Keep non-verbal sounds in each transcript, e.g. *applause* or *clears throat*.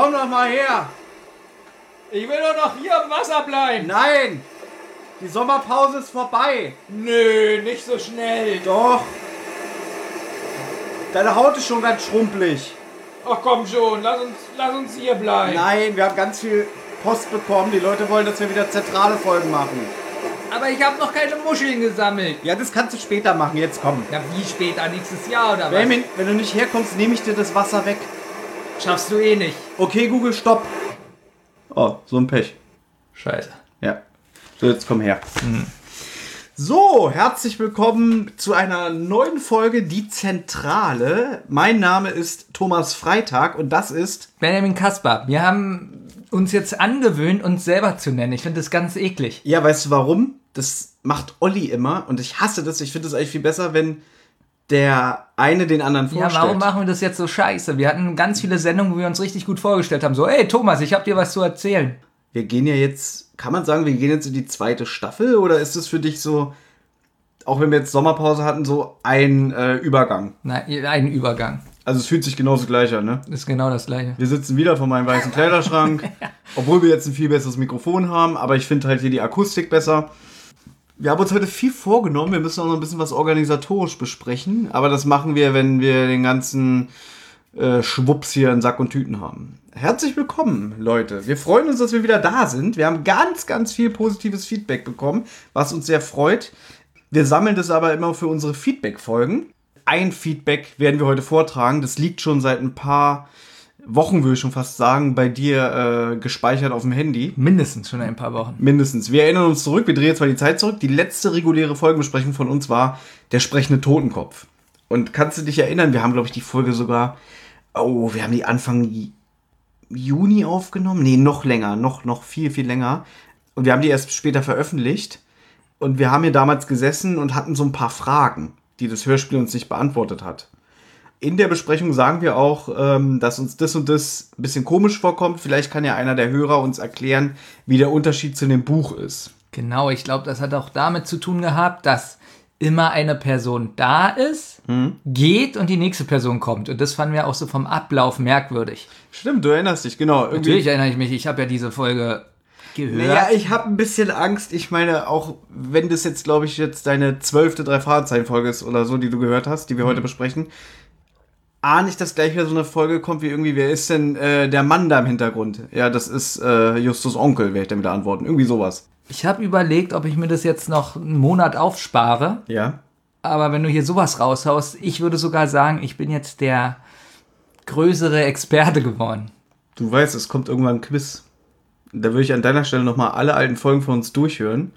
Komm doch mal her! Ich will doch noch hier im Wasser bleiben. Nein! Die Sommerpause ist vorbei! Nö, nicht so schnell. Doch! Deine Haut ist schon ganz schrumpelig. Ach komm schon, lass uns, lass uns hier bleiben. Nein, wir haben ganz viel Post bekommen. Die Leute wollen, dass wir wieder zentrale Folgen machen. Aber ich habe noch keine Muscheln gesammelt. Ja, das kannst du später machen. Jetzt komm. Ja, wie später? Nächstes Jahr oder was? Benjamin, wenn du nicht herkommst, nehme ich dir das Wasser weg. Schaffst du eh nicht. Okay, Google, stopp. Oh, so ein Pech. Scheiße. Ja. So, jetzt komm her. So, herzlich willkommen zu einer neuen Folge Die Zentrale. Mein Name ist Thomas Freitag und das ist. Benjamin Kaspar, wir haben uns jetzt angewöhnt, uns selber zu nennen. Ich finde das ganz eklig. Ja, weißt du warum? Das macht Olli immer und ich hasse das. Ich finde es eigentlich viel besser, wenn der eine den anderen Ja, vorstellt. warum machen wir das jetzt so scheiße? Wir hatten ganz viele Sendungen, wo wir uns richtig gut vorgestellt haben. So, ey Thomas, ich hab dir was zu erzählen. wir gehen ja jetzt, kann man sagen, wir gehen jetzt in die zweite Staffel oder ist es für dich so, auch wenn wir jetzt Sommerpause hatten, so ein äh, Übergang? Nein, ein Übergang. Also es fühlt sich genauso gleich an, ne? Ist genau das gleiche. Wir sitzen wieder vor meinem weißen Kleiderschrank, *laughs* obwohl wir jetzt ein viel besseres Mikrofon haben, aber ich finde halt hier die Akustik besser. Wir haben uns heute viel vorgenommen, wir müssen auch noch ein bisschen was organisatorisch besprechen, aber das machen wir, wenn wir den ganzen äh, Schwupps hier in Sack und Tüten haben. Herzlich willkommen, Leute. Wir freuen uns, dass wir wieder da sind. Wir haben ganz, ganz viel positives Feedback bekommen, was uns sehr freut. Wir sammeln das aber immer für unsere Feedback-Folgen. Ein Feedback werden wir heute vortragen. Das liegt schon seit ein paar Wochen, würde ich schon fast sagen, bei dir äh, gespeichert auf dem Handy. Mindestens schon ein paar Wochen. Mindestens. Wir erinnern uns zurück, wir drehen jetzt mal die Zeit zurück. Die letzte reguläre Folgenbesprechung von uns war der sprechende Totenkopf. Und kannst du dich erinnern, wir haben, glaube ich, die Folge sogar, oh, wir haben die Anfang Ju- Juni aufgenommen? Nee, noch länger, noch, noch viel, viel länger. Und wir haben die erst später veröffentlicht. Und wir haben hier damals gesessen und hatten so ein paar Fragen, die das Hörspiel uns nicht beantwortet hat. In der Besprechung sagen wir auch, ähm, dass uns das und das ein bisschen komisch vorkommt. Vielleicht kann ja einer der Hörer uns erklären, wie der Unterschied zu dem Buch ist. Genau, ich glaube, das hat auch damit zu tun gehabt, dass immer eine Person da ist, geht und die nächste Person kommt. Und das fanden wir auch so vom Ablauf merkwürdig. Stimmt, du erinnerst dich, genau. Irgendwie- Natürlich erinnere ich mich, ich habe ja diese Folge gehört. Naja, ich habe ein bisschen Angst. Ich meine, auch wenn das jetzt, glaube ich, jetzt deine zwölfte drei Fahrzeichen-Folge ist oder so, die du gehört hast, die wir heute besprechen, ahne ich, dass gleich wieder so eine Folge kommt wie irgendwie, wer ist denn äh, der Mann da im Hintergrund? Ja, das ist äh, Justus Onkel, werde ich damit antworten. Irgendwie sowas. Ich habe überlegt, ob ich mir das jetzt noch einen Monat aufspare. Ja. Aber wenn du hier sowas raushaust, ich würde sogar sagen, ich bin jetzt der größere Experte geworden. Du weißt, es kommt irgendwann ein Quiz. Da würde ich an deiner Stelle nochmal alle alten Folgen von uns durchhören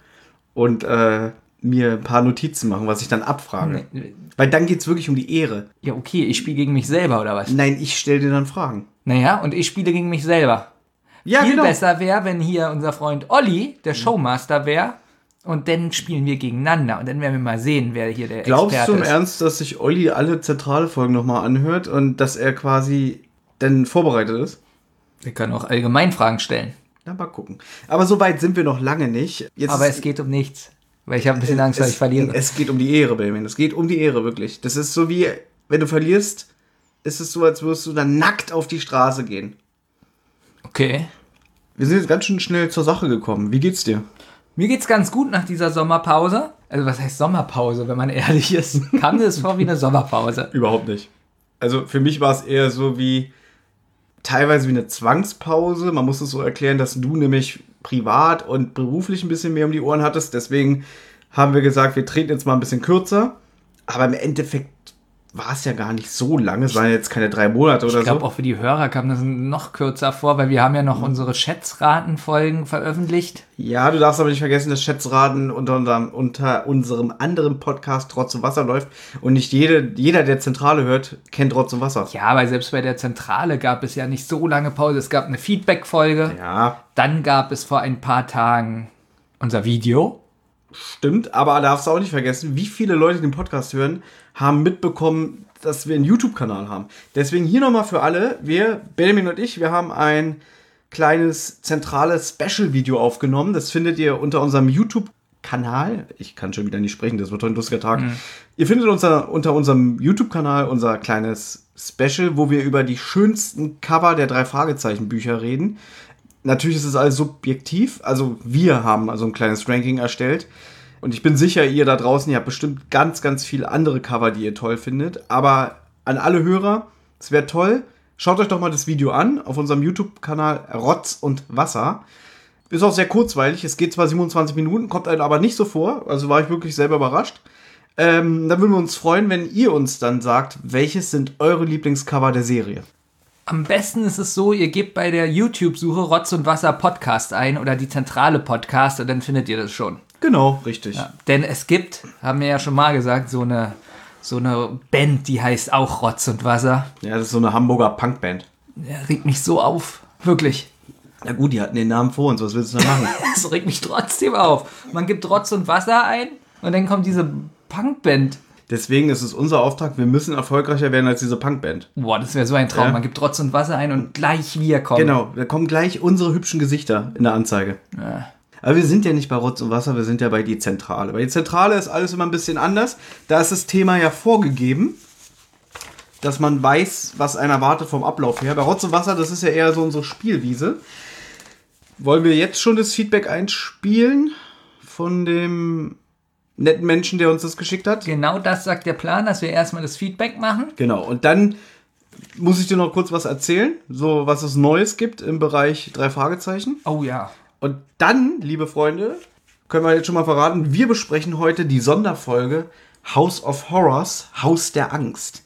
und äh, mir ein paar Notizen machen, was ich dann abfrage. Weil dann geht's wirklich um die Ehre. Ja, okay, ich spiele gegen mich selber oder was? Nein, ich stelle dir dann Fragen. Naja, und ich spiele gegen mich selber. Ja, Viel besser wäre, wenn hier unser Freund Olli der Showmaster wäre und dann spielen wir gegeneinander und dann werden wir mal sehen, wer hier der Glaubst Experte du im ist. Ernst, dass sich Olli alle zentrale Folgen nochmal anhört und dass er quasi dann vorbereitet ist? Wir können auch Allgemeinfragen stellen. Na, mal gucken. Aber so weit sind wir noch lange nicht. Jetzt Aber ist- es geht um nichts. Weil ich habe ein bisschen Angst, dass es, ich verliere. Es geht um die Ehre, Benjamin. Es geht um die Ehre, wirklich. Das ist so wie, wenn du verlierst, ist es so, als würdest du dann nackt auf die Straße gehen. Okay. Wir sind jetzt ganz schön schnell zur Sache gekommen. Wie geht's dir? Mir geht's ganz gut nach dieser Sommerpause. Also was heißt Sommerpause, wenn man *laughs* ehrlich ist? Kam das vor wie eine Sommerpause. Überhaupt nicht. Also für mich war es eher so wie teilweise wie eine Zwangspause. Man muss es so erklären, dass du nämlich privat und beruflich ein bisschen mehr um die Ohren hattest. Deswegen haben wir gesagt, wir treten jetzt mal ein bisschen kürzer. Aber im Endeffekt war es ja gar nicht so lange. Es waren jetzt keine drei Monate oder Ich glaube so. auch für die Hörer kam das noch kürzer vor, weil wir haben ja noch unsere Schätzratenfolgen veröffentlicht. Ja, du darfst aber nicht vergessen, dass Schätzraten unter unserem, unter unserem anderen Podcast Trotz und Wasser läuft. Und nicht jede, jeder, der Zentrale hört, kennt Trotz und Wasser. Ja, aber selbst bei der Zentrale gab es ja nicht so lange Pause. Es gab eine Feedback-Folge. Ja, Dann gab es vor ein paar Tagen unser Video. Stimmt, aber darfst du auch nicht vergessen, wie viele Leute den Podcast hören, haben mitbekommen, dass wir einen YouTube-Kanal haben. Deswegen hier nochmal für alle, wir, Benjamin und ich, wir haben ein kleines zentrales Special-Video aufgenommen. Das findet ihr unter unserem YouTube-Kanal. Ich kann schon wieder nicht sprechen, das wird heute ein lustiger Tag. Ihr findet uns unter unserem YouTube-Kanal unser kleines Special, wo wir über die schönsten Cover der drei Fragezeichen Bücher reden. Natürlich ist es alles subjektiv, also wir haben also ein kleines Ranking erstellt. Und ich bin sicher, ihr da draußen, ihr habt bestimmt ganz, ganz viele andere Cover, die ihr toll findet. Aber an alle Hörer, es wäre toll, schaut euch doch mal das Video an auf unserem YouTube-Kanal Rotz und Wasser. Ist auch sehr kurzweilig, es geht zwar 27 Minuten, kommt einem aber nicht so vor, also war ich wirklich selber überrascht. Ähm, dann würden wir uns freuen, wenn ihr uns dann sagt, welches sind eure Lieblingscover der Serie. Am besten ist es so, ihr gebt bei der YouTube-Suche Rotz und Wasser Podcast ein oder die zentrale Podcast und dann findet ihr das schon. Genau, richtig. Ja, denn es gibt, haben wir ja schon mal gesagt, so eine, so eine Band, die heißt auch Rotz und Wasser. Ja, das ist so eine Hamburger Punkband. Der regt mich so auf. Wirklich. Na gut, die hatten den Namen vor uns, was willst du da machen? *laughs* Das regt mich trotzdem auf. Man gibt Rotz und Wasser ein und dann kommt diese Punkband. Deswegen ist es unser Auftrag, wir müssen erfolgreicher werden als diese Punkband. Boah, das wäre so ein Traum. Ja. Man gibt Rotz und Wasser ein und gleich wir kommen. Genau, da kommen gleich unsere hübschen Gesichter in der Anzeige. Ja. Aber wir sind ja nicht bei Rotz und Wasser, wir sind ja bei die Zentrale. Bei die Zentrale ist alles immer ein bisschen anders. Da ist das Thema ja vorgegeben, dass man weiß, was einen erwartet vom Ablauf her. Bei Rotz und Wasser, das ist ja eher so unsere Spielwiese. Wollen wir jetzt schon das Feedback einspielen von dem netten Menschen, der uns das geschickt hat? Genau das sagt der Plan, dass wir erstmal das Feedback machen. Genau, und dann muss ich dir noch kurz was erzählen, so was es Neues gibt im Bereich drei Fragezeichen. Oh ja. Und dann, liebe Freunde, können wir jetzt schon mal verraten, wir besprechen heute die Sonderfolge House of Horrors, Haus der Angst.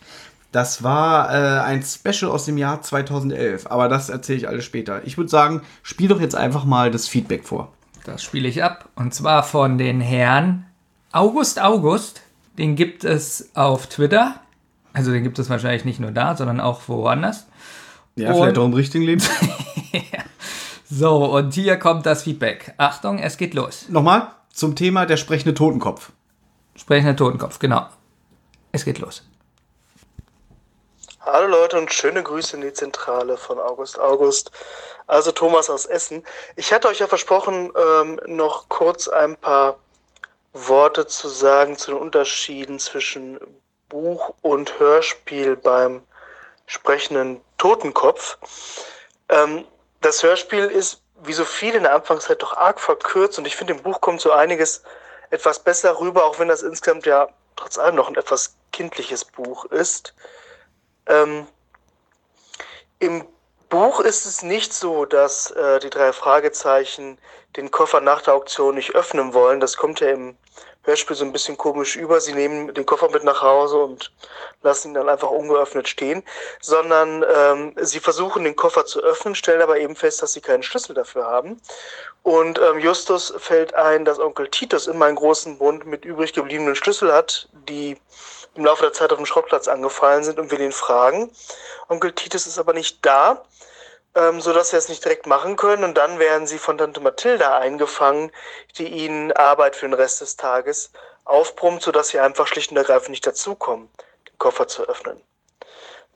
Das war äh, ein Special aus dem Jahr 2011, aber das erzähle ich alles später. Ich würde sagen, spiel doch jetzt einfach mal das Feedback vor. Das spiele ich ab. Und zwar von den Herren August August. Den gibt es auf Twitter. Also den gibt es wahrscheinlich nicht nur da, sondern auch woanders. Ja, Und- vielleicht auch im richtigen Leben. *laughs* So, und hier kommt das Feedback. Achtung, es geht los. Nochmal zum Thema der sprechende Totenkopf. Sprechender Totenkopf, genau. Es geht los. Hallo Leute und schöne Grüße in die Zentrale von August August. Also Thomas aus Essen. Ich hatte euch ja versprochen, ähm, noch kurz ein paar Worte zu sagen zu den Unterschieden zwischen Buch und Hörspiel beim sprechenden Totenkopf. Ähm, das Hörspiel ist wie so viel in der Anfangszeit doch arg verkürzt und ich finde, im Buch kommt so einiges etwas besser rüber, auch wenn das insgesamt ja trotz allem noch ein etwas kindliches Buch ist. Ähm, Im Buch ist es nicht so, dass äh, die drei Fragezeichen den Koffer nach der Auktion nicht öffnen wollen. Das kommt ja im Hörspiel so ein bisschen komisch über. Sie nehmen den Koffer mit nach Hause und lassen ihn dann einfach ungeöffnet stehen, sondern ähm, sie versuchen den Koffer zu öffnen, stellen aber eben fest, dass sie keinen Schlüssel dafür haben. Und ähm, Justus fällt ein, dass Onkel Titus immer einen großen Bund mit übrig gebliebenen Schlüssel hat, die im Laufe der Zeit auf dem Schrottplatz angefallen sind und will ihn fragen. Onkel Titus ist aber nicht da, ähm, sodass sie es nicht direkt machen können. Und dann werden sie von Tante Mathilda eingefangen, die ihnen Arbeit für den Rest des Tages aufbrummt, sodass sie einfach schlicht und ergreifend nicht dazukommen, den Koffer zu öffnen.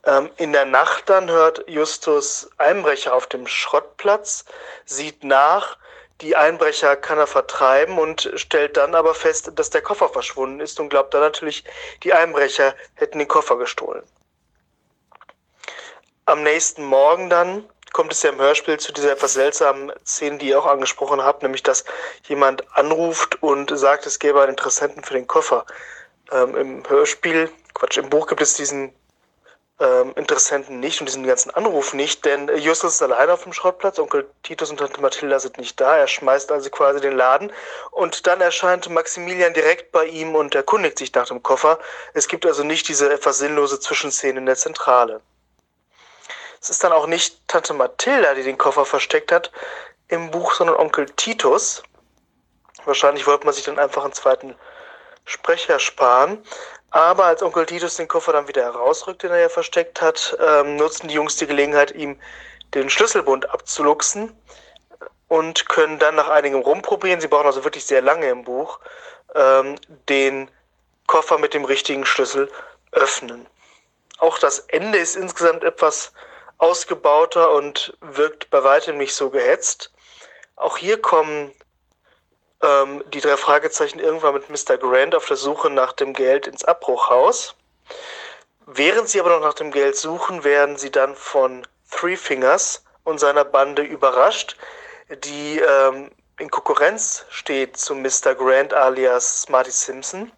Ähm, in der Nacht dann hört Justus Einbrecher auf dem Schrottplatz, sieht nach, die Einbrecher kann er vertreiben und stellt dann aber fest, dass der Koffer verschwunden ist und glaubt dann natürlich, die Einbrecher hätten den Koffer gestohlen. Am nächsten Morgen dann kommt es ja im Hörspiel zu dieser etwas seltsamen Szene, die ihr auch angesprochen habt, nämlich dass jemand anruft und sagt, es gäbe einen Interessenten für den Koffer. Ähm, Im Hörspiel, Quatsch, im Buch gibt es diesen ähm, Interessenten nicht und diesen ganzen Anruf nicht, denn äh, Justus ist alleine auf dem Schrottplatz, Onkel Titus und Tante Mathilda sind nicht da, er schmeißt also quasi den Laden und dann erscheint Maximilian direkt bei ihm und erkundigt sich nach dem Koffer. Es gibt also nicht diese etwas sinnlose Zwischenszene in der Zentrale. Es ist dann auch nicht Tante Mathilda, die den Koffer versteckt hat im Buch, sondern Onkel Titus. Wahrscheinlich wollte man sich dann einfach einen zweiten Sprecher sparen. Aber als Onkel Titus den Koffer dann wieder herausrückt, den er ja versteckt hat, ähm, nutzen die Jungs die Gelegenheit, ihm den Schlüsselbund abzuluxen und können dann nach einigem Rumprobieren, sie brauchen also wirklich sehr lange im Buch, ähm, den Koffer mit dem richtigen Schlüssel öffnen. Auch das Ende ist insgesamt etwas ausgebauter und wirkt bei weitem nicht so gehetzt. Auch hier kommen ähm, die drei Fragezeichen irgendwann mit Mr. Grant auf der Suche nach dem Geld ins Abbruchhaus. Während sie aber noch nach dem Geld suchen, werden sie dann von Three Fingers und seiner Bande überrascht, die ähm, in Konkurrenz steht zu Mr. Grant alias Smarty Simpson.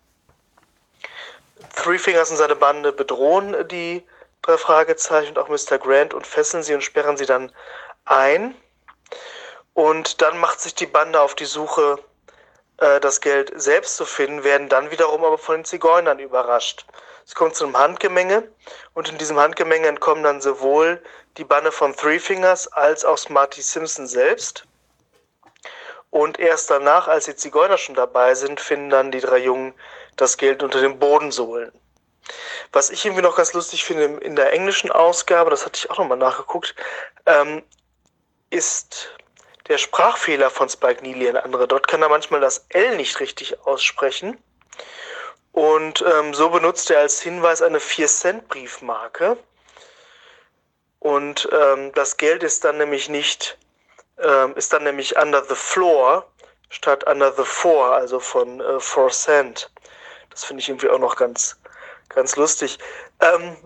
Three Fingers und seine Bande bedrohen die drei Fragezeichen und auch Mr. Grant und fesseln sie und sperren sie dann ein. Und dann macht sich die Bande auf die Suche, äh, das Geld selbst zu finden, werden dann wiederum aber von den Zigeunern überrascht. Es kommt zu einem Handgemenge und in diesem Handgemenge entkommen dann sowohl die Bande von Three Fingers als auch Smarty Simpson selbst. Und erst danach, als die Zigeuner schon dabei sind, finden dann die drei Jungen das Geld unter den Bodensohlen. Was ich irgendwie noch ganz lustig finde in der englischen Ausgabe, das hatte ich auch nochmal nachgeguckt, ähm, ist der Sprachfehler von Spike Neely ein anderer. Dort kann er manchmal das L nicht richtig aussprechen. Und ähm, so benutzt er als Hinweis eine 4-Cent-Briefmarke. Und ähm, das Geld ist dann nämlich nicht, ähm, ist dann nämlich under the floor statt under the four, also von äh, 4 Cent. Das finde ich irgendwie auch noch ganz, ganz lustig. Ähm,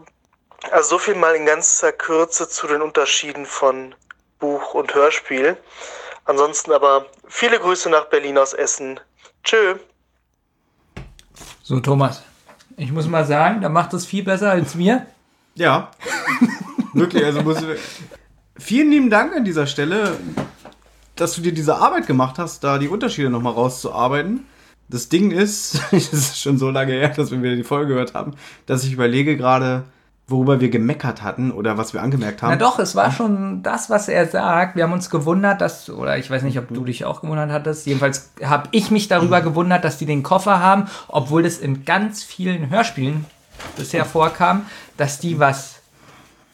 also so viel mal in ganzer Kürze zu den Unterschieden von Buch und Hörspiel. Ansonsten aber viele Grüße nach Berlin aus Essen. Tschö. So, Thomas, ich muss mal sagen, da macht es viel besser als wir. Ja. Wirklich, also muss ich, Vielen lieben Dank an dieser Stelle, dass du dir diese Arbeit gemacht hast, da die Unterschiede nochmal rauszuarbeiten. Das Ding ist, *laughs* es ist schon so lange her, dass wir wieder die Folge gehört haben, dass ich überlege gerade, worüber wir gemeckert hatten oder was wir angemerkt haben. Na doch, es war schon das, was er sagt. Wir haben uns gewundert, dass, oder ich weiß nicht, ob du dich auch gewundert hattest. Jedenfalls habe ich mich darüber gewundert, dass die den Koffer haben, obwohl es in ganz vielen Hörspielen bisher vorkam, dass die was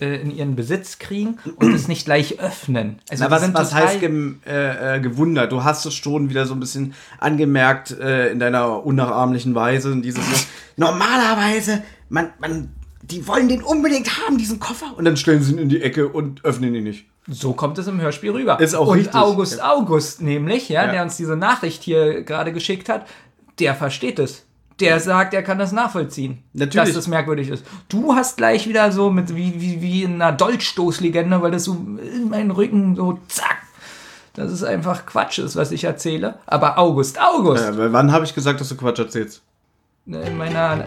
äh, in ihren Besitz kriegen und es nicht gleich öffnen. Also Na, was, was heißt gem, äh, äh, gewundert? Du hast es schon wieder so ein bisschen angemerkt äh, in deiner unnachahmlichen Weise. Dieses Normalerweise, man, man, die wollen den unbedingt haben, diesen Koffer. Und dann stellen sie ihn in die Ecke und öffnen ihn nicht. So kommt es im Hörspiel rüber. Ist auch und richtig. August August nämlich, ja, Ja. der uns diese Nachricht hier gerade geschickt hat, der versteht es. Der sagt, er kann das nachvollziehen. Natürlich. Dass das merkwürdig ist. Du hast gleich wieder so mit wie, wie, wie in einer Dolchstoßlegende, weil das so in meinen Rücken so zack. Das ist einfach Quatsch ist, was ich erzähle. Aber August, August, Äh, wann habe ich gesagt, dass du Quatsch erzählst? In meiner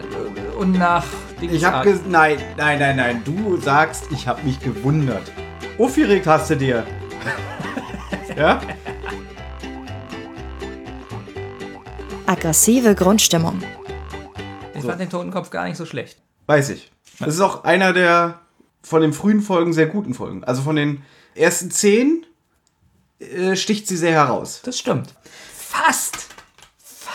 unnach Ich habe ges Nein, nein, nein, nein. Du sagst, ich habe mich gewundert. Aufgeregt hast du dir. *laughs* ja? Aggressive Grundstimmung. Ich fand den Totenkopf gar nicht so schlecht. Weiß ich. Das ist auch einer der von den frühen Folgen sehr guten Folgen. Also von den ersten zehn äh, sticht sie sehr heraus. Das stimmt. Fast,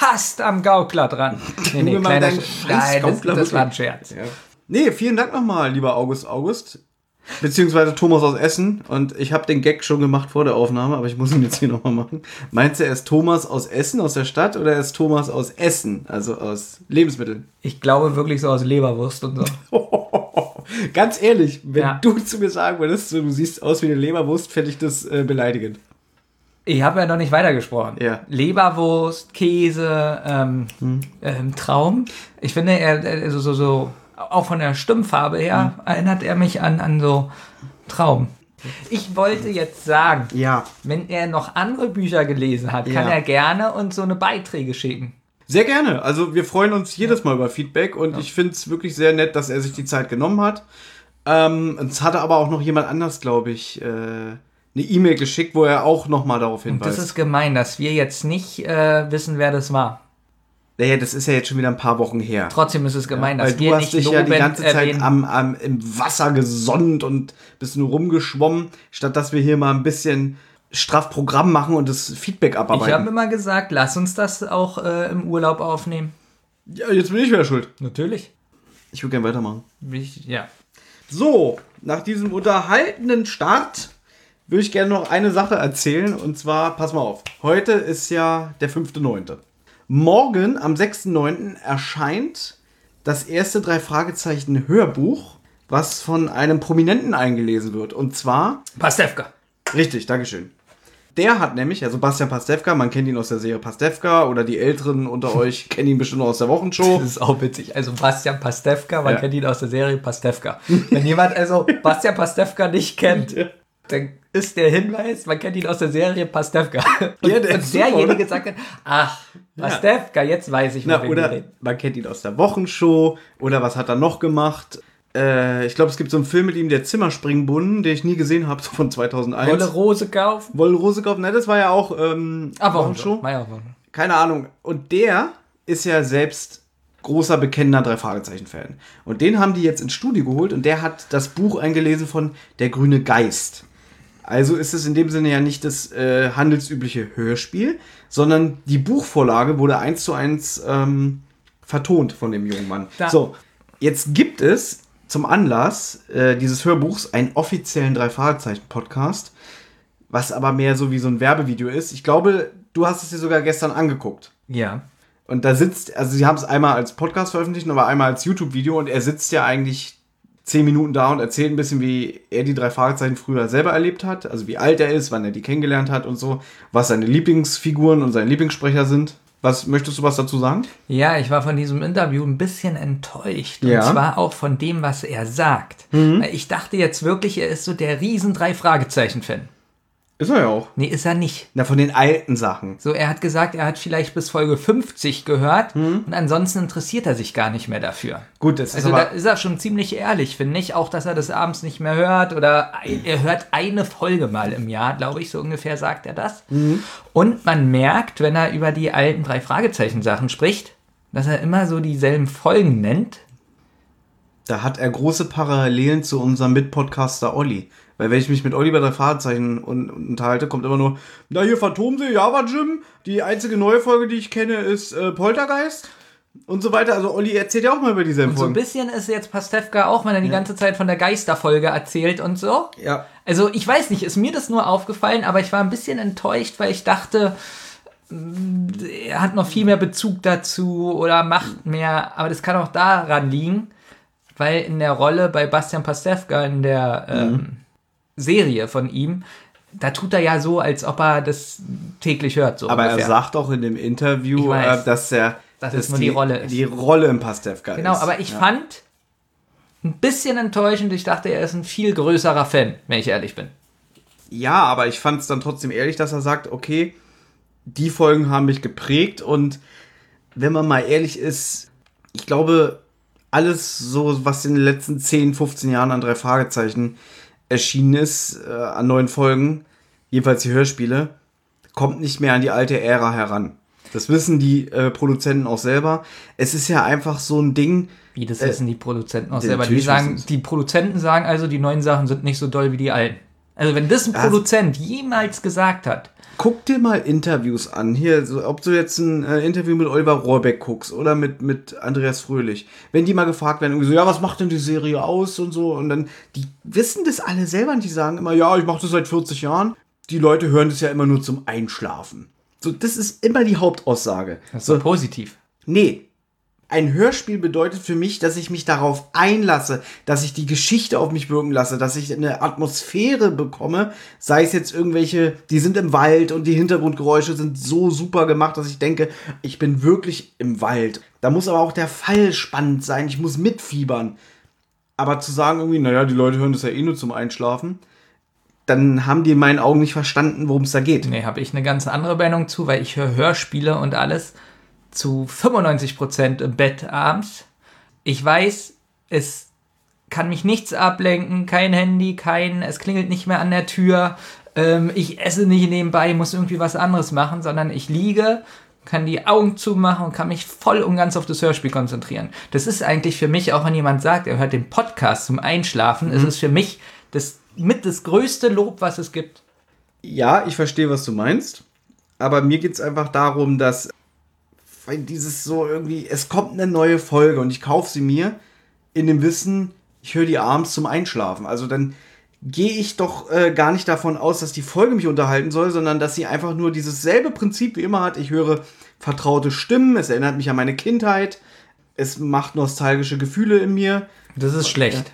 fast am Gaukler dran. *laughs* Nee, nee, kleiner Sch- Nein, das, das war ein. Scherz. Nee, vielen Dank nochmal, lieber August August. Beziehungsweise Thomas aus Essen. Und ich habe den Gag schon gemacht vor der Aufnahme, aber ich muss ihn jetzt hier nochmal machen. Meinst du, er ist Thomas aus Essen, aus der Stadt, oder er ist Thomas aus Essen, also aus Lebensmitteln? Ich glaube wirklich so aus Leberwurst und so. *laughs* Ganz ehrlich, wenn Ja. du zu mir sagen würdest, du siehst aus wie eine Leberwurst, fände ich das äh, beleidigend. Ich habe ja noch nicht weitergesprochen. Ja. Leberwurst, Käse, ähm, ähm, Traum. Ich finde, er, er so, so, so, auch von der Stimmfarbe her, erinnert er mich an, an so Traum. Ich wollte jetzt sagen, Ja. wenn er noch andere Bücher gelesen hat, kann Ja. er gerne uns so eine Beiträge schicken. Sehr gerne. Also wir freuen uns jedes Mal über Feedback und ich finde es wirklich sehr nett, dass er sich die Zeit genommen hat. Ähm, es hatte aber auch noch jemand anders, glaube ich, äh, eine E-Mail geschickt, wo er auch nochmal darauf Das hinweist. ist gemein, dass wir jetzt nicht äh, wissen, wer das war. naja, das ist ja jetzt schon wieder ein paar Wochen her. Trotzdem ist es gemein, dass Weil wir du hast nicht dich ja die ganze Zeit am, am, im Wasser gesonnt und bist nur rumgeschwommen, statt dass wir hier mal ein bisschen straff Programm machen und das Feedback ich habe abarbeiten. immer gesagt, lass uns das auch äh, im Urlaub aufnehmen. Ja, jetzt bin ich wieder schuld. Natürlich. Ich würde gerne weitermachen. Ich, ja. So, nach diesem unterhaltenden Start würde ich gerne noch eine Sache erzählen. Und zwar, pass mal auf, heute ist ja der 5.9. Morgen, am 6.9. erscheint das erste drei Fragezeichen Hörbuch, was von einem Prominenten eingelesen wird. Und zwar Pastewka. Richtig, Dankeschön. Der hat nämlich, also Bastian Pastewka, man kennt ihn aus der Serie Pastewka oder die Älteren unter *laughs* euch kennen ihn bestimmt noch aus der Wochenshow. Das ist auch witzig. Also Bastian Pastewka, man Ja. kennt ihn aus der Serie Pastewka. Wenn jemand also *laughs* Bastian Pastewka nicht kennt, dann ist der Hinweis, man kennt ihn aus der Serie Pastewka. Und, Ja, der und super, derjenige oder? sagt dann, ach, Pastewka, jetzt weiß ich, Na, oder man kennt ihn aus der Wochenshow oder was hat er noch gemacht? Äh, ich glaube, es gibt so einen Film mit ihm, der Zimmerspringbrunnen, den ich nie gesehen habe, *laughs* so von 2001. Wolle Rose kaufen? Wolle Rosekopf, ne, das war ja auch ähm, Ah, Wochenshow. Wochenshow. Ja. Keine Ahnung. Und der ist ja selbst großer, bekennender Drei-Fragezeichen-Fan. Und den haben die jetzt ins Studio geholt und der hat das Buch eingelesen von Der grüne Geist. Also ist es in dem Sinne ja nicht das äh, handelsübliche Hörspiel, sondern die Buchvorlage wurde eins zu eins ähm, vertont von dem jungen Mann. Da- So, jetzt gibt es zum Anlass äh, dieses Hörbuchs einen offiziellen Drei-Fragezeichen-Podcast, was aber mehr so wie so ein Werbevideo ist. Ich glaube, du hast es dir sogar gestern angeguckt. Ja. Und da sitzt, also sie haben es einmal als Podcast veröffentlicht, aber einmal als YouTube-Video und er sitzt ja eigentlich zehn Minuten da und erzählt ein bisschen, wie er die drei Fragezeichen früher selber erlebt hat, also wie alt er ist, wann er die kennengelernt hat und so, was seine Lieblingsfiguren und seine Lieblingssprecher sind. Was möchtest du was dazu sagen? Ja, ich war von diesem Interview ein bisschen enttäuscht. Ja. Und zwar auch von dem, was er sagt. Weil Ich dachte jetzt wirklich, er ist so der riesen drei Fragezeichen-Fan. Ist er ja auch. Nee, ist er nicht. Na, von den alten Sachen. So, er hat gesagt, er hat vielleicht bis Folge 50 gehört und ansonsten interessiert er sich gar nicht mehr dafür. Gut, das ist Also da ist er schon ziemlich ehrlich, finde ich. Auch, dass er das abends nicht mehr hört oder er hört eine Folge mal im Jahr, glaube ich, so ungefähr sagt er das. Und man merkt, wenn er über die alten drei Fragezeichen-Sachen spricht, dass er immer so dieselben Folgen nennt. Da hat er große Parallelen zu unserem Mitpodcaster Olli. Weil wenn ich mich mit Olli bei drei Fragezeichen un unterhalte, kommt immer nur, na hier Phantomsee, Java Jim, die einzige neue Folge, die ich kenne, ist äh, Poltergeist und so weiter. Also Olli erzählt ja auch mal über dieselben Und so ein Folgen. bisschen ist jetzt Pastewka auch, wenn er die ganze Zeit von der Geisterfolge erzählt und so. Ja. Also ich weiß nicht, ist mir das nur aufgefallen, aber ich war ein bisschen enttäuscht, weil ich dachte, mm, er hat noch viel mehr Bezug dazu oder macht mehr, aber das kann auch daran liegen, weil in der Rolle bei Bastian Pastewka in der ähm, Serie von ihm, da tut er ja so, als ob er das täglich hört. So Aber er ungefähr. sagt auch in dem Interview, weiß. äh, dass er Dass dass es nur die Rolle ist. Die Rolle im Pastewka Genau, ist. aber ich ja. fand ein bisschen enttäuschend. Ich dachte, er ist ein viel größerer Fan, wenn ich ehrlich bin. Ja, aber ich fand es dann trotzdem ehrlich, dass er sagt, okay, die Folgen haben mich geprägt und wenn man mal ehrlich ist, ich glaube, alles so, was in den letzten 10, 15 Jahren an drei Fragezeichen erschienen ist, äh, an neuen Folgen, jedenfalls die Hörspiele, kommt nicht mehr an die alte Ära heran. Das wissen die äh, Produzenten auch selber. Es ist ja einfach so ein Ding, Wie, das Äh, wissen die Produzenten auch selber. Die, sagen, die Produzenten sagen also, die neuen Sachen sind nicht so doll wie die alten. Also wenn das ein Also- Produzent jemals gesagt hat, Guck dir mal Interviews an. Hier, so, ob du jetzt ein äh, Interview mit Oliver Rohrbeck guckst oder mit, mit Andreas Fröhlich. Wenn die mal gefragt werden, irgendwie so, ja, was macht denn die Serie aus und so. Und dann, die wissen das alle selber und die sagen immer, ja, ich mache das seit 40 Jahren. Die Leute hören das ja immer nur zum Einschlafen. So, das ist immer die Hauptaussage. das ist So, so positiv. Nee. Ein Hörspiel bedeutet für mich, dass ich mich darauf einlasse, dass ich die Geschichte auf mich wirken lasse, dass ich eine Atmosphäre bekomme, sei es jetzt irgendwelche, die sind im Wald und die Hintergrundgeräusche sind so super gemacht, dass ich denke, ich bin wirklich im Wald. Da muss aber auch der Fall spannend sein, ich muss mitfiebern. Aber zu sagen irgendwie, naja, die Leute hören das ja eh nur zum Einschlafen, dann haben die in meinen Augen nicht verstanden, worum es da geht. Nee, habe ich eine ganz andere Meinung zu, weil ich höre Hörspiele und alles zu 95% im Bett abends. Ich weiß, es kann mich nichts ablenken, kein Handy, kein, es klingelt nicht mehr an der Tür, ähm, ich esse nicht nebenbei, muss irgendwie was anderes machen, sondern ich liege, kann die Augen zumachen und kann mich voll und ganz auf das Hörspiel konzentrieren. Das ist eigentlich für mich, auch wenn jemand sagt, er hört den Podcast zum Einschlafen, ist es für mich das mit das größte Lob, was es gibt. Ja, ich verstehe, was du meinst. Aber mir geht es einfach darum, dass weil dieses so irgendwie, es kommt eine neue Folge und ich kaufe sie mir in dem Wissen, ich höre die abends zum Einschlafen. Also dann gehe ich doch äh, gar nicht davon aus, dass die Folge mich unterhalten soll, sondern dass sie einfach nur dieses selbe Prinzip wie immer hat. Ich höre vertraute Stimmen, es erinnert mich an meine Kindheit, es macht nostalgische Gefühle in mir. Das ist schlecht.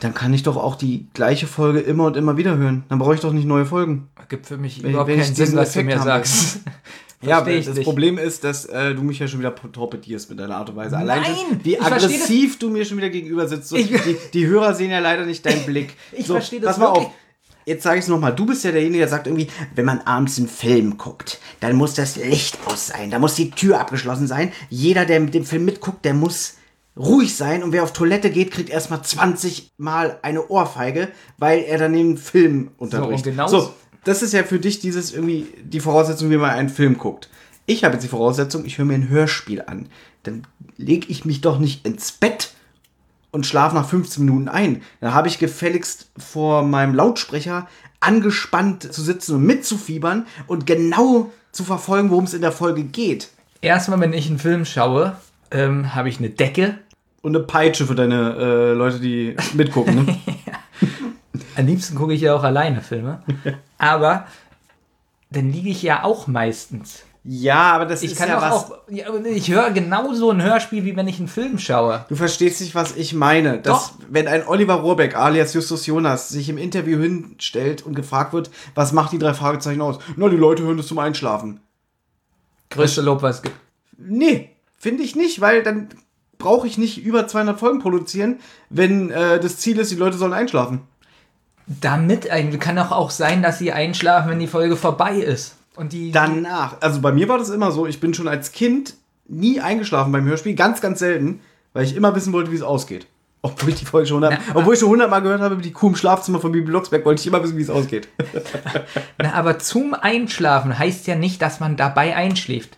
Dann kann ich doch auch die gleiche Folge immer und immer wieder hören. Dann brauche ich doch nicht neue Folgen. Gibt für mich Wenn- überhaupt wenn keinen Sinn, was du mir haben *laughs* Ja, ich das nicht. Problem ist, dass äh, du mich ja schon wieder torpedierst mit deiner Art und Weise. Allein Nein, wie aggressiv du mir schon wieder gegenüber sitzt. So, Ich- die, die Hörer sehen ja leider nicht deinen Blick. *laughs* Ich so, versteh das Pass mal wirklich. auf. Jetzt sage ich es nochmal. Du bist ja derjenige, der sagt irgendwie, wenn man abends einen Film guckt, dann muss das Licht aus sein. Da muss die Tür abgeschlossen sein. Jeder, der mit dem Film mitguckt, der muss ruhig sein. Und wer auf Toilette geht, kriegt erstmal 20 Mal eine Ohrfeige, weil er dann den Film unterbricht. genau so, das ist ja für dich dieses irgendwie die Voraussetzung, wie man einen Film guckt. Ich habe jetzt die Voraussetzung, ich höre mir ein Hörspiel an. Dann lege ich mich doch nicht ins Bett und schlafe nach 15 Minuten ein. Dann habe ich gefälligst vor meinem Lautsprecher angespannt zu sitzen und mitzufiebern und genau zu verfolgen, worum es in der Folge geht. Erstmal, wenn ich einen Film schaue, ähm, habe ich eine Decke. Und eine Peitsche für deine äh, Leute, die mitgucken. Ne? *laughs* Am liebsten gucke ich ja auch alleine Filme. *laughs* Aber dann liege ich ja auch meistens. ja, aber das Ich ist kann ja was. auch. Ja, ich höre genauso ein Hörspiel, wie wenn ich einen Film schaue. Du verstehst nicht, was ich meine. Dass, Doch. wenn ein Oliver Rohrbeck alias Justus Jonas sich im Interview hinstellt und gefragt wird, was macht die drei Fragezeichen aus? Na, die Leute hören das zum Einschlafen. Größte Lob, was es gibt. Nee, finde ich nicht, weil dann brauche ich nicht über 200 Folgen produzieren, wenn äh, das Ziel ist, die Leute sollen einschlafen. Damit eigentlich kann doch auch sein, dass sie einschlafen, wenn die Folge vorbei ist. Und die. Danach, also bei mir war das immer so, ich bin schon als Kind nie eingeschlafen beim Hörspiel, ganz, ganz selten, weil ich immer wissen wollte, wie es ausgeht. Obwohl ich die Folge schon 100, obwohl ich schon 100 Mal gehört habe, wie die Kuh im Schlafzimmer von Bibi Blocksberg, wollte ich immer wissen, wie es ausgeht. *laughs* Na, aber zum Einschlafen heißt ja nicht, dass man dabei einschläft.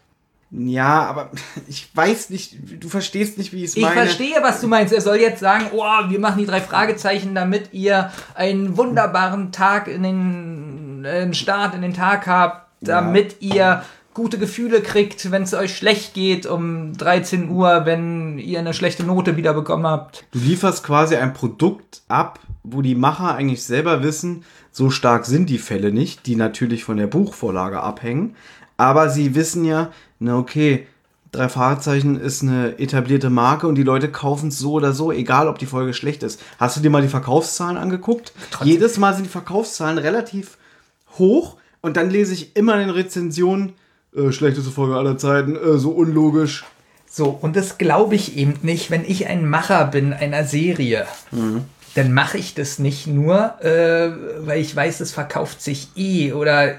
Ja, aber *laughs* ich weiß nicht, du verstehst nicht, wie ich es Ich meine. verstehe, was du meinst. Er soll jetzt sagen, oh, wir machen die drei Fragezeichen, damit ihr einen wunderbaren Tag in den äh, einen Start in den Tag habt, damit ihr gute Gefühle kriegt, wenn es euch schlecht geht um 13 Uhr, wenn ihr eine schlechte Note wieder bekommen habt. Du lieferst quasi ein Produkt ab, wo die Macher eigentlich selber wissen, so stark sind die Fälle nicht, die natürlich von der Buchvorlage abhängen. Aber sie wissen ja, na okay, drei Fahrzeichen ist eine etablierte Marke und die Leute kaufen es so oder so, egal ob die Folge schlecht ist. Hast du dir mal die Verkaufszahlen angeguckt? Jedes Mal sind die Verkaufszahlen relativ hoch und dann lese ich immer in den Rezensionen, äh, schlechteste Folge aller Zeiten, äh, so unlogisch. So, und das glaube ich eben nicht, wenn ich ein Macher bin einer Serie. Dann mache ich das nicht nur, äh, weil ich weiß, es verkauft sich eh oder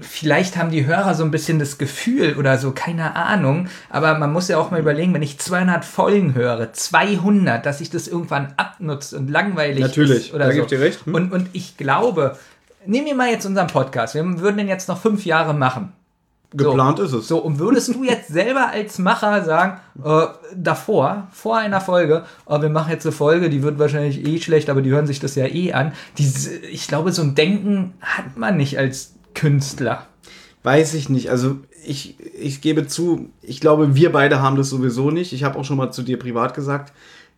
vielleicht haben die Hörer so ein bisschen das Gefühl oder so, keine Ahnung. Aber man muss ja auch mal überlegen, wenn ich 200 Folgen höre, 200, dass sich das irgendwann abnutzt und langweilig Natürlich, ist oder da so. ich dir recht. Hm. Und, und ich glaube, nehmen wir mal jetzt unseren Podcast. Wir würden den jetzt noch fünf Jahre machen. Geplant ist es. So, und würdest du jetzt selber als Macher sagen, äh, davor, vor einer Folge, oh, wir machen jetzt eine Folge, die wird wahrscheinlich eh schlecht, aber die hören sich das ja eh an. Diese, ich glaube, so ein Denken hat man nicht als Künstler. Weiß ich nicht. Also ich, ich gebe zu, ich glaube, wir beide haben das sowieso nicht. Ich habe auch schon mal zu dir privat gesagt,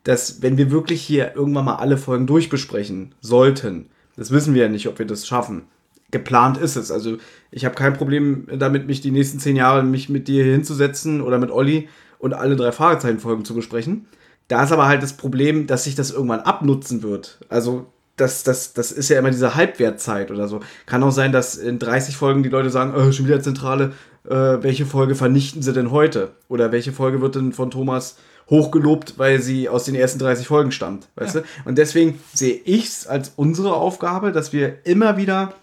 dass wenn wir wirklich hier irgendwann mal alle Folgen durchbesprechen sollten, das wissen wir ja nicht, ob wir das schaffen. Geplant ist es. Also ich habe kein Problem damit, mich die nächsten zehn Jahre mich mit dir hinzusetzen oder mit Olli und alle drei Fragezeichen-Folgen zu besprechen. Da ist aber halt das Problem, dass sich das irgendwann abnutzen wird. Also das, das, das ist ja immer diese Halbwertzeit oder so. Kann auch sein, dass in 30 Folgen die Leute sagen, äh, schon wieder Zentrale, äh, welche Folge vernichten sie denn heute? Oder welche Folge wird denn von Thomas hochgelobt, weil sie aus den ersten 30 Folgen stammt, weißt du? Und deswegen sehe ich es als unsere Aufgabe, dass wir immer wieder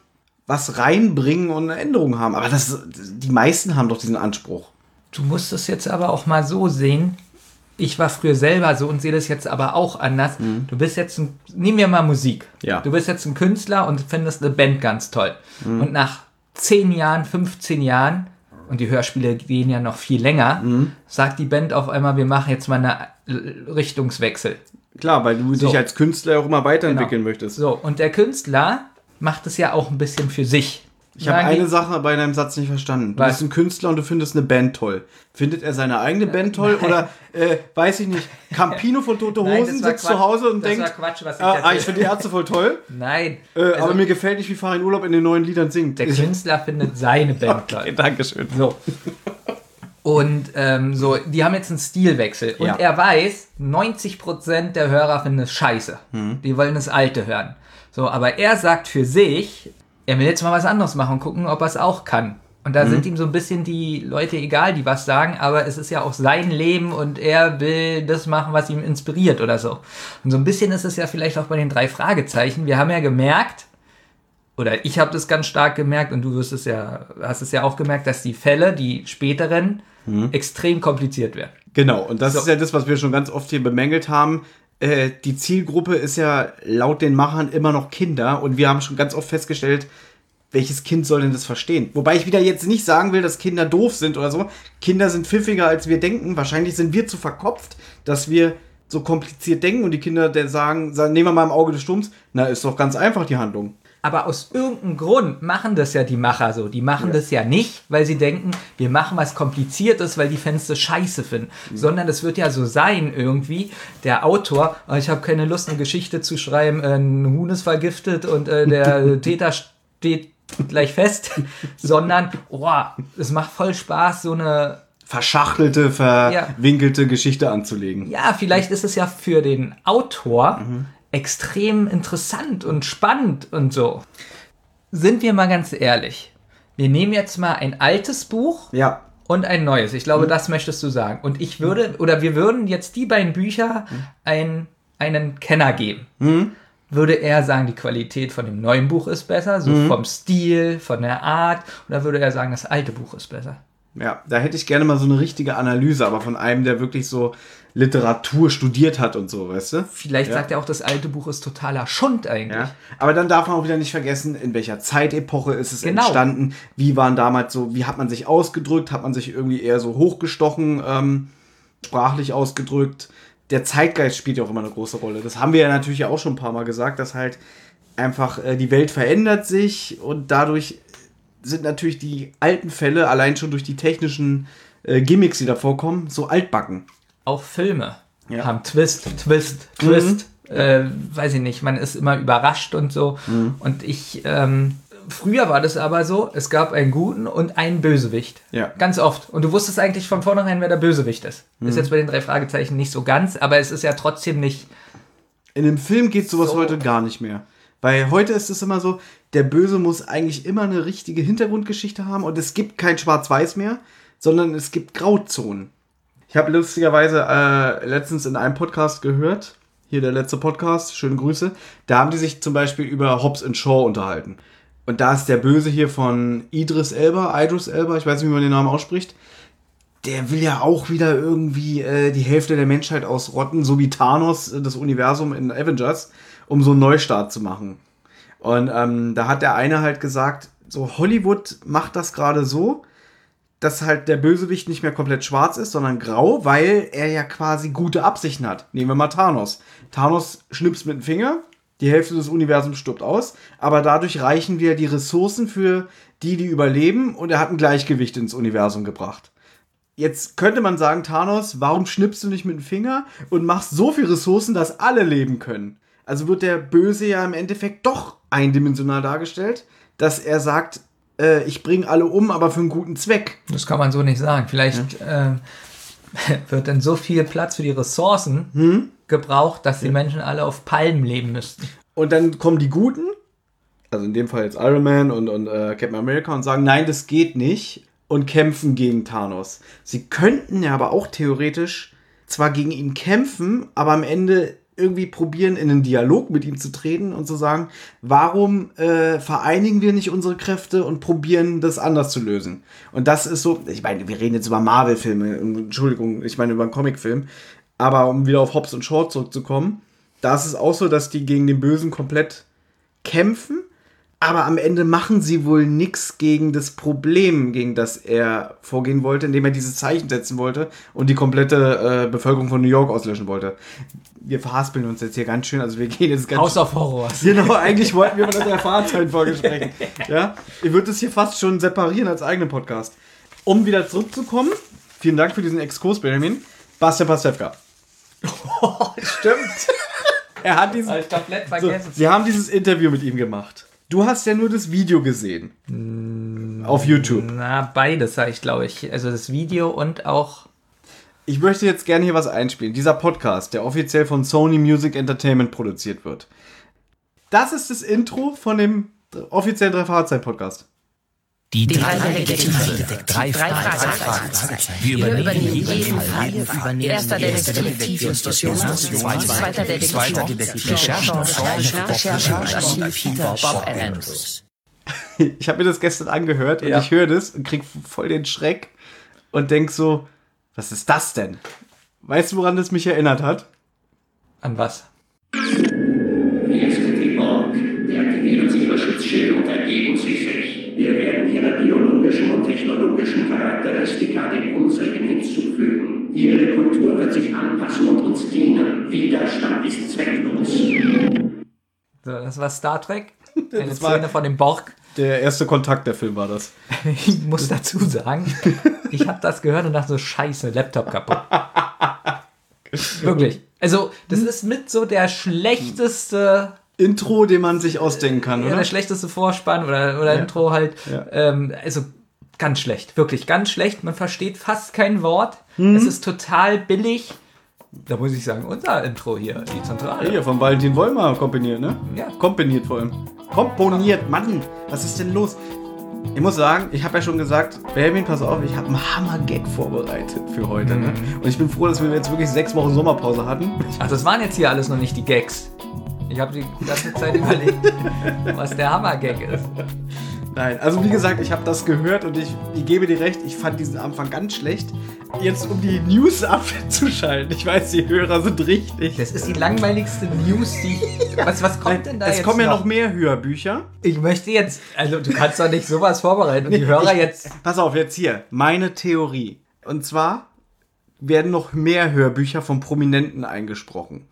was reinbringen und eine Änderung haben. Aber das, die meisten haben doch diesen Anspruch. Du musst es jetzt aber auch mal so sehen. Ich war früher selber so und sehe das jetzt aber auch anders. Du bist jetzt ein, nehmen wir mal Musik. Ja. Du bist jetzt ein Künstler und findest eine Band ganz toll. Und nach 10 Jahren, 15 Jahren, und die Hörspiele gehen ja noch viel länger, sagt die Band auf einmal, wir machen jetzt mal einen Richtungswechsel. Klar, weil du So. dich als Künstler auch immer weiterentwickeln Genau. möchtest. So, und der Künstler macht es ja auch ein bisschen für sich. Ich habe eine Sache bei deinem Satz nicht verstanden. Du Was? bist ein Künstler und du findest eine Band toll. Findet er seine eigene Band toll oder äh, weiß ich nicht, Campino von *laughs* Tote Nein, Hosen war sitzt Quatsch. zu Hause und Das denkt, Quatsch, was ich ah, ah, ich finde die Ärzte voll toll, *laughs* Nein. äh, Also, aber mir gefällt nicht, wie Farin Urlaub in den neuen Liedern singt. der Künstler findet seine Band *laughs* toll. Dankeschön. So. Und ähm, so, die haben jetzt einen Stilwechsel. Und Ja. er weiß, 90% der Hörer finden es scheiße. Die wollen das Alte hören. So, aber er sagt für sich, er will jetzt mal was anderes machen und gucken, ob er es auch kann. Und da sind ihm so ein bisschen die Leute egal, die was sagen, aber es ist ja auch sein Leben und er will das machen, was ihm inspiriert oder so. Und so ein bisschen ist es ja vielleicht auch bei den drei Fragezeichen. Wir haben ja gemerkt, oder ich habe das ganz stark gemerkt und du wirst es ja, hast es ja auch gemerkt, dass die Fälle, die späteren, extrem kompliziert werden. Genau, und das So. ist ja das, was wir schon ganz oft hier bemängelt haben. Äh, die Zielgruppe ist ja laut den Machern immer noch Kinder und wir haben schon ganz oft festgestellt, welches Kind soll denn das verstehen? Wobei ich wieder jetzt nicht sagen will, dass Kinder doof sind oder so. Kinder sind pfiffiger, als wir denken. Wahrscheinlich sind wir zu verkopft, dass wir so kompliziert denken und die Kinder der sagen, sagen, nehmen wir mal im Auge des Sturms, na, ist doch ganz einfach die Handlung. Aber aus irgendeinem Grund machen das ja die Macher so. Die machen das ja nicht, weil sie denken, wir machen was Kompliziertes, weil die Fans das scheiße finden. Sondern es wird ja so sein irgendwie, der Autor, "Oh, ich habe keine Lust, eine Geschichte zu schreiben, äh, ein Huhn ist vergiftet und äh, der *laughs* Täter steht gleich fest. *laughs* sondern, oh, es macht voll Spaß, so eine Verschachtelte, verwinkelte Geschichte anzulegen. ja, vielleicht ist es ja für den Autor extrem interessant und spannend und so. Sind wir mal ganz ehrlich. Wir nehmen jetzt mal ein altes Buch Ja. und ein neues. Ich glaube, das möchtest du sagen. Und ich würde, oder wir würden jetzt die beiden Bücher ein, einen Kenner geben. Würde er sagen, die Qualität von dem neuen Buch ist besser, so vom Stil, von der Art, oder würde er sagen, das alte Buch ist besser? Ja, da hätte ich gerne mal so eine richtige Analyse, aber von einem, der wirklich so Literatur studiert hat und so, weißt du? Vielleicht Ja. sagt er auch, das alte Buch ist totaler Schund eigentlich. Ja, aber dann darf man auch wieder nicht vergessen, in welcher Zeitepoche ist es Genau. entstanden, wie waren damals so, wie hat man sich ausgedrückt, hat man sich irgendwie eher so hochgestochen, ähm, sprachlich ausgedrückt. Der Zeitgeist spielt ja auch immer eine große Rolle. Das haben wir ja natürlich auch schon ein paar Mal gesagt, dass halt einfach äh, die Welt verändert sich und dadurch sind natürlich die alten Fälle, allein schon durch die technischen äh, Gimmicks, die da vorkommen, so altbacken. Auch Filme Ja. Mhm. haben Twist, Twist, Twist. Äh, weiß ich nicht, man ist immer überrascht und so. Und ich, ähm, früher war das aber so, es gab einen guten und einen Bösewicht. Ja. Ganz oft. Und du wusstest eigentlich von vornherein, wer der Bösewicht ist. Mhm. Ist jetzt bei den drei Fragezeichen nicht so ganz, aber es ist ja trotzdem nicht. In einem Film geht sowas So. heute gar nicht mehr. Weil heute ist es immer so, der Böse muss eigentlich immer eine richtige Hintergrundgeschichte haben und es gibt kein Schwarz-Weiß mehr, sondern es gibt Grauzonen. Ich habe lustigerweise äh, letztens in einem Podcast gehört, hier der letzte Podcast, schöne Grüße, da haben die sich zum Beispiel über Hobbs and Shaw unterhalten. Und da ist der Böse hier von Idris Elba, Idris Elba, ich weiß nicht, wie man den Namen ausspricht, der will ja auch wieder irgendwie äh, die Hälfte der Menschheit ausrotten, so wie Thanos äh, das Universum in Avengers, um so einen Neustart zu machen. Und ähm, da hat der eine halt gesagt, so Hollywood macht das gerade so, dass halt der Bösewicht nicht mehr komplett schwarz ist, sondern grau, weil er ja quasi gute Absichten hat. Nehmen wir mal Thanos. Thanos schnipst mit dem Finger, die Hälfte des Universums stirbt aus, aber dadurch reichen wir die Ressourcen für die, die überleben und er hat ein Gleichgewicht ins Universum gebracht. Jetzt könnte man sagen, Thanos, warum schnippst du nicht mit dem Finger und machst so viel Ressourcen, dass alle leben können? Also wird der Böse ja im Endeffekt doch eindimensional dargestellt, dass er sagt, äh, ich bringe alle um, aber für einen guten Zweck. Das kann man so nicht sagen. Vielleicht ähm, *laughs* wird dann so viel Platz für die Ressourcen Hm? gebraucht, dass die Menschen alle auf Palmen leben müssten. Und dann kommen die Guten, also in dem Fall jetzt Iron Man und, und äh, Captain America, und sagen, nein, das geht nicht und kämpfen gegen Thanos. Sie könnten ja aber auch theoretisch zwar gegen ihn kämpfen, aber am Ende irgendwie probieren, in einen Dialog mit ihm zu treten und zu sagen, warum äh, vereinigen wir nicht unsere Kräfte und probieren das anders zu lösen? Und das ist so, ich meine, wir reden jetzt über Marvel-Filme, Entschuldigung, ich meine über einen Comicfilm, aber um wieder auf Hobbs und Shaw zurückzukommen, da ist es auch so, dass die gegen den Bösen komplett kämpfen, aber am Ende machen sie wohl nichts gegen das Problem, gegen das er vorgehen wollte, indem er dieses Zeichen setzen wollte und die komplette äh, Bevölkerung von New York auslöschen wollte. Wir verhaspeln uns jetzt hier ganz schön, also wir gehen jetzt ganz House of Horrors. Genau, eigentlich wollten wir mal das Erfahrungsfolge sprechen. Ja? Ich würde es hier fast schon separieren als eigenen Podcast. Um wieder zurückzukommen, vielen Dank für diesen Exkurs, Benjamin. Bastian Pastewka. *laughs* Stimmt. Er hat diesen Hab ich komplett So, vergessen. sie haben dieses Interview mit ihm gemacht. Du hast ja nur das Video gesehen. Auf YouTube. Na, beides sage ich, glaube ich. Also das Video und auch. Ich möchte jetzt gerne hier was einspielen. Dieser Podcast, der offiziell von Sony Music Entertainment produziert wird. Das ist das Intro von dem offiziellen drei Podcast. Die drei Detektive. Drei Fragezeichen. Wir übernehmen jeden Fall. Erster Detektiv Justus Jonas, zweiter Detektiv Recherche und Recherche Bob Andrews. Ich habe mir das gestern angehört und Ja. ich höre das und krieg voll den Schreck und denk so, was ist das denn? Weißt du, woran das mich erinnert hat? An was? Technologischen Charakteristika dem unsrigen hinzufügen. Ihre Kultur wird sich anpassen und uns dienen. Widerstand ist zwecklos. So, das war Star Trek. *laughs* Eine Das war- Szene von dem Borg. Der erste Kontakt der Film war das. *laughs* Ich muss dazu sagen, ich habe das gehört und dachte so, scheiße, Laptop kaputt. *laughs* Wirklich. Also, das ist mit so der schlechteste, Intro, den man sich ausdenken kann, ja, oder? der schlechteste Vorspann oder, oder Intro halt. Ja. Ähm, also, ganz schlecht. Wirklich, ganz schlecht. Man versteht fast kein Wort. Mhm. Es ist total billig. Da muss ich sagen, unser Intro hier, die Zentrale. Hier, von Valentin Wollmer komponiert, ne? Ja. Komponiert vor allem. Komponiert, Mann, was ist denn los? Ich muss sagen, ich habe ja schon gesagt, Benjamin, pass auf, ich habe einen Hammer-Gag vorbereitet für heute. Ne? Und ich bin froh, dass wir jetzt wirklich sechs Wochen Sommerpause hatten. Ach, das waren jetzt hier alles noch nicht die Gags. Ich habe die ganze Zeit überlegt, *laughs* was der Hammer-Gag ist. Nein, also wie gesagt, ich habe das gehört und ich, ich gebe dir recht, ich fand diesen Anfang ganz schlecht. Jetzt um die News *laughs* abzuschalten. Ich weiß, die Hörer sind richtig. Das ist die langweiligste News, die. Was, was kommt denn da es jetzt? kommen ja noch mehr Hörbücher. Ich möchte jetzt. Also, du kannst doch nicht sowas vorbereiten und die Hörer ich, jetzt. Pass auf, jetzt hier. Meine Theorie. Und zwar werden noch mehr Hörbücher von Prominenten eingesprochen.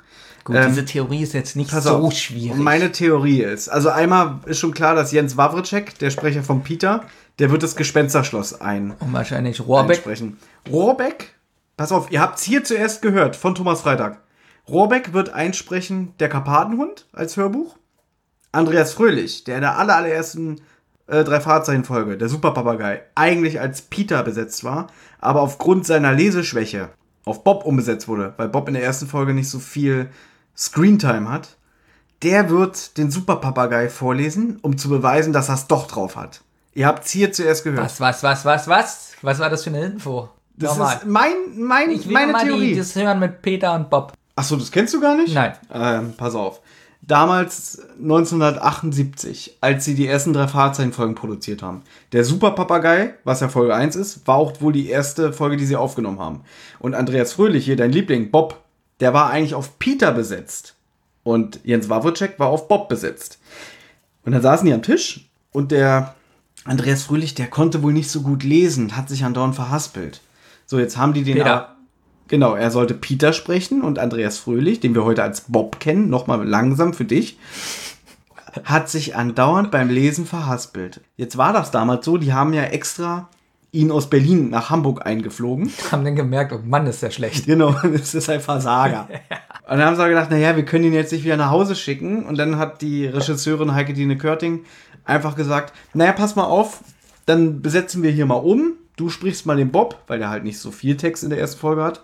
Gut, Ähm, diese Theorie ist jetzt nicht so auf. schwierig. Meine Theorie ist, also einmal ist schon klar, dass Jens Wawritschek, der Sprecher von Peter, der wird das Gespensterschloss ein, und wahrscheinlich Rohrbeck. einsprechen. Rohrbeck, pass auf, ihr habt es hier zuerst gehört von Thomas Freitag. Rohrbeck wird einsprechen der Karpatenhund als Hörbuch. Andreas Fröhlich, der in der aller, allerersten äh, drei Fahrzeichen-Folge, der Superpapagei, eigentlich als Peter besetzt war, aber aufgrund seiner Leseschwäche auf Bob umbesetzt wurde, weil Bob in der ersten Folge nicht so viel Screentime hat, der wird den Superpapagei vorlesen, um zu beweisen, dass er es doch drauf hat. Ihr habt es hier zuerst gehört. Was, was, was, was, was? Was war das für eine Info? Das Nochmal. ist mein, mein, ich will meine mal Theorie. Die, das hören mit Peter und Bob. Achso, das kennst du gar nicht? Nein. Ähm, pass auf. Damals 1978, als sie die ersten drei Fahrzeichenfolgen produziert haben. Der Superpapagei, was ja Folge 1 ist, war auch wohl die erste Folge, die sie aufgenommen haben. Und Andreas Fröhlich, hier dein Liebling, Bob, der war eigentlich auf Peter besetzt. Und Jens Wawrczyk war auf Bob besetzt. Und dann saßen die am Tisch und der Andreas Fröhlich, der konnte wohl nicht so gut lesen, hat sich andauernd verhaspelt. So, jetzt haben die den Peter. Genau, er sollte Peter sprechen und Andreas Fröhlich, den wir heute als Bob kennen, nochmal langsam für dich, hat sich andauernd beim Lesen verhaspelt. Jetzt war das damals so, die haben ja extra ihn aus Berlin nach Hamburg eingeflogen. *laughs* Haben dann gemerkt, oh Mann, ist der schlecht. Genau, *laughs* das ist ein Versager. *laughs* Und dann haben sie gedacht, naja, wir können ihn jetzt nicht wieder nach Hause schicken. Und dann hat die Regisseurin Heike Dine Körting einfach gesagt, naja, pass mal auf, dann besetzen wir hier mal um. Du sprichst mal den Bob, weil der halt nicht so viel Text in der ersten Folge hat.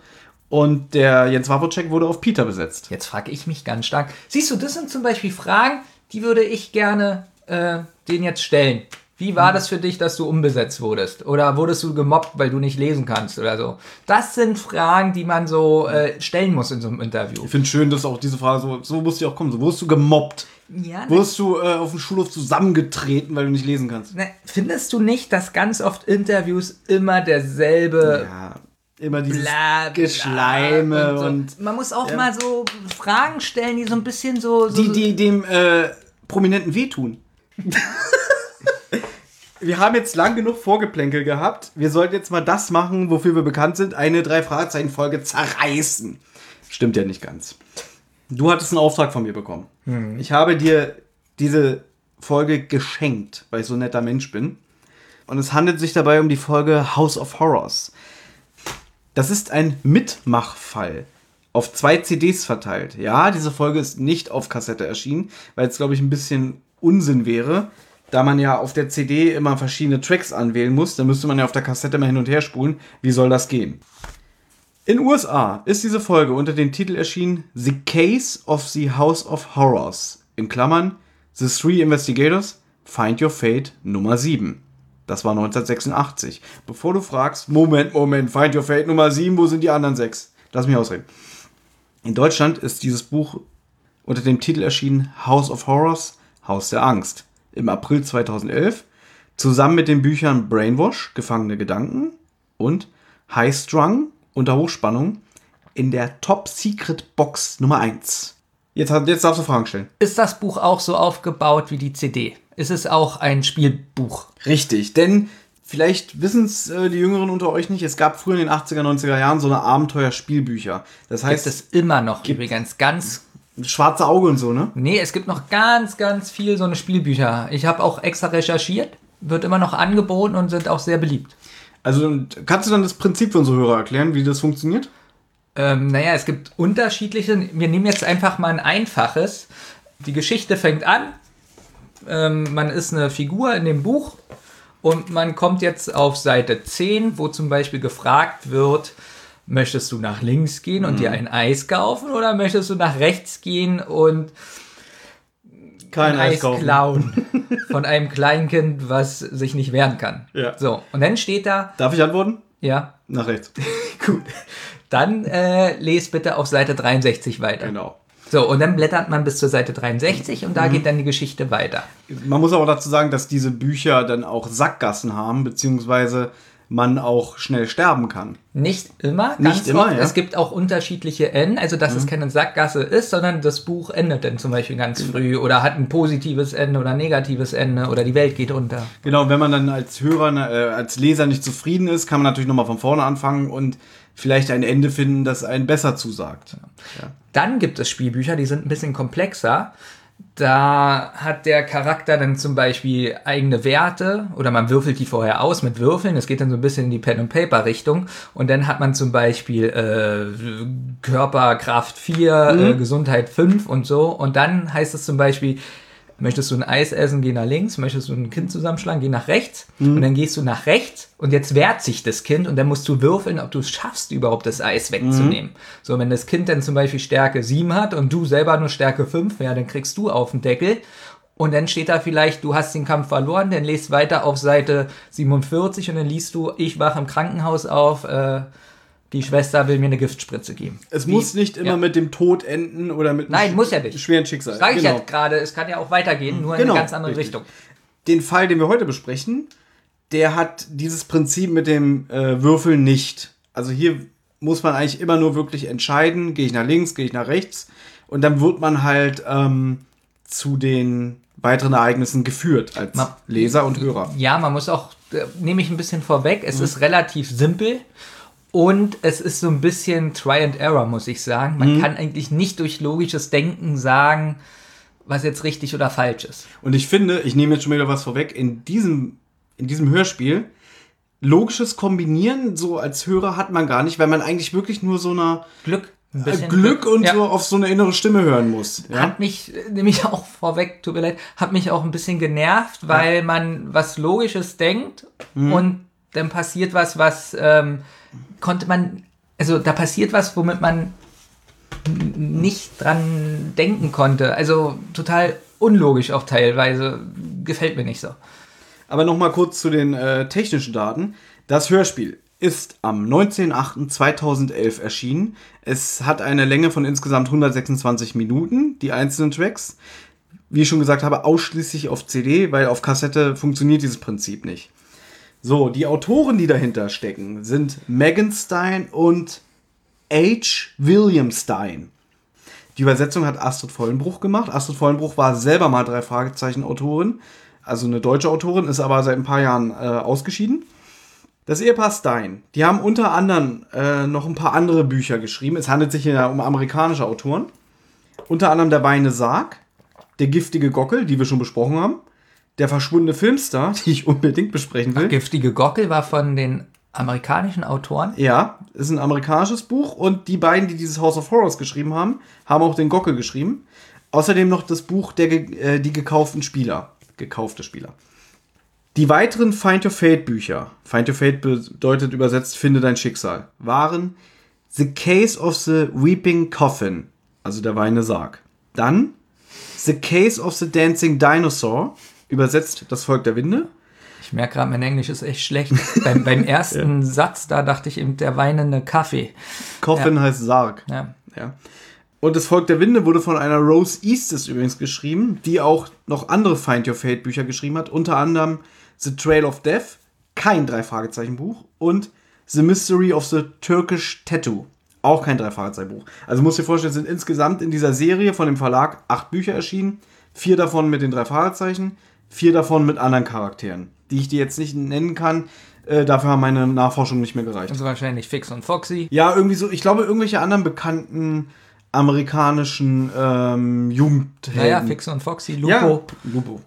Und der Jens Wawrczyk wurde auf Peter besetzt. Jetzt frage ich mich ganz stark. Siehst du, das sind zum Beispiel Fragen, die würde ich gerne äh, den jetzt stellen. Wie war das für dich, dass du umbesetzt wurdest? Oder wurdest du gemobbt, weil du nicht lesen kannst oder so? Das sind Fragen, die man so äh, stellen muss in so einem Interview. Ich finde schön, dass auch diese Frage so, so musst du auch kommen. So wurdest du gemobbt. Ja, Wurdest du äh, auf dem Schulhof zusammengetreten, weil du nicht lesen kannst. ne, findest du nicht, dass ganz oft Interviews immer derselbe Ja, immer dieses bla, bla Geschleime so. und man muss auch Ja. mal so Fragen stellen, die so ein bisschen so, so die, die dem äh, Prominenten wehtun. *laughs* wir haben jetzt lang genug Vorgeplänkel gehabt. Wir sollten jetzt mal das machen, wofür wir bekannt sind: eine drei Fragezeichen-Folge zerreißen. Stimmt ja nicht ganz. Du hattest einen Auftrag von mir bekommen. Ich habe dir diese Folge geschenkt, weil ich so ein netter Mensch bin. Und es handelt sich dabei um die Folge House of Horrors. Das ist ein Mitmachfall. Auf zwei CDs verteilt. Ja, diese Folge ist nicht auf Kassette erschienen, weil es, glaube ich, ein bisschen Unsinn wäre, da man ja auf der CD immer verschiedene Tracks anwählen muss, dann müsste man ja auf der Kassette mal hin und her spulen. Wie soll das gehen? In USA ist diese Folge unter dem Titel erschienen The Case of the House of Horrors. In Klammern The Three Investigators Find Your Fate Nummer 7. Das war 1986. Bevor du fragst, Moment, Moment, Find Your Fate Nummer 7, wo sind die anderen sechs? Lass mich ausreden. In Deutschland ist dieses Buch unter dem Titel erschienen House of Horrors, Haus der Angst. Im April 2011. Zusammen mit den Büchern Brainwash, Gefangene Gedanken und High Strung, unter Hochspannung, in der Top Secret Box Nummer 1. Jetzt, jetzt darfst du Fragen stellen. Ist das Buch auch so aufgebaut wie die CD? Ist es auch ein Spielbuch? Richtig, denn vielleicht wissen es äh, die Jüngeren unter euch nicht, es gab früher in den 80er, 90er Jahren so eine Abenteuerspielbücher. Das heißt, Gibt es immer noch übrigens ganz. Schwarze Auge und so, ne? Nee, es gibt noch ganz, ganz viel so eine Spielbücher. Ich habe auch extra recherchiert, wird immer noch angeboten und sind auch sehr beliebt. Also kannst du dann das Prinzip für unsere Hörer erklären, wie das funktioniert? Ähm, naja, es gibt unterschiedliche. Wir nehmen jetzt einfach mal ein einfaches. Die Geschichte fängt an. Ähm, man ist eine Figur in dem Buch und man kommt jetzt auf Seite 10, wo zum Beispiel gefragt wird, möchtest du nach links gehen und dir ein Eis kaufen oder möchtest du nach rechts gehen und Kein ein Eis klauen *laughs* von einem Kleinkind, was sich nicht wehren kann. Ja. So, und dann steht da, Darf ich antworten? ja, Nach rechts. *laughs* Gut. Dann äh, lest bitte auf Seite 63 weiter. Genau. So, und dann blättert man bis zur Seite 63 und Mhm. da geht dann die Geschichte weiter. Man muss aber dazu sagen, dass diese Bücher dann auch Sackgassen haben, beziehungsweise man auch schnell sterben kann. Nicht immer, Nicht ganz immer, oft. ja. Mhm. Es gibt auch unterschiedliche Enden, also dass es keine Sackgasse ist, sondern das Buch endet dann zum Beispiel ganz früh oder hat ein positives Ende oder ein negatives Ende oder die Welt geht unter. Genau, wenn man dann als Hörer, äh, als Leser nicht zufrieden ist, kann man natürlich nochmal von vorne anfangen und vielleicht ein Ende finden, das einen besser zusagt. Ja. Dann gibt es Spielbücher, die sind ein bisschen komplexer. Da hat der Charakter dann zum Beispiel eigene Werte oder man würfelt die vorher aus mit Würfeln. Das geht dann so ein bisschen in die Pen and Paper Richtung. Und dann hat man zum Beispiel äh, Körperkraft 4, äh, Gesundheit 5 und so. Und dann heißt es zum Beispiel, möchtest du ein Eis essen, geh nach links. Möchtest du ein Kind zusammenschlagen, geh nach rechts. Und dann gehst du nach rechts und jetzt wehrt sich das Kind und dann musst du würfeln, ob du es schaffst, überhaupt das Eis wegzunehmen. So, wenn das Kind dann zum Beispiel Stärke 7 hat und du selber nur Stärke 5, ja, dann kriegst du auf den Deckel. Und dann steht da vielleicht, du hast den Kampf verloren, dann lest weiter auf Seite 47 und dann liest du, ich wache im Krankenhaus auf, äh, die Schwester will mir eine Giftspritze geben. Es Wie- muss nicht immer ja. mit dem Tod enden oder mit einem Nein, sch- muss ja nicht. schweren Schicksal. Sag ich Genau. ja gerade, es kann ja auch weitergehen, nur in Genau, eine ganz andere richtig. Richtung. Den Fall, den wir heute besprechen, der hat dieses Prinzip mit dem äh, Würfeln nicht. Also hier muss man eigentlich immer nur wirklich entscheiden, gehe ich nach links, gehe ich nach rechts und dann wird man halt ähm, zu den weiteren Ereignissen geführt als Ma- Leser und Hörer. Ja, man muss auch, äh, nehme ich ein bisschen vorweg, Mhm. es ist relativ simpel und es ist so ein bisschen Try and Error, muss ich sagen. Mhm. Man kann eigentlich nicht durch logisches Denken sagen, was jetzt richtig oder falsch ist. Und ich finde, ich nehme jetzt schon wieder was vorweg, in diesem, in diesem Hörspiel, logisches Kombinieren so als Hörer hat man gar nicht, weil man eigentlich wirklich nur so eine Glück. Ein äh, bisschen Glück und Ja. so auf so eine innere Stimme hören muss. Ja? Hat mich äh, nämlich *laughs* auch vorweg, tut mir leid, hat mich auch ein bisschen genervt, weil man was Logisches denkt Mhm. und dann passiert was, was ähm, konnte man, also da passiert was, womit man nicht dran denken konnte. Also total unlogisch auch teilweise. Gefällt mir nicht so. Aber nochmal kurz zu den äh, technischen Daten. Das Hörspiel ist am 19.08.2011 erschienen. Es hat eine Länge von insgesamt 126 Minuten, die einzelnen Tracks. Wie ich schon gesagt habe, ausschließlich auf CD, weil auf Kassette funktioniert dieses Prinzip nicht. So, die Autoren, die dahinter stecken, sind Megan Stein und H. William Stein. Die Übersetzung hat Astrid Vollenbruch gemacht. Astrid Vollenbruch war selber mal drei Fragezeichen Autorin, also eine deutsche Autorin, ist aber seit ein paar Jahren äh, ausgeschieden. Das Ehepaar Stein, die haben unter anderem äh, noch ein paar andere Bücher geschrieben. Es handelt sich hier um amerikanische Autoren. Unter anderem Der Weine Sarg, Der giftige Gockel, die wir schon besprochen haben, Der verschwundene Filmstar, *laughs* die ich unbedingt besprechen will. Giftige Gockel war von den amerikanischen Autoren. Ja, ist ein amerikanisches Buch und die beiden, die dieses House of Horrors geschrieben haben, haben auch den Gockel geschrieben. Außerdem noch das Buch der, äh, Die gekauften Spieler. Gekaufte Spieler. Die weiteren Find Your Fate Bücher, Find Your Fate bedeutet übersetzt Finde dein Schicksal, waren The Case of the Weeping Coffin, also der weinende Sarg. Dann The Case of the Dancing Dinosaur, übersetzt Das Volk der Winde. Ich merke gerade, mein Englisch ist echt schlecht. beim, beim *laughs* *laughs* ersten Satz, da dachte ich eben, der weinende Kaffee. Coffin heißt Sarg. Ja. Ja. Und das Volk der Winde wurde von einer Rose Eastes übrigens geschrieben, die auch noch andere Find Your Fate Bücher geschrieben hat, unter anderem The Trail of Death, kein Drei-Fragezeichen-Buch, und The Mystery of the Turkish Tattoo, auch kein Drei-Fragezeichen-Buch. Also musst dir vorstellen, es sind insgesamt in dieser Serie von dem Verlag acht Bücher erschienen, vier davon mit den drei Fragezeichen, vier davon mit anderen Charakteren, die ich dir jetzt nicht nennen kann. Äh, dafür haben meine Nachforschungen nicht mehr gereicht. Also wahrscheinlich Fix und Foxy. Ja, irgendwie so, ich glaube, irgendwelche anderen bekannten amerikanischen ähm, Jugendhelden. Naja, Fix und Foxy, Lupo. Ja, Lupo.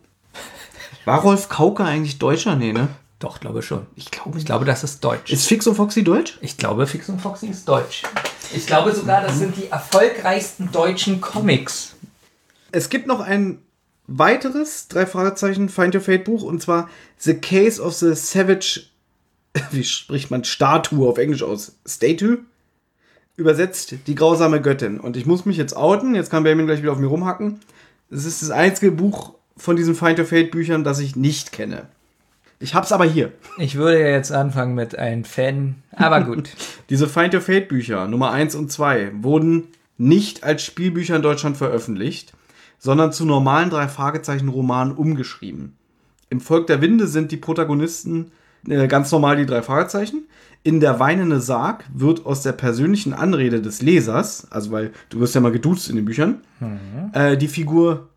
War Rolf Kauke eigentlich Deutscher? Nee, ne? Doch, glaube schon. Ich glaube, Ich glaube, das ist deutsch. Ist Fix und Foxy deutsch? Ich glaube, Fix und Foxy ist deutsch. Ich glaube sogar, das sind die erfolgreichsten deutschen Comics. Es gibt noch ein weiteres, drei Fragezeichen, Find Your Fate Buch, und zwar The Case of the Savage, *laughs* wie spricht man Statue auf Englisch aus? Statue? Übersetzt, die grausame Göttin. Und ich muss mich jetzt outen, jetzt kann Benjamin gleich wieder auf mir rumhacken. Es ist das einzige Buch von diesen Find Your Fate Büchern, das ich nicht kenne. Ich hab's aber hier. Ich würde ja jetzt anfangen mit einem Fan, aber gut. *laughs* Diese Find Your Fate Bücher, Nummer 1 und 2, wurden nicht als Spielbücher in Deutschland veröffentlicht, sondern zu normalen drei Fragezeichen Romanen umgeschrieben. Im Volk der Winde sind die Protagonisten äh, ganz normal die drei Fragezeichen. In der weinende Sarg wird aus der persönlichen Anrede des Lesers, also weil du wirst ja mal geduzt in den Büchern, äh, die Figur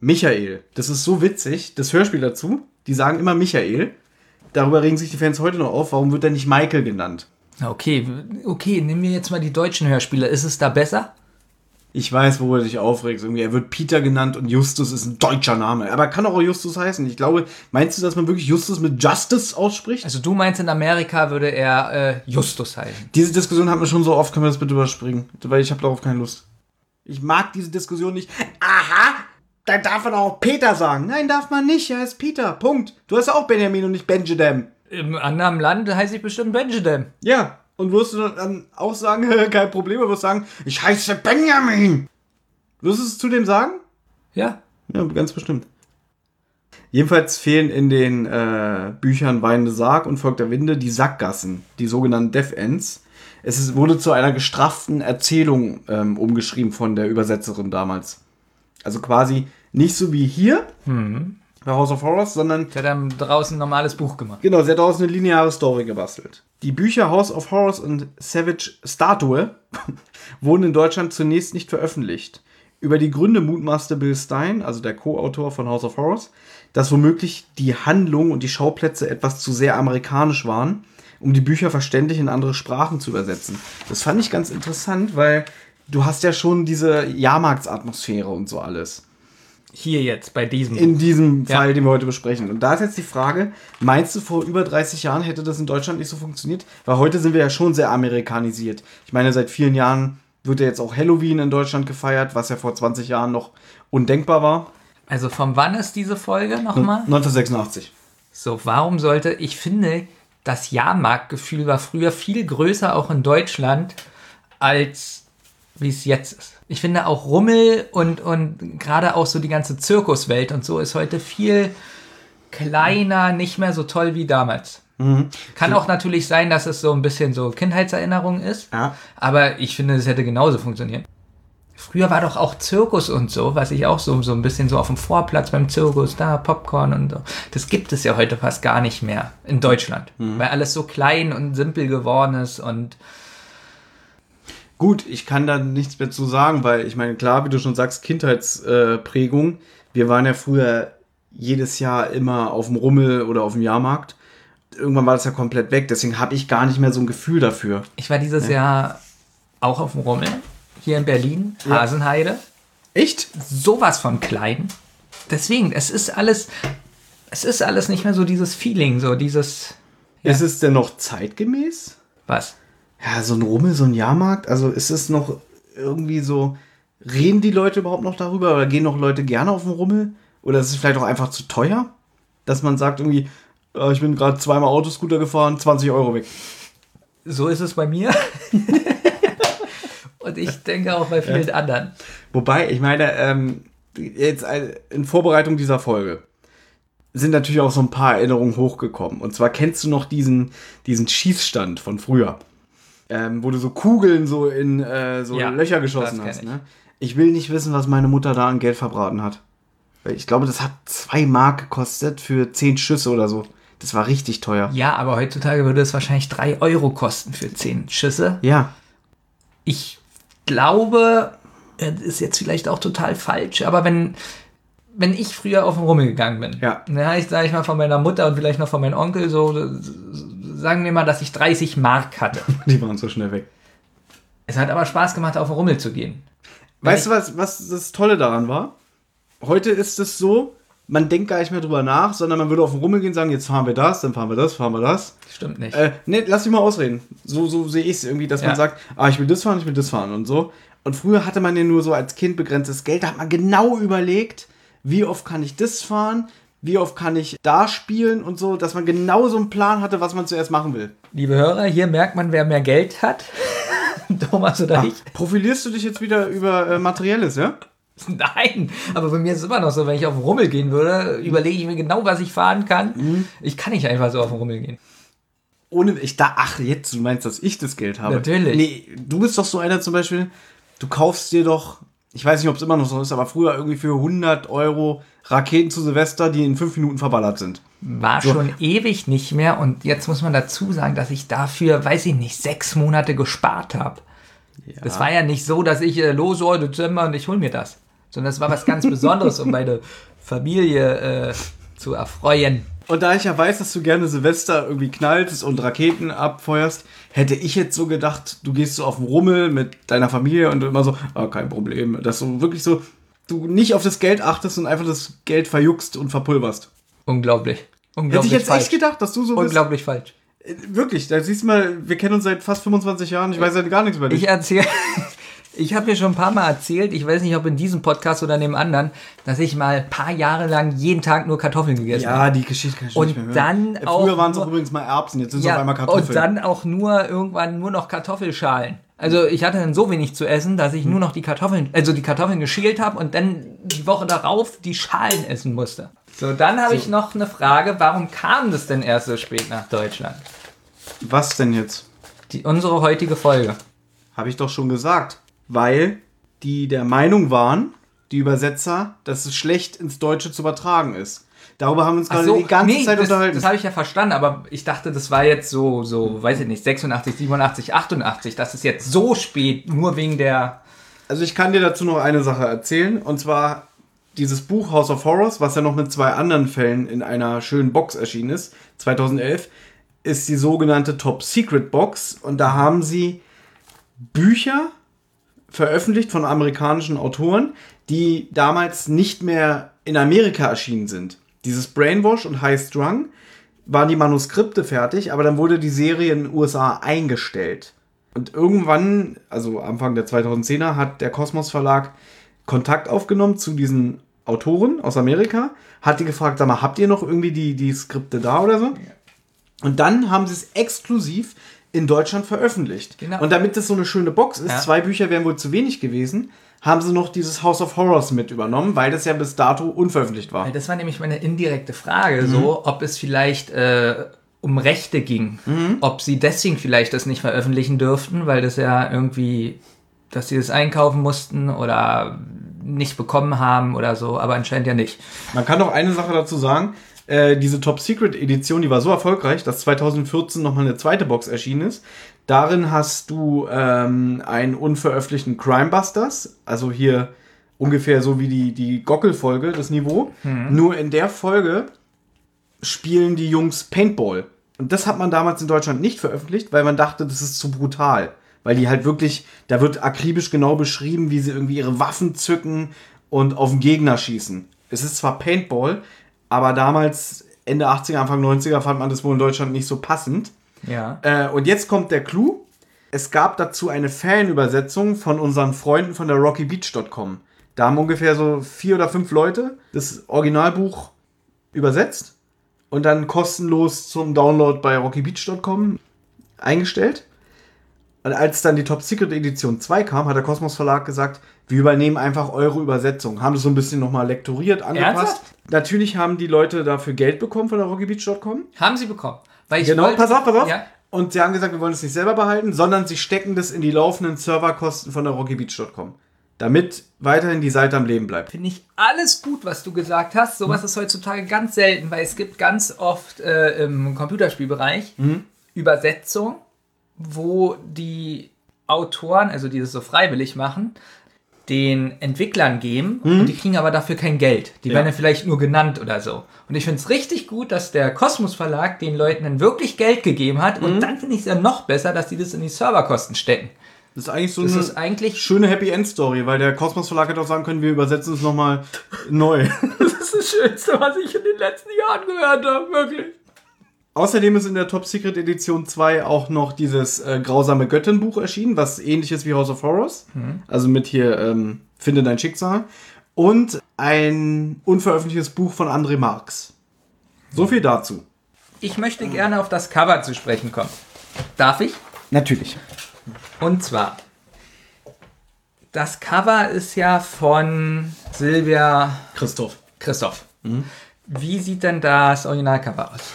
Michael. Das ist so witzig, das Hörspiel dazu, die sagen immer Michael. Darüber regen sich die Fans heute noch auf, warum wird er nicht Michael genannt? Okay, okay, nehmen wir jetzt mal die deutschen Hörspiele. Ist es da besser? Ich weiß, worüber du dich aufregst. Irgendwie, er wird Peter genannt und Justus ist ein deutscher Name. Aber kann auch Justus heißen. Ich glaube, meinst du, dass man wirklich Justus mit Justice ausspricht? Also du meinst, in Amerika würde er äh, Justus heißen. Diese Diskussion haben wir schon so oft, können wir das bitte überspringen? Weil ich habe darauf keine Lust. Ich mag diese Diskussion nicht. Aha, da darf man auch Peter sagen. Nein, darf man nicht. Er ist Peter. Punkt. Du hast ja auch Benjamin und nicht Benjamin. Im anderen Land heiße ich bestimmt Benjamin. Ja. Und wirst du dann auch sagen, *laughs* kein Problem, aber wirst sagen, ich heiße Benjamin. Wirst du es zu dem sagen? Ja. Ja, ganz bestimmt. Jedenfalls fehlen in den äh, Büchern Weinende Sarg und Volk der Winde die Sackgassen, die sogenannten Death Ends. Es ist, wurde zu einer gestrafften Erzählung ähm, umgeschrieben von der Übersetzerin damals. Also quasi nicht so wie hier bei House of Horrors, sondern Ich hätte dann draußen ein normales Buch gemacht. Genau, sie hat daraus eine lineare Story gebastelt. Die Bücher House of Horrors und Savage Statue *laughs* wurden in Deutschland zunächst nicht veröffentlicht. Über die Gründe mutmaßte Bill Stein, also der Co-Autor von House of Horrors, dass womöglich die Handlung und die Schauplätze etwas zu sehr amerikanisch waren, um die Bücher verständlich in andere Sprachen zu übersetzen. Das fand ich ganz interessant, weil du hast ja schon diese Jahrmarktsatmosphäre und so alles Hier jetzt, bei diesem in Buch. diesem Ja. Fall, den wir heute besprechen. Und da ist jetzt die Frage, meinst du, vor über 30 Jahren hätte das in Deutschland nicht so funktioniert? Weil heute sind wir ja schon sehr amerikanisiert. Ich meine, seit vielen Jahren wird ja jetzt auch Halloween in Deutschland gefeiert, was ja vor 20 Jahren noch undenkbar war. Also von wann ist diese Folge nochmal? 1986. So, warum sollte, ich finde, das Jahrmarktgefühl war früher viel größer auch in Deutschland, als wie es jetzt ist. Ich finde auch Rummel und, und gerade auch so die ganze Zirkuswelt und so ist heute viel kleiner, nicht mehr so toll wie damals. Kann auch natürlich sein, dass es so ein bisschen so Kindheitserinnerung ist, Ja. aber ich finde, es hätte genauso funktioniert. Früher war doch auch Zirkus und so, was ich auch so, so ein bisschen so auf dem Vorplatz beim Zirkus, da Popcorn und so. Das gibt es ja heute fast gar nicht mehr in Deutschland, weil alles so klein und simpel geworden ist und Gut, ich kann da nichts mehr zu sagen, weil ich meine, klar, wie du schon sagst, Kindheitsprägung. Wir waren ja früher jedes Jahr immer auf dem Rummel oder auf dem Jahrmarkt. Irgendwann war das ja komplett weg, deswegen habe ich gar nicht mehr so ein Gefühl dafür. ich war dieses Jahr auch auf dem Rummel, hier in Berlin, Hasenheide. Echt? sowas von klein. Deswegen, es ist alles, es ist alles nicht mehr so dieses Feeling, so dieses, Ist es denn noch zeitgemäß? was? Ja, so ein Rummel, so ein Jahrmarkt, also ist es noch irgendwie so Reden die Leute überhaupt noch darüber oder gehen noch Leute gerne auf den Rummel? Oder ist es vielleicht auch einfach zu teuer, dass man sagt irgendwie, äh, ich bin gerade zweimal Autoscooter gefahren, 20 Euro weg. So ist es bei mir. *laughs* Und ich denke auch bei vielen anderen. Wobei, ich meine, ähm, jetzt in Vorbereitung dieser Folge sind natürlich auch so ein paar Erinnerungen hochgekommen. Und zwar kennst du noch diesen, diesen Schießstand von früher, ähm, wo du so Kugeln so in äh, so Ja, Löcher geschossen hast. ich. Ne? Ich will nicht wissen, was meine Mutter da an Geld verbraten hat. Weil Ich glaube, das hat zwei Mark gekostet für zehn Schüsse oder so. Das war richtig teuer. Ja, aber heutzutage würde es wahrscheinlich 3 Euro kosten für 10 Schüsse. Ja. Ich glaube, das ist jetzt vielleicht auch total falsch, aber wenn, wenn ich früher auf den Rummel gegangen bin, Ja. dann habe ich, sage ich mal, von meiner Mutter und vielleicht noch von meinem Onkel so, sagen wir mal, dass ich 30 Mark hatte. *laughs* Die waren so schnell weg. Es hat aber Spaß gemacht, auf den Rummel zu gehen. Weißt du, was, was das Tolle daran war? Heute ist es so, man denkt gar nicht mehr drüber nach, sondern man würde auf den Rummel gehen und sagen, jetzt fahren wir das, dann fahren wir das, fahren wir das. Stimmt nicht. Äh, ne, lass mich mal ausreden. So, so sehe ich es irgendwie, dass Ja. man sagt, ah, ich will das fahren, ich will das fahren und so. Und früher hatte man ja nur so als Kind begrenztes Geld, da hat man genau überlegt, wie oft kann ich das fahren, wie oft kann ich da spielen und so, dass man genau so einen Plan hatte, was man zuerst machen will. Liebe Hörer, hier merkt man, wer mehr Geld hat. *laughs* Thomas oder ich. Profilierst du dich jetzt wieder über äh, Materielles, ja? *laughs* Nein, aber bei mir ist es immer noch so, wenn ich auf den Rummel gehen würde, überlege ich mir genau, was ich fahren kann. Mhm. Ich kann nicht einfach so auf den Rummel gehen. Ohne, ich da, ach, jetzt, du meinst, dass ich das Geld habe. Natürlich. Nee, du bist doch so einer zum Beispiel, du kaufst dir doch, ich weiß nicht, ob es immer noch so ist, aber früher irgendwie für 100 Euro Raketen zu Silvester, die in fünf Minuten verballert sind. War schon ewig nicht mehr und jetzt muss man dazu sagen, dass ich dafür, weiß ich nicht, sechs Monate gespart habe. Das war ja nicht so, dass ich äh, los oh, Dezember und ich hol mir das. Sondern es war was ganz *laughs* Besonderes, um meine Familie äh, zu erfreuen. Und da ich ja weiß, dass du gerne Silvester irgendwie knallst und Raketen abfeuerst, hätte ich jetzt so gedacht, du gehst so auf den Rummel mit deiner Familie und immer so, ah, kein Problem. Dass du wirklich so, du nicht auf das Geld achtest und einfach das Geld verjuckst und verpulverst. Unglaublich. Hätte Unglaublich ich jetzt falsch. echt gedacht, dass du so bist. Unglaublich falsch. Äh, Wirklich, da siehst du mal, wir kennen uns seit fast 25 Jahren, ich weiß ja gar nichts über dich. *laughs* Ich erzähle, ich habe mir schon ein paar Mal erzählt, ich weiß nicht, ob in diesem Podcast oder in dem anderen, dass ich mal ein paar Jahre lang jeden Tag nur Kartoffeln gegessen habe. ja, die Geschichte kann ich Und nicht mehr hören. dann Äh, auch Früher waren es übrigens mal Erbsen, jetzt sind es Ja, auf einmal Kartoffeln. und dann auch nur irgendwann nur noch Kartoffelschalen. Also ich hatte dann so wenig zu essen, dass ich nur noch die Kartoffeln, also die Kartoffeln geschält habe und dann die Woche darauf die Schalen essen musste. So, dann habe ich noch eine Frage, warum kam das denn erst so spät nach Deutschland? Was denn jetzt? Die, unsere heutige Folge. Habe ich doch schon gesagt. Weil die der Meinung waren, die Übersetzer, dass es schlecht ins Deutsche zu übertragen ist. Darüber haben wir uns gerade so, die ganze nee, Zeit das, unterhalten. Das habe ich ja verstanden, aber ich dachte, das war jetzt so, so, weiß ich nicht, 86, 87, 88. Das ist jetzt so spät, nur wegen der. Also ich kann dir dazu noch eine Sache erzählen. Und zwar dieses Buch House of Horrors, was ja noch mit zwei anderen Fällen in einer schönen Box erschienen ist, 2011, ist die sogenannte Top Secret Box. Und da haben sie Bücher veröffentlicht von amerikanischen Autoren, die damals nicht mehr in Amerika erschienen sind. Dieses Brainwash und High Strung waren die Manuskripte fertig, aber dann wurde die Serie in den USA eingestellt. Und irgendwann, also Anfang der 2010er, hat der Kosmos Verlag Kontakt aufgenommen zu diesen Autoren aus Amerika, hat die gefragt, sag mal, habt ihr noch irgendwie die, die Skripte da oder so? Und dann haben sie es exklusiv in Deutschland veröffentlicht. Genau. Und damit das so eine schöne Box ist, Ja. zwei Bücher wären wohl zu wenig gewesen, haben sie noch dieses House of Horrors mit übernommen, weil das ja bis dato unveröffentlicht war. Das war nämlich meine indirekte Frage, Mhm. so, ob es vielleicht äh, um Rechte ging. Mhm. Ob sie deswegen vielleicht das nicht veröffentlichen dürften, weil das ja irgendwie, dass sie das einkaufen mussten oder nicht bekommen haben oder so, aber anscheinend ja nicht. Man kann noch eine Sache dazu sagen. Äh, diese Top Secret Edition, die war so erfolgreich, dass 2014 nochmal eine zweite Box erschienen ist. Darin hast du ähm, einen unveröffentlichten Crimebusters, also hier ungefähr so wie die, die Gockel-Folge, das Niveau. Nur in der Folge spielen die Jungs Paintball. Und das hat man damals in Deutschland nicht veröffentlicht, weil man dachte, das ist zu brutal. Weil die halt wirklich, da wird akribisch genau beschrieben, wie sie irgendwie ihre Waffen zücken und auf den Gegner schießen. Es ist zwar Paintball, aber damals, Ende 80er, Anfang 90er, fand man das wohl in Deutschland nicht so passend. Ja. Äh, und jetzt kommt der Clou. Es gab dazu eine Fanübersetzung von unseren Freunden von der RockyBeach.com. Da haben ungefähr so vier oder fünf Leute das Originalbuch übersetzt und dann kostenlos zum Download bei RockyBeach.com eingestellt. Und als dann die Top Secret Edition 2 kam, hat der Kosmos Verlag gesagt, wir übernehmen einfach eure Übersetzung. Haben das so ein bisschen nochmal lektoriert, angepasst. Ernsthaft? Natürlich haben die Leute dafür Geld bekommen von der RockyBeach.com. Haben sie bekommen. Weil ich Genau, wollte- pass auf, pass auf. Ja. Und sie haben gesagt, wir wollen es nicht selber behalten, sondern sie stecken das in die laufenden Serverkosten von der RockyBeach.com. Damit weiterhin die Seite am Leben bleibt. Finde ich alles gut, was du gesagt hast. Sowas ist heutzutage ganz selten, weil es gibt ganz oft äh, im Computerspielbereich Übersetzungen, wo die Autoren, also die das so freiwillig machen, den Entwicklern geben und die kriegen aber dafür kein Geld. Die Ja. werden ja vielleicht nur genannt oder so. Und ich finde es richtig gut, dass der Kosmos Verlag den Leuten dann wirklich Geld gegeben hat und dann finde ich es ja noch besser, dass die das in die Serverkosten stecken. Das ist eigentlich so Das eine ist eigentlich schöne Happy End Story, weil der Kosmos Verlag hätte auch sagen können, wir übersetzen es nochmal neu. *laughs* das, ist das Schönste, was ich in den letzten Jahren gehört habe, wirklich. Außerdem ist in der Top Secret Edition 2 auch noch dieses äh, grausame Göttin-Buch erschienen, was ähnlich ist wie House of Horrors. Also mit hier ähm, Finde dein Schicksal. Und ein unveröffentlichtes Buch von André Marx. So viel dazu. Ich möchte gerne auf das Cover zu sprechen kommen. Darf ich? Natürlich. Und zwar, das Cover ist ja von Silvia Christoph. Christoph. Wie sieht denn das Originalcover aus?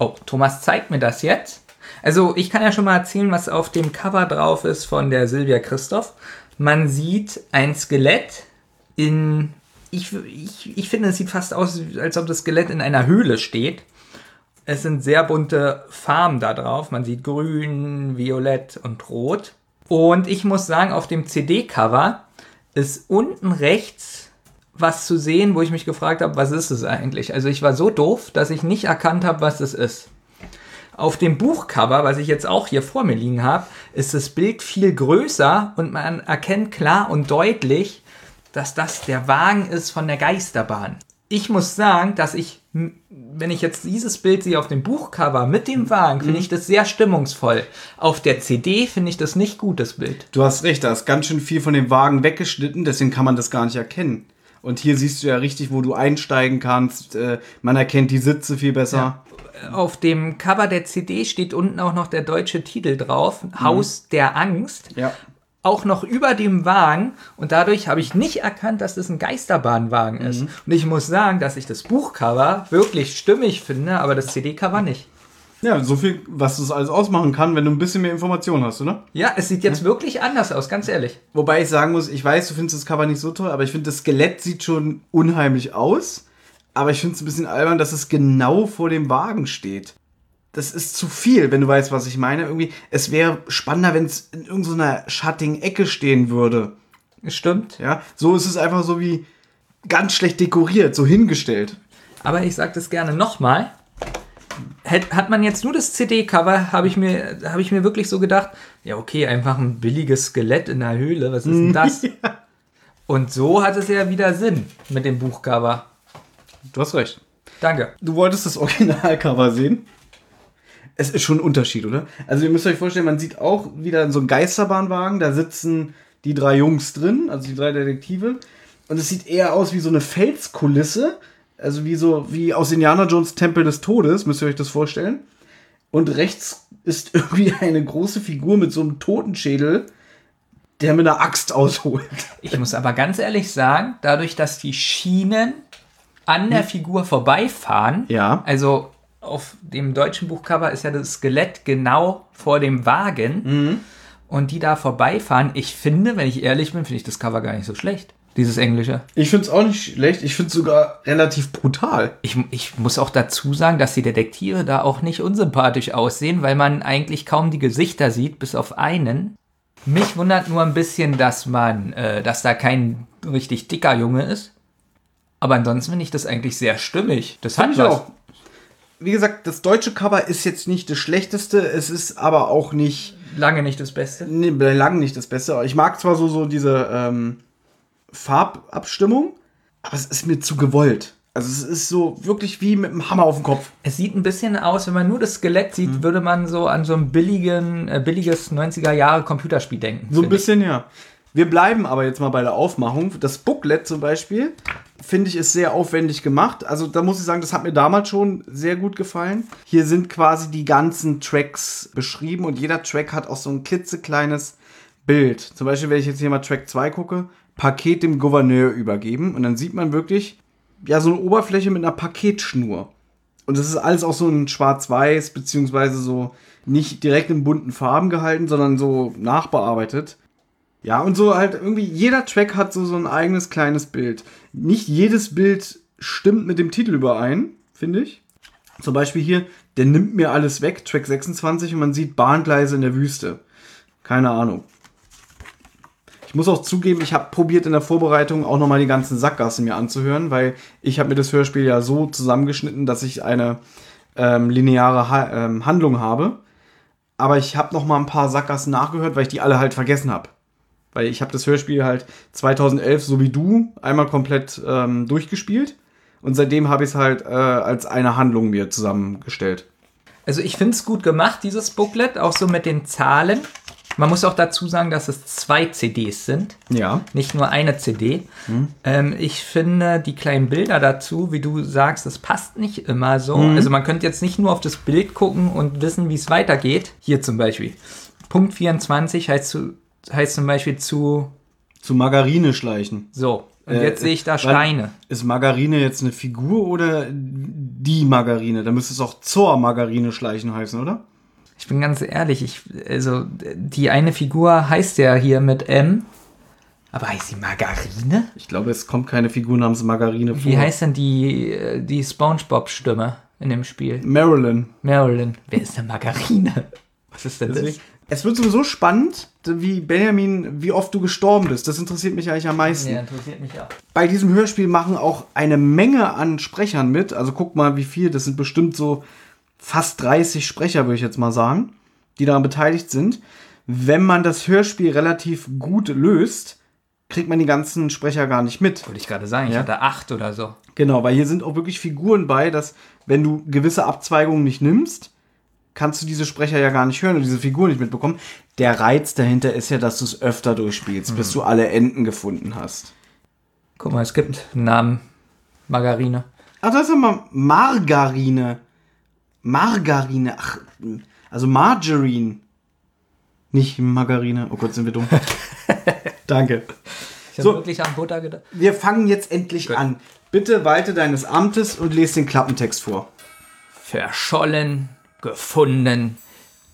Oh, Thomas zeigt mir das jetzt. Also, ich kann ja schon mal erzählen, was auf dem Cover drauf ist von der Silvia Christoph. Man sieht ein Skelett in. Ich, ich, ich finde, es sieht fast aus, als ob das Skelett in einer Höhle steht. Es sind sehr bunte Farben da drauf. Man sieht grün, violett und rot. Und ich muss sagen, auf dem CD-Cover ist unten rechts was zu sehen, wo ich mich gefragt habe, was ist es eigentlich? Also ich war so doof, dass ich nicht erkannt habe, was es ist. Auf dem Buchcover, was ich jetzt auch hier vor mir liegen habe, ist das Bild viel größer und man erkennt klar und deutlich, dass das der Wagen ist von der Geisterbahn. Ich muss sagen, dass ich, wenn ich jetzt dieses Bild sehe auf dem Buchcover mit dem Wagen, finde ich das sehr stimmungsvoll. Auf der CD finde ich das nicht gut, das Bild. Du hast recht, da ist ganz schön viel von dem Wagen weggeschnitten, deswegen kann man das gar nicht erkennen. Und hier siehst du ja richtig, wo du einsteigen kannst. Äh, man erkennt die Sitze viel besser. Auf dem Cover der CD steht unten auch noch der deutsche Titel drauf, Haus der Angst. Ja. Auch noch über dem Wagen und dadurch habe ich nicht erkannt, dass das ein Geisterbahnwagen ist. Und ich muss sagen, dass ich das Buchcover wirklich stimmig finde, aber das CD-Cover nicht. Ja, so viel, was das alles ausmachen kann, wenn du ein bisschen mehr Informationen hast, oder? Ja, es sieht jetzt wirklich anders aus, ganz ehrlich. Wobei ich sagen muss, ich weiß, du findest das Cover nicht so toll, aber ich finde, das Skelett sieht schon unheimlich aus. Aber ich finde es ein bisschen albern, dass es genau vor dem Wagen steht. Das ist zu viel, wenn du weißt, was ich meine. Irgendwie, es wäre spannender, wenn es in irgendeiner schattigen Ecke stehen würde. Stimmt. Ja, so ist es einfach so wie ganz schlecht dekoriert, so hingestellt. Aber ich sage das gerne nochmal. Hat man jetzt nur das CD-Cover, habe ich, mir- habe ich mir wirklich so gedacht, ja okay, einfach ein billiges Skelett in der Höhle, was ist denn das? *laughs* Und so hat es ja wieder Sinn mit dem Buchcover. Du hast recht. Danke. Du wolltest das Originalcover sehen? Es ist schon ein Unterschied, oder? Also ihr müsst euch vorstellen, man sieht auch wieder so einen Geisterbahnwagen, da sitzen die drei Jungs drin, also die drei Detektive. Und es sieht eher aus wie so eine Felskulisse, also wie so, wie aus Indiana Jones Tempel des Todes, müsst ihr euch das vorstellen. Und rechts ist *laughs* irgendwie eine große Figur mit so einem Totenschädel, der mit einer Axt ausholt. Ich muss aber ganz ehrlich sagen, dadurch, dass die Schienen an der Figur vorbeifahren, Ja. also auf dem deutschen Buchcover ist ja das Skelett genau vor dem Wagen und die da vorbeifahren, ich finde, wenn ich ehrlich bin, finde ich das Cover gar nicht so schlecht. Dieses englische. Ich finde es auch nicht schlecht, ich finde es sogar relativ brutal. Ich, ich muss auch dazu sagen, dass die Detektive da auch nicht unsympathisch aussehen, weil man eigentlich kaum die Gesichter sieht, bis auf einen. Mich wundert nur ein bisschen, dass man, äh, dass da kein richtig dicker Junge ist. Aber ansonsten finde ich das eigentlich sehr stimmig. Das hat Fand ich was. auch. Wie gesagt, das deutsche Cover ist jetzt nicht das schlechteste, es ist aber auch nicht, Lange nicht das Beste. nee, bei lang nicht das Beste. Ich mag zwar so, so diese ähm, Farbabstimmung, aber es ist mir zu gewollt. Also es ist so wirklich wie mit einem Hammer auf den Kopf. Es sieht ein bisschen aus, wenn man nur das Skelett sieht, Mhm. würde man so an so ein billigen, äh, billiges 90er Jahre Computerspiel denken. So ein finde ich. bisschen, ja. Wir bleiben aber jetzt mal bei der Aufmachung. Das Booklet zum Beispiel, finde ich, ist sehr aufwendig gemacht. Also da muss ich sagen, das hat mir damals schon sehr gut gefallen. Hier sind quasi die ganzen Tracks beschrieben und jeder Track hat auch so ein klitzekleines Bild. Zum Beispiel, wenn ich jetzt hier mal Track 2 gucke, Paket dem Gouverneur übergeben und dann sieht man wirklich, ja, so eine Oberfläche mit einer Paketschnur. Und das ist alles auch so in schwarz-weiß, beziehungsweise so nicht direkt in bunten Farben gehalten, sondern so nachbearbeitet. Ja, und so halt irgendwie, jeder Track hat so, so ein eigenes kleines Bild. Nicht jedes Bild stimmt mit dem Titel überein, finde ich. Zum Beispiel hier, der nimmt mir alles weg, Track 26, und man sieht Bahngleise in der Wüste. Keine Ahnung. Ich muss auch zugeben, ich habe probiert in der Vorbereitung auch nochmal die ganzen Sackgassen mir anzuhören, weil ich habe mir das Hörspiel ja so zusammengeschnitten, dass ich eine ähm, lineare ha ähm, Handlung habe. Aber ich habe noch mal ein paar Sackgassen nachgehört, weil ich die alle halt vergessen habe. Weil ich habe das Hörspiel halt 2011, so wie du, einmal komplett ähm, durchgespielt. Und seitdem habe ich es halt äh, als eine Handlung mir zusammengestellt. Also ich finde es gut gemacht, dieses Booklet, auch so mit den Zahlen. Man muss auch dazu sagen, dass es zwei CDs sind, Ja. nicht nur eine CD. Ähm, ich finde die kleinen Bilder dazu, wie du sagst, das passt nicht immer so. Also man könnte jetzt nicht nur auf das Bild gucken und wissen, wie es weitergeht. Hier zum Beispiel. Punkt 24 heißt, zu, heißt zum Beispiel zu Zu Margarine schleichen. so. Und Äh, jetzt sehe ich da Steine. Ist Margarine jetzt eine Figur oder die Margarine? Da müsste es auch zur Margarine schleichen heißen, oder? Ich bin ganz ehrlich, ich, also die eine Figur heißt ja hier mit M. Aber heißt sie Margarine? Ich glaube, es kommt keine Figur namens Margarine vor. Wie heißt denn die, die Spongebob-Stimme in dem Spiel? Marilyn. Marilyn. Wer ist denn Margarine? Was ist denn das? Es wird sowieso spannend, wie Benjamin, wie oft du gestorben bist. Das interessiert mich eigentlich am meisten. Ja, interessiert mich auch. Bei diesem Hörspiel machen auch eine Menge an Sprechern mit. Also guck mal, wie viel. Das sind bestimmt so fast 30 Sprecher, würde ich jetzt mal sagen, die daran beteiligt sind. Wenn man das Hörspiel relativ gut löst, kriegt man die ganzen Sprecher gar nicht mit. Wollte ich gerade sagen, ich Ja. hatte acht oder so. Genau, weil hier sind auch wirklich Figuren bei, dass wenn du gewisse Abzweigungen nicht nimmst, kannst du diese Sprecher ja gar nicht hören und diese Figuren nicht mitbekommen. Der Reiz dahinter ist ja, dass du es öfter durchspielst, bis du alle Enden gefunden hast. Guck mal, es gibt einen Namen. Margarine. Ach, das ist aber Margarine. Margarine. Ach, also Margarine. Nicht Margarine. Oh Gott, sind wir dumm. *laughs* Danke. Ich habe So. wirklich an Butter gedacht. Wir fangen jetzt endlich an. Bitte walte deines Amtes und lese den Klappentext vor. Verschollen, gefunden,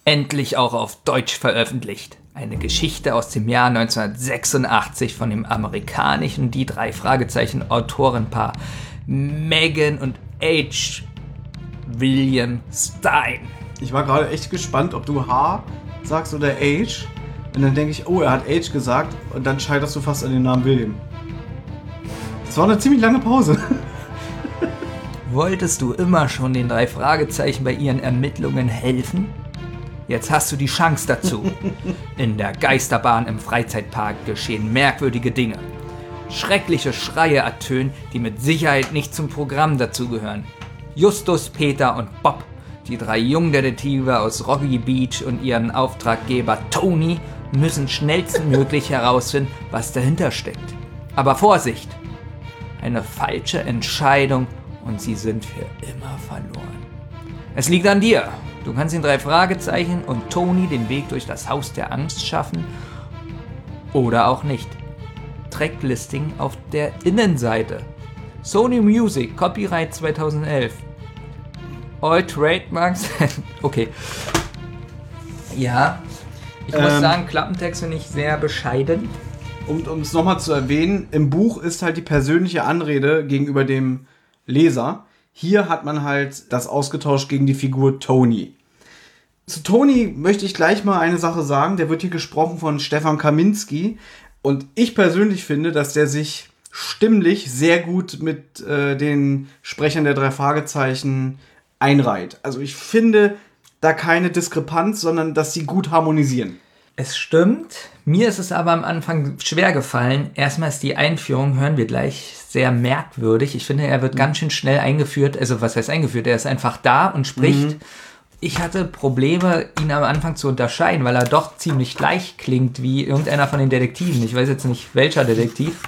endlich auch auf Deutsch veröffentlicht. Eine Geschichte aus dem Jahr 1986 von dem amerikanischen die drei Fragezeichen Autorenpaar Megan und H. William Stein. Ich war gerade echt gespannt, ob du H sagst oder H. Und dann denke ich, oh, er hat H gesagt. Und dann scheiterst du fast an den Namen William. Das war eine ziemlich lange Pause. *laughs* Wolltest du immer schon den drei Fragezeichen bei ihren Ermittlungen helfen? Jetzt hast du die Chance dazu. *laughs* In der Geisterbahn im Freizeitpark geschehen merkwürdige Dinge. Schreckliche Schreie ertönen, die mit Sicherheit nicht zum Programm dazugehören. Justus, Peter und Bob, die drei Jungdetektive aus Rocky Beach und ihren Auftraggeber Tony, müssen schnellstmöglich *laughs* herausfinden, was dahinter steckt. Aber Vorsicht! Eine falsche Entscheidung und sie sind für immer verloren. Es liegt an dir. Du kannst den drei Fragezeichen und Tony den Weg durch das Haus der Angst schaffen oder auch nicht. Tracklisting auf der Innenseite. Sony Music, Copyright 2011. All Trademarks. *laughs* okay. Ja. Ich muss Ähm. sagen, Klappentext finde ich sehr bescheiden. Um um es nochmal zu erwähnen, im Buch ist halt die persönliche Anrede gegenüber dem Leser. Hier hat man halt das ausgetauscht gegen die Figur Tony. Zu Tony möchte ich gleich mal eine Sache sagen. Der wird hier gesprochen von Stefan Kaminski. Und ich persönlich finde, dass der sich stimmlich sehr gut mit äh, den Sprechern der drei Fragezeichen einreiht. Also ich finde da keine Diskrepanz, sondern dass sie gut harmonisieren. Es stimmt. Mir ist es aber am Anfang schwer gefallen. Erstmal ist die Einführung, hören wir gleich, sehr merkwürdig. Ich finde, er wird ganz schön schnell eingeführt. Also, was heißt eingeführt? Er ist einfach da und spricht. Ich hatte Probleme, ihn am Anfang zu unterscheiden, weil er doch ziemlich gleich klingt wie irgendeiner von den Detektiven. Ich weiß jetzt nicht, welcher Detektiv.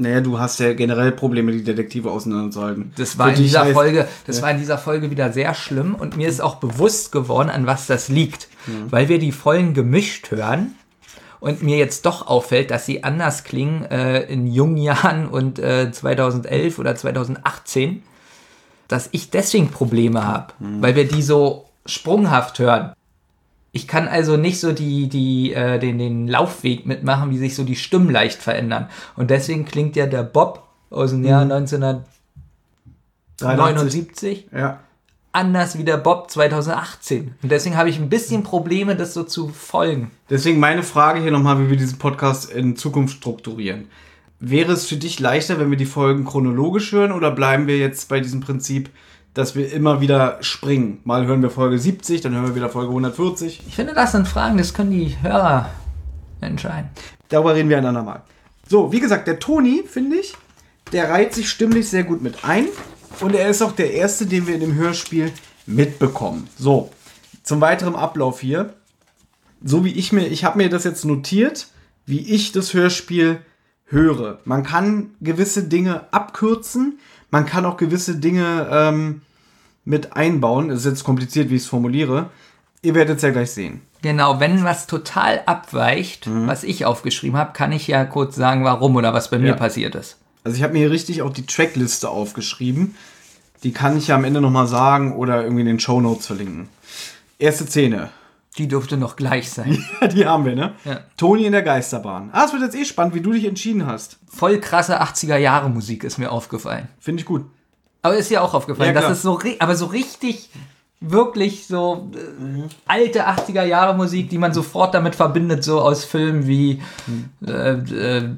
Naja, du hast ja generell Probleme, die Detektive auseinanderzuhalten. Das war Für in dieser heißt- Folge, das war in dieser Folge wieder sehr schlimm und mir ist auch bewusst geworden, an was das liegt, weil wir die Folgen gemischt hören und mir jetzt doch auffällt, dass sie anders klingen äh, in jungen Jahren und äh, 2011 oder 2018, dass ich deswegen Probleme habe, weil wir die so sprunghaft hören. Ich kann also nicht so die, die, äh, den, den Laufweg mitmachen, wie sich so die Stimmen leicht verändern. Und deswegen klingt ja der Bob aus dem Jahr 1979 Ja. anders wie der Bob 2018. Und deswegen habe ich ein bisschen Probleme, das so zu folgen. Deswegen meine Frage hier nochmal, wie wir diesen Podcast in Zukunft strukturieren. Wäre es für dich leichter, wenn wir die Folgen chronologisch hören oder bleiben wir jetzt bei diesem Prinzip, dass wir immer wieder springen? Mal hören wir Folge 70, dann hören wir wieder Folge 140. Ich finde, das sind Fragen, das können die Hörer entscheiden. Darüber reden wir ein andermal. So, wie gesagt, der Toni, finde ich, der reiht sich stimmlich sehr gut mit ein. Und er ist auch der Erste, den wir in dem Hörspiel mitbekommen. So, zum weiteren Ablauf hier. So wie ich mir, ich habe mir das jetzt notiert, wie ich das Hörspiel höre. Man kann gewisse Dinge abkürzen, man kann auch gewisse Dinge ähm, mit einbauen. Es ist jetzt kompliziert, wie ich es formuliere. Ihr werdet es ja gleich sehen. Genau, wenn was total abweicht, was ich aufgeschrieben habe, kann ich ja kurz sagen, warum oder was bei mir Ja. passiert ist. Also ich habe mir hier richtig auch die Trackliste aufgeschrieben. Die kann ich ja am Ende nochmal sagen oder irgendwie in den Show Notes verlinken. Erste Szene. Die dürfte noch gleich sein. *laughs* die haben wir, ne? Ja. Toni in der Geisterbahn. Ah, es wird jetzt eh spannend, wie du dich entschieden hast. Voll krasse 80er Jahre Musik ist mir aufgefallen. Finde ich gut. Aber ist dir auch aufgefallen, Ja, klar. das ist so, aber so richtig, wirklich so äh, alte 80er Jahre Musik, die man sofort damit verbindet, so aus Filmen wie äh, äh,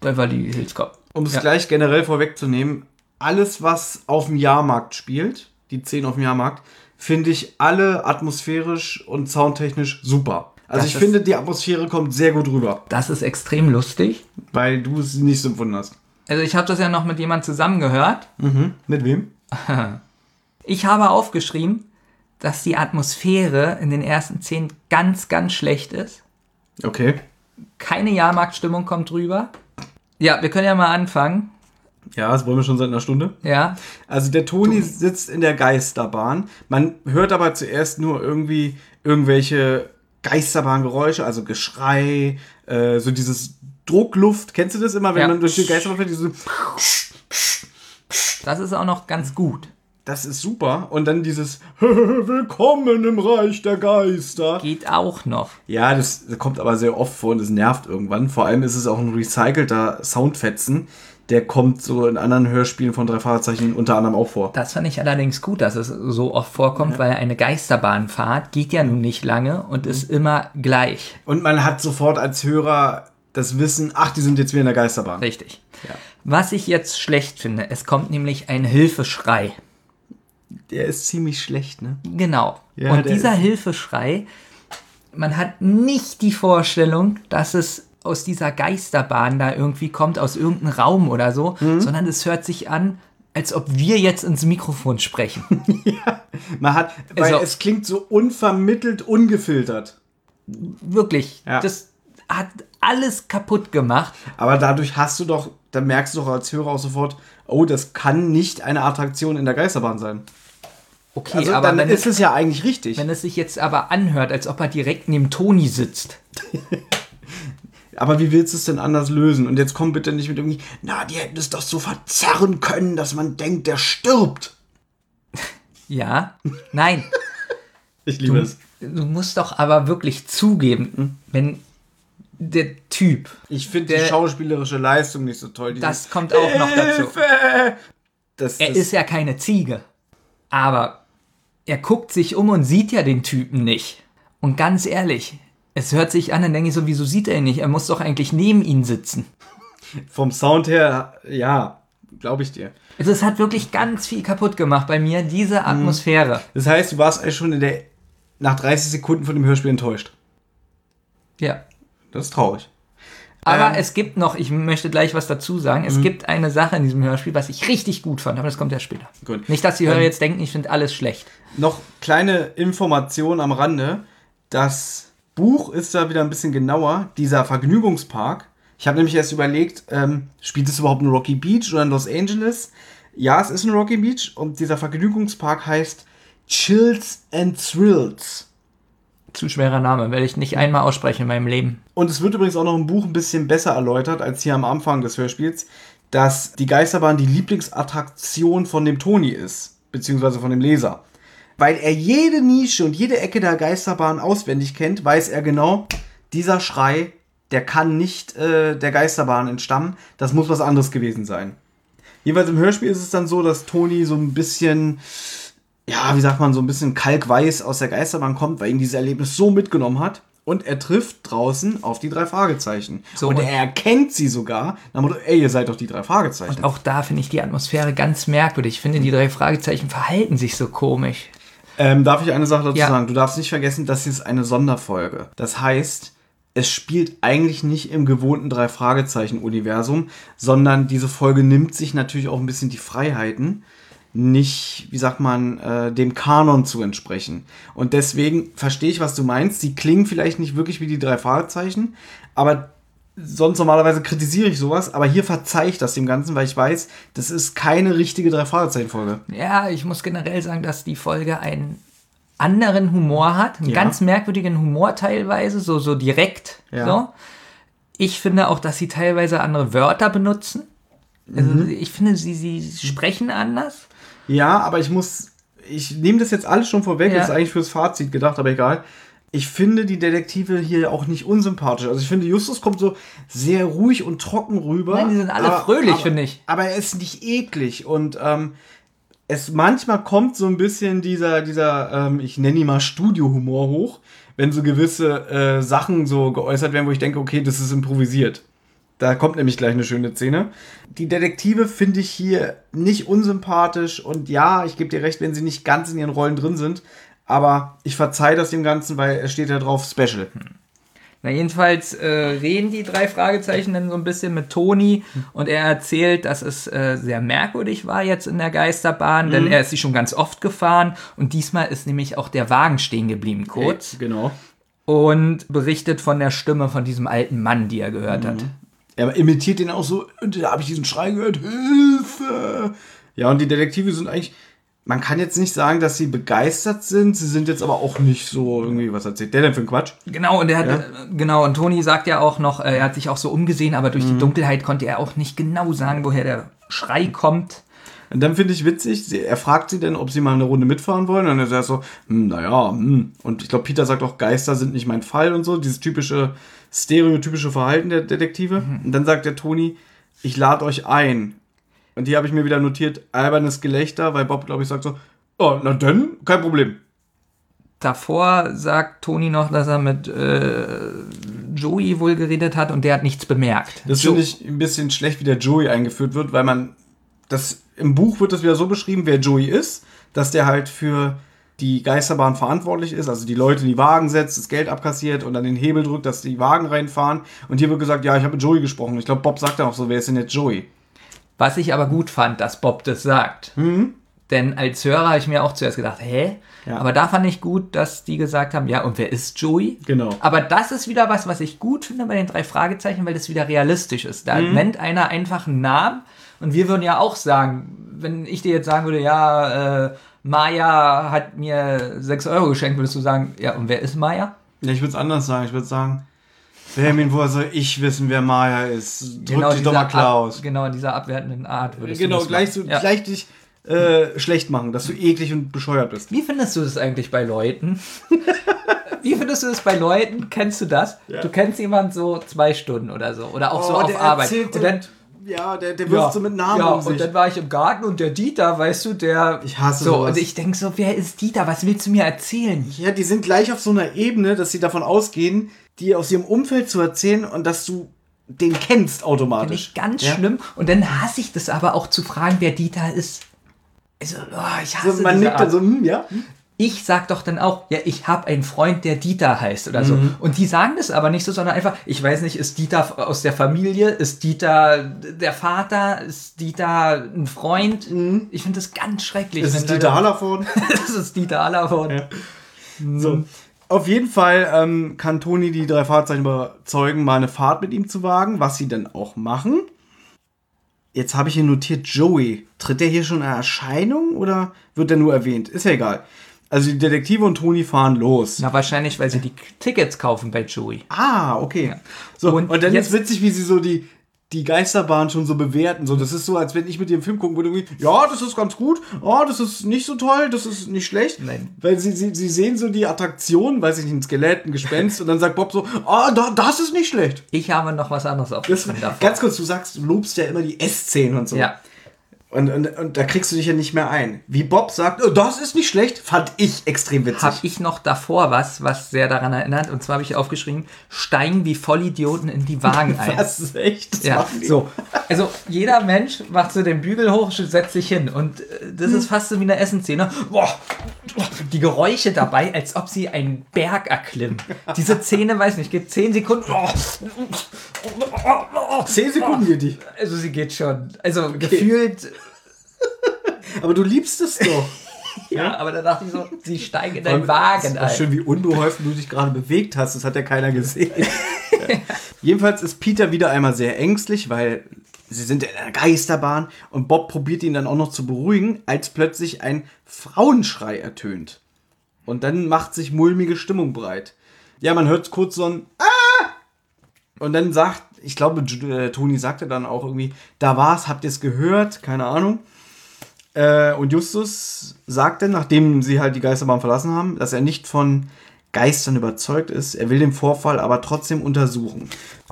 Beverly Hills Cop. Um es Ja. gleich generell vorwegzunehmen, alles, was auf dem Jahrmarkt spielt, die 10 auf dem Jahrmarkt, finde ich alle atmosphärisch und soundtechnisch super. Also Das ich finde, die Atmosphäre kommt sehr gut rüber, Das ist extrem lustig. weil du es nicht so empfunden hast. Also ich habe das ja noch mit jemand zusammengehört. Mit wem? *laughs* Ich habe aufgeschrieben, dass die Atmosphäre in den ersten zehn ganz, ganz schlecht ist. Okay. Keine Jahrmarktstimmung kommt rüber. Ja, wir können ja mal anfangen. Ja, das wollen wir schon seit einer Stunde. Ja, Also der Toni sitzt in der Geisterbahn. Man hört aber zuerst nur irgendwie irgendwelche Geisterbahngeräusche, also Geschrei, äh, so dieses Druckluft. Kennst du das immer, wenn Ja. man durch die Geisterbahn fährt? Diese, das ist auch noch ganz gut. das ist super. Und dann dieses *laughs* Willkommen im Reich der Geister. Geht auch noch. Ja, das kommt aber sehr oft vor und das nervt irgendwann. Vor allem ist es auch ein recycelter Soundfetzen. Der kommt so in anderen Hörspielen von drei Fahrzeichen unter anderem auch vor. Das fand ich allerdings gut, dass es so oft vorkommt, weil eine Geisterbahnfahrt geht ja nun nicht lange und ist immer gleich. Und man hat sofort als Hörer das Wissen, ach, die sind jetzt wieder in der Geisterbahn. Richtig. Was ich jetzt schlecht finde, es kommt nämlich ein Hilfeschrei. Der ist ziemlich schlecht, ne? Genau. Ja, und dieser Hilfeschrei, man hat nicht die Vorstellung, dass es aus dieser Geisterbahn da irgendwie kommt, aus irgendeinem Raum oder so, Mhm. sondern es hört sich an, als ob wir jetzt ins Mikrofon sprechen. *laughs* Man hat, weil Also- es klingt so unvermittelt, ungefiltert. Wirklich. Ja. Das hat alles kaputt gemacht. Aber dadurch hast du doch, da merkst du doch als Hörer auch sofort, oh, das kann nicht eine Attraktion in der Geisterbahn sein. Okay, Also aber dann wenn ist es, es ja eigentlich richtig. wenn es sich jetzt aber anhört, als ob er direkt neben Toni sitzt. *laughs* Aber wie willst du es denn anders lösen? Und jetzt komm bitte nicht mit irgendwie, na, die hätten es doch so verzerren können, dass man denkt, der stirbt. *laughs* Ja, nein. *laughs* Ich liebe es. Du musst doch aber wirklich zugeben, wenn der Typ, Ich finde die schauspielerische Leistung nicht so toll. Das kommt auch noch dazu. Hilfe! Das, Er das, ist ja keine Ziege. Aber er guckt sich um und sieht ja den Typen nicht. Und ganz ehrlich, es hört sich an, dann denke ich so, wieso sieht er ihn nicht? Er muss doch eigentlich neben ihn sitzen. vom Sound her, ja, glaube ich dir. Also es hat wirklich ganz viel kaputt gemacht bei mir, diese Atmosphäre. Das heißt, du warst eigentlich schon in der, nach 30 Sekunden von dem Hörspiel enttäuscht. Ja. Das ist traurig. Aber Ähm. es gibt noch, ich möchte gleich was dazu sagen, es gibt eine Sache in diesem Hörspiel, was ich richtig gut fand, aber das kommt ja später. Gut. Nicht, dass die Hörer Ähm. jetzt denken, ich finde alles schlecht. Noch kleine Information am Rande. Das Buch ist da wieder ein bisschen genauer. Dieser Vergnügungspark. Ich habe nämlich erst überlegt, ähm, spielt es überhaupt in Rocky Beach oder in Los Angeles? Ja, es ist in Rocky Beach und dieser Vergnügungspark heißt Chills and Thrills. Zu schwerer Name, werde ich nicht einmal aussprechen in meinem Leben. Und es wird übrigens auch noch im Buch ein bisschen besser erläutert als hier am Anfang des Hörspiels, dass die Geisterbahn die Lieblingsattraktion von dem Toni ist, beziehungsweise von dem Leser. Weil er jede Nische und jede Ecke der Geisterbahn auswendig kennt, weiß er genau, dieser Schrei, der kann nicht äh, der Geisterbahn entstammen, das muss was anderes gewesen sein. Jeweils im Hörspiel ist es dann so, dass Toni so ein bisschen, ja, wie sagt man, so ein bisschen kalkweiß aus der Geisterbahn kommt, weil ihn dieses Erlebnis so mitgenommen hat. Und er trifft draußen auf die drei Fragezeichen. So, und und- er erkennt sie sogar. Nach dem Motto, ey, ihr seid doch die drei Fragezeichen. Und auch da finde ich die Atmosphäre ganz merkwürdig. Ich finde, die drei Fragezeichen verhalten sich so komisch. Ähm, darf ich eine Sache dazu Ja. sagen? Du darfst nicht vergessen, das hier ist eine Sonderfolge. Das heißt, es spielt eigentlich nicht im gewohnten Drei-Fragezeichen-Universum, sondern diese Folge nimmt sich natürlich auch ein bisschen die Freiheiten, nicht, wie sagt man, äh, dem Kanon zu entsprechen. Und deswegen verstehe ich, was du meinst. Sie klingen vielleicht nicht wirklich wie die drei Fragezeichen, aber sonst normalerweise kritisiere ich sowas, aber hier verzeihe ich das dem Ganzen, weil ich weiß, das ist keine richtige Drei-Fragezeichen-Folge. Ja, ich muss generell sagen, dass die Folge einen anderen Humor hat, einen Ja. ganz merkwürdigen Humor teilweise, so, so direkt. Ja. So. Ich finde auch, dass sie teilweise andere Wörter benutzen. Also Mhm. ich finde, sie, sie sprechen anders. Ja, aber ich muss, ich nehme das jetzt alles schon vorweg, Ja. das ist eigentlich fürs Fazit gedacht, aber egal. Ich finde die Detektive hier auch nicht unsympathisch. Also ich finde, Justus kommt so sehr ruhig und trocken rüber. Nein, die sind alle aber, fröhlich, finde ich. Aber er ist nicht eklig und ähm, es manchmal kommt so ein bisschen dieser, dieser, ähm, ich nenne ihn mal Studiohumor hoch, wenn so gewisse äh, Sachen so geäußert werden, wo ich denke, okay, das ist improvisiert. Da kommt nämlich gleich eine schöne Szene. Die Detektive finde ich hier nicht unsympathisch und ja, ich gebe dir recht, wenn sie nicht ganz in ihren Rollen drin sind, aber ich verzeihe das dem Ganzen, weil es steht ja drauf Special. Na, jedenfalls äh, reden die drei Fragezeichen dann so ein bisschen mit Toni und er erzählt, dass es äh, sehr merkwürdig war jetzt in der Geisterbahn, denn er ist sie schon ganz oft gefahren und diesmal ist nämlich auch der Wagen stehen geblieben kurz Genau. und berichtet von der Stimme von diesem alten Mann, die er gehört hat. Er imitiert den auch so, und da habe ich diesen Schrei gehört, Hilfe! Ja, und die Detektive sind eigentlich, man kann jetzt nicht sagen, dass sie begeistert sind, sie sind jetzt aber auch nicht so irgendwie, was erzählt der denn für ein Quatsch? Genau, und er hat, Ja. äh, genau, und Toni sagt ja auch noch, äh, er hat sich auch so umgesehen, aber Mhm. durch die Dunkelheit konnte er auch nicht genau sagen, woher der Schrei kommt. Und dann finde ich witzig, sie, er fragt sie denn, ob sie mal eine Runde mitfahren wollen. Und er sagt so, hm, naja, hm. Und ich glaube, Peter sagt auch, Geister sind nicht mein Fall und so. Dieses typische, stereotypische Verhalten der Detektive. Und dann sagt der Toni, ich lade euch ein. Und hier habe ich mir wieder notiert, albernes Gelächter, weil Bob, glaube ich, sagt so, oh, na dann, kein Problem. Davor sagt Toni noch, dass er mit äh, Joey wohl geredet hat und der hat nichts bemerkt. Das Jo- finde ich ein bisschen schlecht, wie der Joey eingeführt wird, weil man das im Buch wird das wieder so beschrieben, wer Joey ist, dass der halt für die Geisterbahn verantwortlich ist, also die Leute in die Wagen setzt, das Geld abkassiert und dann den Hebel drückt, dass die Wagen reinfahren. Und hier wird gesagt, ja, ich habe mit Joey gesprochen. Ich glaube, Bob sagt dann auch so, wer ist denn jetzt Joey? Was ich aber gut fand, dass Bob das sagt. Denn als Hörer habe ich mir auch zuerst gedacht, hä? Ja. Aber da fand ich gut, dass die gesagt haben, ja, und wer ist Joey? Genau. Aber das ist wieder was, was ich gut finde bei den drei Fragezeichen, weil das wieder realistisch ist. Da nennt einer einfach einen Namen und wir würden ja auch sagen, wenn ich dir jetzt sagen würde, ja, äh, Maya hat mir 6 Euro geschenkt, würdest du sagen, ja, und wer ist Maya? Ja, ich würde es anders sagen. Ich würde sagen, Benjamin, woher soll ich wissen, wer Maya ist? Drück dich doch mal Klaus. Ab, genau in dieser abwertenden Art würdest Genau, du das gleich, so, Ja. gleich dich äh, schlecht machen, dass du eklig und bescheuert bist. Wie findest du das eigentlich bei Leuten? *laughs* Wie findest du das bei Leuten? Kennst du das? Du kennst jemanden so zwei Stunden oder so. Oder auch so Oh, auf der Arbeit. Und dann, Ja, der, der wirft so mit Namen ja, um und sich. dann war ich im Garten und der Dieter, weißt du, der. Ich hasse so. sowas. Und ich denke so, wer ist Dieter? Was willst du mir erzählen? Ja, die sind gleich auf so einer Ebene, dass sie davon ausgehen, die aus ihrem Umfeld zu erzählen und dass du den kennst Finde automatisch. ich ganz Ja? schlimm. Und dann hasse ich das aber auch zu fragen, wer Dieter ist. Also, oh, ich hasse So, man nickt dann so, hm, ja. ich sag doch dann auch, ja, ich habe einen Freund, der Dieter heißt oder so. Und die sagen das aber nicht so, sondern einfach, ich weiß nicht, ist Dieter aus der Familie, ist Dieter der Vater, ist Dieter ein Freund? Ich finde das ganz schrecklich. Ist Leute- Dieter Hallervorden. *laughs* das ist Dieter Hallervorden. So. Auf jeden Fall ähm, kann Toni die drei Fahrzeichen überzeugen, mal eine Fahrt mit ihm zu wagen, was sie dann auch machen. Jetzt habe ich hier notiert Joey. Tritt der hier schon in Erscheinung oder wird der nur erwähnt? Ist ja egal. Also die Detektive und Toni fahren los. Na, wahrscheinlich, weil sie die Tickets kaufen bei Joey. Ah, okay. So, und, Und dann jetzt- ist witzig, wie sie so die, die Geisterbahn schon so bewerten. So, das ist so, als wenn ich mit dir einen Film gucken würde, ja, das ist ganz gut, oh, das ist nicht so toll, das ist nicht schlecht. Nein. Weil sie, sie, sie sehen so die Attraktion, weiß ich nicht, ein Skelett, ein Gespenst, und dann sagt Bob so, oh, da, das ist nicht schlecht. Ich habe noch was anderes Das, aufgeschrieben davon. ganz kurz, du sagst, du lobst ja immer die S-Szenen und so. Ja. Und, und, und da kriegst du dich ja nicht mehr ein. Wie Bob sagt, oh, das ist nicht schlecht, fand ich extrem witzig. Habe ich noch davor was, was sehr daran erinnert. Und zwar habe ich aufgeschrieben, steigen wie Vollidioten in die Wagen ein. *laughs* Das ist echt. Das Ja, so. Also jeder Mensch macht so den Bügel hoch, setzt sich hin. Und äh, das ist fast so wie eine Essenszene. Boah, die Geräusche dabei, als ob sie einen Berg erklimmen. Diese Szene, weiß nicht, geht 10 Sekunden. Zehn Sekunden geht die. Also sie geht schon. Also gefühlt. Aber du liebst es doch. *laughs* Ja, aber da dachte ich so, sie steigen in einen Wagen war schön, ein. wie unbeholfen du dich gerade bewegt hast. Das hat ja keiner gesehen. Ja. Jedenfalls ist Peter wieder einmal sehr ängstlich, weil sie sind in einer Geisterbahn und Bob probiert ihn dann auch noch zu beruhigen, als plötzlich ein Frauenschrei ertönt. Und dann macht sich mulmige Stimmung breit. Ja, man hört kurz so ein Ah! Und dann sagt, ich glaube, äh, Toni sagte dann auch irgendwie, da war's, habt ihr es gehört? Keine Ahnung. Äh, und Justus sagte, nachdem sie halt die Geisterbahn verlassen haben, dass er nicht von Geistern überzeugt ist. Er will den Vorfall aber trotzdem untersuchen.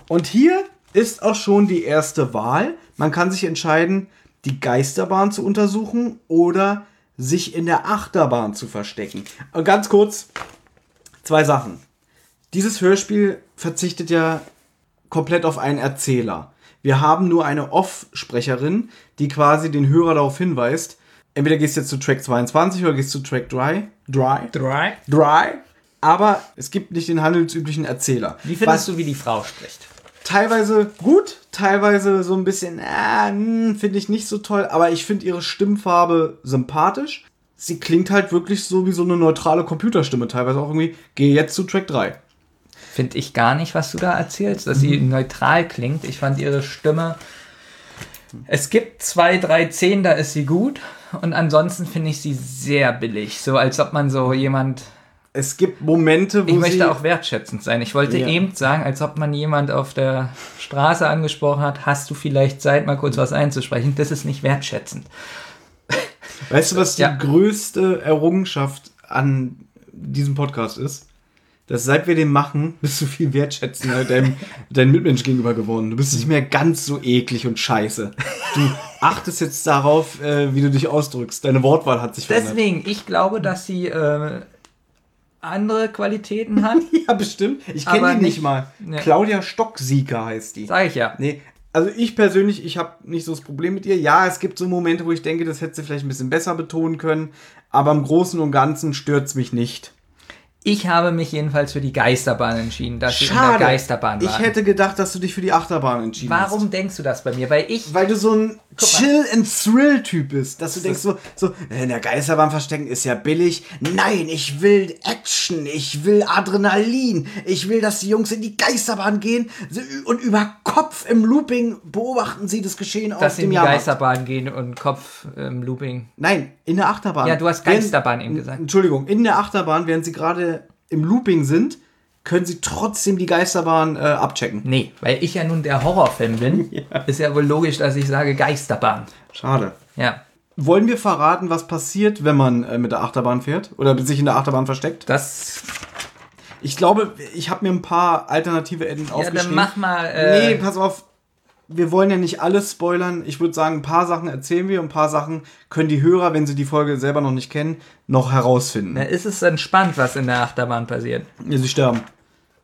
Und hier ist auch schon die erste Wahl. Man kann sich entscheiden, die Geisterbahn zu untersuchen oder sich in der Achterbahn zu verstecken. Und ganz kurz, zwei Sachen. Dieses Hörspiel verzichtet ja komplett auf einen Erzähler. Wir haben nur eine Off-Sprecherin, die quasi den Hörer darauf hinweist, entweder gehst du jetzt zu Track 22 oder gehst zu Track 3. Dry. Drei. Dry. Aber es gibt nicht den handelsüblichen Erzähler. Wie findest du, wie die Frau spricht? Teilweise gut, teilweise so ein bisschen, äh, hm, finde ich nicht so toll, aber ich finde ihre Stimmfarbe sympathisch. Sie klingt halt wirklich so wie so eine neutrale Computerstimme, teilweise auch irgendwie, geh jetzt zu Track 3. Finde ich gar nicht, was du da erzählst, dass sie neutral klingt. Ich fand ihre Stimme. Es gibt zwei, drei Szenen, da ist sie gut. Und ansonsten finde ich sie sehr billig. So als ob man so jemand. Es gibt Momente, wo Ich möchte auch wertschätzend sein. Ich wollte Ja. eben sagen, als ob man jemand auf der Straße angesprochen hat, hast du vielleicht Zeit, mal kurz was einzusprechen. Das ist nicht wertschätzend. Weißt du, was die Ja. größte Errungenschaft an diesem Podcast ist? Dass seit wir den machen, *laughs* bist du viel wertschätzender deinem, deinem Mitmensch gegenüber geworden. Du bist nicht mehr ganz so eklig und scheiße. Du *laughs* achtest jetzt darauf, äh, wie du dich ausdrückst. Deine Wortwahl hat sich verändert. Deswegen, ich glaube, dass sie äh, andere Qualitäten hat. *laughs* Ja, bestimmt. Ich kenne die nicht nicht- mal. Ja. Claudia Stocksieger heißt die. Sag ich ja. Nee, also ich persönlich, ich habe nicht so das Problem mit ihr. Ja, es gibt so Momente, wo ich denke, das hätte sie vielleicht ein bisschen besser betonen können. Aber im Großen und Ganzen stört es mich nicht. Ich habe mich jedenfalls für die Geisterbahn entschieden, dass sie in der Geisterbahn Ich waren. hätte gedacht, dass du dich für die Achterbahn entschieden hast. Warum denkst du das bei mir? Weil ich. Weil du so ein. Chill and Thrill Typ bist, dass du denkst so, so in der Geisterbahn verstecken ist ja billig. Nein, ich will Action, ich will Adrenalin, ich will, dass die Jungs in die Geisterbahn gehen und über Kopf im Looping beobachten sie das Geschehen dass auf sie in dem die. Geisterbahn gehen und Kopf im Looping. Nein, in der Achterbahn. Ja, du hast Geisterbahn eben gesagt. Entschuldigung, in der Achterbahn, während sie gerade im Looping sind, können sie trotzdem die Geisterbahn äh, abchecken. Nee, weil ich ja nun der Horrorfan bin, *laughs* ist ja wohl logisch, dass ich sage Geisterbahn. Schade. Ja, Wollen wir verraten, was passiert, wenn man äh, mit der Achterbahn fährt? Oder sich in der Achterbahn versteckt? das. Ich glaube, ich habe mir ein paar alternative Enden Ja, aufgeschrieben. dann mach mal. Äh, nee, pass auf. Wir wollen ja nicht alles spoilern. Ich würde sagen, ein paar Sachen erzählen wir, ein paar Sachen können die Hörer, wenn sie die Folge selber noch nicht kennen, noch herausfinden. na, ist es entspannt, was in der Achterbahn passiert? Ja, sie sterben.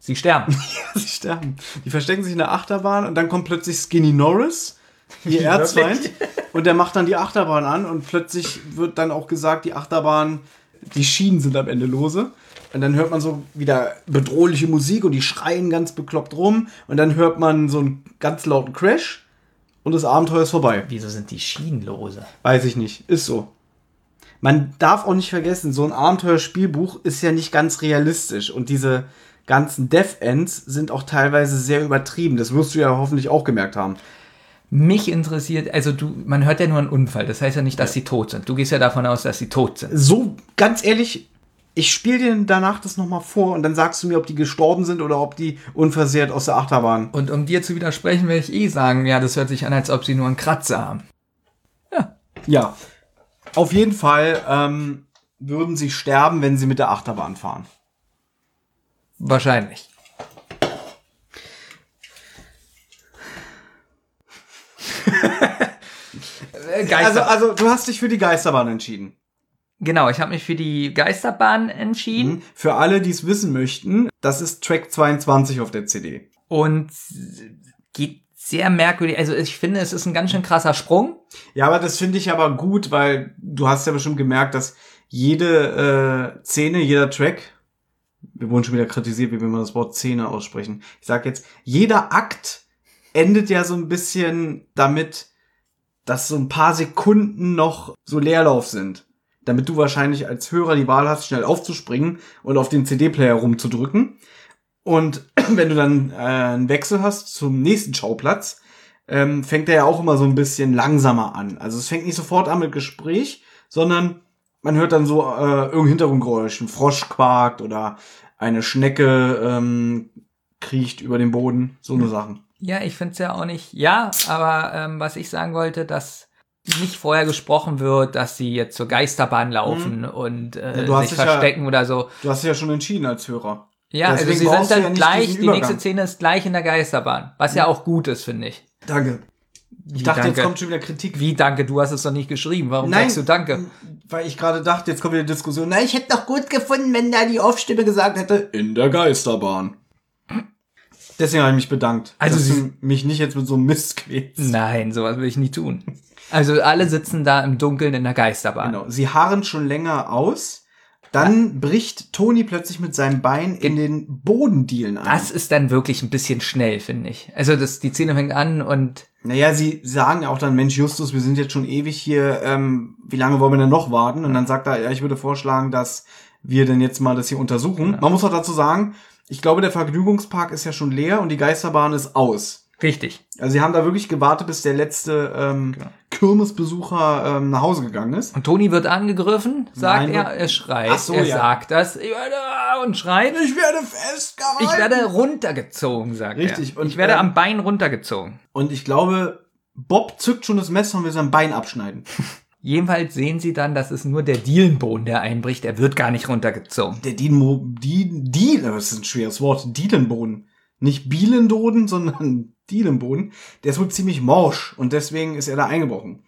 Sie sterben. *laughs* sie sterben. Die verstecken sich in der Achterbahn und dann kommt plötzlich Skinny Norris, ihr *laughs* Erzfeind, und der macht dann die Achterbahn an und plötzlich wird dann auch gesagt, die Achterbahn die Schienen sind am Ende lose. Und dann hört man so wieder bedrohliche Musik und die schreien ganz bekloppt rum. Und dann hört man so einen ganz lauten Crash und das Abenteuer ist vorbei. Wieso sind die Schienen lose? Weiß ich nicht. Ist so. Man darf auch nicht vergessen, so ein Abenteuerspielbuch ist ja nicht ganz realistisch. Und diese ganzen Death Ends sind auch teilweise sehr übertrieben. Das wirst du ja hoffentlich auch gemerkt haben. Mich interessiert, also du, man hört ja nur einen Unfall. Das heißt ja nicht, dass sie tot sind. Du gehst ja davon aus, dass sie tot sind. So, ganz ehrlich, ich spiele dir danach das nochmal vor und dann sagst du mir, ob die gestorben sind oder ob die unversehrt aus der Achterbahn. Und um dir zu widersprechen, werde ich eh sagen, ja, das hört sich an, als ob sie nur einen Kratzer haben. Ja. Auf jeden Fall ähm, würden sie sterben, wenn sie mit der Achterbahn fahren. Wahrscheinlich. *laughs* Also, also, du hast dich für die Geisterbahn entschieden. Genau, ich habe mich für die Geisterbahn entschieden Für alle, die es wissen möchten, das ist Track 22 auf der CD. und geht sehr merkwürdig. Also ich finde, es ist ein ganz schön krasser Sprung. Ja, aber das finde ich aber gut, weil du hast ja bestimmt gemerkt, dass jede äh, Szene, jeder Track, wir wurden schon wieder kritisiert, wie will man das Wort Szene aussprechen. Ich sag jetzt, jeder Akt endet ja so ein bisschen damit, dass so ein paar Sekunden noch so Leerlauf sind. Damit du wahrscheinlich als Hörer die Wahl hast, schnell aufzuspringen und auf den CD-Player rumzudrücken. Und *clears throat* wenn du dann äh, einen Wechsel hast zum nächsten Schauplatz, ähm, fängt er ja auch immer so ein bisschen langsamer an. Also es fängt nicht sofort an mit Gespräch, sondern man hört dann so äh, irgendein Hintergrundgeräusch. Ein Frosch quakt oder eine Schnecke ähm, kriecht über den Boden. So eine Sachen. Ja, ich finde es ja auch nicht. Ja, aber ähm, was ich sagen wollte, dass nicht vorher gesprochen wird, dass sie jetzt zur Geisterbahn laufen und äh, Ja, sich dich ja- verstecken oder so. Du hast dich ja schon entschieden als Hörer. Ja, also Deswegen sie brauchst sind dann ja gleich, die nächste. Szene ist gleich in der Geisterbahn, was ja auch gut ist, finde ich. Danke. Ich Wie, dachte, danke? jetzt kommt schon wieder Kritik. Wie danke, du hast es doch nicht geschrieben. Warum Nein. sagst du danke? Weil ich gerade dachte, jetzt kommt wieder Diskussion. Na, ich hätte doch gut gefunden, wenn da die Off-Stimme gesagt hätte, in der Geisterbahn. Deswegen habe ich mich bedankt. Also dass sie- mich nicht jetzt mit so einem Mist quälst. Nein, sowas will ich nie tun. Also alle sitzen da im Dunkeln in der Geisterbahn. Genau. Sie harren schon länger aus. Dann bricht Toni plötzlich mit seinem Bein in den Bodendielen ein. Das ist dann wirklich ein bisschen schnell, finde ich. Also das, die Szene fängt an und Naja, sie sagen ja auch dann, Mensch, Justus, wir sind jetzt schon ewig hier, ähm, wie lange wollen wir denn noch warten? Und dann sagt er, ja, ich würde vorschlagen, dass wir denn jetzt mal das hier untersuchen. Man muss auch dazu sagen, ich glaube, der Vergnügungspark ist ja schon leer und die Geisterbahn ist aus. richtig. Also sie haben da wirklich gewartet, bis der letzte ähm, Genau. Kirmesbesucher ähm, nach Hause gegangen ist. Und Toni wird angegriffen, sagt Nein, er, er schreit, so, er ja. sagt das, ich werde, und schreit. Ich werde festgehalten. Ich werde runtergezogen, sagt Richtig, er. und, ich werde ähm, am Bein runtergezogen. Und ich glaube, Bob zückt schon das Messer und will sein Bein abschneiden. *laughs* Jedenfalls sehen sie dann, dass es nur der Dielenboden, der einbricht. Er wird gar nicht runtergezogen. Der Dienmo, die, die, das ist ein schweres Wort, Dielenboden. Nicht Bielendoden, sondern Dielenboden. Der ist wohl ziemlich morsch und deswegen ist er da eingebrochen.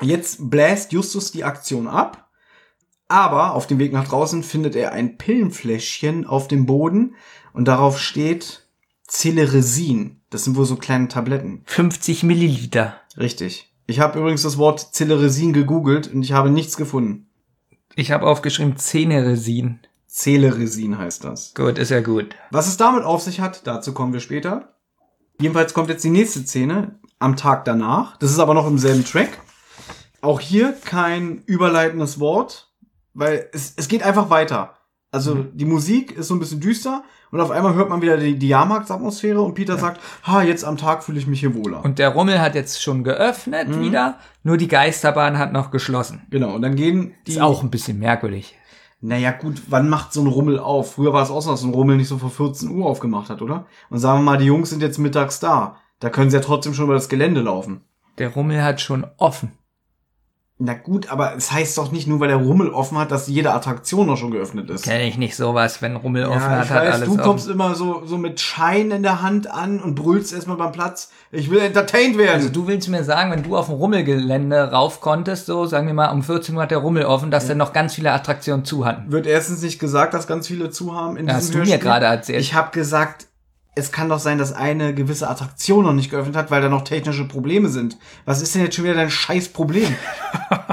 Jetzt bläst Justus die Aktion ab, aber auf dem Weg nach draußen findet er ein Pillenfläschchen auf dem Boden und darauf steht Celeresin. Das sind wohl so kleine Tabletten. 50 Milliliter. Richtig. Ich habe übrigens das Wort Celeresin gegoogelt und ich habe nichts gefunden. Ich habe aufgeschrieben Zähneresin. Celeresin heißt das. Gut, ist ja gut. Was es damit auf sich hat, dazu kommen wir später. Jedenfalls kommt jetzt die nächste Szene am Tag danach. Das ist aber noch im selben Track. Auch hier kein überleitendes Wort, weil es, es geht einfach weiter. Also die Musik ist so ein bisschen düster und auf einmal hört man wieder die, die Jahrmarktsatmosphäre und Peter sagt, ha, jetzt am Tag fühle ich mich hier wohler. Und der Rummel hat jetzt schon geöffnet Mhm. wieder, nur die Geisterbahn hat noch geschlossen. genau, und dann gehen die... Ist auch ein bisschen merkwürdig. Naja, gut, wann macht so ein Rummel auf? Früher war es auch so, dass ein Rummel nicht so vor 14 Uhr aufgemacht hat, oder? Und sagen wir mal, die Jungs sind jetzt mittags da. Da können sie ja trotzdem schon über das Gelände laufen. Der Rummel hat schon offen. Na gut, aber es heißt doch nicht nur, weil der Rummel offen hat, dass jede Attraktion noch schon geöffnet ist. Kenne ich nicht sowas, wenn Rummel offen Ja, hat, ich hat weiß, alles du offen. kommst immer so, so mit Schein in der Hand an und brüllst erstmal beim Platz. Ich will entertained werden. Also du willst mir sagen, wenn du auf dem Rummelgelände rauf konntest, so sagen wir mal um 14 Uhr hat der Rummel offen, dass dann noch ganz viele Attraktionen zu hatten. Wird erstens nicht gesagt, dass ganz viele zu haben in Ja, diesem hast du mir Hörspiel. gerade erzählt. Ich habe gesagt, es kann doch sein, dass eine gewisse Attraktion noch nicht geöffnet hat, weil da noch technische Probleme sind. Was ist denn jetzt schon wieder dein scheiß Problem? *laughs*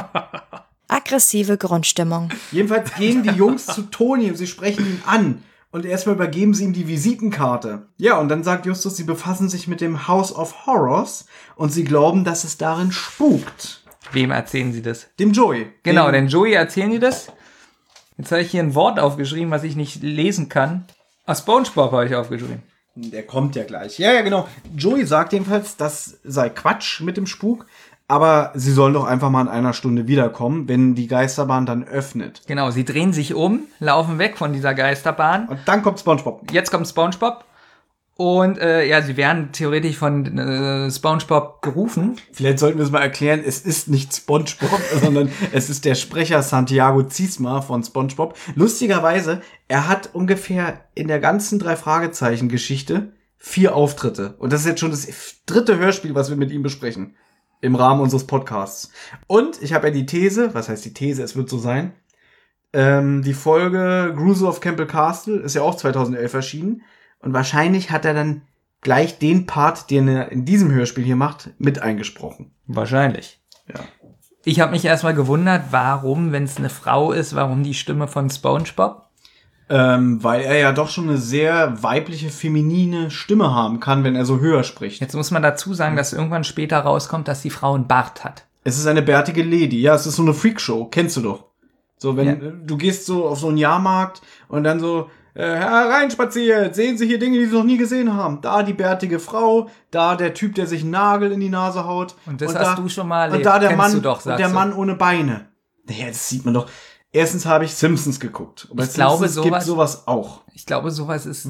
aggressive Grundstimmung. Jedenfalls gehen die Jungs zu Toni und sie sprechen ihn an. Und erstmal übergeben sie ihm die Visitenkarte. Ja, und dann sagt Justus, sie befassen sich mit dem House of Horrors und sie glauben, dass es darin spukt. Wem erzählen sie das? Dem Joey. Genau, dem, denn Joey erzählen die das. Jetzt habe ich hier ein Wort aufgeschrieben, was ich nicht lesen kann. Ah, Spongebob habe ich aufgeschrieben. Der kommt ja gleich. Ja, ja, genau. Joey sagt jedenfalls, das sei Quatsch mit dem Spuk, aber sie sollen doch einfach mal in einer Stunde wiederkommen, wenn die Geisterbahn dann öffnet. Genau, sie drehen sich um, laufen weg von dieser Geisterbahn. Und dann kommt SpongeBob. Jetzt kommt SpongeBob. Und äh, ja, sie werden theoretisch von äh, SpongeBob gerufen. Vielleicht sollten wir es mal erklären, es ist nicht SpongeBob, *laughs* sondern es ist der Sprecher Santiago Ziesma von SpongeBob. Lustigerweise, er hat ungefähr in der ganzen drei Fragezeichen Geschichte vier Auftritte. Und das ist jetzt schon das dritte Hörspiel, was wir mit ihm besprechen. Im Rahmen unseres Podcasts. Und ich habe ja die These, was heißt die These, es wird so sein, ähm, die Folge Gruesel of Campbell Castle ist ja auch 2011 erschienen. Und wahrscheinlich hat er dann gleich den Part, den er in diesem Hörspiel hier macht, mit eingesprochen. Wahrscheinlich. Ja. Ich habe mich erstmal gewundert, warum, wenn es eine Frau ist, warum die Stimme von SpongeBob? Ähm, weil er ja doch schon eine sehr weibliche, feminine Stimme haben kann, wenn er so höher spricht. Jetzt muss man dazu sagen, dass irgendwann später rauskommt, dass die Frau einen Bart hat. Es ist eine bärtige Lady. Ja, es ist so eine Freakshow. Kennst du doch. So, wenn Ja. du gehst so auf so einen Jahrmarkt und dann so äh, hereinspaziert, sehen Sie hier Dinge, die Sie noch nie gesehen haben. Da die bärtige Frau, da der Typ, der sich einen Nagel in die Nase haut. Und das da, hast du schon mal erlebt. Und da der Kennst Mann, du doch, und der du. Mann ohne Beine. Naja, das sieht man doch. Erstens habe ich Simpsons geguckt. Und Ich glaube, Simpsons gibt sowas- sowas auch. Ich glaube, sowas ist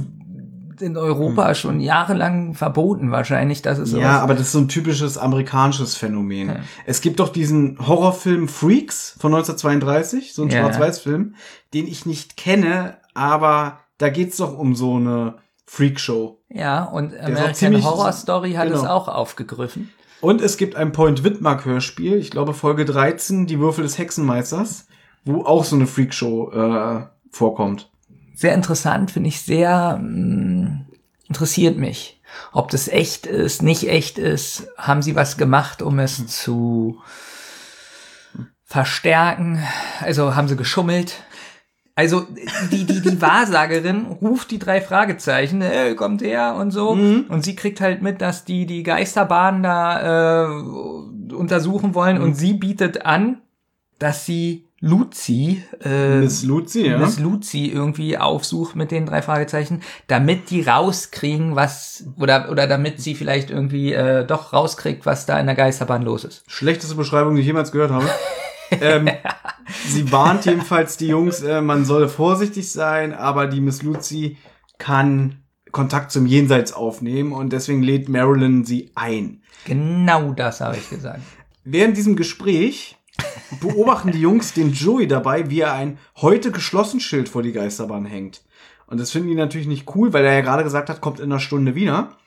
in Europa schon jahrelang verboten wahrscheinlich, dass es sowas Ja, aber das ist so ein typisches amerikanisches Phänomen. Es gibt doch diesen Horrorfilm Freaks von 1932, so ein Ja. Schwarz-Weiß-Film, den ich nicht kenne, aber da geht's doch um so eine Freakshow. Ja, und American Horror Story hat es genau. auch aufgegriffen. Und es gibt ein Point Widmark Hörspiel, ich glaube Folge 13, die Würfel des Hexenmeisters, wo auch so eine Freakshow äh, vorkommt. Sehr interessant, finde ich sehr mh, interessiert mich. Ob das echt ist, nicht echt ist, haben sie was gemacht, um es zu verstärken? Also haben sie geschummelt? Also die, die, die Wahrsagerin *laughs* ruft die drei Fragezeichen, äh, kommt her und so. Und sie kriegt halt mit, dass die die Geisterbahn da äh, untersuchen wollen. Und sie bietet an, dass sie Luzi, äh, Miss Lucy, ja. Miss Luzi irgendwie aufsucht mit den drei Fragezeichen, damit die rauskriegen, was oder oder damit sie vielleicht irgendwie äh, doch rauskriegt, was da in der Geisterbahn los ist. Schlechteste Beschreibung, die ich jemals gehört habe. *laughs* ähm, *laughs* sie warnt jedenfalls die Jungs, äh, man solle vorsichtig sein, aber die Miss Lucy kann Kontakt zum Jenseits aufnehmen und deswegen lädt Marilyn sie ein. Genau das habe ich gesagt. Während diesem Gespräch beobachten die Jungs den Joey dabei, wie er ein heute geschlossen Schild vor die Geisterbahn hängt. Und das finden die natürlich nicht cool, weil er ja gerade gesagt hat, kommt in einer Stunde wieder.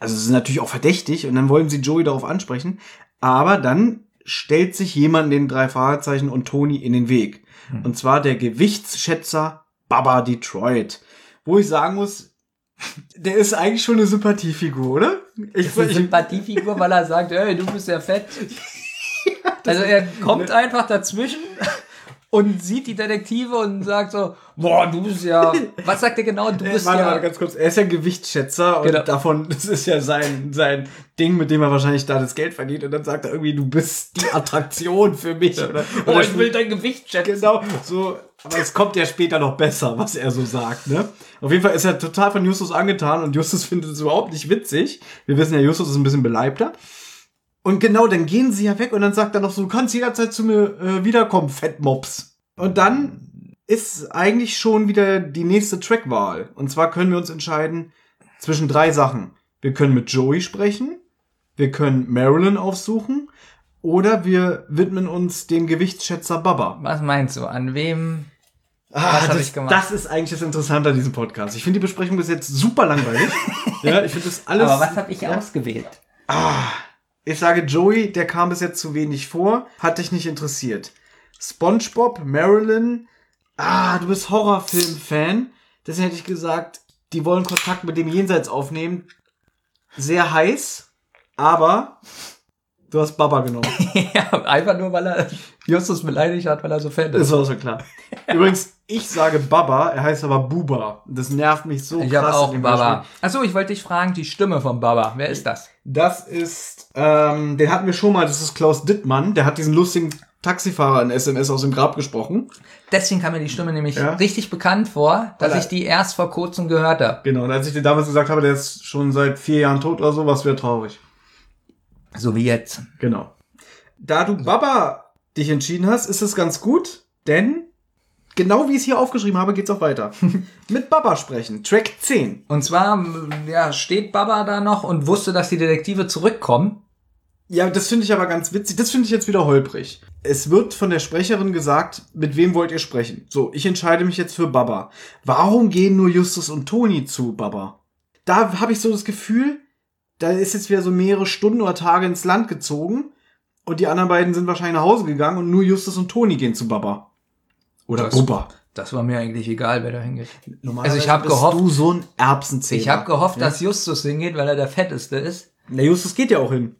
Also es ist natürlich auch verdächtig und dann wollen sie Joey darauf ansprechen. Aber dann stellt sich jemand den drei Fragezeichen und Tony in den Weg. Und zwar der Gewichtsschätzer Baba Detroit. Wo ich sagen muss, der ist eigentlich schon eine Sympathiefigur, oder? Ich, Das ist eine Sympathiefigur, weil er sagt, ey, du bist ja fett. *laughs* Also er kommt einfach dazwischen und sieht die Detektive und sagt so, boah, du bist ja, was sagt er genau? Du Äh, bist warte, ja, warte, ganz kurz. Er ist ja Gewichtsschätzer und Genau. davon, *laughs* das ist ja sein, sein Ding, mit dem er wahrscheinlich da das Geld verdient. Und dann sagt er irgendwie, du bist die Attraktion für mich. Oder, oh, oder ich will dein Gewicht schätzen. Genau, so. Aber es kommt ja später noch besser, was er so sagt, ne? Auf jeden Fall ist er total von Justus angetan und Justus findet es überhaupt nicht witzig. Wir wissen ja, Justus ist ein bisschen beleibter. Und genau, dann gehen sie ja weg und dann sagt er noch so, du kannst jederzeit zu mir äh, wiederkommen, Fettmops. Und dann ist eigentlich schon wieder die nächste Trackwahl. Und zwar können wir uns entscheiden zwischen drei Sachen. Wir können mit Joey sprechen, wir können Marilyn aufsuchen oder wir widmen uns dem Gewichtsschätzer Baba. Was meinst du? An wem? Ah, Was hab das, ich gemacht? das ist eigentlich das Interessante an diesem Podcast. Ich finde die Besprechung bis jetzt super langweilig. *laughs* ja, ich finde das alles. Aber was habe ich ausgewählt? Ich sage Joey, der kam bis jetzt zu wenig vor, hat dich nicht interessiert. SpongeBob, Marilyn, ah, du bist Horrorfilm-Fan. Deswegen hätte ich gesagt, die wollen Kontakt mit dem Jenseits aufnehmen. Sehr heiß, aber Du hast Baba genommen. *laughs* ja, einfach nur, weil er Justus beleidigt hat, weil er so fett Das ist. war so klar. *laughs* Übrigens, ich sage Baba, er heißt aber Buba. Das nervt mich so Ich krass. habe auch Baba. Achso, ich wollte dich fragen, die Stimme von Baba. Wer ist das? Das ist, ähm, den hatten wir schon mal, das ist Klaus Dittmann. Der hat diesen lustigen Taxifahrer in SMS aus dem Grab gesprochen. Deswegen kam mir die Stimme nämlich Ja? richtig bekannt vor, dass Weil er- ich die erst vor kurzem gehört habe. Genau, und als ich dir damals gesagt habe, der ist schon seit vier Jahren tot oder so, was wäre traurig. So wie jetzt. Genau. Da du Baba dich entschieden hast, ist es ganz gut, denn genau wie ich es hier aufgeschrieben habe, geht's auch weiter. *laughs* Mit Baba sprechen. Track 10. Und zwar, ja, steht Baba da noch und wusste, dass die Detektive zurückkommen. Ja, das finde ich aber ganz witzig. Das finde ich jetzt wieder holprig. Es wird von der Sprecherin gesagt, mit wem wollt ihr sprechen? So, ich entscheide mich jetzt für Baba. Warum gehen nur Justus und Toni zu Baba? Da habe ich so das Gefühl, da ist jetzt wieder so mehrere Stunden oder Tage ins Land gezogen und die anderen beiden sind wahrscheinlich nach Hause gegangen und nur Justus und Toni gehen zu Baba. Oder Das- Bubba. Das war mir eigentlich egal, wer da hingeht. Normalerweise Also ich hab bist gehofft- du so ein Erbsenzähler. Ich habe gehofft, ja? dass Justus hingeht, weil er der Fetteste ist. Na, Justus geht ja auch hin.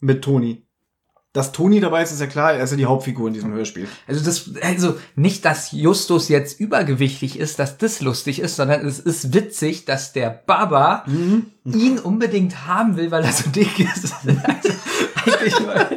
Mit Toni. Dass Toni dabei ist, ist ja klar, er ist ja die Hauptfigur in diesem Hörspiel. Also das, also nicht, dass Justus jetzt übergewichtig ist, dass das lustig ist, sondern es ist witzig, dass der Baba ihn unbedingt haben will, weil er so dick ist. *laughs* Also eigentlich nur-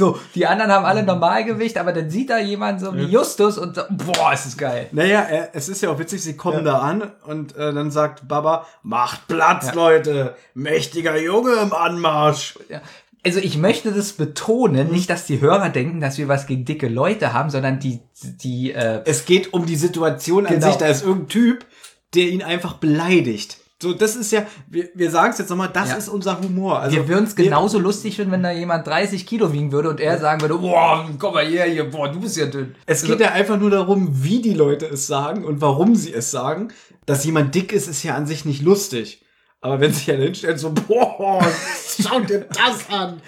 so, die anderen haben alle Normalgewicht, aber dann sieht da jemand so wie Justus und so, boah, ist das geil. Naja, er, es ist ja auch witzig, sie kommen da an und äh, dann sagt Baba, macht Platz. Leute, mächtiger Junge im Anmarsch. Ja. Also ich möchte das betonen, nicht, dass die Hörer denken, dass wir was gegen dicke Leute haben, sondern die, die, äh, Es geht um die Situation an Genau. sich, da ist irgendein Typ, der ihn einfach beleidigt. So, das ist ja, wir, wir sagen es jetzt nochmal, das Ja. ist unser Humor. Also, wir würden es genauso lustig finden, wenn da jemand 30 Kilo wiegen würde und er sagen würde, boah, komm mal her, hier, boah, du bist ja dünn. Es geht ja einfach nur darum, wie die Leute es sagen und warum sie es sagen. Dass jemand dick ist, ist ja an sich nicht lustig. Aber wenn sich einer hinstellt, so, boah, schau dir das an.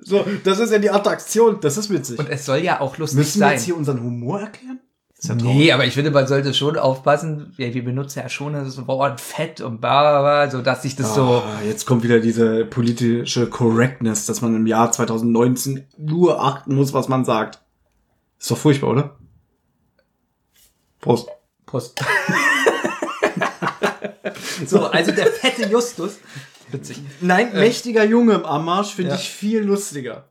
So, das ist ja die Attraktion, das ist witzig. Und es soll ja auch lustig Müssen wir sein. jetzt hier unseren Humor erklären? Das ist ja. Nee, aber ich finde, man sollte schon aufpassen. Ja, wir benutzen ja schon das Wort Fett und bla, so dass sich das so. Ah, jetzt kommt wieder diese politische Correctness, dass man im Jahr 2019 nur achten muss, was man sagt. Ist doch furchtbar, oder? Prost. Prost. *laughs* so, also der fette Justus. Witzig. Nein, mächtiger Junge im Anmarsch finde Ja. ich viel lustiger.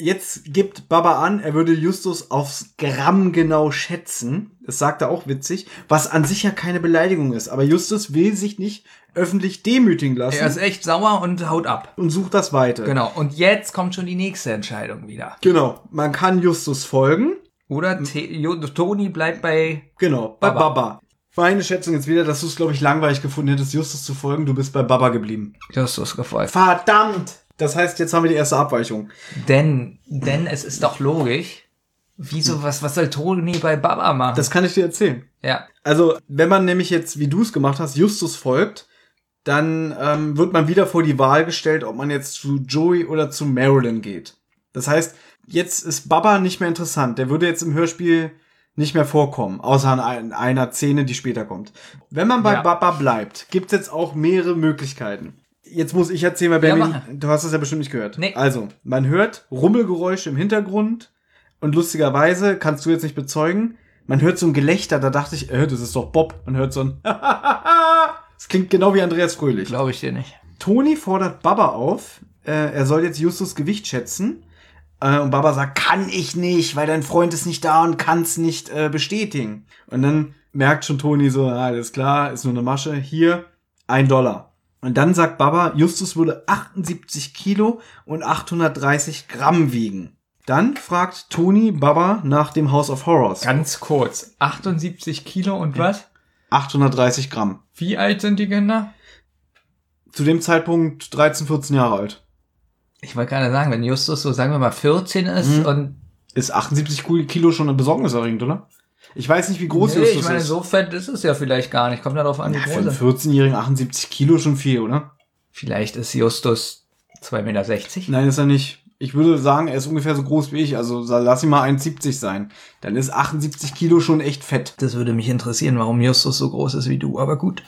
Jetzt gibt Baba an, er würde Justus aufs Gramm genau schätzen. Das sagt er auch witzig, was an sich ja keine Beleidigung ist. Aber Justus will sich nicht öffentlich demütigen lassen Er ist echt sauer und haut ab. und sucht das Weite. Genau. Und jetzt kommt schon die nächste Entscheidung wieder. Genau. Man kann Justus folgen. Oder Toni bleibt bei. Genau. Bei Baba. Baba. Meine Schätzung jetzt wieder, dass du es, glaube ich, langweilig gefunden hättest, Justus zu folgen. Du bist bei Baba geblieben. Justus gefolgt. Verdammt! Das heißt, jetzt haben wir die erste Abweichung. Denn, denn es ist doch logisch. Wieso, was, was soll Toni bei Baba machen? Das kann ich dir erzählen. ja. Also, wenn man nämlich jetzt, wie du es gemacht hast, Justus folgt, dann ähm, wird man wieder vor die Wahl gestellt, ob man jetzt zu Joey oder zu Marilyn geht. Das heißt, jetzt ist Baba nicht mehr interessant. Der würde jetzt im Hörspiel nicht mehr vorkommen, außer an ein- einer Szene, die später kommt. Wenn man bei Ja. Baba bleibt, gibt's jetzt auch mehrere Möglichkeiten. Jetzt muss ich erzählen, weil Ja, Benjamin, mach. du hast das ja bestimmt nicht gehört. Nee. Also, man hört Rummelgeräusche im Hintergrund und lustigerweise kannst du jetzt nicht bezeugen, man hört so ein Gelächter, da dachte ich, äh, das ist doch Bob. Man hört so ein *laughs* Das klingt genau wie Andreas Fröhlich. Glaube ich dir nicht. Toni fordert Baba auf, äh, er soll jetzt Justus Gewicht schätzen. Äh, und Baba sagt, kann ich nicht, weil dein Freund ist nicht da und kann's nicht äh, bestätigen. Und dann merkt schon Toni so, ah, alles klar, ist nur eine Masche. Hier, ein Dollar. Und dann sagt Baba, Justus würde 78 Kilo und 830 Gramm wiegen. Dann fragt Toni Baba nach dem House of Horrors. Ganz kurz. 78 Kilo und was? 830 Gramm. Wie alt sind die Kinder? Zu dem Zeitpunkt 13, 14 Jahre alt. Ich wollte gerade sagen, wenn Justus so, sagen wir mal, 14 ist Mhm. und Ist 78 Kilo schon besorgniserregend, oder? Ich weiß nicht, wie groß nee, Justus ich meine, ist. so fett ist es ja vielleicht gar nicht. Kommt darauf an, wie ja, für groß einen er ist. 14-jährigen 78 Kilo schon viel, oder? Vielleicht ist Justus 2,60 Meter. Nein, ist er nicht. Ich würde sagen, er ist ungefähr so groß wie ich. Also lass ihn mal 1,70 sein. Dann ist 78 Kilo schon echt fett. Das würde mich interessieren, warum Justus so groß ist wie du, aber gut.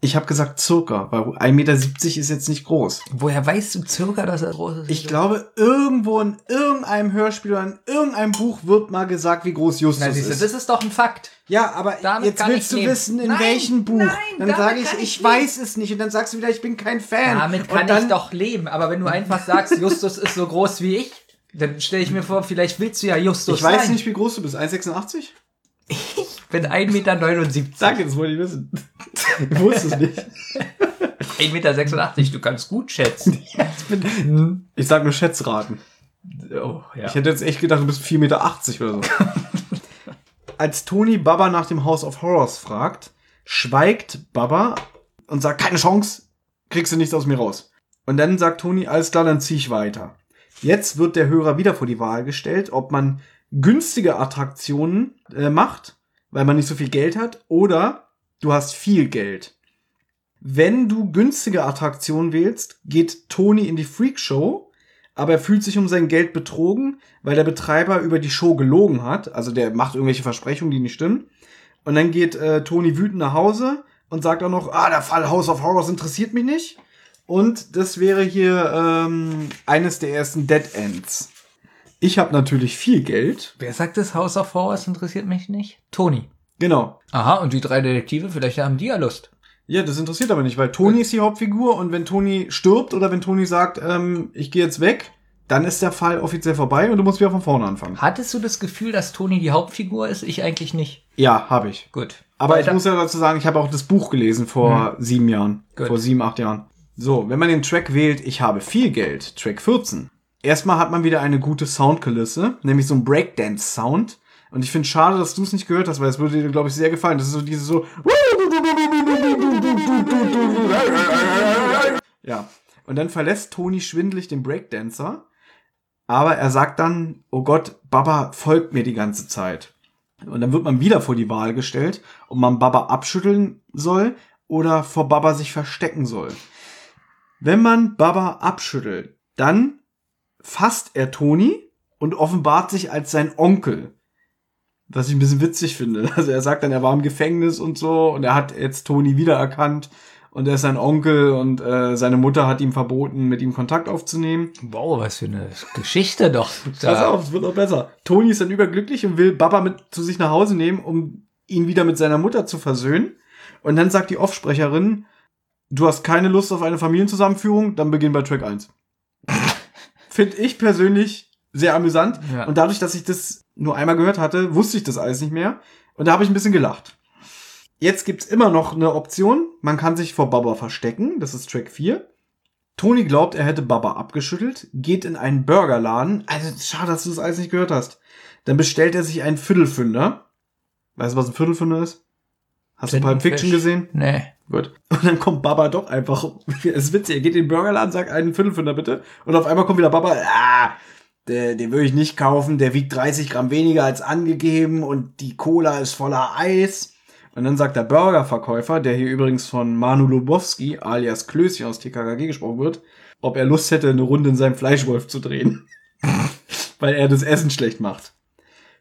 Ich habe gesagt circa, weil 1,70 Meter ist jetzt nicht groß. Woher weißt du circa, dass er groß ist? Ich glaube, irgendwo in irgendeinem Hörspiel oder in irgendeinem Buch wird mal gesagt, wie groß Justus Na, siehst du, ist. das ist doch ein Fakt. Ja, aber Damit jetzt willst du leben. wissen, in Nein, welchem Buch. nein, dann sage ich, ich, ich weiß es nicht. Und dann sagst du wieder, ich bin kein Fan. Damit kann dann, ich doch leben. Aber wenn du einfach sagst, *laughs* Justus ist so groß wie ich, dann stelle ich mir vor, vielleicht willst du ja Justus Ich weiß sein. nicht, wie groß du bist. 1,86? Ich bin 1,79 Meter. Danke, das wollte ich wissen. Ich wusste es nicht. 1,86 Meter, du kannst gut schätzen. *laughs* Ich sag nur Schätzraten. Oh, ja. Ich hätte jetzt echt gedacht, du bist 4,80 Meter oder so. *laughs* Als Tony Baba nach dem House of Horrors fragt, schweigt Baba und sagt, keine Chance, kriegst du nichts aus mir raus. Und dann sagt Tony, alles klar, dann zieh ich weiter. Jetzt wird der Hörer wieder vor die Wahl gestellt, ob man günstige Attraktionen äh, macht, weil man nicht so viel Geld hat, oder du hast viel Geld. Wenn du günstige Attraktionen wählst, geht Tony in die Freakshow, aber er fühlt sich um sein Geld betrogen, weil der Betreiber über die Show gelogen hat. Also der macht irgendwelche Versprechungen, die nicht stimmen. Und dann geht äh, Tony wütend nach Hause und sagt auch noch, ah, der Fall House of Horrors interessiert mich nicht. Und das wäre hier ähm, eines der ersten Dead Ends. Ich habe natürlich viel Geld. Wer sagt das House of Horrors interessiert mich nicht? Tony. Genau. Aha, und die drei Detektive, vielleicht haben die ja Lust. Ja, das interessiert aber nicht, weil Tony ist die Hauptfigur und wenn Tony stirbt oder wenn Tony sagt, ähm, ich gehe jetzt weg, dann ist der Fall offiziell vorbei und du musst wieder von vorne anfangen. Hattest du das Gefühl, dass Tony die Hauptfigur ist? Ich eigentlich nicht. Ja, habe ich. Gut. Aber Weiter. ich muss ja dazu sagen, ich habe auch das Buch gelesen vor sieben Jahren. Gut. Vor sieben, acht Jahren. So, wenn man den Track wählt, ich habe viel Geld, Track 14. Erstmal hat man wieder eine gute Soundkulisse, nämlich so ein Breakdance-Sound. Und ich finde schade, dass du es nicht gehört hast, weil es würde dir, glaube ich, sehr gefallen. Das ist so diese so. Ja. Und dann verlässt Tony schwindelig den Breakdancer. Aber er sagt dann, oh Gott, Baba folgt mir die ganze Zeit. Und dann wird man wieder vor die Wahl gestellt, ob man Baba abschütteln soll oder vor Baba sich verstecken soll. Wenn man Baba abschüttelt, dann fasst er Toni und offenbart sich als sein Onkel. Was ich ein bisschen witzig finde. *laughs* Also er sagt dann, er war im Gefängnis und so und er hat jetzt Toni wiedererkannt und er ist sein Onkel und äh, seine Mutter hat ihm verboten, mit ihm Kontakt aufzunehmen. Wow, was für eine Geschichte doch. Pass auf, es wird noch besser. Toni ist dann überglücklich und will Baba mit zu sich nach Hause nehmen, um ihn wieder mit seiner Mutter zu versöhnen. Und dann sagt die Offsprecherin, du hast keine Lust auf eine Familienzusammenführung, dann beginn bei Track 1. *laughs* Finde ich persönlich sehr amüsant. Ja. Und dadurch, dass ich das nur einmal gehört hatte, wusste ich das alles nicht mehr. Und da habe ich ein bisschen gelacht. Jetzt gibt's immer noch eine Option. Man kann sich vor Baba verstecken. Das ist Track 4. Toni glaubt, er hätte Baba abgeschüttelt, geht in einen Burgerladen. Also schade, dass du das alles nicht gehört hast. Dann bestellt er sich einen Viertelfünder. Weißt du, was ein Viertelfünder ist? Hast du Pulp Fiction Tintenfisch. gesehen? Nee. Gut. Und dann kommt Baba doch einfach. *laughs* Es ist witzig, er geht in den Burgerladen, sagt einen Viertelfünder bitte. Und auf einmal kommt wieder Baba. Ah, der, den würde ich nicht kaufen. Der wiegt 30 Gramm weniger als angegeben und die Cola ist voller Eis. Und dann sagt der Burgerverkäufer, der hier übrigens von Manu Lubowski alias Klößchen aus TKKG gesprochen wird, ob er Lust hätte, eine Runde in seinem Fleischwolf zu drehen. *laughs* Weil er das Essen schlecht macht.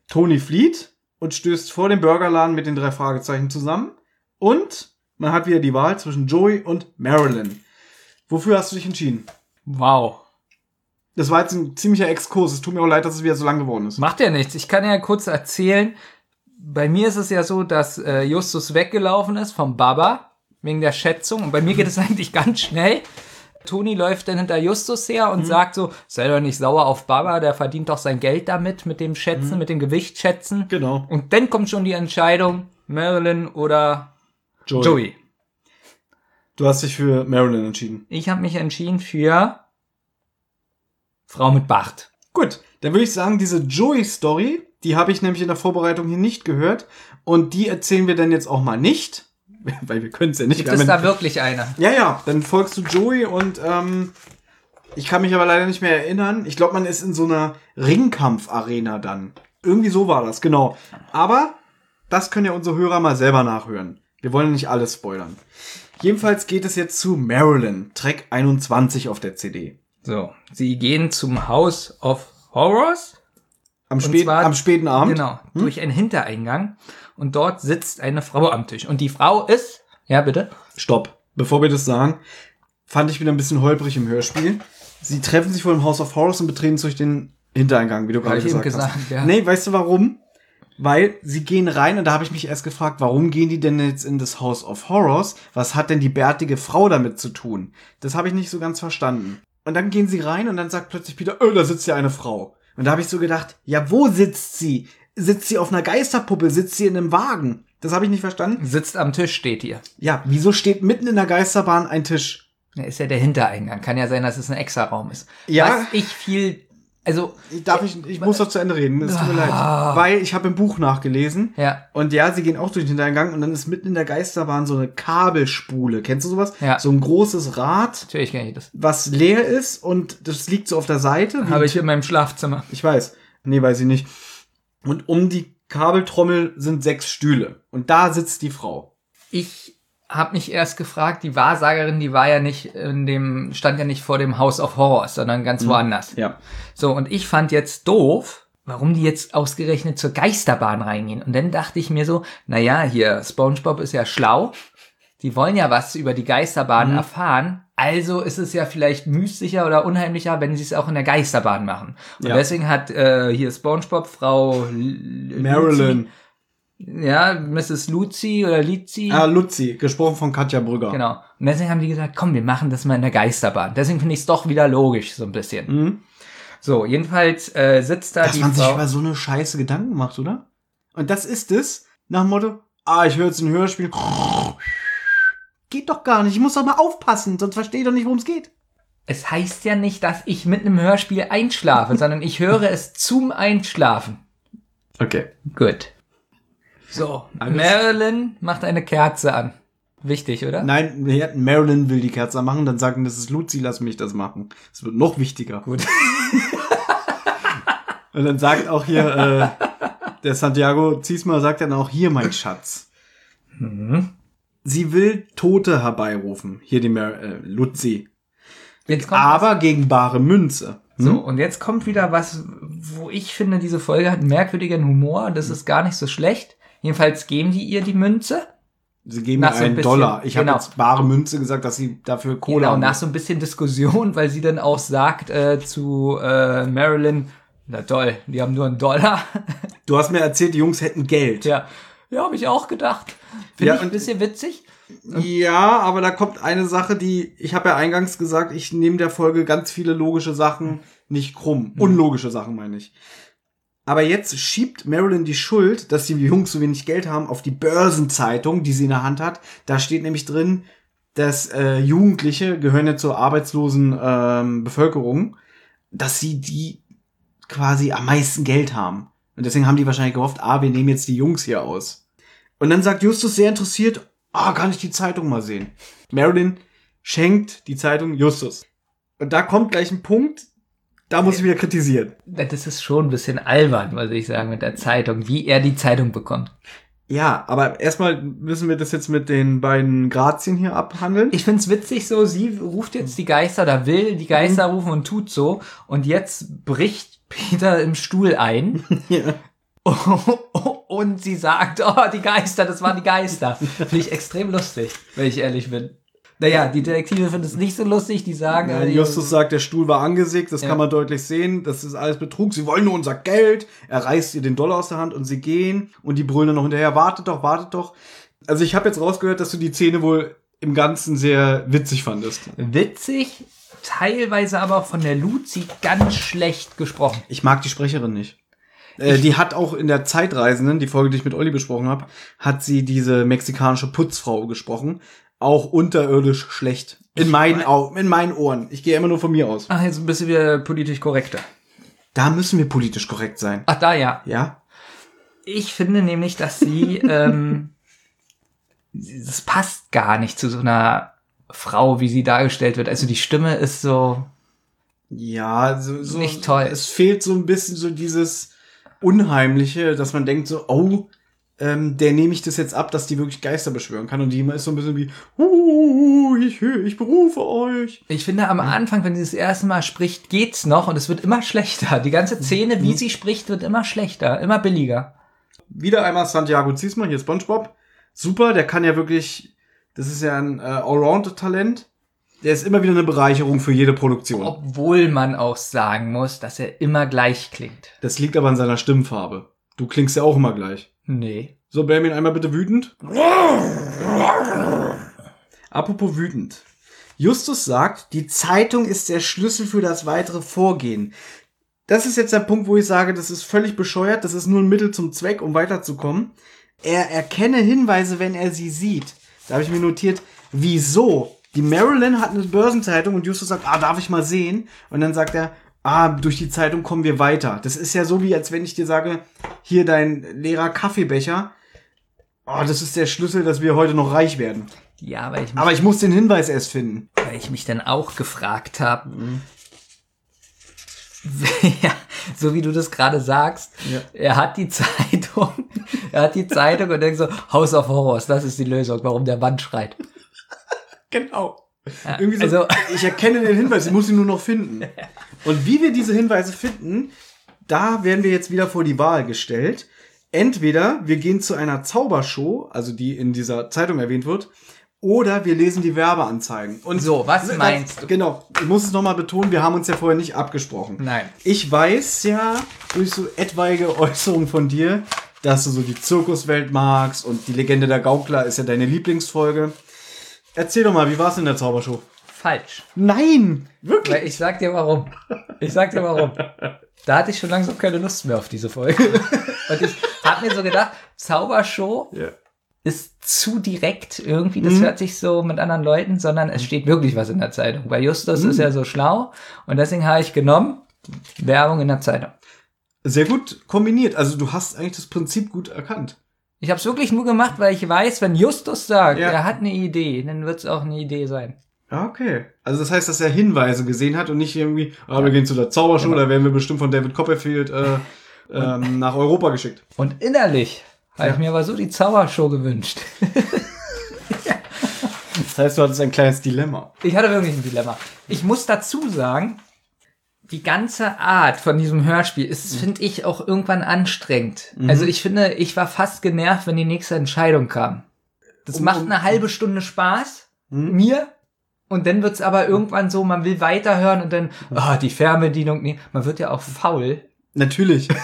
Tony flieht und stößt vor dem Burgerladen mit den drei Fragezeichen zusammen. Und man hat wieder die Wahl zwischen Joey und Marilyn. Wofür hast du dich entschieden? Wow. Das war jetzt ein ziemlicher Exkurs. Es tut mir auch leid, dass es wieder so lang geworden ist. Macht ja nichts. Ich kann ja kurz erzählen. Bei mir ist es ja so, dass äh, Justus weggelaufen ist vom Baba wegen der Schätzung. Und bei mir geht es *laughs* eigentlich ganz schnell. Toni läuft dann hinter Justus her und sagt so, sei doch nicht sauer auf Baba, der verdient doch sein Geld damit, mit dem Schätzen, mit dem Gewicht schätzen. Genau. Und dann kommt schon die Entscheidung, Marilyn oder Joey. Joey. Du hast dich für Marilyn entschieden. Ich habe mich entschieden für Frau mit Bart. Gut, dann würde ich sagen, diese Joey-Story, die habe ich nämlich in der Vorbereitung hier nicht gehört. Und die erzählen wir dann jetzt auch mal nicht. *laughs* Weil wir können es ja nicht. Gibt es da wirklich eine? Ja, ja, dann folgst du Joey und ähm, ich kann mich aber leider nicht mehr erinnern. Ich glaube, man ist in so einer Ringkampf-Arena dann. Irgendwie so war das, genau. Aber das können ja unsere Hörer mal selber nachhören. Wir wollen ja nicht alles spoilern. Jedenfalls geht es jetzt zu Marilyn, Track 21 auf der CD. So, sie gehen zum House of Horrors. Am, spät, zwar- am späten Abend. Genau, durch einen Hintereingang. Und dort sitzt eine Frau am Tisch. Und die Frau ist Ja, bitte? Stopp. Bevor wir das sagen, fand ich wieder ein bisschen holprig im Hörspiel. Sie treffen sich vor dem House of Horrors und betreten durch den Hintereingang, wie du gerade gesagt, gesagt, hast. ja. Nee, weißt du warum? Weil sie gehen rein und da habe ich mich erst gefragt, warum gehen die denn jetzt in das House of Horrors? Was hat denn die bärtige Frau damit zu tun? Das habe ich nicht so ganz verstanden. Und dann gehen sie rein und dann sagt plötzlich Peter, oh, da sitzt ja eine Frau. Und da habe ich so gedacht, ja, wo sitzt sie? Sitzt sie auf einer Geisterpuppe? Sitzt sie in einem Wagen? Das habe ich nicht verstanden. Sitzt am Tisch, steht hier. Ja, wieso steht mitten in der Geisterbahn ein Tisch? Ja, ist ja der Hintereingang. Kann ja sein, dass es ein Extra-Raum ist. Ja. Was ich viel, also, Darf ich, ich muss doch zu Ende reden, es tut mir leid. Weil ich habe im Buch nachgelesen. Ja. Und ja, sie gehen auch durch den Hintereingang und dann ist mitten in der Geisterbahn so eine Kabelspule. Kennst du sowas? Ja. So ein großes Rad, natürlich kenne ich das. was leer ist und das liegt so auf der Seite. Habe ich in meinem Schlafzimmer. Ich weiß. Nee, weiß ich nicht. Und um die Kabeltrommel sind sechs Stühle. Und da sitzt die Frau. Ich habe mich erst gefragt, die Wahrsagerin, die war ja nicht in dem, stand ja nicht vor dem House of Horrors, sondern ganz woanders. Ja. So, und ich fand jetzt doof, warum die jetzt ausgerechnet zur Geisterbahn reingehen. Und dann dachte ich mir so, naja, hier, SpongeBob ist ja schlau. Die wollen ja was über die Geisterbahn erfahren. Also ist es ja vielleicht mystischer oder unheimlicher, wenn sie es auch in der Geisterbahn machen. Und Ja. deswegen hat äh, hier SpongeBob Frau Marilyn. Ja, Mrs. Luzi oder Lizi. Ah, Luzi, gesprochen von Katja Brügger. Genau. Und deswegen haben die gesagt, komm, wir machen das mal in der Geisterbahn. Deswegen finde ich es doch wieder logisch, so ein bisschen. So, jedenfalls äh, sitzt da Mhm. Dass die man sich Frau. über so eine Scheiße Gedanken macht, oder? Und das ist es, nach dem Motto, ah, ich höre jetzt ein Hörspiel. Geht doch gar nicht, ich muss doch mal aufpassen, sonst verstehe ich doch nicht, worum es geht. Es heißt ja nicht, dass ich mit einem Hörspiel einschlafe, sondern ich höre es zum Einschlafen. Okay. Gut. So, Marilyn macht eine Kerze an. Wichtig, oder? Nein, Marilyn will die Kerze machen, dann sagen, das ist Luzi, lass mich das machen. Es wird noch wichtiger. Gut. *laughs* Und dann sagt auch hier, äh, der Santiago Ziesmer sagt dann auch, hier, mein Schatz. Sie will Tote herbeirufen. Hier die Mar äh, Luzi. Jetzt kommt Aber gegen bare Münze. So, und jetzt kommt wieder was, wo ich finde, diese Folge hat einen merkwürdigen Humor. Das ist gar nicht so schlecht. Jedenfalls geben die ihr die Münze. Sie geben Nach mir so ein einen bisschen- Dollar. Ich genau. habe jetzt bare Münze gesagt, dass sie dafür Kohle Genau, haben. nach so ein bisschen Diskussion, weil sie dann auch sagt äh, zu äh, Marilyn, na toll, die haben nur einen Dollar. *laughs* Du hast mir erzählt, die Jungs hätten Geld. ja, ja, habe ich auch gedacht. Finde Ja, ich ein bisschen witzig. Ja, aber da kommt eine Sache, die, ich habe ja eingangs gesagt, ich nehme der Folge ganz viele logische Sachen nicht krumm. Unlogische Sachen meine ich. Aber jetzt schiebt Marilyn die Schuld, dass die Jungs so wenig Geld haben, auf die Börsenzeitung, die sie in der Hand hat. Da steht nämlich drin, dass äh, Jugendliche gehören ja zur arbeitslosen ähm, Bevölkerung, dass sie die quasi am meisten Geld haben. Und deswegen haben die wahrscheinlich gehofft, ah, wir nehmen jetzt die Jungs hier aus. Und dann sagt Justus sehr interessiert, ah, kann ich die Zeitung mal sehen? Marilyn schenkt die Zeitung Justus. Und da kommt gleich ein Punkt, da muss ich wieder kritisieren. Das ist schon ein bisschen albern, muss ich sagen, mit der Zeitung, wie er die Zeitung bekommt. Ja, aber erstmal müssen wir das jetzt mit den beiden Grazien hier abhandeln. Ich find's witzig so, sie ruft jetzt die Geister oder will die Geister Mhm. rufen und tut so. Und jetzt bricht Peter im Stuhl ein. *laughs* Ja. *laughs* und sie sagt, oh, die Geister, das waren die Geister. Finde ich extrem lustig, wenn ich ehrlich bin. Naja, die Detektive finden es nicht so lustig, die sagen, Ja, äh, Justus sagt, der Stuhl war angesägt, das Ja. kann man deutlich sehen, das ist alles Betrug, sie wollen nur unser Geld. Er reißt ihr den Dollar aus der Hand und sie gehen und die brüllen dann noch hinterher, wartet doch, wartet doch. Also ich habe jetzt rausgehört, dass du die Szene wohl im Ganzen sehr witzig fandest. witzig, teilweise aber auch von der Luzi ganz schlecht gesprochen. Ich mag die Sprecherin nicht. Äh, die hat auch in der Zeitreisenden, die Folge, die ich mit Olli besprochen habe, hat sie diese mexikanische Putzfrau gesprochen. Auch unterirdisch schlecht. In meinen Augen, in meinen Ohren. Ich gehe immer nur von mir aus. Ach, jetzt ein bisschen wieder politisch korrekter. Da müssen wir politisch korrekt sein. Ach, da ja. Ja? Ich finde nämlich, dass sie, *laughs* ähm, das passt gar nicht zu so einer Frau, wie sie dargestellt wird. Also die Stimme ist so, Ja, so, so Nicht toll. Es fehlt so ein bisschen so dieses Unheimliche, dass man denkt so, oh, ähm, der nehme ich das jetzt ab, dass die wirklich Geister beschwören kann. Und die immer ist so ein bisschen wie, uh, ich, ich berufe euch. ich finde am Anfang, wenn sie das erste Mal spricht, geht's noch und es wird immer schlechter. Die ganze Szene, wie sie spricht, wird immer schlechter, immer billiger. Wieder einmal Santiago Ziesmer, hier SpongeBob. Super, der kann ja wirklich Das ist ja ein äh, Allround-Talent. Der ist immer wieder eine Bereicherung für jede Produktion. Obwohl man auch sagen muss, dass er immer gleich klingt. Das liegt aber an seiner Stimmfarbe. Du klingst ja auch immer gleich. Nee. So, Benjamin, einmal bitte wütend. Apropos wütend. Justus sagt, die Zeitung ist der Schlüssel für das weitere Vorgehen. Das ist jetzt der Punkt, wo ich sage, das ist völlig bescheuert, das ist nur ein Mittel zum Zweck, um weiterzukommen. Er erkenne Hinweise, wenn er sie sieht. Da habe ich mir notiert, wieso? Die Marilyn hat eine Börsenzeitung und Justus sagt, ah, darf ich mal sehen? Und dann sagt er, ah, durch die Zeitung kommen wir weiter. Das ist ja so, wie als wenn ich dir sage, hier dein leerer Kaffeebecher. Oh, das ist der Schlüssel, dass wir heute noch reich werden. Ja, aber ich, Aber ich muss den Hinweis erst finden. weil ich mich dann auch gefragt habe, *laughs* ja, so wie du das gerade sagst, Ja. er hat die Zeitung, *laughs* er hat die Zeitung und denkt so, House of Horrors, das ist die Lösung, warum der Mann schreit. *laughs* Genau. Ja, Irgendwie so, also, ich erkenne den Hinweis, ich muss ihn nur noch finden. Und wie wir diese Hinweise finden, da werden wir jetzt wieder vor die Wahl gestellt. Entweder wir gehen zu einer Zaubershow, also die in dieser Zeitung erwähnt wird, oder wir lesen die Werbeanzeigen. Und So, was meinst du? Genau, ich muss es nochmal betonen, wir haben uns ja vorher nicht abgesprochen. Nein. Ich weiß ja durch so etwaige Äußerungen von dir, dass du so die Zirkuswelt magst und die Legende der Gaukler ist ja deine Lieblingsfolge. Erzähl doch mal, wie war es in der Zaubershow? falsch. Nein! Wirklich? Weil ich sag dir warum. Ich sag dir warum. Da hatte ich schon langsam keine Lust mehr auf diese Folge. *laughs* Und ich hab mir so gedacht, Zaubershow Ja. ist zu direkt irgendwie, das hört sich so mit anderen Leuten, sondern es steht wirklich was in der Zeitung. Weil Justus ist ja so schlau und deswegen habe ich genommen, Werbung in der Zeitung. Sehr gut kombiniert. Also du hast eigentlich das Prinzip gut erkannt. Ich habe es wirklich nur gemacht, weil ich weiß, wenn Justus sagt, Ja. er hat eine Idee, dann wird es auch eine Idee sein. Ja, okay. Also das heißt, dass er Hinweise gesehen hat und nicht irgendwie, ah, wir gehen zu der Zaubershow, da werden wir bestimmt von David Copperfield äh, *laughs* ähm, nach Europa geschickt. Und innerlich habe ich mir aber so die Zaubershow gewünscht. Das heißt, du hattest ein kleines Dilemma. Ich hatte wirklich ein Dilemma. Ich muss dazu sagen, die ganze Art von diesem Hörspiel ist, finde ich, auch irgendwann anstrengend. Also ich finde, ich war fast genervt, wenn die nächste Entscheidung kam. Das Um- macht um- eine halbe Stunde Spaß, mir. Und dann wird's aber irgendwann so, man will weiterhören und dann, ah, die Fernbedienung, nee, man wird ja auch faul. Natürlich. *laughs*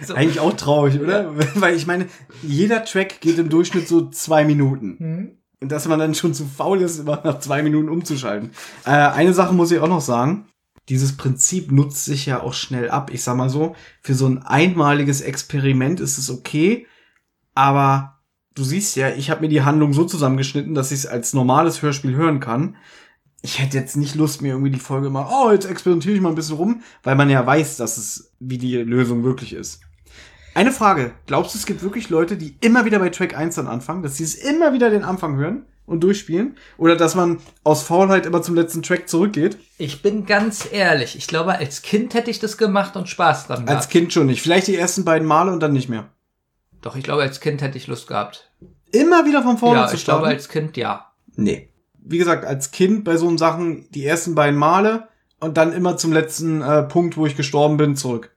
Also- Eigentlich auch traurig, oder? *laughs* Weil ich meine, jeder Track geht im Durchschnitt so zwei Minuten. Und dass man dann schon zu faul ist, immer nach zwei Minuten umzuschalten. Äh, eine Sache muss ich auch noch sagen. Dieses Prinzip nutzt sich ja auch schnell ab. Ich sag mal so, für so ein einmaliges Experiment ist es okay, aber du siehst ja, ich habe mir die Handlung so zusammengeschnitten, dass ich es als normales Hörspiel hören kann. Ich hätte jetzt nicht Lust, mir irgendwie die Folge mal, oh, jetzt experimentiere ich mal ein bisschen rum, weil man ja weiß, dass es, wie die Lösung wirklich ist. Eine Frage. Glaubst du, es gibt wirklich Leute, die immer wieder bei Track 1 dann anfangen, dass sie es immer wieder den Anfang hören und durchspielen? Oder dass man aus Faulheit immer zum letzten Track zurückgeht? Ich bin ganz ehrlich, ich glaube, als Kind hätte ich das gemacht und Spaß dran gehabt. Als Kind schon nicht. Vielleicht die ersten beiden Male und dann nicht mehr. Doch, ich glaube, als Kind hätte ich Lust gehabt. Immer wieder von vorne ja, zu ich glaube, starten? als Kind ja. nee. Wie gesagt, als Kind bei so Sachen die ersten beiden Male und dann immer zum letzten äh, Punkt, wo ich gestorben bin, zurück.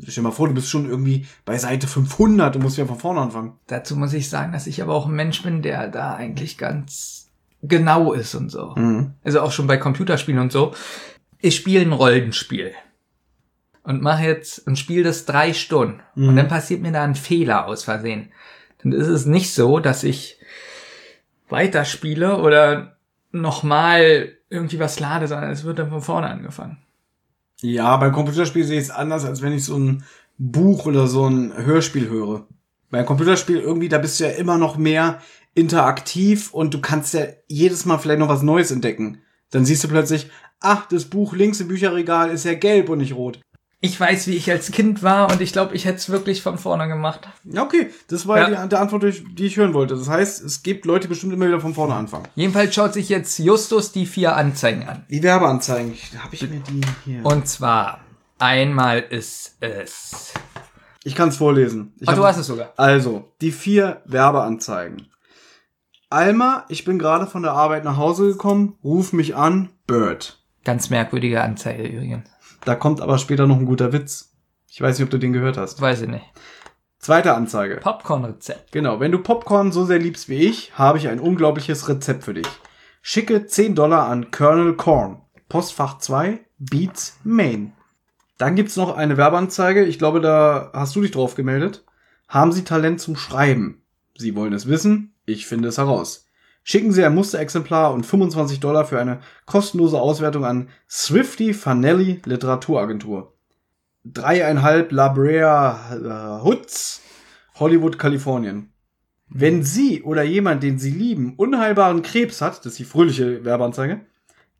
Stell dir mal vor, du bist schon irgendwie bei Seite 500 und musst wieder von vorne anfangen. Dazu muss ich sagen, dass ich aber auch ein Mensch bin, der da eigentlich ganz genau ist und so. Mhm. Also auch schon bei Computerspielen und so. Ich spiele ein Rollenspiel und mache jetzt und spiele das drei Stunden und dann passiert mir da ein Fehler aus Versehen. Dann ist es nicht so, dass ich weiterspiele oder nochmal irgendwie was lade, sondern es wird dann von vorne angefangen. Ja, beim Computerspiel sehe ich es anders, als wenn ich so ein Buch oder so ein Hörspiel höre. Beim Computerspiel irgendwie, da bist du ja immer noch mehr interaktiv und du kannst ja jedes Mal vielleicht noch was Neues entdecken. Dann siehst du plötzlich, ach, das Buch links im Bücherregal ist ja gelb und nicht rot. Ich weiß, wie ich als Kind war und ich glaube, ich hätte es wirklich von vorne gemacht. Ja, okay, das war Ja. die, die Antwort, die ich- die ich hören wollte. Das heißt, es gibt Leute, die bestimmt immer wieder von vorne anfangen. Jedenfalls schaut sich jetzt Justus die vier Anzeigen an. Die Werbeanzeigen, habe ich mir die hier. Und zwar, einmal ist es. ich kann es vorlesen. Ich Ach, du hab- hast es sogar. Also, die vier Werbeanzeigen. Alma, ich bin gerade von der Arbeit nach Hause gekommen, ruf mich an, Bird. Ganz merkwürdige Anzeige übrigens. Da kommt aber später noch ein guter Witz. Ich weiß nicht, ob du den gehört hast. Weiß ich nicht. Zweite Anzeige. Popcorn-Rezept. Genau, wenn du Popcorn so sehr liebst wie ich, habe ich ein unglaubliches Rezept für dich. Schicke 10 Dollar an Colonel Corn. Postfach 2, Beats, Maine. Dann gibt's noch eine Werbeanzeige. Ich glaube, da hast du dich drauf gemeldet. Haben Sie Talent zum Schreiben? Sie wollen es wissen? Ich finde es heraus. Schicken Sie ein Musterexemplar und 25 Dollar für eine kostenlose Auswertung an Swifty Fanelli Literaturagentur. Dreieinhalb La Brea äh, Hoods, Hollywood, Kalifornien. Wenn Sie oder jemand, den Sie lieben, unheilbaren Krebs hat, das ist die fröhliche Werbeanzeige,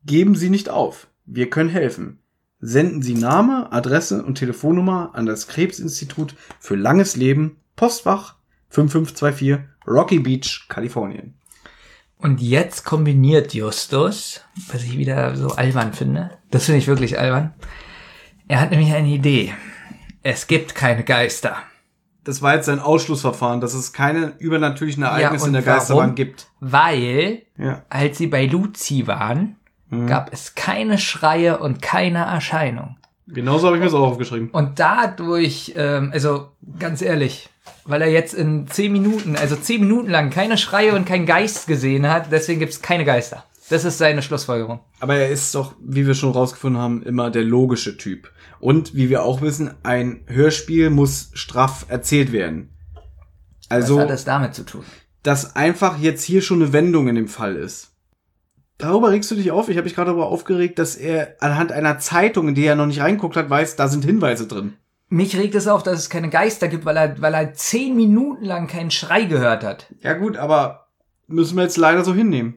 geben Sie nicht auf. Wir können helfen. Senden Sie Name, Adresse und Telefonnummer an das Krebsinstitut für langes Leben, Postfach 5524, Rocky Beach, Kalifornien. Und jetzt kombiniert Justus, was ich wieder so albern finde. Das finde ich wirklich albern. Er hat nämlich eine Idee. Es gibt keine Geister. Das war jetzt sein Ausschlussverfahren, dass es keine übernatürlichen Ereignisse und in der Geisterbahn warum? gibt. Weil, Ja. als sie bei Luzi waren, gab es keine Schreie und keine Erscheinung. Genauso habe ich mir das auch aufgeschrieben. Und dadurch, ähm, also ganz ehrlich, weil er jetzt in zehn Minuten, also zehn Minuten lang keine Schreie und keinen Geist gesehen hat, deswegen gibt es keine Geister. Das ist seine Schlussfolgerung. Aber er ist doch, wie wir schon rausgefunden haben, immer der logische Typ. Und wie wir auch wissen, ein Hörspiel muss straff erzählt werden. Also, Was hat das damit zu tun? dass einfach jetzt hier schon eine Wendung in dem Fall ist. Darüber regst du dich auf? Ich habe mich gerade darüber aufgeregt, dass er anhand einer Zeitung, in die er noch nicht reinguckt hat, weiß, da sind Hinweise drin. Mich regt es auf, dass es keine Geister gibt, weil er, weil er zehn Minuten lang keinen Schrei gehört hat. Ja gut, aber müssen wir jetzt leider so hinnehmen.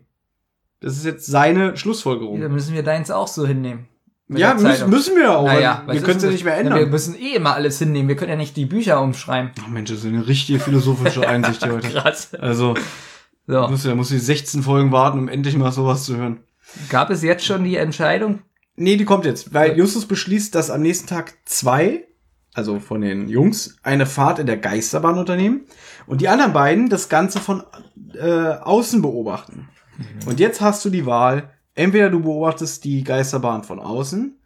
Das ist jetzt seine Schlussfolgerung. Da müssen wir deins auch so hinnehmen. Ja, müssen, wir auch. Naja, wir können es ja nicht mehr Na, wir ändern. müssen eh immer alles hinnehmen. Wir können ja nicht die Bücher umschreiben. Oh Mensch, das ist eine richtige philosophische Einsicht hier heute. *laughs* Krass. Also, So. muss ja, muss die 16 Folgen warten, um endlich mal sowas zu hören. Gab es jetzt schon die Entscheidung? Nee, die kommt jetzt, weil Justus beschließt, dass am nächsten Tag zwei, also von den Jungs, eine Fahrt in der Geisterbahn unternehmen und die anderen beiden das Ganze von äh, außen beobachten. Und jetzt hast du die Wahl, entweder du beobachtest die Geisterbahn von außen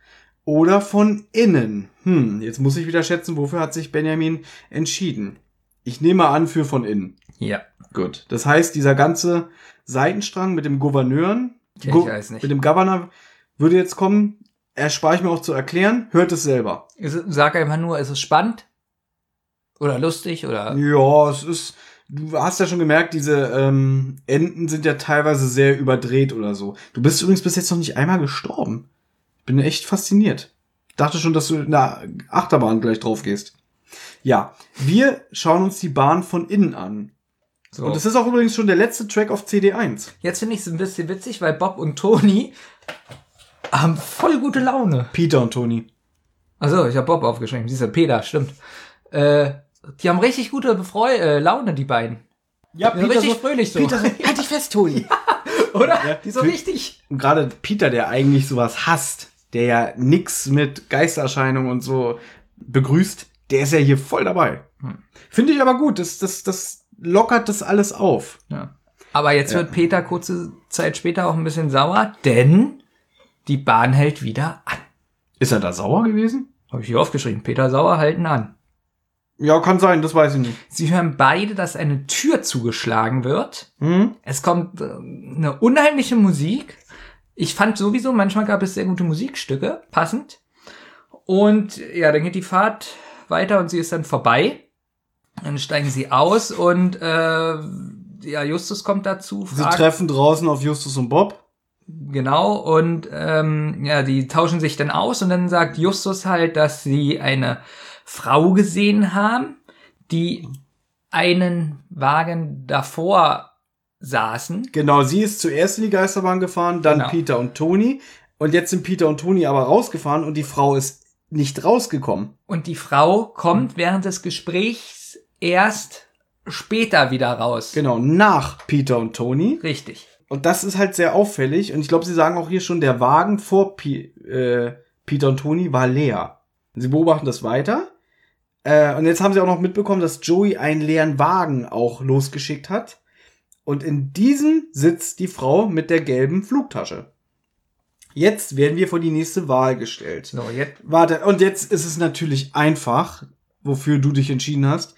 oder von innen. Hm, jetzt muss ich wieder schätzen, wofür hat sich Benjamin entschieden. Ich nehme an für von innen. Ja. Gut. Das heißt, dieser ganze Seitenstrang mit dem Gouverneuren, Kenn Go- mit dem Governor würde jetzt kommen. Erspare ich mir auch zu erklären. Hört es selber. Ist es- Sag einfach nur, ist es spannend? Oder lustig? Oder Ja, es ist. Du hast ja schon gemerkt, diese ähm, Enden sind ja teilweise sehr überdreht oder so. Du bist übrigens bis jetzt noch nicht einmal gestorben. Ich bin echt fasziniert. Ich dachte schon, dass du in der Achterbahn gleich drauf gehst. Ja, wir schauen uns die Bahn von innen an. So. Und es ist auch übrigens schon der letzte Track auf CD1. Jetzt finde ich es ein bisschen witzig, weil Bob und Toni haben voll gute Laune. Peter und Toni. Also, ich habe Bob aufgeschrieben. Siehst du, Peter, stimmt. Äh, die haben richtig gute Freu äh, Laune, die beiden. Ja, Die sind richtig fröhlich so. Peter so, halt dich fest, Toni. *laughs* Oder? Ja, die so richtig. Und gerade Peter, der eigentlich sowas hasst, der ja nix mit Geistererscheinungen und so begrüßt, der ist ja hier voll dabei. Hm. Finde ich aber gut, das, das, das lockert das alles auf. Ja. Aber jetzt wird Peter kurze Zeit später auch ein bisschen sauer, denn die Bahn hält wieder an. Ist er da sauer gewesen? Habe ich hier aufgeschrieben. Peter Sauer halten an. Ja, kann sein, das weiß ich nicht. Sie hören beide, dass eine Tür zugeschlagen wird. Hm? Es kommt äh, eine unheimliche Musik. Ich fand sowieso, manchmal gab es sehr gute Musikstücke, passend. Und ja, dann geht die Fahrt weiter und sie ist dann vorbei. Dann steigen sie aus und äh, ja, Justus kommt dazu. Sie fragt- treffen draußen auf Justus und Bob. Genau, und ähm, ja, die tauschen sich dann aus und dann sagt Justus halt, dass sie eine Frau gesehen haben, die einen Wagen davor saßen. Genau, sie ist zuerst in die Geisterbahn gefahren, dann Genau. Peter und Toni. Und jetzt sind Peter und Toni aber rausgefahren und die Frau ist nicht rausgekommen. Und die Frau kommt während des Gesprächs erst später wieder raus. Genau, nach Peter und Toni. Richtig. Und das ist halt sehr auffällig. Und ich glaube, sie sagen auch hier schon, der Wagen vor Pi äh, Peter und Toni war leer. Sie beobachten das weiter. Äh, und jetzt haben sie auch noch mitbekommen, dass Joey einen leeren Wagen auch losgeschickt hat. Und in diesem sitzt die Frau mit der gelben Flugtasche. Jetzt werden wir vor die nächste Wahl gestellt. So, jetzt. Warte, und jetzt ist es natürlich einfach, wofür du dich entschieden hast.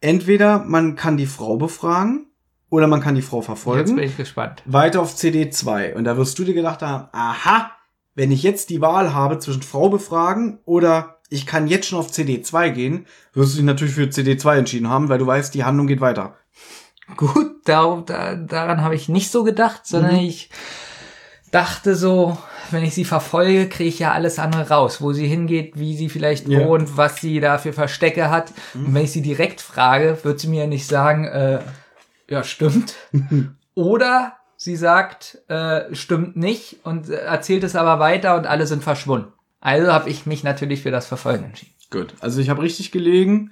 Entweder man kann die Frau befragen oder man kann die Frau Jetzt verfolgen. bin ich gespannt. Weiter auf CD2. Und da wirst du dir gedacht haben, aha, wenn ich jetzt die Wahl habe zwischen Frau befragen oder ich kann jetzt schon auf CD2 gehen, wirst du dich natürlich für CD2 entschieden haben, weil du weißt, die Handlung geht weiter. Gut, da, da, daran habe ich nicht so gedacht, sondern Mhm. ich dachte so, wenn ich sie verfolge, kriege ich ja alles andere raus, wo sie hingeht, wie sie vielleicht Ja. wohnt, was sie da für Verstecke hat. Und wenn ich sie direkt frage, wird sie mir ja nicht sagen, äh, ja, stimmt. *laughs* Oder sie sagt, äh, stimmt nicht und äh, erzählt es aber weiter und alle sind verschwunden. Also habe ich mich natürlich für das Verfolgen entschieden. Gut. Also ich habe richtig gelegen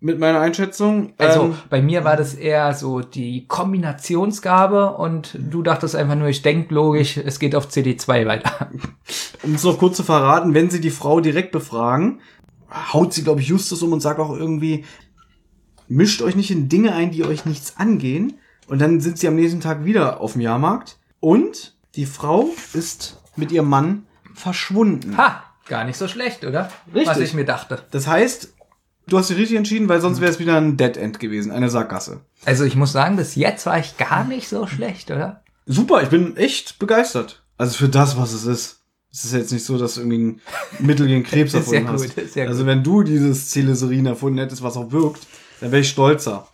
mit meiner Einschätzung. Also Ähm, bei mir war das eher so die Kombinationsgabe und du dachtest einfach nur, ich denk logisch, es geht auf CD2 weiter. *laughs* um es noch kurz zu verraten, wenn sie die Frau direkt befragen, haut sie, glaube ich, Justus um und sagt auch irgendwie, mischt euch nicht in Dinge ein, die euch nichts angehen. Und dann sind sie am nächsten Tag wieder auf dem Jahrmarkt. Und die Frau ist mit ihrem Mann verschwunden. Ha, gar nicht so schlecht, oder? Richtig. Was ich mir dachte. Das heißt, du hast dich richtig entschieden, weil sonst wäre es wieder ein Dead End gewesen, eine Sackgasse. Also ich muss sagen, bis jetzt war ich gar nicht so schlecht, oder? Super, ich bin echt begeistert. Also für das, was es ist. Es ist jetzt nicht so, dass du irgendwie ein Mittel gegen Krebs *laughs* ja erfunden gut, hast. ist ja also gut. wenn du dieses Celeserin erfunden hättest, was auch wirkt, dann wäre ich stolzer.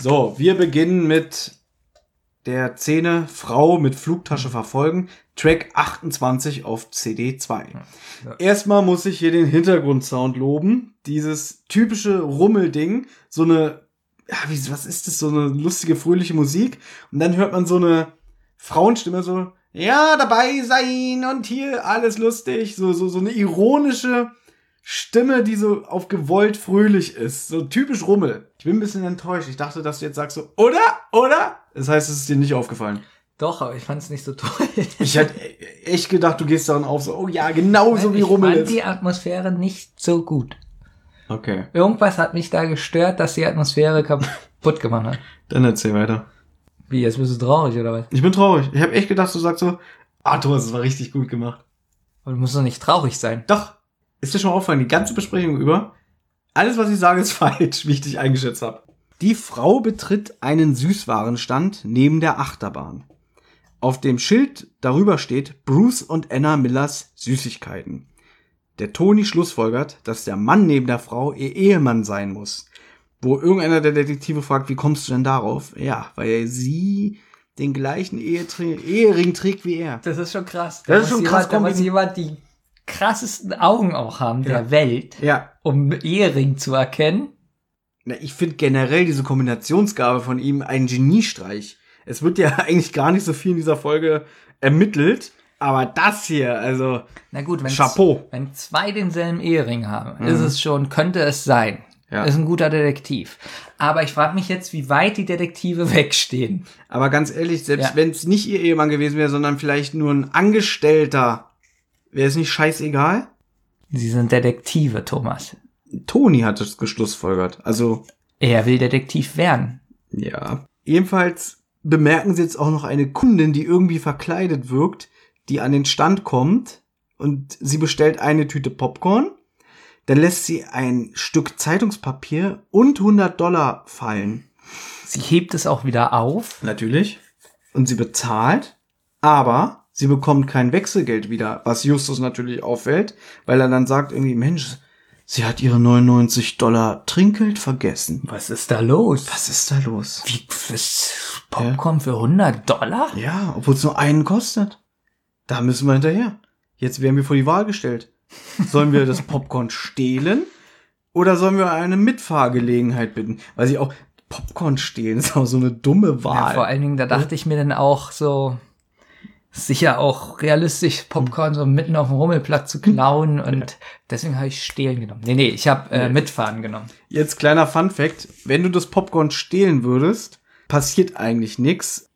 So, wir beginnen mit der Szene Frau mit Flugtasche verfolgen. Track 28 auf CD2. Erstmal muss ich hier den Hintergrundsound loben. Dieses typische Rummelding. So eine, ja, wie, was ist das? So eine lustige, fröhliche Musik. Und dann hört man so eine Frauenstimme so, ja, dabei sein und hier alles lustig. So, so, so eine ironische Stimme, die so auf gewollt fröhlich ist. So typisch Rummel. Ich bin ein bisschen enttäuscht. Ich dachte, dass du jetzt sagst so, oder? Oder? Das heißt, es ist dir nicht aufgefallen. Doch, aber ich fand es nicht so toll. *laughs* Ich hätte echt gedacht, du gehst daran auf, so, oh ja, genauso wie ich Rummel fand ist. die Atmosphäre nicht so gut. Okay, Irgendwas hat mich da gestört, dass die Atmosphäre kaputt *laughs* gemacht hat. dann erzähl weiter. Wie, jetzt bist du traurig, oder was? Ich bin traurig. Ich habe echt gedacht, du sagst so, ah, Thomas, das war richtig gut gemacht. Aber du musst doch nicht traurig sein. Doch, ist dir schon mal aufgefallen, die ganze Besprechung über, alles, was ich sage, ist *laughs* falsch, wie ich dich eingeschätzt habe. Die Frau betritt einen Süßwarenstand neben der Achterbahn. Auf dem Schild darüber steht Bruce und Anna Millers Süßigkeiten. Der Toni schlussfolgert, dass der Mann neben der Frau ihr Ehemann sein muss. Wo irgendeiner der Detektive fragt, wie kommst du denn darauf? Ja, weil sie den gleichen Ehetre- Ehering trägt wie er. Das ist schon krass. Das ist Da schon krass Jemand, da muss jemand die krassesten Augen auch haben der Welt, Ja, um Ehering zu erkennen. Na, ich finde generell diese Kombinationsgabe von ihm ein Geniestreich. Es wird ja *laughs* eigentlich gar nicht so viel in dieser Folge ermittelt, aber das hier, also Na gut, wenn, Chapeau. wenn zwei denselben Ehering haben, ist es schon, könnte es sein. Ja. Ist ein guter Detektiv. Aber ich frage mich jetzt, wie weit die Detektive *laughs* wegstehen. Aber ganz ehrlich, selbst Ja. wenn es nicht ihr Ehemann gewesen wäre, sondern vielleicht nur ein Angestellter, wäre es nicht scheißegal? Sie sind Detektive, Thomas. Toni hat es geschlussfolgert. Also, Er will Detektiv werden. ja. Jedenfalls bemerken sie jetzt auch noch eine Kundin, die irgendwie verkleidet wirkt, die an den Stand kommt und sie bestellt eine Tüte Popcorn. Dann lässt sie ein Stück Zeitungspapier und 100 Dollar fallen. Sie hebt es auch wieder auf. Natürlich. Und sie bezahlt, aber sie bekommt kein Wechselgeld wieder, was Justus natürlich auffällt, weil er dann sagt irgendwie, Mensch, sie hat ihre 99 Dollar Trinkgeld vergessen. Was ist da los? Was ist da los? Wie, was, Popcorn für 100 Dollar? Ja, obwohl es nur einen kostet. Da müssen wir hinterher. Jetzt werden wir vor die Wahl gestellt. Sollen wir das Popcorn stehlen oder sollen wir eine Mitfahrgelegenheit bitten? Weil sie auch Popcorn stehlen ist auch so eine dumme Ja, Wahl. vor allen Dingen, da dachte ich mir dann auch so, sicher auch realistisch, Popcorn so mitten auf dem Rummelplatz zu klauen und deswegen habe ich stehlen genommen. Nee, nee, ich habe äh, mitfahren genommen. Jetzt kleiner Fun Fact, wenn du das Popcorn stehlen würdest, passiert eigentlich nix.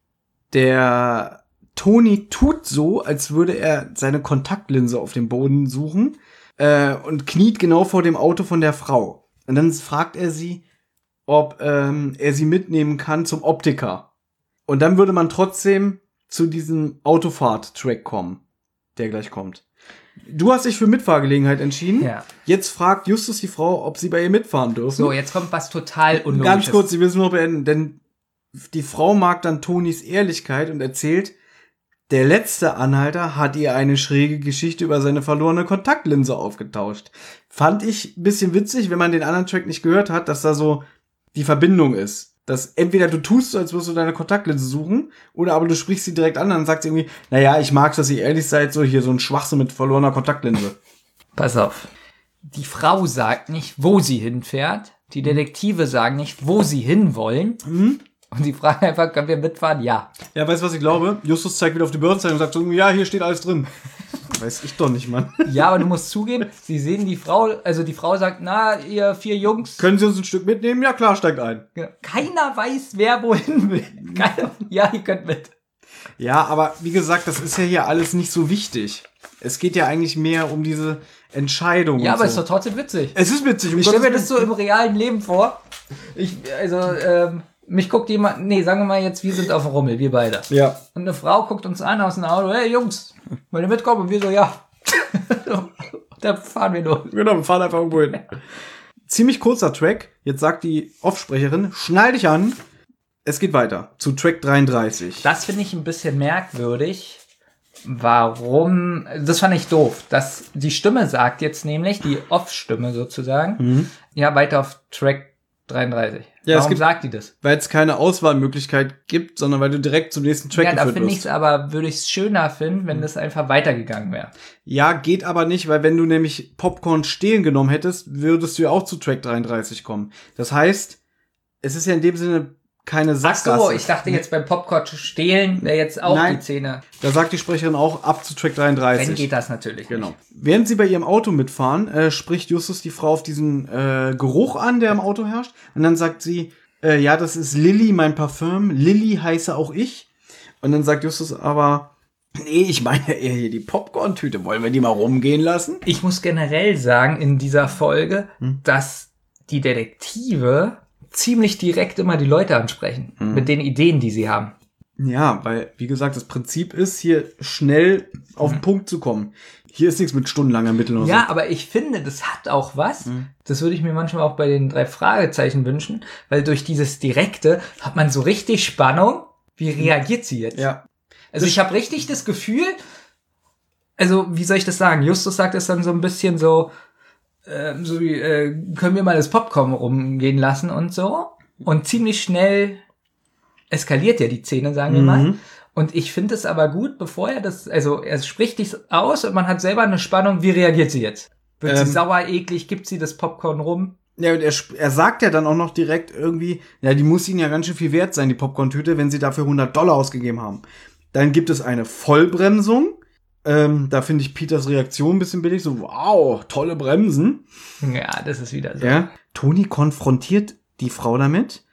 Der Toni tut so, als würde er seine Kontaktlinse auf dem Boden suchen äh, und kniet genau vor dem Auto von der Frau. Und dann fragt er sie, ob ähm, er sie mitnehmen kann zum Optiker. Und dann würde man trotzdem zu diesem Autofahrt-Track kommen, der gleich kommt. Du hast dich für Mitfahrgelegenheit entschieden. Ja. Jetzt fragt Justus die Frau, ob sie bei ihr mitfahren dürfen. So, jetzt kommt was total Unlogisches. Ganz kurz, sie müssen nur beenden, denn die Frau mag dann Tonis Ehrlichkeit und erzählt, der letzte Anhalter hat ihr eine schräge Geschichte über seine verlorene Kontaktlinse aufgetauscht. Fand ich ein bisschen witzig, wenn man den anderen Track nicht gehört hat, dass da so die Verbindung ist. Dass entweder du tust so, als würdest du deine Kontaktlinse suchen, oder aber du sprichst sie direkt an, sagt sie irgendwie, naja, ich mag, dass ihr ehrlich seid, so hier so ein Schwachsinn mit verlorener Kontaktlinse. Pass auf. Die Frau sagt nicht, wo sie hinfährt. Die Detektive sagen nicht, wo sie hinwollen. Und sie fragen einfach, können wir mitfahren? Ja. Ja, weißt du, was ich glaube? Justus zeigt wieder auf die Börsenzeichnung und sagt so, ja, hier steht alles drin. *laughs* Weiß ich doch nicht, Mann. Ja, aber du musst zugeben, sie sehen die Frau, also die Frau sagt, na, ihr vier Jungs. Können Sie uns ein Stück mitnehmen? Ja, klar, steigt ein. Keiner weiß, wer wohin will. Keiner, ja, ihr könnt mit. Ja, aber wie gesagt, das ist ja hier alles nicht so wichtig. Es geht ja eigentlich mehr um diese Entscheidung. Ja, aber so. ist doch trotzdem witzig. es ist witzig. um Ich stelle mir das so im realen Leben vor. Ich, also, ähm, mich guckt jemand, nee, sagen wir mal jetzt, wir sind auf dem Rummel, wir beide. Ja. Und eine Frau guckt uns an aus dem Auto, hey Jungs, wollt ihr mitkommen? Und wir so, ja. *laughs* da fahren wir nur. Genau, wir fahren einfach irgendwo hin. Ziemlich kurzer Track. Jetzt sagt die Offsprecherin, schnall dich an. Es geht weiter zu Track 33. Das finde ich ein bisschen merkwürdig. Warum? Das fand ich doof. Das, die Stimme sagt jetzt nämlich, die Off-Stimme sozusagen, ja, weiter auf Track 33. Mhm. Ja, es Warum gibt- sagt die das? Weil es keine Auswahlmöglichkeit gibt, sondern weil du direkt zum nächsten Track Ja, da geführt finde ich wirst. es aber, würde ich es schöner finden, wenn das einfach weitergegangen wäre. Ja, geht aber nicht, weil wenn du nämlich Popcorn stehlen genommen hättest, würdest du ja auch zu Track 33 kommen. Das heißt, es ist ja in dem Sinne keine Ach Sackgasse. so, ich dachte jetzt beim Popcorn stehlen wäre jetzt auch Nein. die Szene. Da sagt die Sprecherin auch ab zu Track 33. Wenn geht das natürlich. Genau. Nicht. Während sie bei ihrem Auto mitfahren, äh, spricht Justus die Frau auf diesen äh, Geruch an, der im Auto herrscht. Und dann sagt sie, äh, ja, das ist Lilly, mein Parfüm. Lilly heiße auch ich. Und dann sagt Justus aber, nee, ich meine eher hier die Popcorn-Tüte. Wollen wir die mal rumgehen lassen? Ich muss generell sagen in dieser Folge, Hm. dass die Detektive ziemlich direkt immer die Leute ansprechen. Hm. Mit den Ideen, die sie haben. Ja, weil, wie gesagt, das Prinzip ist, hier schnell auf den Punkt zu kommen. Hier ist nichts mit stundenlang ermitteln oder. Ja, so. aber ich finde, das hat auch was. Hm. Das würde ich mir manchmal auch bei den drei Fragezeichen wünschen, weil durch dieses Direkte hat man so richtig Spannung. Wie reagiert sie jetzt? Ja. Also ich habe richtig das Gefühl, also wie soll ich das sagen? Justus sagt es dann so ein bisschen so, ähm, so wie, äh, können wir mal das Popcorn rumgehen lassen und so. Und ziemlich schnell eskaliert ja die Szene, sagen wir mal. Und ich finde es aber gut, bevor er das, also er spricht dies aus und man hat selber eine Spannung, wie reagiert sie jetzt? Wird Ähm. sie sauer, eklig, gibt sie das Popcorn rum? Ja, und er, er sagt ja dann auch noch direkt irgendwie, ja, die muss ihnen ja ganz schön viel wert sein, die Popcorn-Tüte, wenn sie dafür 100 Dollar ausgegeben haben. Dann gibt es eine Vollbremsung. Ähm, da finde ich Peters Reaktion ein bisschen billig, so, wow, tolle Bremsen. Ja, das ist wieder so. Ja. Toni konfrontiert die Frau damit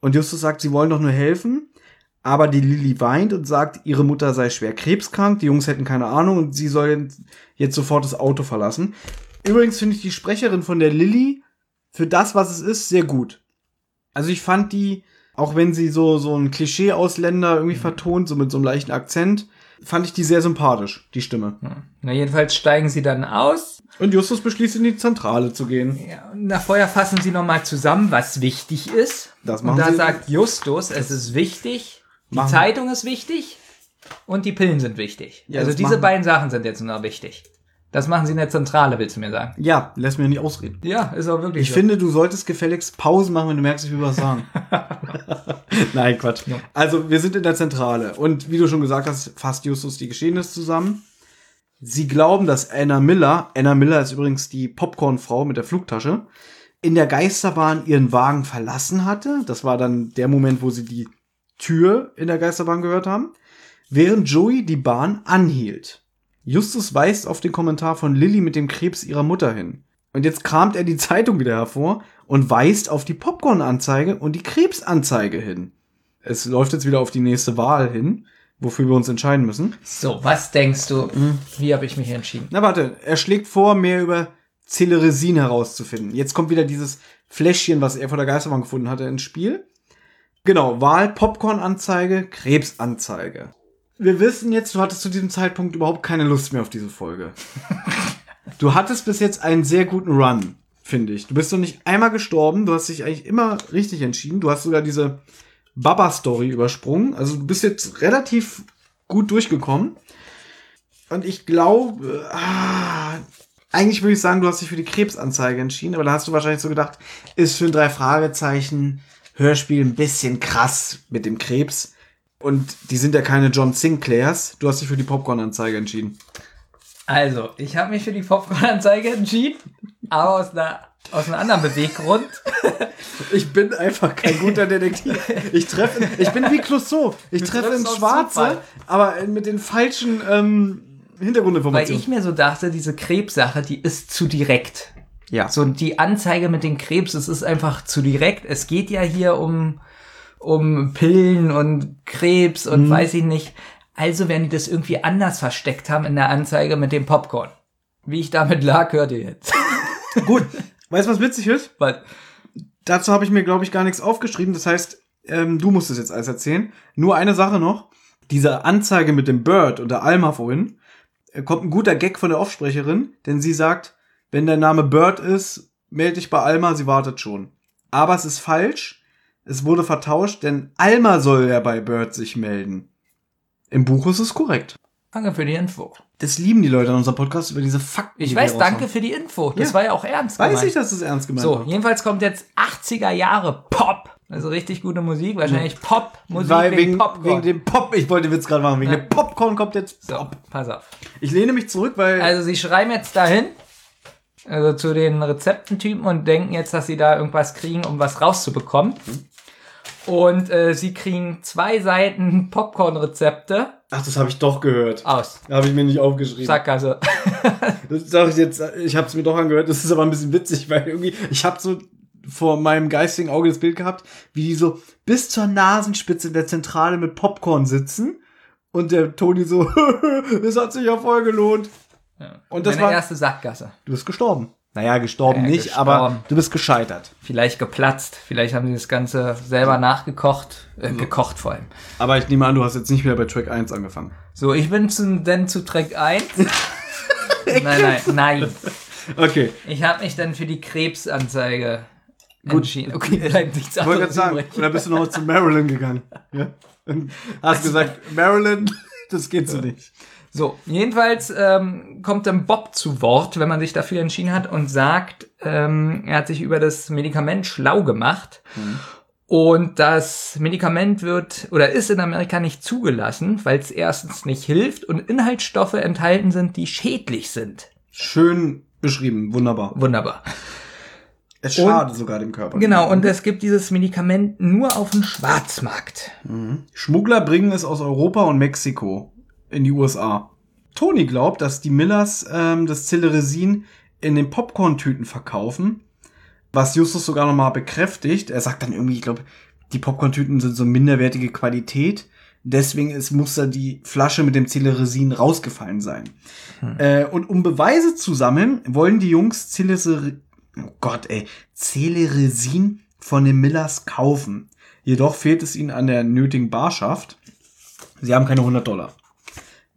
und Justus sagt, sie wollen doch nur helfen. Aber die Lilly weint und sagt, ihre Mutter sei schwer krebskrank, die Jungs hätten keine Ahnung und sie soll jetzt sofort das Auto verlassen. Übrigens finde ich die Sprecherin von der Lilly für das, was es ist, sehr gut. Also ich fand die, auch wenn sie so, so ein Klischee-Ausländer irgendwie vertont, so mit so einem leichten Akzent, fand ich die sehr sympathisch, die Stimme. Na, jedenfalls steigen sie dann aus. Und Justus beschließt, in die Zentrale zu gehen. Ja, und nach vorher fassen sie nochmal zusammen, was wichtig ist. Das und machen da sie- sagt Justus, es ist wichtig, die Machen- Zeitung ist wichtig und die Pillen sind wichtig. Ja, also diese machen- beiden Sachen sind jetzt noch wichtig. Das machen sie in der Zentrale, willst du mir sagen? Ja, lässt mir nicht ausreden. Ja, ist auch wirklich Ich finde, du solltest gefälligst Pausen machen, wenn du merkst, ich will was sagen. *laughs* Nein, Quatsch. Also, wir sind in der Zentrale. Und wie du schon gesagt hast, fasst Justus die Geschehnisse zusammen. Sie glauben, dass Anna Miller, Anna Miller ist übrigens die Popcornfrau mit der Flugtasche, in der Geisterbahn ihren Wagen verlassen hatte. Das war dann der Moment, wo sie die Tür in der Geisterbahn gehört haben. Während Joey die Bahn anhielt. Justus weist auf den Kommentar von Lilly mit dem Krebs ihrer Mutter hin. Und jetzt kramt er die *laughs* Zeitung wieder hervor und weist auf die Popcorn-Anzeige und die Krebsanzeige hin. Es läuft jetzt wieder auf die nächste Wahl hin, wofür wir uns entscheiden müssen. So, was denkst du? Mhm. Wie habe ich mich entschieden? Na warte, er schlägt vor, mehr über Celeresin herauszufinden. Jetzt kommt wieder dieses Fläschchen, was er vor der Geisterbahn gefunden hatte, ins Spiel. Genau, Wahl, Popcorn-Anzeige, Krebsanzeige. Wir wissen jetzt, du hattest zu diesem Zeitpunkt überhaupt keine Lust mehr auf diese Folge. Du hattest bis jetzt einen sehr guten Run, finde ich. Du bist noch nicht einmal gestorben, du hast dich eigentlich immer richtig entschieden. Du hast sogar diese Baba-Story übersprungen. Also du bist jetzt relativ gut durchgekommen. Und ich glaube, ah, eigentlich würde ich sagen, du hast dich für die Krebsanzeige entschieden, aber da hast du wahrscheinlich so gedacht, ist für ein drei Fragezeichen Hörspiel ein bisschen krass mit dem Krebs. Und die sind ja keine John Sinclairs. Du hast dich für die Popcorn-Anzeige entschieden. Also, ich habe mich für die Popcorn-Anzeige entschieden, aber aus, einer, aus einem anderen Beweggrund. *laughs* Ich bin einfach kein guter Detektiv. Ich treffe, ich bin wie Clouseau. Ich treffe ins Schwarze, Zufall. aber mit den falschen ähm, Weil Hintergrundinformationen. ich mir so dachte, diese Krebssache, die ist zu direkt. ja. So, die Anzeige mit dem Krebs, es ist einfach zu direkt. Es geht ja hier um, um Pillen und Krebs und weiß ich nicht. Also werden die das irgendwie anders versteckt haben in der Anzeige mit dem Popcorn. Wie ich damit lag, hört ihr jetzt. *laughs* Gut. Weißt du, was witzig ist? Weil, Dazu habe ich mir, glaube ich, gar nichts aufgeschrieben. Das heißt, ähm, du musst es jetzt alles erzählen. Nur eine Sache noch. Diese Anzeige mit dem Bird und der Alma vorhin, äh, kommt ein guter Gag von der Offsprecherin, denn sie sagt, wenn der Name Bird ist, melde dich bei Alma, sie wartet schon. Aber es ist falsch. Es wurde vertauscht, denn Alma soll ja bei Bird sich melden. Im Buch ist es korrekt. danke für die Info. Das lieben die Leute an unserem Podcast über diese Fakten. Ich die weiß, danke für die Info. Das Ja. war ja auch ernst Weiß gemeint. ich, dass es ernst gemeint So, war. jedenfalls kommt jetzt 80er Jahre Pop. Also richtig gute Musik, wahrscheinlich Pop-Musik Weil wegen, wegen, Popcorn. wegen dem Pop, ich wollte den Witz gerade machen, wegen Ja. dem Popcorn kommt jetzt so, pass auf. Ich lehne mich zurück, weil Also sie schreiben jetzt dahin, also zu den Rezeptentypen und denken jetzt, dass sie da irgendwas kriegen, um was rauszubekommen. Und äh, sie kriegen zwei Seiten Popcorn-Rezepte ach, das habe ich doch gehört. aus. Habe ich mir nicht aufgeschrieben. Sackgasse. *laughs* Das sage ich jetzt, ich habe es mir doch angehört. Das ist aber ein bisschen witzig, weil irgendwie ich habe so vor meinem geistigen Auge das Bild gehabt, wie die so bis zur Nasenspitze in der Zentrale mit Popcorn sitzen und der Toni so, *laughs* das hat sich ja voll gelohnt. Und das Meine war, erste Sackgasse. du bist gestorben. Naja, gestorben Ja, nicht, gestorben. aber du bist gescheitert. Vielleicht geplatzt. Vielleicht haben sie das Ganze selber nachgekocht. Äh, gekocht vor allem. Aber ich nehme an, du hast jetzt nicht wieder bei Track 1 angefangen. So, ich bin zu, denn zu Track 1. *laughs* nein, nein, nein. Okay. Ich habe mich dann für die Krebsanzeige entschieden. Okay, bleibt nichts Ich wollte sagen, übrig. oder bist du noch zu Marilyn gegangen? Ja? Und *laughs* hast gesagt, Marilyn, *laughs* das geht so nicht. So, jedenfalls ähm, kommt dann Bob zu Wort, wenn man sich dafür entschieden hat und sagt, ähm, er hat sich über das Medikament schlau gemacht. Und das Medikament wird oder ist in Amerika nicht zugelassen, weil es erstens nicht hilft und Inhaltsstoffe enthalten sind, die schädlich sind. Schön beschrieben, wunderbar. Wunderbar. Es schadet sogar dem Körper. Genau, und es gibt dieses Medikament nur auf dem Schwarzmarkt. Schmuggler bringen es aus Europa und Mexiko in die USA. Tony glaubt, dass die Millers ähm, das Celeresin in den Popcorn-Tüten verkaufen, was Justus sogar nochmal bekräftigt. Er sagt dann irgendwie, ich glaube, die Popcorn-Tüten sind so minderwertige Qualität. Deswegen ist, muss da die Flasche mit dem Celeresin rausgefallen sein. Äh, und um Beweise zu sammeln, wollen die Jungs Celeresin, oh Gott, ey, Celeresin von den Millers kaufen. Jedoch fehlt es ihnen an der nötigen Barschaft. Sie haben keine 100 Dollar.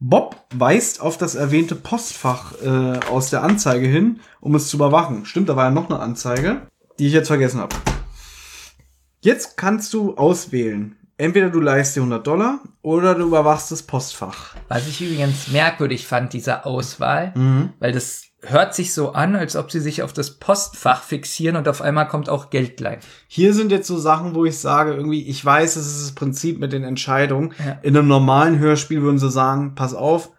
Bob weist auf das erwähnte Postfach äh, aus der Anzeige hin, um es zu überwachen. Stimmt, da war ja noch eine Anzeige, die ich jetzt vergessen habe. Jetzt kannst du auswählen. Entweder du leihst dir 100 Dollar oder du überwachst das Postfach. Was ich übrigens merkwürdig fand, diese Auswahl, weil das hört sich so an, als ob sie sich auf das Postfach fixieren und auf einmal kommt auch Geldlein. Hier sind jetzt so Sachen, wo ich sage, irgendwie, ich weiß, es ist das Prinzip mit den Entscheidungen. Ja. In einem normalen Hörspiel würden sie sagen, pass auf,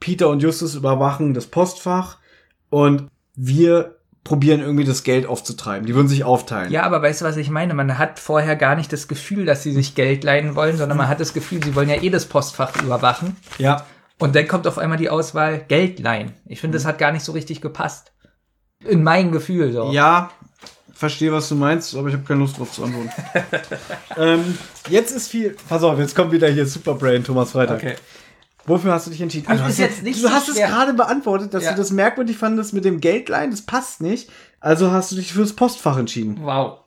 Peter und Justus überwachen das Postfach und wir probieren irgendwie das Geld aufzutreiben. Die würden sich aufteilen. Ja, aber weißt du, was ich meine? Man hat vorher gar nicht das Gefühl, dass sie sich Geld leihen wollen, sondern man hat das Gefühl, sie wollen ja eh das Postfach überwachen. Ja. Und dann kommt auf einmal die Auswahl Geld leihen. Ich finde, das hat gar nicht so richtig gepasst. In mein Gefühl so. Ja, verstehe, was du meinst, aber ich habe keine Lust drauf zu antworten. *laughs* ähm, jetzt ist viel. Pass auf, jetzt kommt wieder hier Superbrain, Thomas Freitag. Okay. Wofür hast du dich entschieden? Du ist hast, du so hast es gerade beantwortet, dass Ja. du das merkwürdig fandest mit dem Geldleihen. Das passt nicht. Also hast du dich fürs Postfach entschieden. Wow.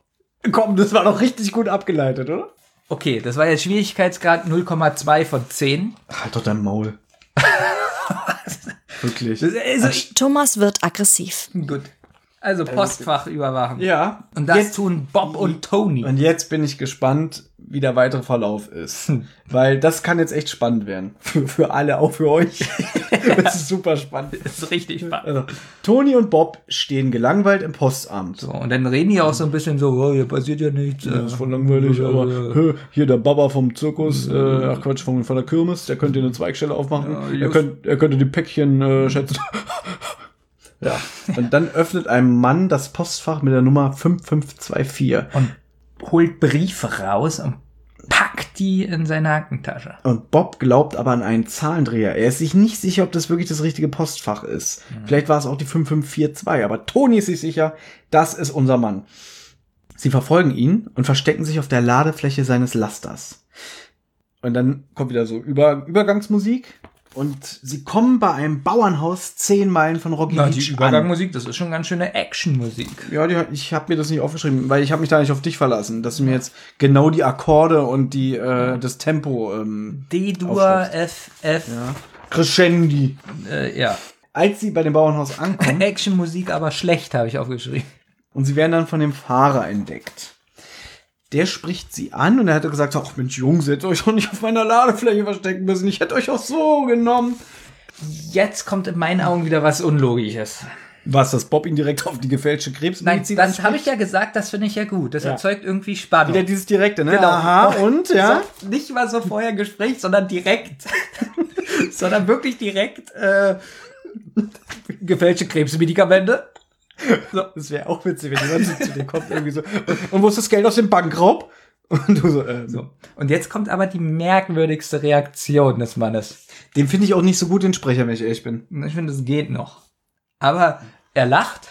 Komm, das war doch richtig gut abgeleitet, oder? Okay, das war jetzt Schwierigkeitsgrad 0,2 von 10. Halt doch dein Maul. *laughs* Wirklich. Also, Thomas wird aggressiv. gut. Also Postfach überwachen. Ja. Und das jetzt, tun Bob und Tony. und jetzt bin ich gespannt, wie der weitere Verlauf ist. *laughs* Weil das kann jetzt echt spannend werden. *laughs* Für, für alle, auch für euch. *laughs* das ist super spannend. Das ist richtig spannend. Also, Toni und Bob stehen gelangweilt im Postamt. So, und dann reden die auch so ein bisschen so, oh, hier passiert ja nichts. Das ist voll langweilig, aber hö, hier der Baba vom Zirkus, äh, ach Quatsch, von, von der Kirmes, der könnte eine Zweigstelle aufmachen. Ja, er, könnt, er könnte die Päckchen äh, schätzen. ja. Und dann öffnet ein Mann das Postfach mit der Nummer 5524. und holt Briefe raus und packt die in seine Aktentasche. Und Bob glaubt aber an einen Zahlendreher. Er ist sich nicht sicher, ob das wirklich das richtige Postfach ist. Vielleicht war es auch die 5542, aber Toni ist sich sicher, das ist unser Mann. Sie verfolgen ihn und verstecken sich auf der Ladefläche seines Lasters. Und dann kommt wieder so Über Übergangsmusik. Und sie kommen bei einem Bauernhaus zehn Meilen von Rocky Na, die Beach an. Übergangmusik, das ist schon ganz schöne Actionmusik. Ja, die, ich habe mir das nicht aufgeschrieben, weil ich habe mich da nicht auf dich verlassen, dass du mir jetzt genau die Akkorde und die äh, das Tempo ähm, D-Dur. F, F, ja. Crescendi. äh, ja. Als sie bei dem Bauernhaus ankommen *laughs* Actionmusik, aber schlecht, habe ich aufgeschrieben. und sie werden dann von dem Fahrer entdeckt. Der spricht sie an und er hatte gesagt, ach Mensch, Jungs, ihr hättet euch doch nicht auf meiner Ladefläche verstecken müssen. Ich hätte euch auch so genommen. Jetzt kommt in meinen Augen wieder was Unlogisches. Was, dass Bob ihn direkt auf die gefälschte Nein, Krebsmedizin das habe ich ja gesagt, das finde ich ja gut. Das Ja. erzeugt irgendwie Spannung. Wieder dieses direkte, ne? Genau. Aha, *laughs* und, ja? So, nicht mal so vorher Gespräch, sondern direkt. *laughs* sondern wirklich direkt äh, gefälschte Krebsmedikamente. *laughs* So, das wäre auch witzig, wenn jemand zu dir kommt, irgendwie so. Und, und wo ist das Geld aus dem Bankraub? *laughs* Und du so, äh, so. Und jetzt kommt aber die merkwürdigste Reaktion des Mannes. Dem finde ich auch nicht so gut den Sprecher, wenn ich ehrlich bin. Ich finde, es geht noch. Aber er lacht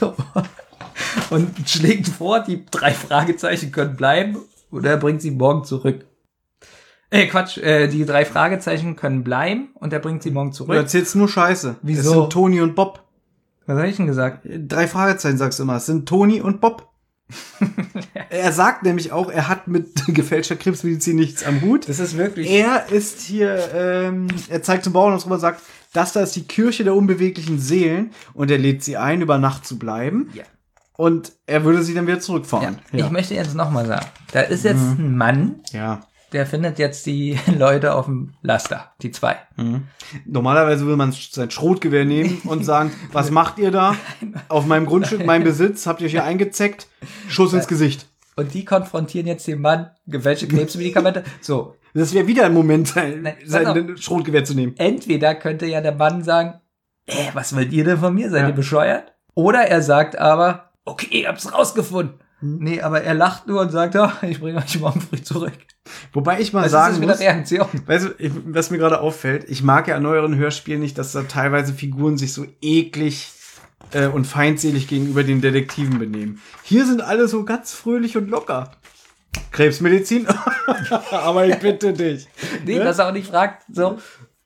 *laughs* und schlägt vor, die drei Fragezeichen können bleiben oder er bringt sie morgen zurück. Äh, Quatsch, äh, die drei Fragezeichen können bleiben und er bringt sie morgen Du zurück. erzählst nur Scheiße. Wieso? Es sind Toni und Bob. Was habe ich denn gesagt? Drei Fragezeichen sagst du immer. Es sind Toni und Bob. *laughs* er sagt nämlich auch, er hat mit *laughs* gefälschter Krebsmedizin nichts am Hut. Das ist wirklich. Er ist hier, ähm, er zeigt zum Bauernhaus rüber, sagt, das da ist die Kirche der unbeweglichen Seelen und er lädt sie ein, über Nacht zu bleiben. Ja. Und er würde sie dann wieder Ja. zurückfahren. Ich möchte jetzt nochmal sagen, da ist jetzt ein Mann, ja. Der findet jetzt die *laughs* Leute auf dem Laster, die zwei. Normalerweise würde man sein Schrotgewehr nehmen *laughs* und sagen, was macht ihr da? Auf meinem Grundstück, mein Besitz, habt ihr euch hier eingezeckt? Schuss ins Gesicht. Und die konfrontieren jetzt den Mann, gefälschte Krebsmedikamente. So, Das wäre wieder ein Moment, sein, Nein, sein Schrotgewehr zu nehmen. entweder könnte ja der Mann sagen, äh, was wollt ihr denn von mir? Seid Ja. ihr bescheuert? Oder er sagt aber, okay, ich hab's rausgefunden. Hm. Nee, aber er lacht nur und sagt, *laughs* ah, ich bringe euch morgen früh zurück. Wobei ich mal Das sagen muss, weißt du, ich- was mir gerade auffällt, ich mag ja an neueren Hörspielen nicht, dass da teilweise Figuren sich so eklig äh, und feindselig gegenüber den Detektiven benehmen. Hier sind alle so ganz fröhlich und locker. Krebsmedizin? *laughs* Aber ich bitte dich. *laughs* Nee, Ne? dass er auch nicht fragt, so,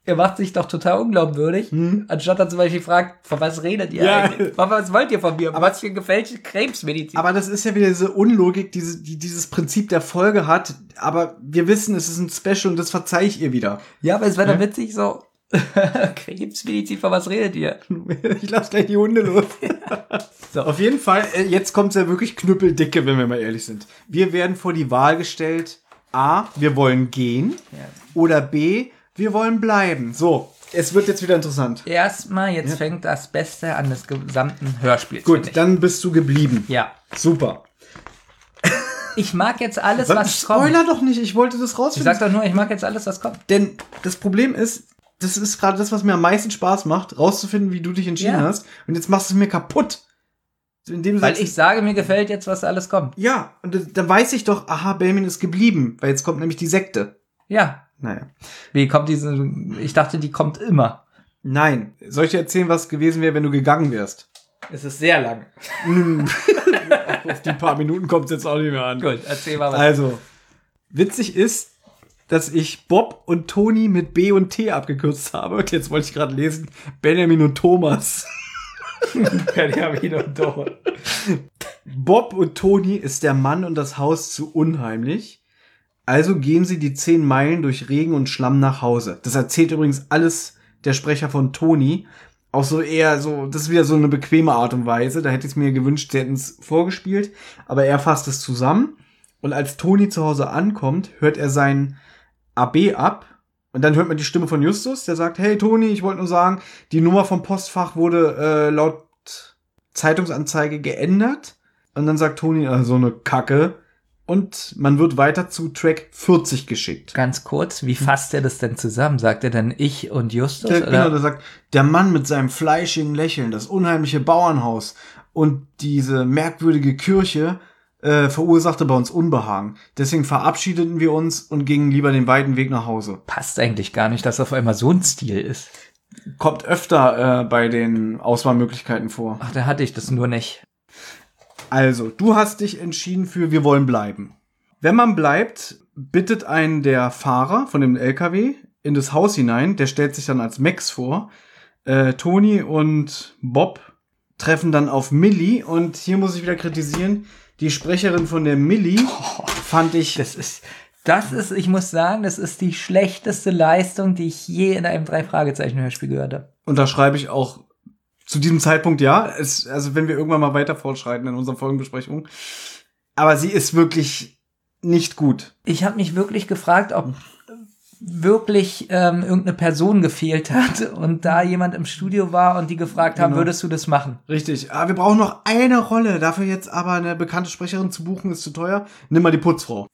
er macht sich doch total unglaubwürdig, anstatt er zum Beispiel fragt, von was redet ihr Hm? Ja. eigentlich? Was, wollt ihr von mir? Aber- was für gefälschte Krebsmedizin? Aber das ist ja wieder diese Unlogik, diese, die dieses Prinzip der Folge hat. Aber wir wissen, es ist ein Special und das verzeih ich ihr wieder. ja, aber es wäre doch witzig, so, *laughs* Krebsmedizin, von was redet ihr? *laughs* Ich lass gleich die Hunde los. *laughs* so, auf jeden Fall, äh, jetzt kommt's ja wirklich knüppeldicke, wenn wir mal ehrlich sind. Wir werden vor die Wahl gestellt, A, wir wollen gehen, oder B, wir wollen bleiben. So, es wird jetzt wieder interessant. Erstmal, jetzt fängt das Beste an des gesamten Hörspiels. Gut, ich. dann bist du geblieben. Ja. Super. Ich mag jetzt alles, was Spoiler kommt. doch nicht, ich wollte das Ich rausfinden. sag doch nur, ich mag jetzt alles, was kommt. Denn das Problem ist, das ist gerade das, was mir am meisten Spaß macht, rauszufinden, wie du dich entschieden Ja. hast. Und jetzt machst du es mir kaputt. Weil sagst, ich sage, mir gefällt jetzt, was alles kommt. ja, und da- dann weiß ich doch, aha, Belmin ist geblieben, weil jetzt kommt nämlich die Sekte. Ja. Naja. Wie kommt diese, ich dachte, die kommt immer. Nein. Soll ich dir erzählen, was gewesen wäre, wenn du gegangen wärst? Es ist sehr lang. *laughs* Auf die paar Minuten kommt es jetzt auch nicht mehr an. Gut, erzähl mal was. Also, witzig ist, dass ich Bob und Toni mit B und T abgekürzt habe. Und jetzt wollte ich gerade lesen, Benjamin und Thomas. *laughs* Benjamin und Doro. Bob und Toni ist der Mann und das Haus zu unheimlich. Also gehen sie die zehn Meilen durch Regen und Schlamm nach Hause. Das erzählt übrigens alles der Sprecher von Toni. Auch so eher so, das ist wieder so eine bequeme Art und Weise. Da hätte ich es mir gewünscht, sie hätten es vorgespielt. Aber er fasst es zusammen. Und als Toni zu Hause ankommt, hört er seinen AB ab. Und dann hört man die Stimme von Justus, der sagt, hey Toni, ich wollte nur sagen, die Nummer vom Postfach wurde äh, laut Zeitungsanzeige geändert. Und dann sagt Toni, äh, so eine Kacke. Und man wird weiter zu Track 40 geschickt. Ganz kurz, wie fasst er das denn zusammen? Sagt er dann ich und Justus? Der, oder? genau, der sagt, der Mann mit seinem fleischigen Lächeln, das unheimliche Bauernhaus und diese merkwürdige Kirche äh, verursachte bei uns Unbehagen. Deswegen verabschiedeten wir uns und gingen lieber den weiten Weg nach Hause. Passt eigentlich gar nicht, dass auf einmal so ein Stil ist. Kommt öfter äh, bei den Auswahlmöglichkeiten vor. Ach, da hatte ich das nur nicht. Also, du hast dich entschieden für wir wollen bleiben. Wenn man bleibt, bittet einen der Fahrer von dem LKW in das Haus hinein, der stellt sich dann als Max vor. Äh, Toni und Bob treffen dann auf Millie und hier muss ich wieder kritisieren, die Sprecherin von der Millie *laughs* fand ich Das ist, das ist, ich muss sagen, das ist die schlechteste Leistung, die ich je in einem Drei-Fragezeichen-Hörspiel gehört habe. Und da schreibe ich auch zu diesem Zeitpunkt ja. Es, also wenn wir irgendwann mal weiter fortschreiten in unserer Folgenbesprechung. Aber sie ist wirklich nicht gut. Ich habe mich wirklich gefragt, ob wirklich ähm, irgendeine Person gefehlt hat und da jemand im Studio war und die gefragt haben, Genau. würdest du das machen? Richtig. Ah, wir brauchen noch eine Rolle. Dafür jetzt aber eine bekannte Sprecherin zu buchen, ist zu teuer. Nimm mal die Putzfrau.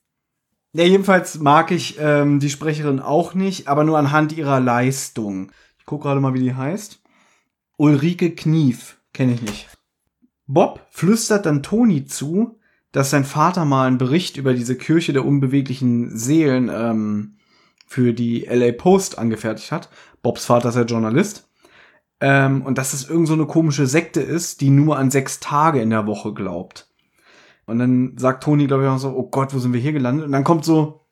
Ja, jedenfalls mag ich ähm, die Sprecherin auch nicht, aber nur anhand ihrer Leistung. Ich gucke gerade mal, wie die heißt. Ulrike Knief. Kenne ich nicht. Bob flüstert dann Toni zu, dass sein Vater mal einen Bericht über diese Kirche der unbeweglichen Seelen ähm, für die LA Post angefertigt hat. Bobs Vater ist ja Journalist. Ähm, und dass es irgend so eine komische Sekte ist, die nur an sechs Tage in der Woche glaubt. Und dann sagt Toni, glaube ich, auch so, oh Gott, wo sind wir hier gelandet? Und dann kommt so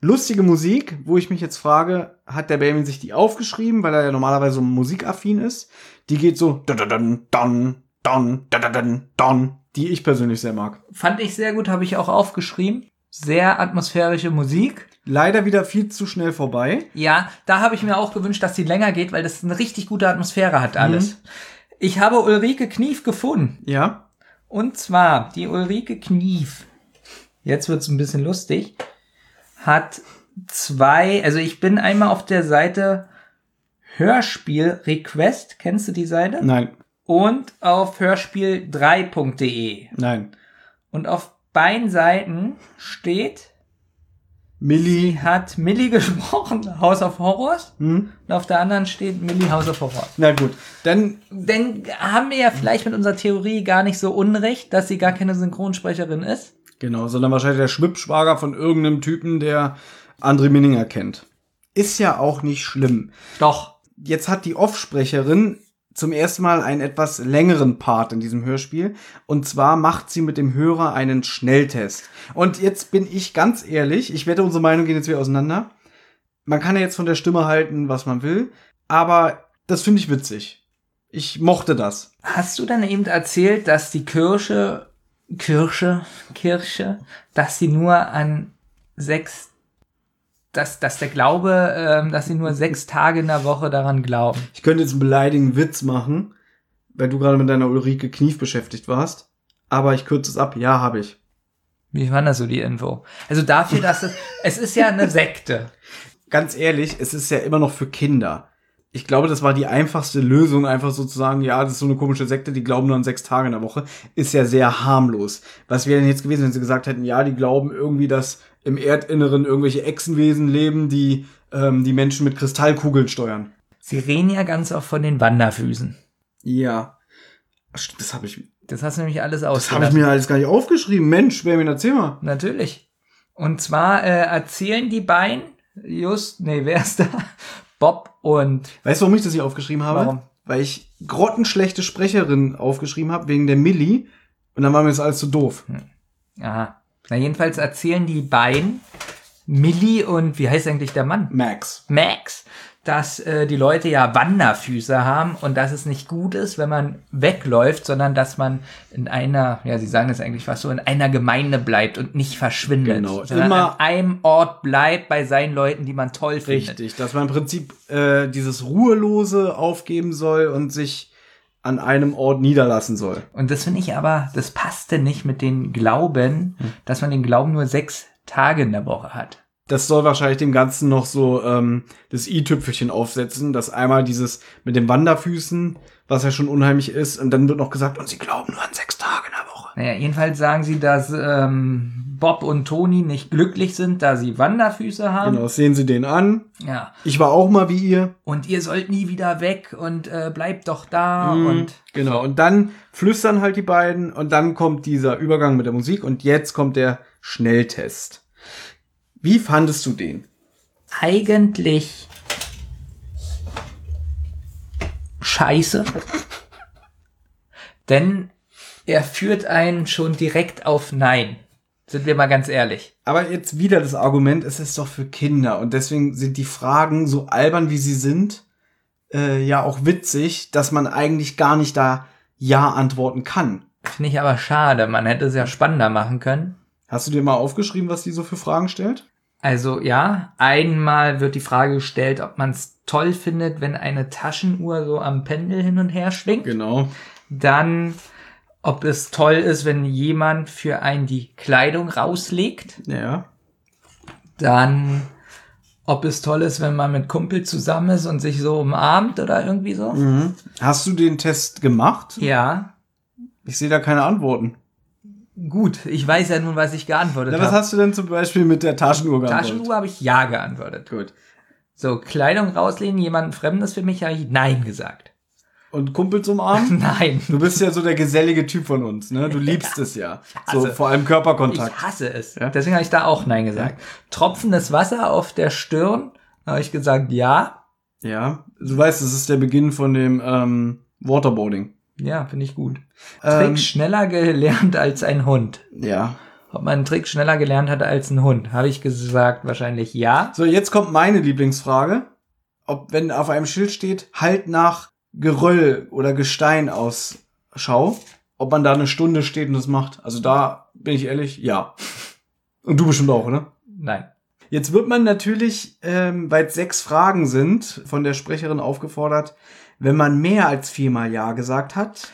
lustige Musik, wo ich mich jetzt frage, hat der Baby sich die aufgeschrieben, weil er ja normalerweise so musikaffin ist? Die geht so don, don, don, don, die ich persönlich sehr mag. Fand ich sehr gut, habe ich auch aufgeschrieben. Sehr atmosphärische Musik. Leider wieder viel zu schnell vorbei. Ja, da habe ich mir auch gewünscht, dass die länger geht, weil das eine richtig gute Atmosphäre hat alles. Mhm. Ich habe Ulrike Knief gefunden. Ja. Und zwar die Ulrike Knief. Jetzt wird's ein bisschen lustig hat zwei, also ich bin einmal auf der Seite Hörspiel Request, kennst du die Seite? Nein, Und auf hörspiel3.de. nein. Und auf beiden Seiten steht, Millie. hat Millie *laughs* gesprochen, House of Horrors. Hm? Und auf der anderen steht Millie House of Horrors. Na gut, dann Denn haben wir ja vielleicht mit unserer Theorie gar nicht so unrecht, dass sie gar keine Synchronsprecherin ist. Genau, sondern wahrscheinlich der Schwippschwager von irgendeinem Typen, der André Minninger kennt. Ist ja auch nicht schlimm. Doch. Jetzt hat die Off-Sprecherin zum ersten Mal einen etwas längeren Part in diesem Hörspiel. Und zwar macht sie mit dem Hörer einen Schnelltest. Und jetzt bin ich ganz ehrlich, ich wette, unsere Meinung gehen jetzt wieder auseinander. Man kann ja jetzt von der Stimme halten, was man will, aber das finde ich witzig. Ich mochte das. Hast du dann eben erzählt, dass die Kirche, Kirche, Kirche, dass sie nur an sechs, dass, dass der Glaube, ähm, dass sie nur sechs Tage in der Woche daran glauben? Ich könnte jetzt einen beleidigenden Witz machen, weil du gerade mit deiner Ulrike Knief beschäftigt warst. Aber ich kürze es ab. Ja, habe ich. Wie war das so die Info? Also dafür, dass es, es ist ja eine *laughs* Sekte. Ganz ehrlich, es ist ja immer noch für Kinder. Ich glaube, das war die einfachste Lösung, einfach sozusagen, ja, das ist so eine komische Sekte, die glauben nur an sechs Tage in der Woche, ist ja sehr harmlos. Was wäre denn jetzt gewesen, wenn sie gesagt hätten, ja, die glauben irgendwie, dass im Erdinneren irgendwelche Echsenwesen leben, die ähm, die Menschen mit Kristallkugeln steuern? Sie reden ja ganz oft von den Wanderfüßen. Ja. Das habe ich, Das hast du nämlich alles das habe ich mir alles gar nicht aufgeschrieben. Mensch, wer mir erzähl mal. Natürlich. Und zwar äh, erzählen die beiden, just, nee, wer ist da? Bob und Weißt du, warum ich das hier aufgeschrieben habe? Warum? Weil ich grottenschlechte Sprecherin aufgeschrieben habe, wegen der Millie. Und dann war mir das alles zu doof. Aha. Na, jedenfalls erzählen die beiden, Millie und wie heißt eigentlich der Mann? Max. Max, dass äh, die Leute ja Wanderfüße haben und dass es nicht gut ist, wenn man wegläuft, sondern dass man in einer, ja, sie sagen es eigentlich fast so, in einer Gemeinde bleibt und nicht verschwindet. Genau, sondern immer- an einem Ort bleibt bei seinen Leuten, die man toll findet. Richtig, dass man im Prinzip äh, dieses Ruhelose aufgeben soll und sich an einem Ort niederlassen soll. Und das finde ich aber, das passte nicht mit den Glauben, dass man den Glauben nur sechs Tage in der Woche hat. Das soll wahrscheinlich dem Ganzen noch so ähm, das i-Tüpfelchen aufsetzen, dass einmal dieses mit den Wanderfüßen, was ja schon unheimlich ist, und dann wird noch gesagt, und sie glauben nur an sechs Tage in der Woche. Naja, jedenfalls sagen sie, dass ähm, Bob und Toni nicht glücklich sind, da sie Wanderfüße haben. Genau, sehen sie den an. Ja. Ich war auch mal wie ihr. Und ihr sollt nie wieder weg und äh, bleibt doch da Mhm. und Genau, und dann flüstern halt die beiden und dann kommt dieser Übergang mit der Musik und jetzt kommt der Schnelltest. Wie fandest du den? eigentlich scheiße. Denn er führt einen schon direkt auf Nein. Sind wir mal ganz ehrlich. Aber jetzt wieder das Argument, es ist doch für Kinder und deswegen sind die Fragen so albern, wie sie sind, äh, ja auch witzig, dass man eigentlich gar nicht da Ja antworten kann. Finde ich aber schade. Man hätte es ja spannender machen können. Hast du dir mal aufgeschrieben, was die so für Fragen stellt? Also ja, einmal wird die Frage gestellt, ob man es toll findet, wenn eine Taschenuhr so am Pendel hin und her schwingt. Genau. Dann, ob es toll ist, wenn jemand für einen die Kleidung rauslegt. Ja. Dann, ob es toll ist, wenn man mit Kumpel zusammen ist und sich so umarmt oder irgendwie so. Mhm. Hast du den Test gemacht? Ja, Ich sehe da keine Antworten. Gut. Ich weiß ja nun, was ich geantwortet Na, was habe. hast du denn zum Beispiel mit der Taschenuhr geantwortet? Taschenuhr habe ich ja geantwortet. Gut. So, Kleidung rauslehnen, jemanden Fremdes für mich, habe ich Nein gesagt. Und Kumpel zum Arm? *laughs* Nein. Du bist ja so der gesellige Typ von uns, ne? Du *laughs* liebst es ja. So vor allem Körperkontakt. Ich hasse es. Ja? Deswegen habe ich da auch Nein gesagt. Tropfendes Wasser auf der Stirn, habe ich gesagt ja. Ja. Du weißt, das ist der Beginn von dem ähm, Waterboarding. Ja, finde ich gut. Ähm, Trick schneller gelernt *laughs* als ein Hund. ja. Ob man einen Trick schneller gelernt hat als ein Hund, habe ich gesagt wahrscheinlich ja. So, jetzt kommt meine Lieblingsfrage. Ob, wenn auf einem Schild steht, halt nach Geröll oder Gestein Ausschau, ob man da eine Stunde steht und das macht. Also da bin ich ehrlich, ja. Und du bestimmt auch, oder? Nein. Jetzt wird man natürlich, ähm, weil es sechs Fragen sind, von der Sprecherin aufgefordert, wenn man mehr als viermal Ja gesagt hat,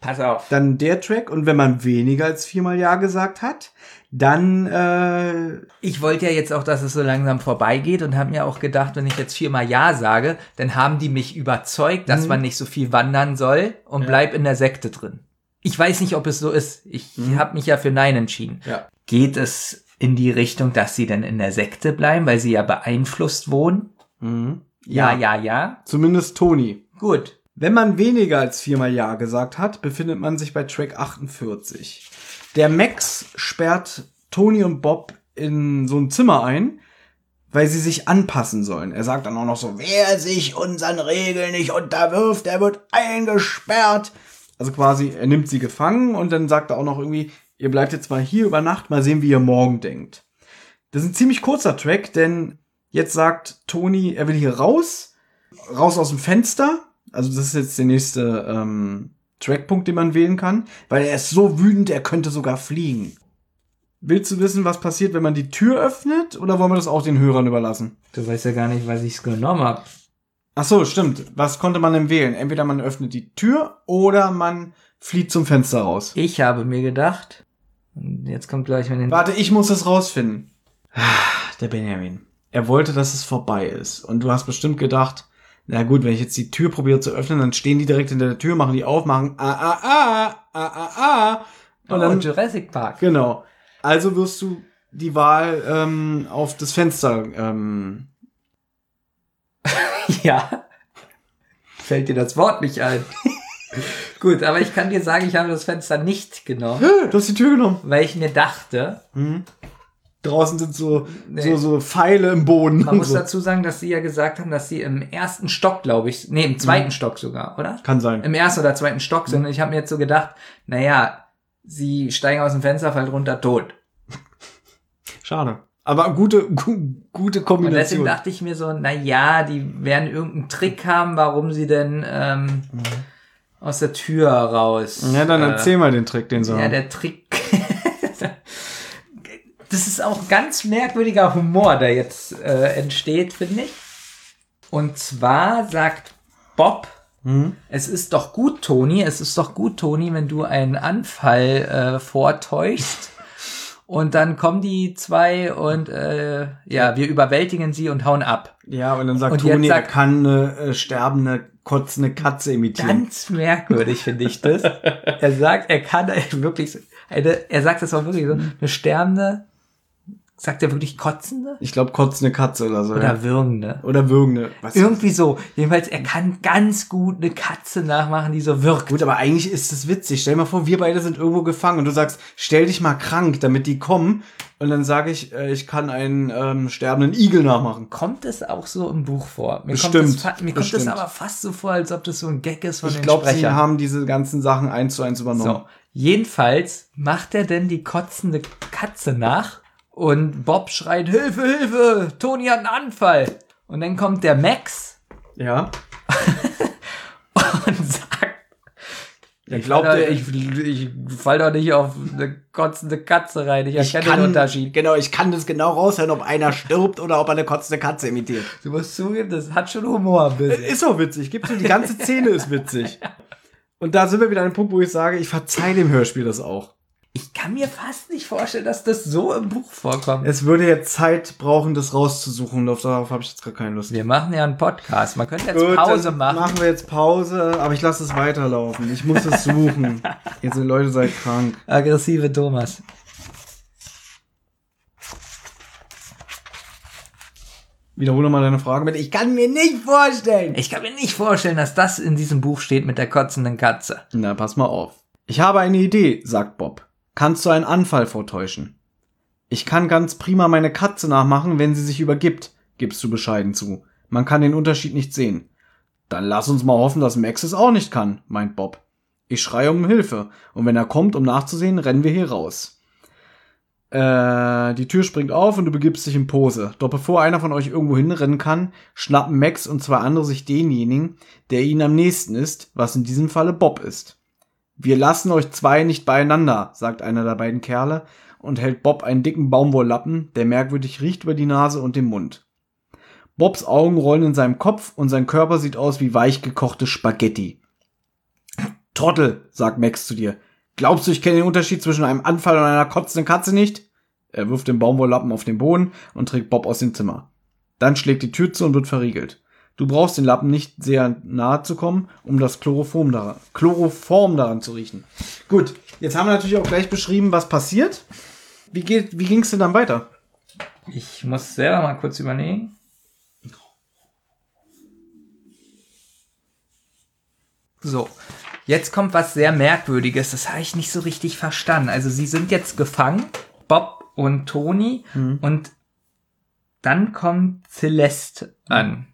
Pass auf. dann der Track. Und wenn man weniger als viermal Ja gesagt hat, dann äh, Ich wollte ja jetzt auch, dass es so langsam vorbeigeht und habe mir auch gedacht, wenn ich jetzt viermal Ja sage, dann haben die mich überzeugt, dass man nicht so viel wandern soll und bleib in der Sekte drin. Ich weiß nicht, ob es so ist. Ich habe mich ja für Nein entschieden. Ja. Geht es in die Richtung, dass sie dann in der Sekte bleiben, weil sie ja beeinflusst wohnen? Ja, ja, ja. zumindest Toni. Gut. Wenn man weniger als viermal Ja gesagt hat, befindet man sich bei Track 48. Der Max sperrt Toni und Bob in so ein Zimmer ein, weil sie sich anpassen sollen. Er sagt dann auch noch so, wer sich unseren Regeln nicht unterwirft, der wird eingesperrt. Also quasi, er nimmt sie gefangen und dann sagt er auch noch irgendwie, ihr bleibt jetzt mal hier über Nacht, mal sehen, wie ihr morgen denkt. Das ist ein ziemlich kurzer Track, denn jetzt sagt Toni, er will hier raus, raus aus dem Fenster. Also das ist jetzt der nächste ähm, Trackpunkt, den man wählen kann, weil er ist so wütend, er könnte sogar fliegen. Willst du wissen, was passiert, wenn man die Tür öffnet, oder wollen wir das auch den Hörern überlassen? Du weißt ja gar nicht, was ich genommen habe. Ach so, stimmt. Was konnte man denn wählen? Entweder man öffnet die Tür oder man flieht zum Fenster raus. Ich habe mir gedacht, und jetzt kommt gleich den Warte, ich muss es rausfinden. Ah, Der Benjamin. Er wollte, dass es vorbei ist. Und du hast bestimmt gedacht, na gut, wenn ich jetzt die Tür probiere zu öffnen, dann stehen die direkt hinter der Tür, machen die auf, machen ah, ah, ah, ah, ah, ah. Und oh, dann, Jurassic Park. genau. Also wirst du die Wahl ähm, auf das Fenster, ähm, *laughs* Ja. Fällt dir das Wort nicht ein. *laughs* Gut, aber ich kann dir sagen, ich habe das Fenster nicht genommen, du hast die Tür genommen. weil ich mir dachte, Draußen sind so, Nee. so, so Pfeile im Boden. man muss so. dazu sagen, dass sie ja gesagt haben, dass sie im ersten Stock, glaube ich, nee, im zweiten Stock sogar, oder? Kann sein. Im ersten oder zweiten Stock sind. Und ich habe mir jetzt so gedacht, naja, sie steigen aus dem Fenster, fallen runter, tot. Schade. Aber gute, gu, gute Und deswegen Kombination. dachte ich mir so, na ja, die werden irgendeinen Trick haben, warum sie denn ähm, aus der Tür raus. Ja, dann äh, erzähl mal den Trick, den sie Ja, haben. der Trick. Das ist auch ganz merkwürdiger Humor, der jetzt äh, entsteht, finde ich. Und zwar sagt Bob, es ist doch gut, Toni, es ist doch gut, Toni, wenn du einen Anfall äh, vortäuschst. Und dann kommen die zwei und äh, ja, wir überwältigen sie und hauen ab. Ja, und dann sagt Und Toni, er sagt- kann eine äh, sterbende, kotzende Katze imitieren. Ganz merkwürdig finde ich das. *laughs* er sagt, er kann wirklich, eine, er sagt das auch wirklich so, eine sterbende, sagt er wirklich kotzende Ich glaube, kotzende Katze oder so. oder ja. würgende? Oder würgende. Was Irgendwie so. Jedenfalls, er kann ganz gut eine Katze nachmachen, die so wirkt. Gut, aber eigentlich ist es witzig. Stell dir mal vor, wir beide sind irgendwo gefangen und du sagst, stell dich mal krank, damit die kommen. Und dann sage ich, äh, ich kann einen ähm, sterbenden Igel nachmachen. Kommt es auch so im Buch vor? Mir Bestimmt, Kommt das, mir kommt das aber fast so vor, als ob das so ein Gag ist von Ich den glaube, sie Sprechern. haben diese ganzen Sachen eins zu eins übernommen. So, jedenfalls macht er denn die kotzende Katze nach und Bob schreit, Hilfe, Hilfe, Toni hat einen Anfall. Und dann kommt der Max Ja. *laughs* und sagt, glaubt, Alter, er, ich, ich fall doch nicht auf eine kotzende Katze rein. Ich ich erkenne den kann, Unterschied. genau, ich kann das genau raushören, ob einer stirbt oder ob er eine kotzende Katze imitiert. Du musst zugeben, das hat schon Humor ein bisschen. Ist auch witzig, gibt's die ganze Szene ist witzig. *laughs* Und da sind wir wieder an dem Punkt, wo ich sage, ich verzeih dem Hörspiel das auch. Ich kann mir fast nicht vorstellen, dass das so im Buch vorkommt. Es würde jetzt Zeit brauchen, das rauszusuchen. und Darauf habe ich jetzt gar keine Lust. Wir machen ja einen Podcast. Man könnte jetzt Gut, Pause machen. Machen wir jetzt Pause, aber ich lasse es weiterlaufen. Ich muss es suchen. *laughs* Jetzt sind Leute seid krank. Aggressive Thomas. Wiederhole mal deine Frage mit. Ich kann mir nicht vorstellen. Ich kann mir nicht vorstellen, dass das in diesem Buch steht mit der kotzenden Katze. Na, pass mal auf. Ich habe eine Idee, sagt Bob. Kannst du einen Anfall vortäuschen? Ich kann ganz prima meine Katze nachmachen, wenn sie sich übergibt, gibst du bescheiden zu. Man kann den Unterschied nicht sehen. Dann lass uns mal hoffen, dass Max es auch nicht kann, meint Bob. Ich schreie um Hilfe, und wenn er kommt, um nachzusehen, rennen wir hier raus. Äh, die Tür springt auf und du begibst dich in Pose. Doch bevor einer von euch irgendwo hinrennen kann, schnappen Max und zwei andere sich denjenigen, der ihnen am nächsten ist, was in diesem Falle Bob ist. Wir lassen euch zwei nicht beieinander, sagt einer der beiden Kerle und hält Bob einen dicken Baumwolllappen, der merkwürdig riecht über die Nase und den Mund. Bobs Augen rollen in seinem Kopf und sein Körper sieht aus wie weich gekochte Spaghetti. Trottel, sagt Max zu dir. Glaubst du, ich kenne den Unterschied zwischen einem Anfall und einer kotzenden Katze nicht? Er wirft den Baumwolllappen auf den Boden und trägt Bob aus dem Zimmer. Dann schlägt die Tür zu und wird verriegelt. Du brauchst den Lappen nicht sehr nahe zu kommen, um das Chloroform daran, Chloroform daran zu riechen. Gut, jetzt haben wir natürlich auch gleich beschrieben, was passiert. Wie, geht, wie ging es denn dann weiter? Ich muss selber mal kurz überlegen. So, jetzt kommt was sehr Merkwürdiges. Das habe ich nicht so richtig verstanden. Also sie sind jetzt gefangen, Bob und Toni, und dann kommt Celeste an.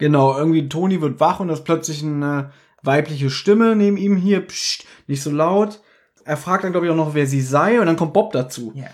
Genau, irgendwie Toni wird wach und das ist plötzlich eine weibliche Stimme neben ihm hier, psst, nicht so laut. Er fragt dann, glaube ich, auch noch, wer sie sei und dann kommt Bob dazu. Ja,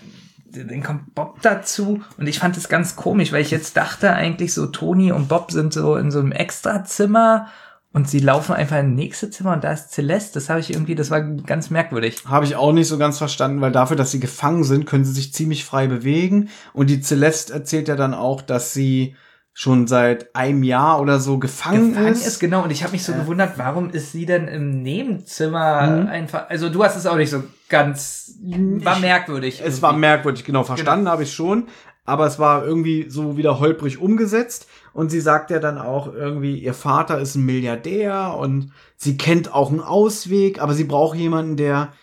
dann kommt Bob dazu und ich fand es ganz komisch, weil ich jetzt dachte eigentlich so, Toni und Bob sind so in so einem Extrazimmer und sie laufen einfach in das nächste Zimmer und da ist Celeste. Das habe ich irgendwie, das war ganz merkwürdig. Habe ich auch nicht so ganz verstanden, weil dafür, dass sie gefangen sind, können sie sich ziemlich frei bewegen. Und die Celeste erzählt ja dann auch, dass sie schon seit einem Jahr oder so gefangen, Gefangen ist. ist genau und ich habe mich so gewundert, warum ist sie denn im Nebenzimmer einfach, also du hast es auch nicht so ganz, war merkwürdig. Es war merkwürdig, genau, verstanden habe ich schon. Aber es war irgendwie so wieder holprig umgesetzt. Und sie sagt ja dann auch irgendwie, ihr Vater ist ein Milliardär und sie kennt auch einen Ausweg, aber sie braucht jemanden, der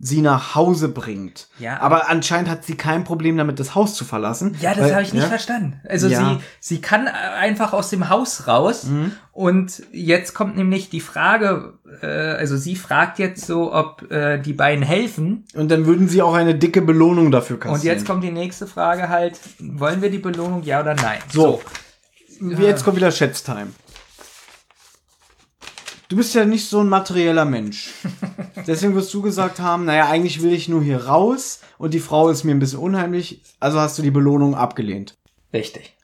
sie nach Hause bringt. Ja, aber anscheinend hat sie kein Problem damit, das Haus zu verlassen. Ja, das habe ich nicht ja. verstanden. Also Ja. sie, sie kann einfach aus dem Haus raus und jetzt kommt nämlich die Frage, äh, also sie fragt jetzt so, ob äh, die beiden helfen Und dann würden sie auch eine dicke Belohnung dafür kassieren. und jetzt kommt die nächste Frage halt, wollen wir die Belohnung, ja oder nein? So. Jetzt kommt wieder Schätztime. Du bist ja nicht so ein materieller Mensch. *laughs* Deswegen wirst du gesagt haben, naja, eigentlich will ich nur hier raus und die Frau ist mir ein bisschen unheimlich, also hast du die Belohnung abgelehnt. Richtig.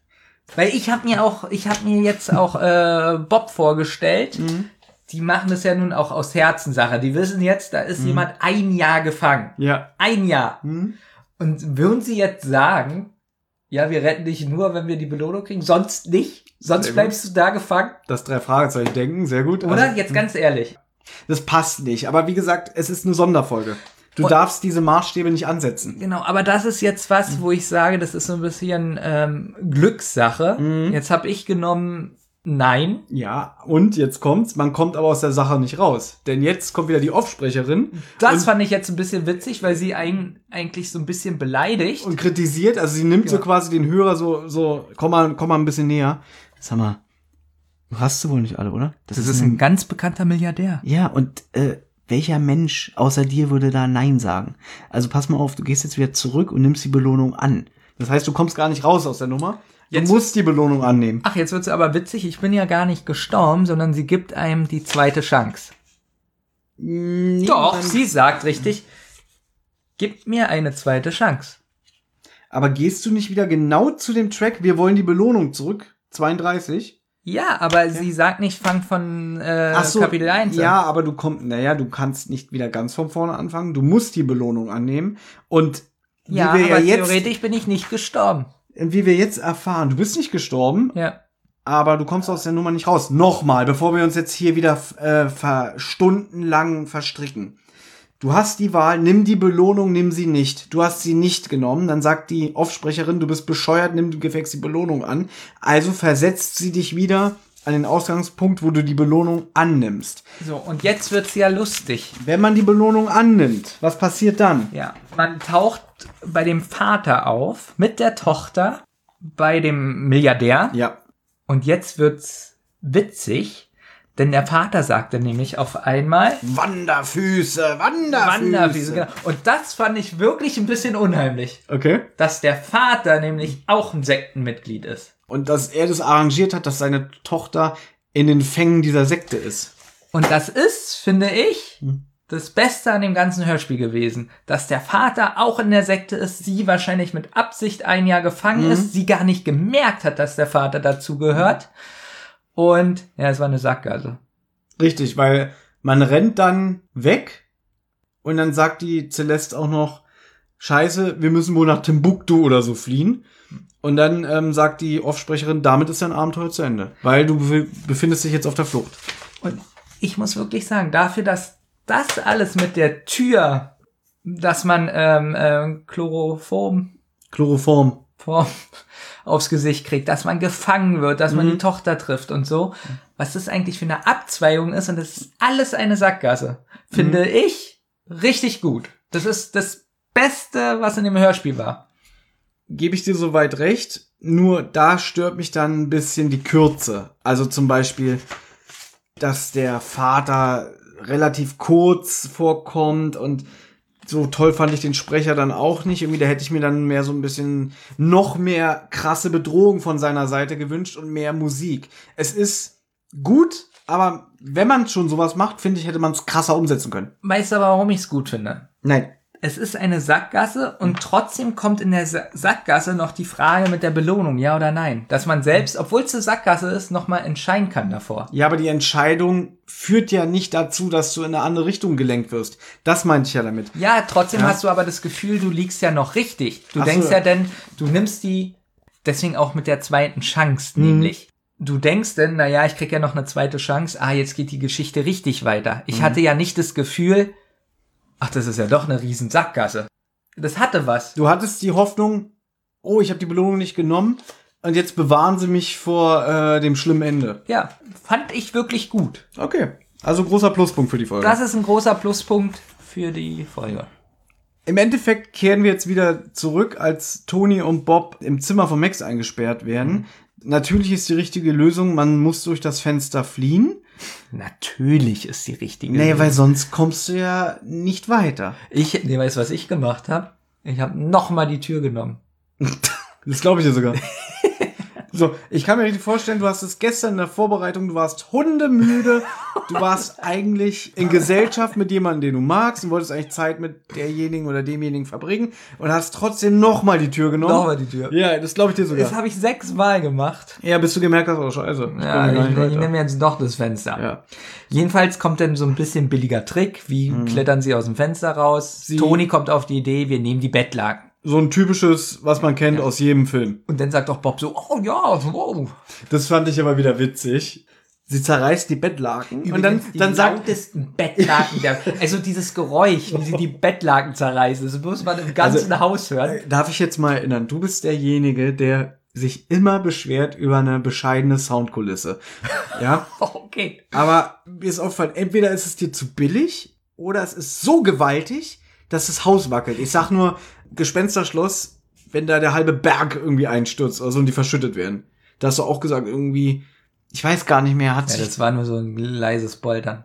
Weil ich habe mir auch, ich habe mir jetzt auch äh, Bob vorgestellt. Die machen das ja nun auch aus Herzenssache. Die wissen jetzt, da ist jemand ein Jahr gefangen. Ja. Ein Jahr. Und würden sie jetzt sagen, ja, wir retten dich nur, wenn wir die Belohnung kriegen, sonst nicht? Sonst bleibst du da gefangen? Das drei Fragezeichen denken, sehr gut. Oder? Also, jetzt ganz ehrlich. das passt nicht. Aber wie gesagt, es ist eine Sonderfolge. Du Und- darfst diese Maßstäbe nicht ansetzen. Genau, aber das ist jetzt was, wo ich sage, das ist so ein bisschen ähm, Glückssache. Mhm. Jetzt habe ich genommen, nein. Ja, und jetzt kommt's, man kommt aber aus der Sache nicht raus. Denn jetzt kommt wieder die Offsprecherin Das fand ich jetzt ein bisschen witzig, weil sie ein, eigentlich so ein bisschen beleidigt. und kritisiert, also sie nimmt so Ja. quasi den Hörer so, so, komm mal, komm mal ein bisschen näher. Sag mal, du hast sie wohl nicht alle, oder? das ist ein ganz bekannter Milliardär. Ja, und äh, welcher Mensch außer dir würde da Nein sagen? Also pass mal auf, du gehst jetzt wieder zurück und nimmst die Belohnung an. Das heißt, du kommst gar nicht raus aus der Nummer. Du Jetzt- musst die Belohnung annehmen. Ach, jetzt wird's aber witzig. Ich bin ja gar nicht gestorben, sondern sie gibt einem die zweite Chance. Nee, Doch, dann- sie sagt richtig, gib mir eine zweite Chance. Aber gehst du nicht wieder genau zu dem Track, wir wollen die Belohnung zurück? 32? Ja, aber sie sagt nicht, fang von äh, Ach so, Kapitel 1 an. Ja, aber du kommst, naja, du kannst nicht wieder ganz von vorne anfangen. Du musst die Belohnung annehmen. Und wie Ja, wir ja aber jetzt, theoretisch bin ich nicht gestorben. wie wir jetzt erfahren, du bist nicht gestorben, Ja. aber du kommst aus der Nummer nicht raus. Nochmal, bevor wir uns jetzt hier wieder äh, ver stundenlang verstricken. Du hast die Wahl, nimm die Belohnung, nimm sie nicht. Du hast sie nicht genommen, dann sagt die Offsprecherin, du bist bescheuert, nimm du gefälligst die Belohnung an. Also versetzt sie dich wieder an den Ausgangspunkt, wo du die Belohnung annimmst. So, und jetzt wird's ja lustig. Wenn man die Belohnung annimmt, was passiert dann? Ja, man taucht bei dem Vater auf mit der Tochter bei dem Milliardär Ja. und jetzt wird's witzig, denn der Vater sagte nämlich auf einmal Wanderfüße, Wanderfüße. Wanderwiese. Genau. Und das fand ich wirklich ein bisschen unheimlich, Okay. dass der Vater nämlich auch ein Sektenmitglied ist. Und dass er das arrangiert hat, dass seine Tochter in den Fängen dieser Sekte ist. Und das ist, finde ich, das Beste an dem ganzen Hörspiel gewesen, dass der Vater auch in der Sekte ist, sie wahrscheinlich mit Absicht ein Jahr gefangen ist, sie gar nicht gemerkt hat, dass der Vater dazu gehört. Und ja, es war eine Sackgasse. Richtig, weil man rennt dann weg und dann sagt die Celeste auch noch, Scheiße, wir müssen wohl nach Timbuktu oder so fliehen. Und dann ähm, sagt die Offsprecherin, damit ist dein Abenteuer zu Ende. Weil du bef- befindest dich jetzt auf der Flucht. Und ich muss wirklich sagen, dafür, dass das alles mit der Tür, dass man ähm, ähm, Chloroform Chloroform. Form aufs Gesicht kriegt, dass man gefangen wird, dass man Mhm. die Tochter trifft und so. Was das eigentlich für eine Abzweigung ist und das ist alles eine Sackgasse. Finde Mhm. ich richtig gut. Das ist das Beste, was in dem Hörspiel war. Gebe ich dir soweit recht, nur da stört mich dann ein bisschen die Kürze. Also zum Beispiel, dass der Vater relativ kurz vorkommt und so toll fand ich den Sprecher dann auch nicht. Irgendwie, da hätte ich mir dann mehr so ein bisschen noch mehr krasse Bedrohung von seiner Seite gewünscht und mehr Musik. Es ist gut, aber wenn man schon sowas macht, finde ich, hätte man es krasser umsetzen können. Weißt du aber, warum ich es gut finde? Nein. Es ist eine Sackgasse und trotzdem kommt in der Sa Sackgasse noch die Frage mit der Belohnung, ja oder nein. Dass man selbst, obwohl es eine Sackgasse ist, nochmal entscheiden kann davor. Ja, aber die Entscheidung führt ja nicht dazu, dass du in eine andere Richtung gelenkt wirst. Das meinte ich ja damit. Ja, trotzdem Ja. hast du aber das Gefühl, du liegst ja noch richtig. Du Ach so. denkst ja denn, du nimmst die, deswegen auch mit der zweiten Chance, Mhm. nämlich. Du denkst denn, na ja, ich krieg ja noch eine zweite Chance. Ah, jetzt geht die Geschichte richtig weiter. Mhm. Ich hatte ja nicht das Gefühl, ach, das ist ja doch eine riesen Sackgasse. Das hatte was. Du hattest die Hoffnung, oh, ich habe die Belohnung nicht genommen und jetzt bewahren sie mich vor äh, dem schlimmen Ende. Ja, fand ich wirklich gut. Okay. Also großer Pluspunkt für die Folge. Das ist ein großer Pluspunkt für die Folge. Im Endeffekt kehren wir jetzt wieder zurück, als Toni und Bob im Zimmer von Max eingesperrt werden. Natürlich ist die richtige Lösung, man muss durch das Fenster fliehen. Natürlich ist die richtige. Nee, weil sonst kommst du ja nicht weiter. ich, nee, weißt du, was ich gemacht habe? Ich habe noch mal die Tür genommen. *laughs* Das glaube ich dir sogar. *laughs* So, ich kann mir richtig vorstellen, du hast es gestern in der Vorbereitung, du warst hundemüde, du warst eigentlich in Gesellschaft mit jemandem, den du magst und wolltest eigentlich Zeit mit derjenigen oder demjenigen verbringen und hast trotzdem nochmal die Tür genommen. Nochmal die Tür. Ja, das glaube ich dir sogar. Das habe ich sechsmal gemacht. Ja, bis du gemerkt hast, oh scheiße. ich Ja, ich, nicht ich nehme jetzt doch das Fenster. Ja. Jedenfalls kommt dann so ein bisschen billiger Trick. Wie klettern sie aus dem Fenster raus? Sie- Toni kommt auf die Idee, wir nehmen die Bettlaken. So ein typisches, was man kennt aus jedem Film. Und dann sagt doch Bob so, oh ja, wow. Das fand ich aber wieder witzig. Sie zerreißt die Bettlaken und dann, die dann sagt, lautesten Bettlaken der, also dieses Geräusch, wie sie die Bettlaken zerreißen, das muss man im ganzen Haus hören. Äh, darf ich jetzt mal erinnern, du bist derjenige, der sich immer beschwert über eine bescheidene Soundkulisse. *laughs* Ja, Okay. aber mir ist aufgefallen, entweder ist es dir zu billig oder es ist so gewaltig, dass das Haus wackelt. Ich sag nur Gespensterschloss, wenn da der halbe Berg irgendwie einstürzt oder so und die verschüttet werden. Da hast du auch gesagt, irgendwie, ich weiß gar nicht mehr, hat Ja, sich das war nur so ein leises Poltern.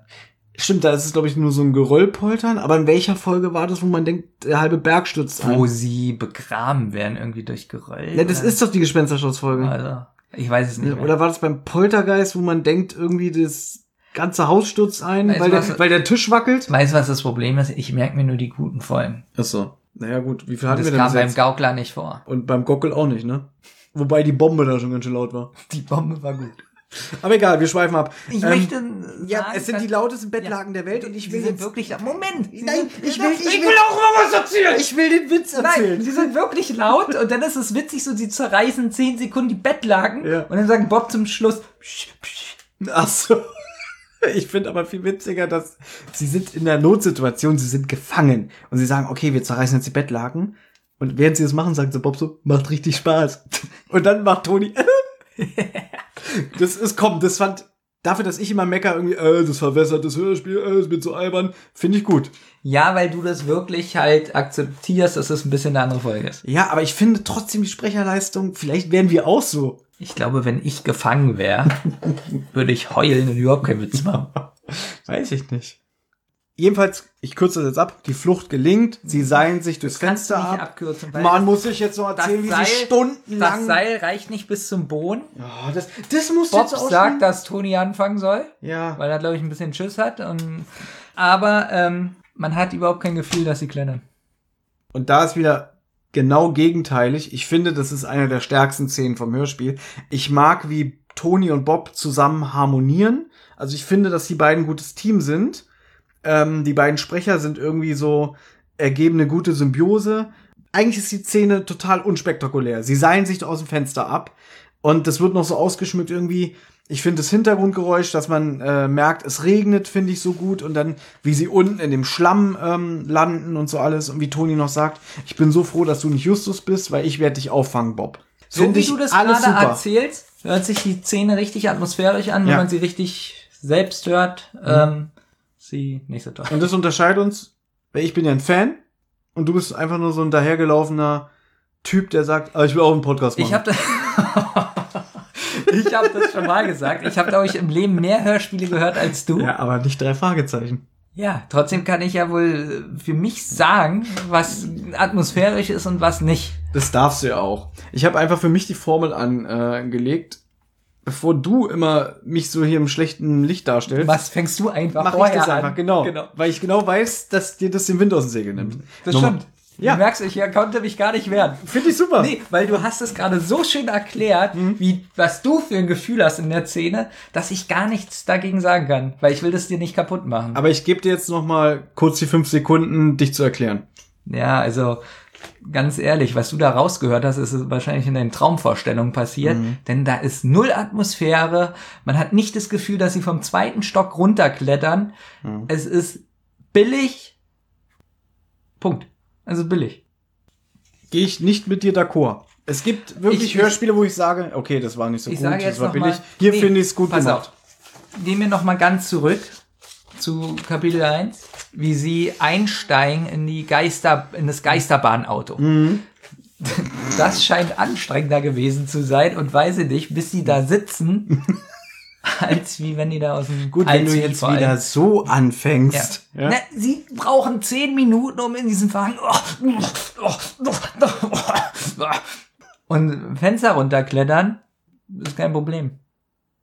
Stimmt, da ist es, glaube ich, nur so ein Geröllpoltern. Aber in welcher Folge war das, wo man denkt, der halbe Berg stürzt Wo ein? sie begraben werden, irgendwie durch Geröll. Ja, das oder? ist doch die Gespensterschlossfolge. Also, ich weiß es nicht mehr. Oder war das beim Poltergeist, wo man denkt, irgendwie das ganze Haus stürzt ein, Weißt weil du, der, was- weil der Tisch wackelt? Weißt du, was das Problem ist? Ich merke mir nur die guten Folgen. Ach so. Naja, gut. Wie viel hatten Das wir denn kam bis beim jetzt? Gaukler nicht vor. Und beim Gockel auch nicht, ne? Wobei die Bombe da schon ganz schön laut war. Die Bombe war gut. Aber egal, wir schweifen ab. Ich Ähm, möchte Ja, sagen, es sind die lautesten Bettlaken der Welt und ich will jetzt wirklich Moment. Sie Nein, sind, ich will- ich will- auch mal was erzählen. Ich will den Witz erzählen. Nein, sie sind wirklich laut und dann ist es witzig, so sie zerreißen 10 Sekunden die Bettlaken Ja. und dann sagt Bob zum Schluss, psch, psch. Ach so. *laughs* Ich finde aber viel witziger, dass sie sind in der Notsituation, sie sind gefangen und sie sagen, okay, wir zerreißen jetzt die Bettlaken. Und während sie das machen, sagt so Bob so, macht richtig Spaß. *laughs* Und dann macht Toni, *laughs* das ist, komm, das fand, dafür, dass ich immer mecker, irgendwie, äh, das verwässert das Hörspiel, äh, das wird so albern, finde ich gut. Ja, weil du das wirklich halt akzeptierst, dass es ein bisschen eine andere Folge ist. Ja, aber ich finde trotzdem die Sprecherleistung, vielleicht wären wir auch so. Ich glaube, wenn ich gefangen wäre, würde ich heulen und überhaupt keinen Witz machen. *laughs* Weiß ich nicht. Jedenfalls, ich kürze das jetzt ab, die Flucht gelingt, sie seilen sich durchs kannst Fenster ab. abkürzen, Man muss sich jetzt noch das erzählen, wie Seil- sie stundenlang... Das Seil reicht nicht bis zum Boden. Ja, das, das muss Bob jetzt auch sagt, dass Toni anfangen soll, Ja. weil er, glaube ich, ein bisschen Schiss hat. Und, aber ähm, man hat überhaupt kein Gefühl, dass sie klettern. Und da ist wieder genau gegenteilig. Ich finde, das ist eine der stärksten Szenen vom Hörspiel. Ich mag, wie Toni und Bob zusammen harmonieren. Also ich finde, dass die beiden ein gutes Team sind. Ähm, die beiden Sprecher sind irgendwie so, ergeben eine gute Symbiose. Eigentlich ist die Szene total unspektakulär. Sie seilen sich aus dem Fenster ab und das wird noch so ausgeschmückt irgendwie. Ich finde das Hintergrundgeräusch, dass man äh, merkt, es regnet, finde ich so gut. Und dann, wie sie unten in dem Schlamm ähm, landen und so alles. Und wie Toni noch sagt, ich bin so froh, dass du nicht Justus bist, weil ich werde dich auffangen, Bob. So Find wie du das alles gerade super. erzählst, hört sich die Szene richtig atmosphärisch an, wenn Ja. man sie richtig selbst hört. Ähm, sie nicht so toll. Und das unterscheidet uns, weil ich bin ja ein Fan und du bist einfach nur so ein dahergelaufener Typ, der sagt, ah, ich will auch einen Podcast machen. Ich habe *laughs* ich habe das schon mal gesagt. Ich habe, glaube ich, im Leben mehr Hörspiele gehört als du. ja, aber nicht drei Fragezeichen. Ja, trotzdem kann ich ja wohl für mich sagen, was atmosphärisch ist und was nicht. Das darfst du ja auch. Ich habe einfach für mich die Formel angelegt, gelegt, bevor du immer mich so hier im schlechten Licht darstellst. Was fängst du einfach Mach ich vorher das einfach, an? genau. genau. Weil ich genau weiß, dass dir das den Wind aus dem Segel nimmt. Das Nochmal. stimmt. Ja. Du merkst, ich konnte mich gar nicht wehren. Finde ich super. Nee, weil du hast es gerade so schön erklärt, wie was du für ein Gefühl hast in der Szene, dass ich gar nichts dagegen sagen kann, weil ich will das dir nicht kaputt machen. Aber ich gebe dir jetzt noch mal kurz die fünf Sekunden, dich zu erklären. Ja, also ganz ehrlich, was du da rausgehört hast, ist wahrscheinlich in deinen Traumvorstellungen passiert, denn da ist null Atmosphäre. Man hat nicht das Gefühl, dass sie vom zweiten Stock runterklettern. Es ist billig. Punkt. Also billig. Gehe ich nicht mit dir d'accord. Es gibt wirklich Ich- Hörspiele, wo ich sage, okay, das war nicht so Ich gut, sage das war billig. mal- Hier Nee, finde ich es gut pass gemacht. auf. Gehen wir noch mal ganz zurück zu Kapitel 1, wie sie einsteigen in die Geister in das Geisterbahnauto. Mhm. Das scheint anstrengender gewesen zu sein und weiß ich nicht, bis sie da sitzen, *laughs* *laughs* als wie wenn die da aus dem Gut, wenn du jetzt vor allem- wieder so ja. anfängst. Ja. Na, sie brauchen zehn Minuten, um in diesen Wagen und Fenster runterklettern. ist kein Problem.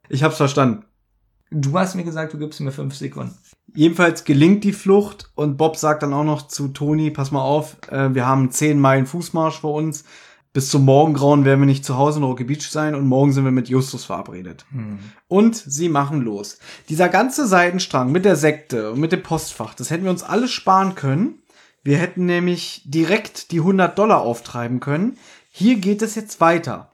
Ich hab's verstanden. Du hast mir gesagt, du gibst mir fünf Sekunden. Jedenfalls gelingt die Flucht und Bob sagt dann auch noch zu Toni, pass mal auf, äh, wir haben zehn Meilen Fußmarsch vor uns. Bis zum Morgengrauen werden wir nicht zu Hause in Rocky Beach sein und morgen sind wir mit Justus verabredet. Und sie machen los. Dieser ganze Seidenstrang mit der Sekte und mit dem Postfach, das hätten wir uns alles sparen können. Wir hätten nämlich direkt die 100 Dollar auftreiben können. Hier geht es jetzt weiter.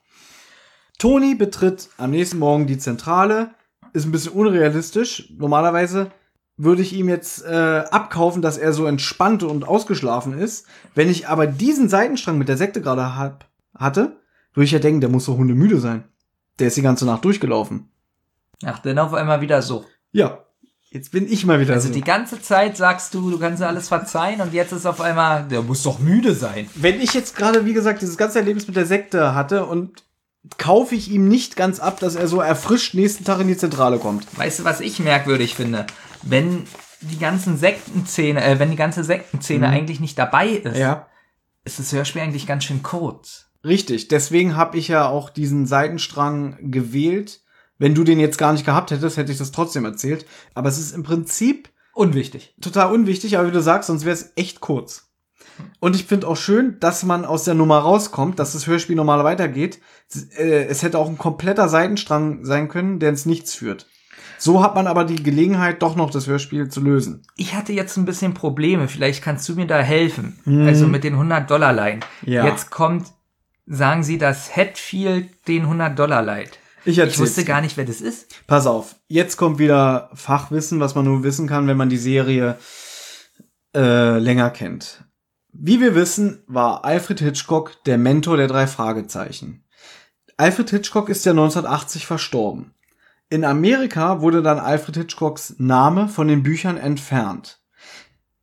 Tony betritt am nächsten Morgen die Zentrale. Ist ein bisschen unrealistisch. Normalerweise würde ich ihm jetzt äh, abkaufen, dass er so entspannt und ausgeschlafen ist. Wenn ich aber diesen Seitenstrang mit der Sekte gerade hab, hatte, würde ich ja denken, der muss so hundemüde sein. Der ist die ganze Nacht durchgelaufen. Ach, dann auf einmal wieder so. Ja, jetzt bin ich mal wieder Also so. die ganze Zeit sagst du, du kannst alles verzeihen und jetzt ist auf einmal, der muss doch müde sein. Wenn ich jetzt gerade, wie gesagt, dieses ganze Erlebnis mit der Sekte hatte und kaufe ich ihm nicht ganz ab, dass er so erfrischt nächsten Tag in die Zentrale kommt. Weißt du, was ich merkwürdig finde? Wenn die ganzen Sektenszene, äh, wenn die ganze Sektenszene eigentlich nicht dabei ist, Ja. ist das Hörspiel eigentlich ganz schön kurz. Richtig, deswegen habe ich ja auch diesen Seitenstrang gewählt. Wenn du den jetzt gar nicht gehabt hättest, hätte ich das trotzdem erzählt. Aber es ist im Prinzip Unwichtig. total unwichtig, aber wie du sagst, sonst wäre es echt kurz. Und ich finde auch schön, dass man aus der Nummer rauskommt, dass das Hörspiel normal weitergeht. Es, äh, es hätte auch ein kompletter Seitenstrang sein können, der ins Nichts führt. So hat man aber die Gelegenheit, doch noch das Hörspiel zu lösen. Ich hatte jetzt ein bisschen Probleme, vielleicht kannst du mir da helfen. Also mit den 100 Dollar leihen. Ja. Jetzt kommt, sagen sie, dass Hatfield den 100 Dollar leiht. Ich Ich wusste gar nicht, wer das ist. Pass auf, jetzt kommt wieder Fachwissen, was man nur wissen kann, wenn man die Serie äh, länger kennt. Wie wir wissen, war Alfred Hitchcock der Mentor der drei Fragezeichen. Alfred Hitchcock ist ja 1980 verstorben. In Amerika wurde dann Alfred Hitchcocks Name von den Büchern entfernt.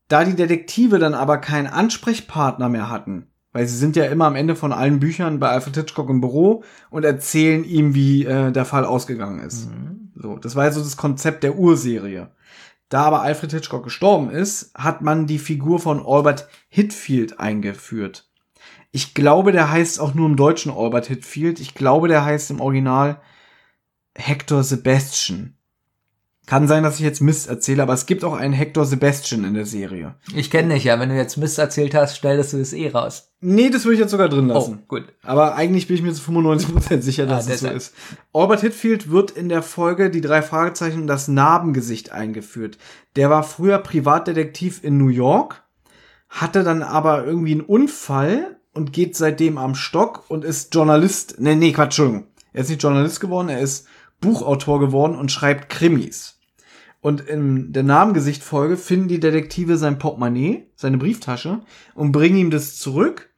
Da die Detektive dann aber keinen Ansprechpartner mehr hatten, weil sie sind ja immer am Ende von allen Büchern bei Alfred Hitchcock im Büro und erzählen ihm, wie äh, der Fall ausgegangen ist. So, das war also das Konzept der Urserie. Da aber Alfred Hitchcock gestorben ist, hat man die Figur von Albert Hitfield eingeführt. Ich glaube, der heißt auch nur im Deutschen Albert Hitfield. Ich glaube, der heißt im Original Hector Sebastian. Kann sein, dass ich jetzt Mist erzähle, aber es gibt auch einen Hector Sebastian in der Serie. Ich kenne dich ja, wenn du jetzt Mist erzählt hast, stellst du das eh raus. Nee, das würde ich jetzt sogar drin lassen. Oh, gut. Aber eigentlich bin ich mir zu 95% sicher, dass Ah, es so ist. Albert Hitfield wird in der Folge die drei Fragezeichen und das Narbengesicht eingeführt. Der war früher Privatdetektiv in New York, hatte dann aber irgendwie einen Unfall und geht seitdem am Stock und ist Journalist. Nee, nee, Quatsch, Entschuldigung. Er ist nicht Journalist geworden, er ist Buchautor geworden und schreibt Krimis. Und in der Namengesicht-Folge finden die Detektive sein Portemonnaie, seine Brieftasche und bringen ihm das zurück.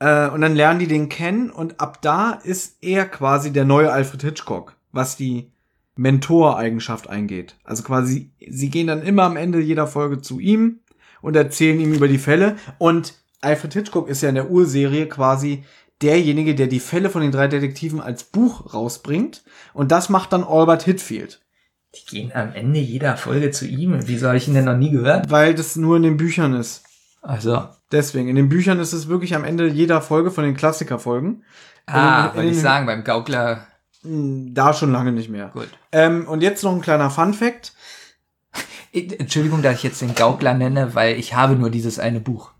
Äh, und dann lernen die den kennen und ab da ist er quasi der neue Alfred Hitchcock, was die Mentoreigenschaft eingeht. Also quasi, sie gehen dann immer am Ende jeder Folge zu ihm und erzählen ihm über die Fälle. Und Alfred Hitchcock ist ja in der Urserie quasi derjenige, der die Fälle von den drei Detektiven als Buch rausbringt. Und das macht dann Albert Hitfield. Die gehen am Ende jeder Folge zu ihm. Wieso habe ich ihn denn noch nie gehört? Weil das nur in den Büchern ist. Also, Deswegen, in den Büchern ist es wirklich am Ende jeder Folge von den Klassikerfolgen. ah, wollte ich sagen, beim Gaukler, Hm, Da schon lange nicht mehr. gut. Ähm, und jetzt noch ein kleiner Fun Fact. Entschuldigung, dass ich jetzt den Gaukler nenne, weil ich habe nur dieses eine Buch.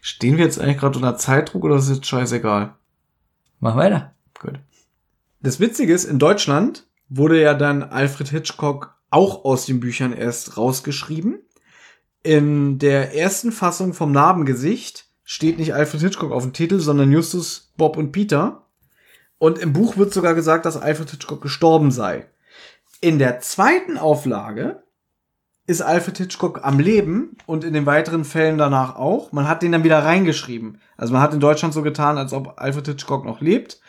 Stehen wir jetzt eigentlich gerade unter Zeitdruck oder ist es jetzt scheißegal? Mach weiter. Gut. Das Witzige ist, in Deutschland wurde ja dann Alfred Hitchcock auch aus den Büchern erst rausgeschrieben. In der ersten Fassung vom Narbengesicht steht nicht Alfred Hitchcock auf dem Titel, sondern Justus, Bob und Peter. Und im Buch wird sogar gesagt, dass Alfred Hitchcock gestorben sei. In der zweiten Auflage ist Alfred Hitchcock am Leben und in den weiteren Fällen danach auch. Man hat den dann wieder reingeschrieben. Also man hat in Deutschland so getan, als ob Alfred Hitchcock noch lebt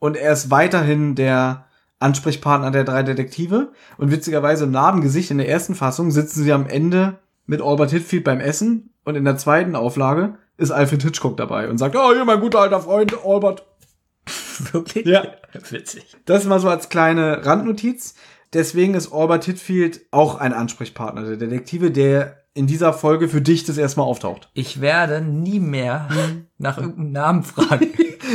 und er ist weiterhin der Ansprechpartner der drei Detektive. Und witzigerweise im Narbengesicht in der ersten Fassung sitzen sie am Ende mit Albert Hitfield beim Essen und in der zweiten Auflage ist Alfred Hitchcock dabei und sagt, oh, hier mein guter alter Freund Albert. *laughs* Wirklich? Ja. *laughs* Witzig. Das mal so als kleine Randnotiz. Deswegen ist Albert Hitfield auch ein Ansprechpartner der Detektive, der in dieser Folge für dich das erstmal auftaucht. Ich werde nie mehr nach irgendeinem Namen fragen.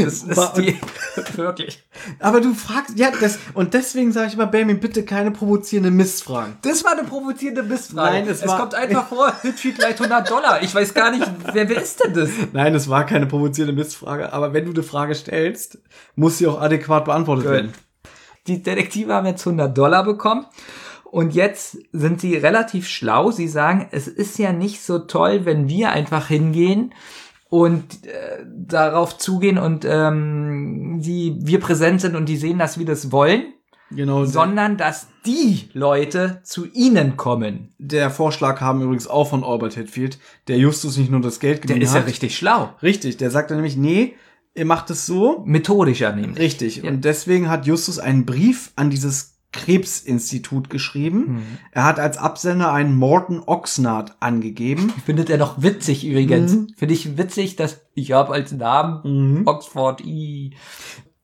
Das ist die, *laughs* wirklich. Aber du fragst, ja, das, und deswegen sage ich immer, Benjamin, bitte keine provozierenden Mistfragen. Das war eine provozierende Missfrage. Nein, es es war- kommt einfach vor, *laughs* Hitfield gleich 100 Dollar. Ich weiß gar nicht, wer, wer ist denn das? Nein, es war keine provozierende Mistfrage, aber wenn du eine Frage stellst, muss sie auch adäquat beantwortet werden. Die Detektive haben jetzt 100 Dollar bekommen. Und jetzt sind sie relativ schlau. Sie sagen, es ist ja nicht so toll, wenn wir einfach hingehen und äh, darauf zugehen und ähm, die wir präsent sind und die sehen, dass wir das wollen, Genau. sondern dass die Leute zu ihnen kommen. Der Vorschlag kam übrigens auch von Albert Hitfield, der Justus nicht nur das Geld Der geliehen ist ja hat. richtig schlau. Richtig, der sagte nämlich, nee, ihr macht es so. Methodischer nämlich. Richtig. Ja. Und deswegen hat Justus einen Brief an dieses Krebsinstitut geschrieben. Hm. Er hat als Absender einen Morton Oxnard angegeben. *laughs* Findet er doch witzig übrigens. Mhm. Finde ich witzig, dass ich habe als Namen Oxford I.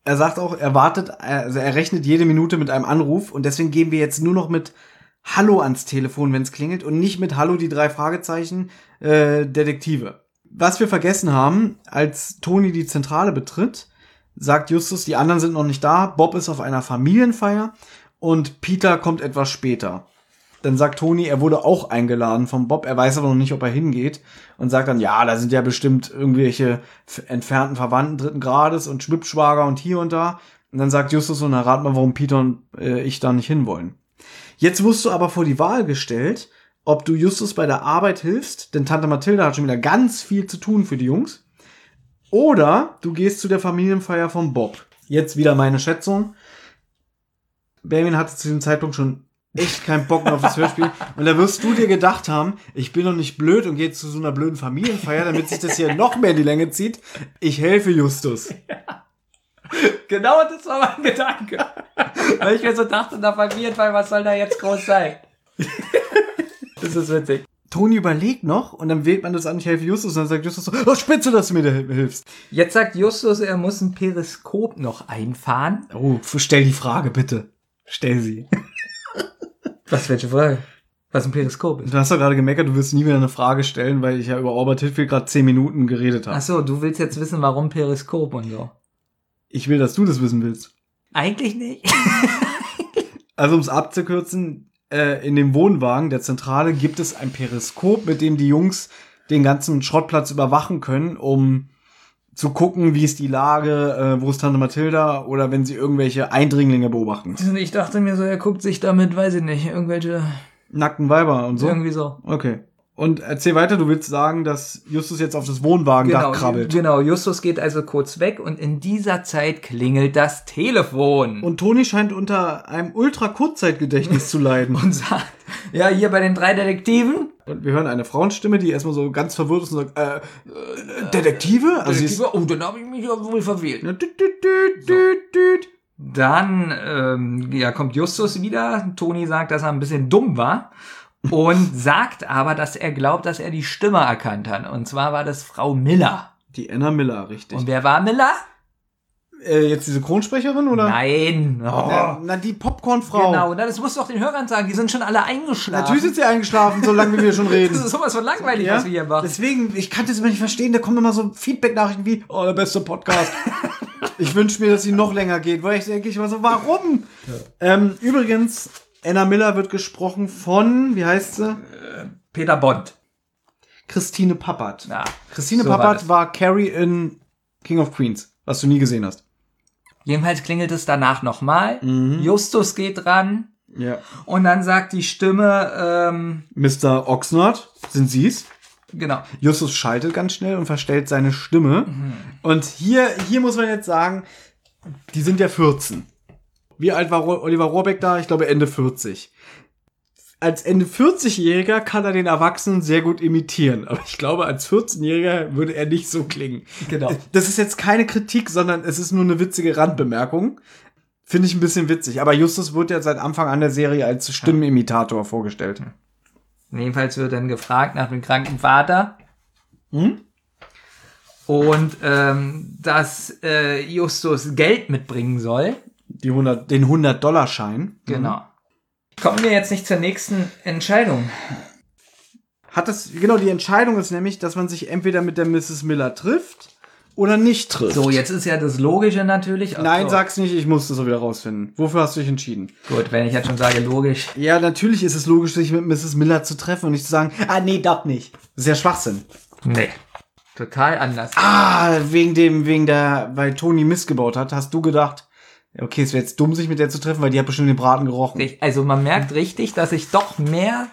Er sagt auch, er wartet, also er rechnet jede Minute mit einem Anruf und deswegen gehen wir jetzt nur noch mit Hallo ans Telefon, wenn es klingelt und nicht mit Hallo die drei Fragezeichen äh, Detektive. Was wir vergessen haben, als Toni die Zentrale betritt, sagt Justus, die anderen sind noch nicht da, Bob ist auf einer Familienfeier und Peter kommt etwas später. Dann sagt Toni, er wurde auch eingeladen von Bob, er weiß aber noch nicht, ob er hingeht und sagt dann, ja, da sind ja bestimmt irgendwelche entfernten Verwandten dritten Grades und Schwippschwager und hier und da. Und dann sagt Justus so, na rat mal, warum Peter und äh, ich da nicht hinwollen. Jetzt wirst du aber vor die Wahl gestellt, ob du Justus bei der Arbeit hilfst, denn Tante Mathilda hat schon wieder ganz viel zu tun für die Jungs. Oder du gehst zu der Familienfeier von Bob. Jetzt wieder meine Schätzung. Benjamin hatte zu diesem Zeitpunkt schon echt keinen Bock mehr auf das Hörspiel. Und da wirst du dir gedacht haben, ich bin doch nicht blöd und gehe zu so einer blöden Familienfeier, damit sich das hier noch mehr in die Länge zieht. Ich helfe Justus. *laughs* Genau das war mein Gedanke. Weil ich mir so dachte, in der Familienfall, was soll da jetzt groß sein? das ist witzig. Toni überlegt noch und dann wählt man das an, ich helfe Justus. Und dann sagt Justus so, oh, spitze, dass du mir da hilfst. Jetzt sagt Justus, er muss ein Periskop noch einfahren. Oh, stell die Frage bitte. Stell sie. Was, welche Frage? Was ein Periskop ist? Du hast doch gerade gemeckert, du wirst nie wieder eine Frage stellen, weil ich ja über Albert Hitfield gerade zehn Minuten geredet habe. Ach so, du willst jetzt wissen, warum Periskop und so. Ich will, dass du das wissen willst. Eigentlich nicht. *laughs* Also um es abzukürzen, äh, in dem Wohnwagen der Zentrale gibt es ein Periskop, mit dem die Jungs den ganzen Schrottplatz überwachen können, um zu gucken, wie ist die Lage, äh, wo ist Tante Mathilda oder wenn sie irgendwelche Eindringlinge beobachten. Ich dachte mir so, er guckt sich damit, weiß ich nicht, irgendwelche, Nackten Weiber und so. irgendwie so. Okay. Und erzähl weiter, du willst sagen, dass Justus jetzt auf das Wohnwagendach Genau, krabbelt. genau, Justus geht also kurz weg und in dieser Zeit klingelt das Telefon. Und Toni scheint unter einem Ultra-Kurzzeitgedächtnis zu leiden. *laughs* und sagt, ja, hier bei den drei Detektiven. Und wir hören eine Frauenstimme, die erstmal so ganz verwirrt ist und sagt, äh, äh Detektive? Also Detektive, oh, dann habe ich mich ja wohl verwählt. Ja, düt, düt, düt, düt, düt. Dann ähm, ja, kommt Justus wieder. Toni sagt, dass er ein bisschen dumm war. Und *laughs* sagt aber, dass er glaubt, dass er die Stimme erkannt hat. Und zwar war das Frau Miller. Die Anna Miller, richtig. Und wer war Miller? Äh, jetzt diese Kronsprecherin, oder? Nein. Oh. Ja, na, die Popcornfrau. Genau, na, das musst du doch den Hörern sagen. Die sind schon alle eingeschlafen. Natürlich sind sie eingeschlafen, solange wie wir schon reden. *laughs* Das ist sowas von langweilig, was wir hier machen. Deswegen, ich kann das immer nicht verstehen, da kommen immer so Feedback-Nachrichten wie, oh, der beste Podcast. *laughs* ich wünsche mir, dass sie noch länger geht, weil ich denke ich immer so, warum? Ähm, übrigens, Anna Miller wird gesprochen von, wie heißt sie? Peter Bond. Christine Pappert. Ja, Christine so war Pappert das. war Carrie in King of Queens, was du nie gesehen hast. Jedenfalls klingelt es danach nochmal. Mhm. Justus geht ran. Ja. Und dann sagt die Stimme, ähm, Mr. Oxnard, sind Sie's? genau, Justus schaltet ganz schnell und verstellt seine Stimme. Und hier, hier muss man jetzt sagen, die sind ja 14. Wie alt war Oliver Rohrbeck da? Ich glaube Ende 40. Als Ende 40-Jähriger kann er den Erwachsenen sehr gut imitieren. Aber ich glaube, als 14-Jähriger würde er nicht so klingen. Genau. Das ist jetzt keine Kritik, sondern es ist nur eine witzige Randbemerkung. Finde ich ein bisschen witzig. Aber Justus wird ja seit Anfang an der Serie als Stimmenimitator vorgestellt. Jedenfalls wird dann gefragt nach dem kranken Vater. Hm? Und ähm, dass äh, Justus Geld mitbringen soll. Die 100, den 100-Dollar-Schein. Genau. Kommen wir jetzt nicht zur nächsten Entscheidung. hat das, genau, die Entscheidung ist nämlich, dass man sich entweder mit der Mrs. Miller trifft oder nicht trifft. So, jetzt ist ja das Logische natürlich. Ach, Nein, so. sag's nicht, ich muss das so wieder rausfinden. Wofür hast du dich entschieden? Gut, wenn ich jetzt schon sage logisch. Ja, natürlich ist es logisch, sich mit Mrs. Miller zu treffen und nicht zu sagen, ah, nee, doch nicht. Das ist ja Schwachsinn. Nee. Total anders. Ah, wegen dem, wegen der, weil Toni Mist gebaut hat, hast du gedacht, okay, es wäre jetzt dumm, sich mit der zu treffen, weil die hat bestimmt den Braten gerochen. Also man merkt richtig, dass ich doch mehr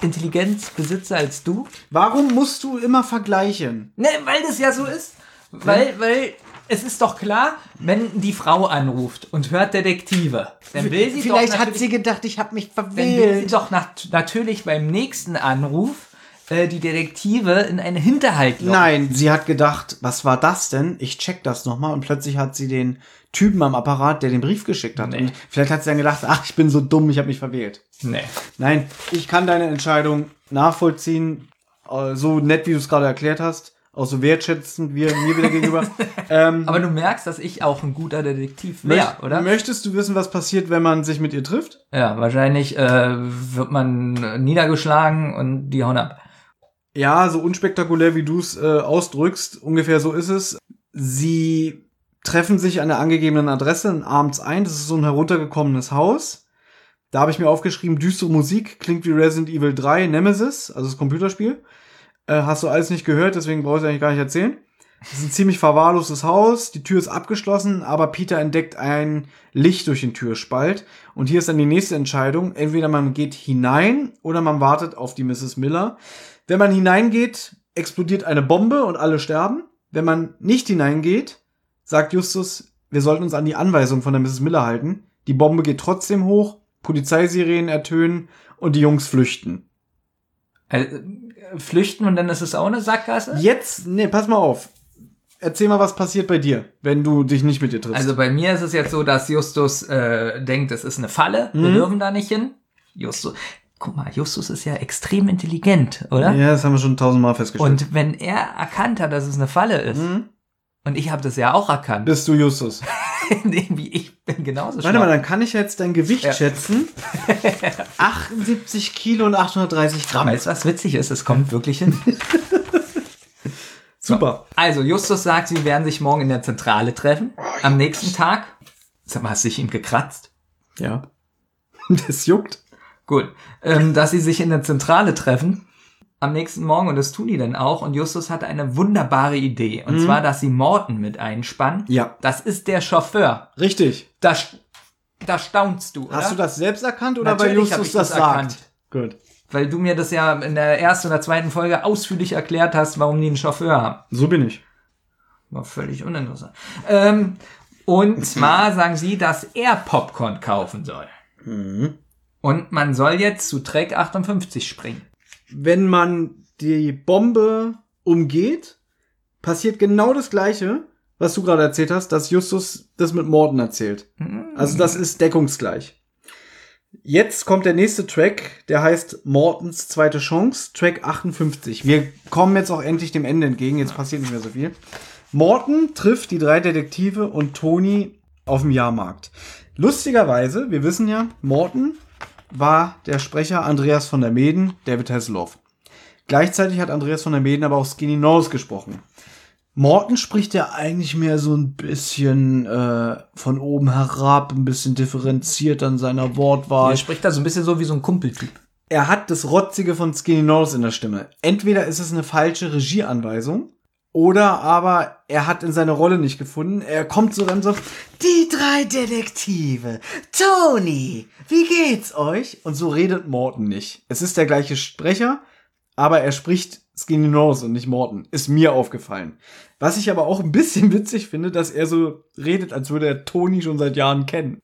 Intelligenz besitze als du. Warum musst du immer vergleichen? Ne, weil das ja so ist. Weil, weil es ist doch klar, wenn die Frau anruft und hört Detektive, dann will sie Vielleicht doch hat sie gedacht, ich habe mich dann will sie verwählt. doch nat natürlich beim nächsten Anruf äh, die Detektive in einen Hinterhalt locken. Nein, sie hat gedacht, was war das denn? Ich check das nochmal und plötzlich hat sie den Typen am Apparat, der den Brief geschickt hat. Nee. Und vielleicht hat sie dann gedacht, ach, ich bin so dumm, ich habe mich verwählt. Nee. Nein, ich kann deine Entscheidung nachvollziehen, äh, so nett, wie du es gerade erklärt hast, auch so wertschätzend wie mir wieder gegenüber. *laughs* ähm, Aber du merkst, dass ich auch ein guter Detektiv wäre, oder? Möchtest du wissen, was passiert, wenn man sich mit ihr trifft? Ja, wahrscheinlich äh, wird man niedergeschlagen und die hauen ab. Ja, so unspektakulär, wie du es äh, ausdrückst, ungefähr so ist es. Sie treffen sich an der angegebenen Adresse abends ein. Das ist so ein heruntergekommenes Haus. Da habe ich mir aufgeschrieben, düstere Musik, klingt wie Resident Evil 3 Nemesis, also das Computerspiel. Äh, hast du alles nicht gehört, deswegen brauchst du eigentlich gar nicht erzählen. Es ist ein ziemlich verwahrlostes Haus, die Tür ist abgeschlossen, aber Peter entdeckt ein Licht durch den Türspalt. Und hier ist dann die nächste Entscheidung. Entweder man geht hinein oder man wartet auf die Mrs. Miller. Wenn man hineingeht, explodiert eine Bombe und alle sterben. Wenn man nicht hineingeht, sagt Justus, wir sollten uns an die Anweisung von der Mrs. Miller halten. Die Bombe geht trotzdem hoch, Polizeisirenen ertönen und die Jungs flüchten. Also, äh, flüchten und dann ist es auch eine Sackgasse? Jetzt, nee, pass mal auf. Erzähl mal, was passiert bei dir, wenn du dich nicht mit ihr triffst. Also bei mir ist es jetzt so, dass Justus äh, denkt, es ist eine Falle, wir Mhm. dürfen da nicht hin. Justus, guck mal, Justus ist ja extrem intelligent, oder? ja, das haben wir schon tausendmal festgestellt. Und wenn er erkannt hat, dass es eine Falle ist, Mhm. und ich habe das ja auch erkannt, Bist du Justus? *laughs* wie ich bin genauso Warte mal, dann kann ich jetzt dein Gewicht Ja. schätzen. *laughs* 78 Kilo und 830 Gramm. Weißt du, was witzig ist? Es kommt wirklich hin. *laughs* Super. Also, Justus sagt, sie werden sich morgen in der Zentrale treffen. Am nächsten Tag. Sag mal, hast du dich ihm gekratzt? Ja. Das juckt. Gut. Ähm, dass sie sich in der Zentrale treffen. Am nächsten Morgen, und das tun die dann auch. Und Justus hatte eine wunderbare Idee. Und zwar, dass sie Morten mit einspannen. Ja. Das ist der Chauffeur. Richtig. Da, da staunst du, oder? Hast du das selbst erkannt oder weil Natürlich hab Justus das das sagt? Gut. Weil du mir das ja in der ersten oder zweiten Folge ausführlich erklärt hast, warum die einen Chauffeur haben. So bin ich. War völlig uninteressant. Ähm, und *clears throat* zwar sagen sie, dass er Popcorn kaufen soll. Und man soll jetzt zu Track 58 springen. Wenn man die Bombe umgeht, passiert genau das Gleiche, was du gerade erzählt hast, dass Justus das mit Morten erzählt. Also das ist deckungsgleich. Jetzt kommt der nächste Track, der heißt Mortens zweite Chance, Track 58. Wir kommen jetzt auch endlich dem Ende entgegen, jetzt passiert nicht mehr so viel. Morten trifft die drei Detektive und Toni auf dem Jahrmarkt. Lustigerweise, wir wissen ja, Morten war der Sprecher Andreas von der Meden, David Hasselhoff. Gleichzeitig hat Andreas von der Meden aber auch Skinny Nose gesprochen. Morten spricht ja eigentlich mehr so ein bisschen äh, von oben herab, ein bisschen differenziert an seiner Wortwahl. Er spricht da so ein bisschen so wie so ein Kumpeltyp. Er hat das Rotzige von Skinny Nose in der Stimme. Entweder ist es eine falsche Regieanweisung oder aber er hat in seine Rolle nicht gefunden. Er kommt so dann so, die drei Detektive, Tony, wie geht's euch? Und so redet Morton nicht. Es ist der gleiche Sprecher, aber er spricht Skinny Nose und nicht Morton. Ist mir aufgefallen. Was ich aber auch ein bisschen *laughs* witzig finde, dass er so redet, als würde er Tony schon seit Jahren kennen.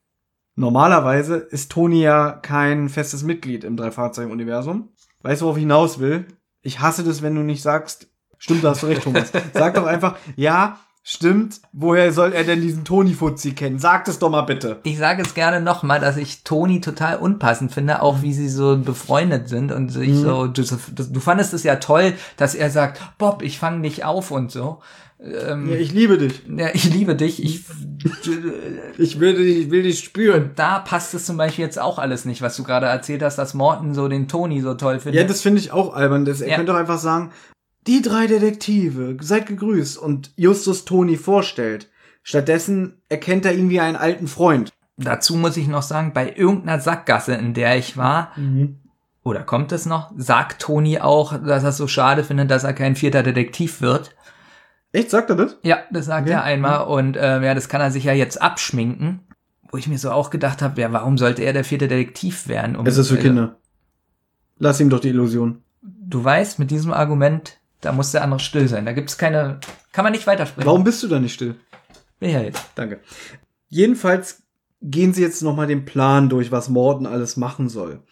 Normalerweise ist Tony ja kein festes Mitglied im Drei-Fahrzeugen-Universum. Weißt du, worauf ich hinaus will? Ich hasse das, wenn du nicht sagst, stimmt, da hast du recht, Thomas. Sag doch einfach, ja, stimmt, woher soll er denn diesen Tony-Fuzzi kennen? Sag es doch mal bitte. Ich sage es gerne nochmal, dass ich Toni total unpassend finde, auch wie sie so befreundet sind und sich so, du, du fandest es ja toll, dass er sagt, Bob, ich fange dich auf und so. Ähm, Ja, ich liebe dich. ja, ich liebe dich. Ich, *laughs* Ich will dich, ich will dich spüren. da passt es zum Beispiel jetzt auch alles nicht, was du gerade erzählt hast, dass Morton so den Toni so toll findet. Ja, das finde ich auch albern. Das, er Ja. könnte doch einfach sagen, die drei Detektive, seid gegrüßt und Justus Toni vorstellt. Stattdessen erkennt er ihn wie einen alten Freund. Dazu muss ich noch sagen, bei irgendeiner Sackgasse, in der ich war, oder kommt es noch, sagt Toni auch, dass er es so schade findet, dass er kein vierter Detektiv wird. Echt, sagt er das? Ja, das sagt Okay. er einmal und äh, ja, das kann er sich ja jetzt abschminken. Wo ich mir so auch gedacht habe, ja, warum sollte er der vierte Detektiv werden? Um, Es ist für also, Kinder. Lass ihm doch die Illusion. Du weißt, mit diesem Argument, da muss der andere still sein. Da gibt's keine, kann man nicht weitersprechen. Warum bist du da nicht still? Bin ja jetzt. Danke. Jedenfalls gehen sie jetzt nochmal den Plan durch, was Morton alles machen soll.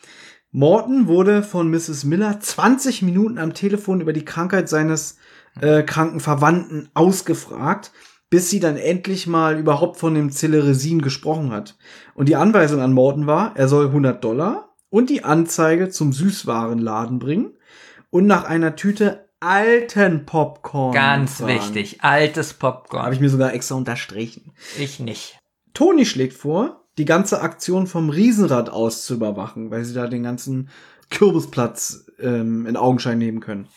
Morton wurde von Mrs. Miller 20 Minuten am Telefon über die Krankheit seines äh, kranken Verwandten ausgefragt, bis sie dann endlich mal überhaupt von dem Celeresin gesprochen hat. Und die Anweisung an Morton war, er soll 100 Dollar und die Anzeige zum Süßwarenladen bringen und nach einer Tüte alten Popcorn. Ganz fragen. wichtig. Altes Popcorn. Habe ich mir sogar extra unterstrichen. ich nicht. Toni schlägt vor, die ganze Aktion vom Riesenrad aus zu überwachen, weil sie da den ganzen Kürbisplatz ähm, in Augenschein nehmen können.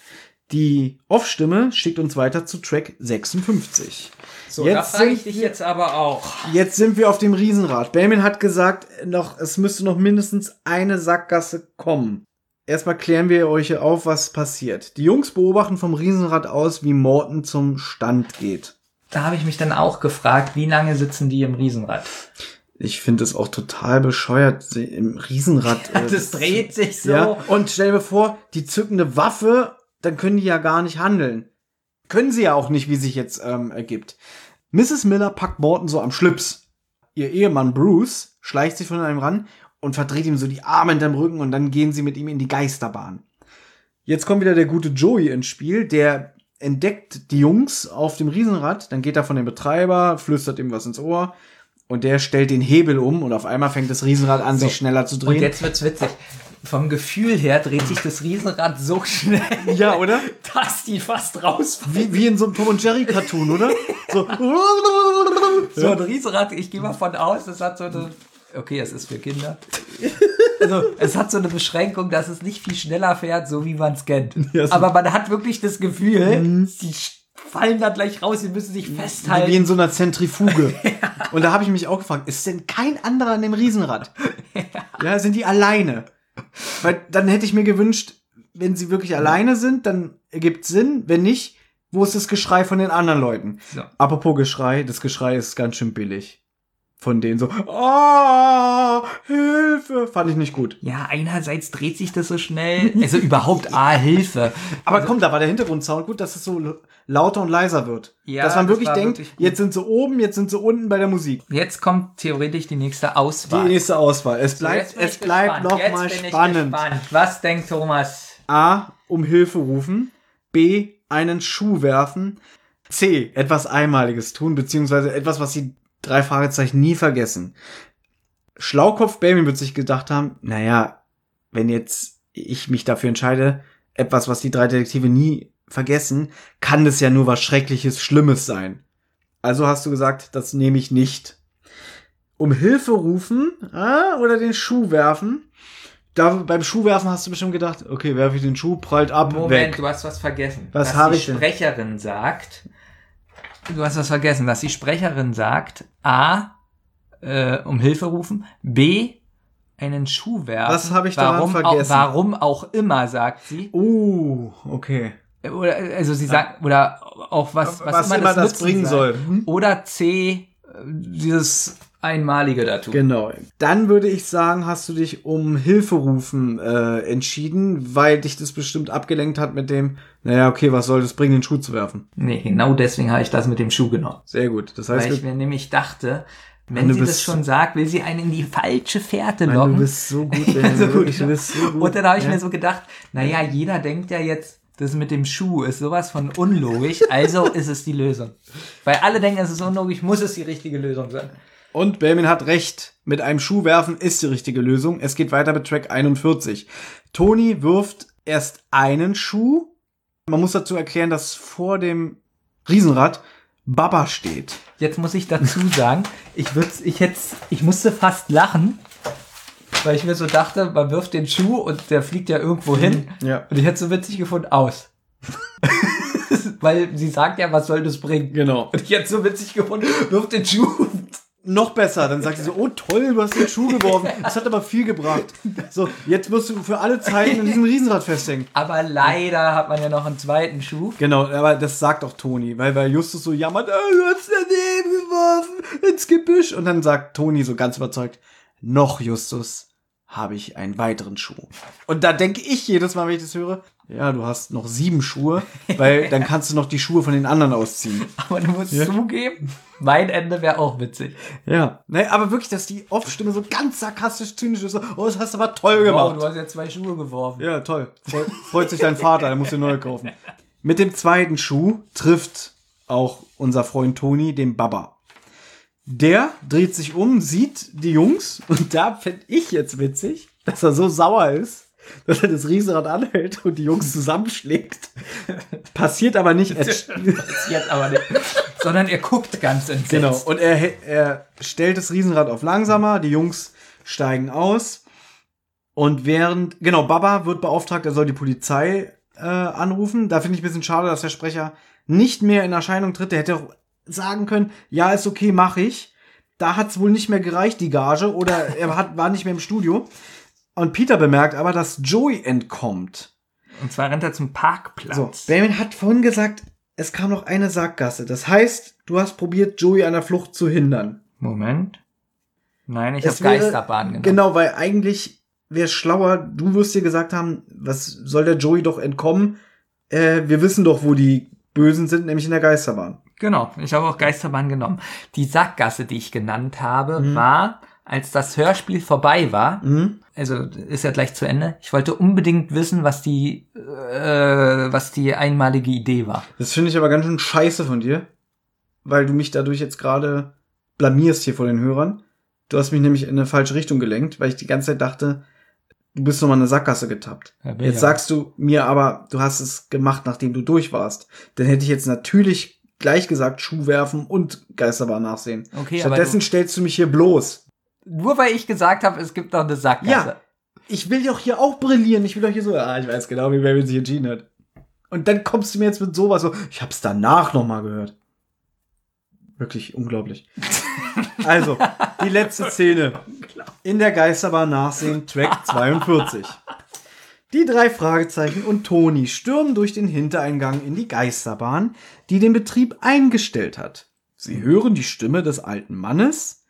Die Off-Stimme schickt uns weiter zu Track 56. So, Jetzt da frage ich dich wir- jetzt aber auch. Jetzt sind wir auf dem Riesenrad. Benjamin hat gesagt, noch, es müsste noch mindestens eine Sackgasse kommen. Erstmal klären wir euch auf, was passiert. Die Jungs beobachten vom Riesenrad aus, wie Morton zum Stand geht. Da habe ich mich dann auch gefragt, wie lange sitzen die im Riesenrad? Ich finde es auch total bescheuert, im Riesenrad. *laughs* äh, Das dreht sich so. Ja, und stell dir vor, die zücken eine Waffe, dann können die ja gar nicht handeln. Können sie ja auch nicht, wie sich jetzt ähm, ergibt. Mrs. Miller packt Morton so am Schlips. Ihr Ehemann Bruce schleicht sich von einem ran und verdreht ihm so die Arme hinterm Rücken und dann gehen sie mit ihm in die Geisterbahn. Jetzt kommt wieder der gute Joey ins Spiel, der entdeckt die Jungs auf dem Riesenrad, dann geht er von dem Betreiber, flüstert ihm was ins Ohr und der stellt den Hebel um und auf einmal fängt das Riesenrad an, So. sich schneller zu drehen. Und jetzt wird's witzig. Vom Gefühl her dreht sich das Riesenrad so schnell, ja, oder? dass die fast rausfallen. Wie, wie in so einem Tom und Jerry Cartoon, oder? *laughs* So. So ein Riesenrad, ich gehe mal von aus, das hat so eine. Okay, es ist für Kinder. Also, es hat so eine Beschränkung, dass es nicht viel schneller fährt, so wie man es kennt. Ja, so- Aber man hat wirklich das Gefühl, sie fallen da gleich raus, sie müssen sich Wie festhalten. in so einer Zentrifuge. *laughs* Und da habe ich mich auch gefragt, ist denn kein anderer an dem Riesenrad? Ja, sind die alleine? Weil dann hätte ich mir gewünscht, wenn sie wirklich alleine sind, dann ergibt Sinn. Wenn nicht, wo ist das Geschrei von den anderen Leuten? So. Apropos Geschrei, das Geschrei ist ganz schön billig. Von denen so, ah, Hilfe, fand ich nicht gut. Ja, einerseits dreht sich das so schnell. Also überhaupt A, Hilfe. Aber komm, da war der Hintergrundsound gut, dass es so lauter und leiser wird. Ja, dass man das wirklich war denkt, wirklich jetzt sind sie oben, jetzt sind sie unten bei der Musik. Jetzt kommt theoretisch die nächste Die Auswahl. nächste Auswahl. Es So, bleibt, bin es bleibt gespannt. noch Jetzt mal bin ich spannend. gespannt. Was denkt Thomas? A. Um Hilfe rufen. B. Einen Schuh werfen. C. Etwas Einmaliges tun, beziehungsweise etwas, was die drei Fragezeichen nie vergessen. Schlaukopf Baby wird sich gedacht haben, naja, wenn jetzt ich mich dafür entscheide, etwas, was die drei Detektive nie vergessen, kann das ja nur was Schreckliches, Schlimmes sein. Also hast du gesagt, das nehme ich nicht. Um Hilfe rufen ah, oder den Schuh werfen. Da beim Schuhwerfen hast du bestimmt gedacht, okay, werfe ich den Schuh, prallt ab, Moment, weg. du hast was vergessen. Was habe die ich denn? Sprecherin sagt. Du hast was vergessen, dass die Sprecherin sagt. A. Äh, um Hilfe rufen. B. Einen Schuh werfen. Was habe ich daran warum vergessen? Auch, warum auch immer, sagt sie. Uh, okay. Oder, also sie sagt, oder auch was, was, Was immer das Nutzen bringen soll. Hm? Oder C. Dieses Einmalige dazu. Genau. Dann würde ich sagen, hast du dich um Hilfe rufen äh, entschieden, weil dich das bestimmt abgelenkt hat mit dem, naja, okay, was soll das bringen, den Schuh zu werfen. Nee, genau deswegen habe ich das mit dem Schuh genommen. Sehr gut. Das heißt, Weil ich mir nämlich dachte, wenn Mann, sie das schon sagt, will sie einen in die falsche Fährte Mann, locken. du bist so gut, *laughs* so gut. du bist so gut. Und dann habe ich Ja. mir so gedacht, naja, jeder denkt ja jetzt, das mit dem Schuh ist sowas von unlogisch, also *laughs* ist es die Lösung. Weil alle denken, es ist unlogisch, muss es die richtige Lösung sein. Und Belmin hat recht. Mit einem Schuh werfen ist die richtige Lösung. Es geht weiter mit Track 41. Toni wirft erst einen Schuh. Man muss dazu erklären, dass vor dem Riesenrad Baba steht. Jetzt muss ich dazu sagen, ich würde, ich hätte, ich musste fast lachen, weil ich mir so dachte, man wirft den Schuh und der fliegt ja irgendwo hin. Ja. Und ich hätte so witzig gefunden, aus. *laughs* weil sie sagt ja, was soll das bringen? Genau. Und ich hätte so witzig gefunden, wirf den Schuh. Noch besser, dann sagt sie so, oh toll, du hast den Schuh geworfen. *laughs* Das hat aber viel gebracht. So, jetzt wirst du für alle Zeiten in diesem Riesenrad festhängen. Aber leider hat man ja noch einen zweiten Schuh. Genau, aber das sagt auch Toni, weil, weil Justus so jammert, oh, du hast daneben geworfen, ins Gebüsch. Und dann sagt Toni so ganz überzeugt, noch Justus, habe ich einen weiteren Schuh. Und da denke ich jedes Mal, wenn ich das höre, ja, du hast noch sieben Schuhe, weil *laughs* dann kannst du noch die Schuhe von den anderen ausziehen. Aber du musst zugeben, mein Ende wäre auch witzig. Ja. Ne, aber wirklich, dass die Off-Stimme so ganz sarkastisch zynisch ist, so, oh, das hast du aber toll Wow, gemacht. du hast ja zwei Schuhe geworfen. Ja, toll. Freut, freut sich dein Vater, der muss dir neue kaufen. Mit dem zweiten Schuh trifft auch unser Freund Toni den Baba. Der dreht sich um, sieht die Jungs und da finde ich jetzt witzig, dass er so sauer ist, dass er das Riesenrad anhält und die Jungs zusammenschlägt. Passiert aber nicht. Er, *laughs* Passiert aber nicht. Sondern er guckt ganz entsetzt. Genau. Und er, er stellt das Riesenrad auf langsamer, die Jungs steigen aus. Und während, genau, Baba wird beauftragt, er soll die Polizei äh, anrufen. Da finde ich ein bisschen schade, dass der Sprecher nicht mehr in Erscheinung tritt. Der hätte auch sagen können, ja, ist okay, mach ich. Da hat es wohl nicht mehr gereicht, die Gage, oder er hat, war nicht mehr im Studio. Und Peter bemerkt aber, dass Joey entkommt. Und zwar rennt er zum Parkplatz. So, Benjamin hat vorhin gesagt, es kam noch eine Sackgasse. Das heißt, du hast probiert, Joey an der Flucht zu hindern. Moment. Nein, ich habe Geisterbahn genommen. Genau, weil eigentlich wäre es schlauer, du wirst dir gesagt haben, was soll der Joey doch entkommen? Äh, wir wissen doch, wo die Bösen sind, nämlich in der Geisterbahn. Genau, ich habe auch Geisterbahn genommen. Die Sackgasse, die ich genannt habe, Mhm. war, als das Hörspiel vorbei war, also ist ja gleich zu Ende, ich wollte unbedingt wissen, was die, äh, was die einmalige Idee war. Das finde ich aber ganz schön scheiße von dir, weil du mich dadurch jetzt gerade blamierst hier vor den Hörern. Du hast mich nämlich in eine falsche Richtung gelenkt, weil ich die ganze Zeit dachte, du bist nochmal in eine Sackgasse getappt. Ja, Jetzt sagst du mir aber, du hast es gemacht, nachdem du durch warst. Dann hätte ich jetzt natürlich gleich gesagt, Schuh werfen und Geisterbahn nachsehen. Okay, Stattdessen stellst du mich hier bloß. Nur weil ich gesagt habe, es gibt noch eine Sackgasse. Ja. Ich will doch hier auch brillieren. Ich will doch hier so, ah, ich weiß genau, wie Baby sich entschieden hat. Und dann kommst du mir jetzt mit sowas so, ich hab's danach nochmal gehört. Wirklich unglaublich. *laughs* also, die letzte Szene. In der Geisterbahn nachsehen, Track 42. Die drei Fragezeichen und Toni stürmen durch den Hintereingang in die Geisterbahn, die den Betrieb eingestellt hat. Sie hören die Stimme des alten Mannes.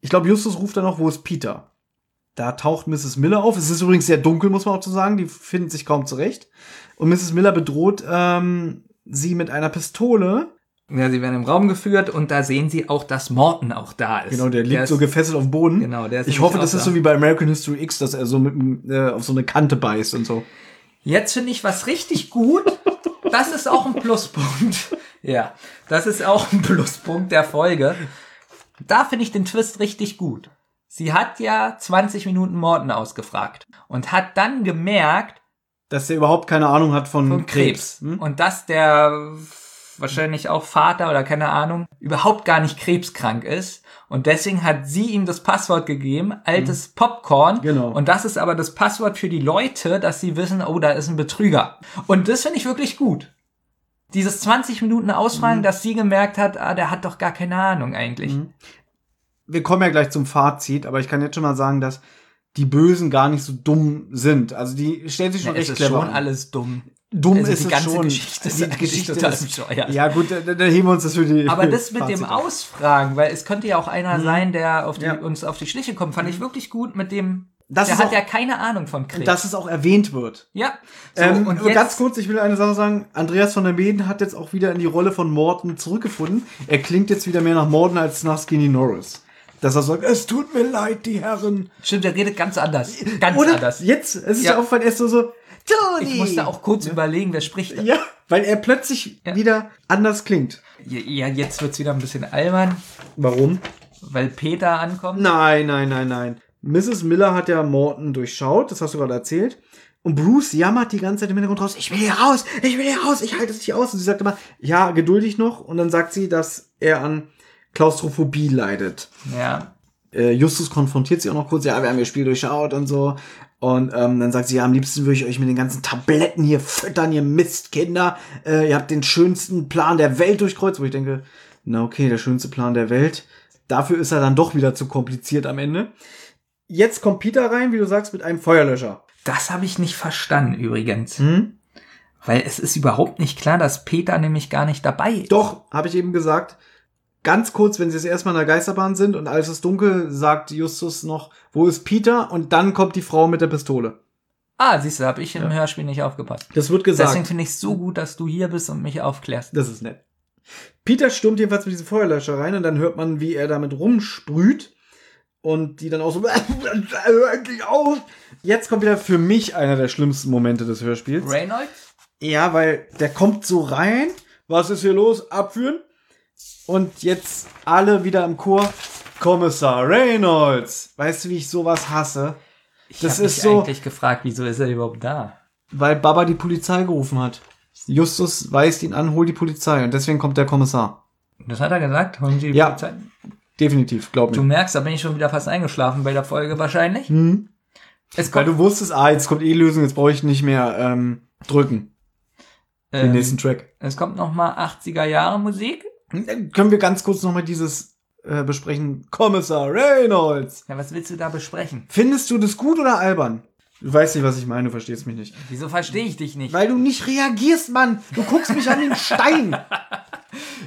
Ich glaube, Justus ruft dann noch, wo ist Peter? Da taucht Mrs. Miller auf. Es ist übrigens sehr dunkel, muss man auch so sagen. Die findet sich kaum zurecht. Und Mrs. Miller bedroht ähm, sie mit einer Pistole. Ja, sie werden im Raum geführt und da sehen sie auch, dass Morton auch da ist. Genau, der liegt ist, so gefesselt auf dem Boden. Genau, der ist Ich hoffe, das ist da. so wie bei American History X, dass er so mit, äh, auf so eine Kante beißt und so. Jetzt finde ich was richtig gut. Das ist auch ein Pluspunkt. Ja, das ist auch ein Pluspunkt der Folge. Da finde ich den Twist richtig gut. Sie hat ja 20 Minuten Morten ausgefragt und hat dann gemerkt, Dass er überhaupt keine Ahnung hat von, von Krebs. Krebs. Hm? Und dass der wahrscheinlich auch Vater oder keine Ahnung überhaupt gar nicht krebskrank ist. Und deswegen hat sie ihm das Passwort gegeben, altes Popcorn. Genau. Und das ist aber das Passwort für die Leute, dass sie wissen, oh, da ist ein Betrüger. Und das finde ich wirklich gut. Dieses 20 Minuten Ausfragen, dass sie gemerkt hat, ah, der hat doch gar keine Ahnung eigentlich. Wir kommen ja gleich zum Fazit, aber ich kann jetzt schon mal sagen, dass die Bösen gar nicht so dumm sind. Also die stellen sich schon es recht ist clever schon an. alles dumm. Dumm Also ist die es ganze schon. Geschichte ist die Geschichte total ist, bescheuert. Ja gut, dann, dann heben wir uns das für die *laughs* Aber das *laughs* mit dem Fazit auf. Ausfragen, weil es könnte ja auch einer sein, der auf die, Mhm. Ja. Mhm. uns auf die Schliche kommt, fand ich wirklich gut mit dem. Das der ist hat auch- ja keine Ahnung von Krebs. dass es auch erwähnt wird. ja. So, ähm, und jetzt, ganz kurz, ich will eine Sache sagen. Andreas von der Meden hat jetzt auch wieder in die Rolle von Morton zurückgefunden. Er klingt jetzt wieder mehr nach Morton als nach Skinny Norris. Dass er sagt, es tut mir leid, die Herren. Stimmt, der redet ganz anders. Ganz Oder anders. jetzt, es ist Ja. ja auch, weil er ist so, so, Tony. Ich musste auch kurz überlegen, wer spricht. da. Ja, weil er plötzlich Ja. wieder anders klingt. Ja, jetzt wird's wieder ein bisschen albern, Warum? weil Peter ankommt. Nein, nein, nein, nein. Mrs. Miller hat ja Morton durchschaut, das hast du gerade erzählt. Und Bruce jammert die ganze Zeit im Hintergrund raus, ich will hier raus, ich will hier raus, ich halte es nicht aus. Und sie sagt immer, ja, geduldig noch. Und dann sagt sie, dass er an Klaustrophobie leidet. Ja. äh, Justus konfrontiert sie auch noch kurz, ja, wir haben ihr Spiel durchschaut und so. Und ähm, dann sagt sie, ja, am liebsten würde ich euch mit den ganzen Tabletten hier füttern, ihr Mistkinder. Äh, ihr habt den schönsten Plan der Welt durchkreuzt, wo ich denke, na okay, der schönste Plan der Welt. Dafür ist er dann doch wieder zu kompliziert am Ende. Jetzt kommt Peter rein, wie du sagst, mit einem Feuerlöscher. Das habe ich nicht verstanden übrigens. Hm? Weil es ist überhaupt nicht klar, dass Peter nämlich gar nicht dabei ist. Doch, habe ich eben gesagt. Ganz kurz, wenn sie jetzt erstmal in der Geisterbahn sind und alles ist dunkel, sagt Justus noch, wo ist Peter? Und dann kommt die Frau mit der Pistole. Ah, siehst du, habe ich im Hörspiel nicht aufgepasst. Das wird gesagt. Deswegen finde ich es so gut, dass du hier bist und mich aufklärst. Das ist nett. Peter stürmt jedenfalls mit diesem Feuerlöscher rein und dann hört man, wie er damit rumsprüht. Und die dann auch so, *laughs* endlich auf. Jetzt kommt wieder für mich einer der schlimmsten Momente des Hörspiels. Reynolds? Ja, weil der kommt so rein. Was ist hier los? Abführen. Und jetzt alle wieder im Chor. Kommissar Reynolds. Weißt du, wie ich sowas hasse? Ich Das habe mich so- eigentlich gefragt, wieso ist er überhaupt da? Weil Baba die Polizei gerufen hat. Justus weist ihn an, hol die Polizei. Und deswegen kommt der Kommissar. Das hat er gesagt? Holen Sie die Ja. Polizei? Definitiv, glaub Du mir. merkst, da bin ich schon wieder fast eingeschlafen bei der Folge wahrscheinlich. Hm. Es Weil kommt du wusstest, ah, jetzt kommt eh Lösung, jetzt brauche ich nicht mehr ähm, drücken. Den ähm, nächsten Track. es kommt noch mal 80er Jahre Musik. Dann können wir ganz kurz nochmal dieses äh, besprechen. Kommissar Reynolds. Ja, was willst du da besprechen? Findest du das gut oder albern? Du weißt nicht, was ich meine, du verstehst mich nicht. Wieso verstehe ich dich nicht? Weil du nicht reagierst, Mann. Du guckst mich an den Stein. *laughs*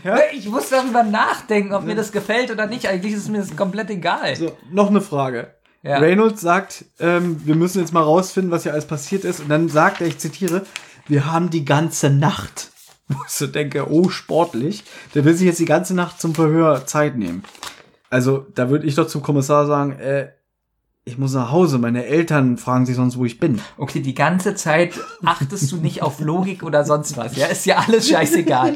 Ja? Ich muss darüber nachdenken, ob mir das gefällt oder nicht. Eigentlich ist mir das komplett egal. So, noch eine Frage. Ja. Reynolds sagt, ähm, wir müssen jetzt mal rausfinden, was hier alles passiert ist. Und dann sagt er, ich zitiere, wir haben die ganze Nacht. *laughs* Wo ich so denke, oh, sportlich. Der will sich jetzt die ganze Nacht zum Verhör Zeit nehmen. Also, da würde ich doch zum Kommissar sagen, äh, ich muss nach Hause. Meine Eltern fragen sich sonst, wo ich bin. Okay, die ganze Zeit achtest du nicht auf Logik oder sonst was. Ja, ist ja alles scheißegal.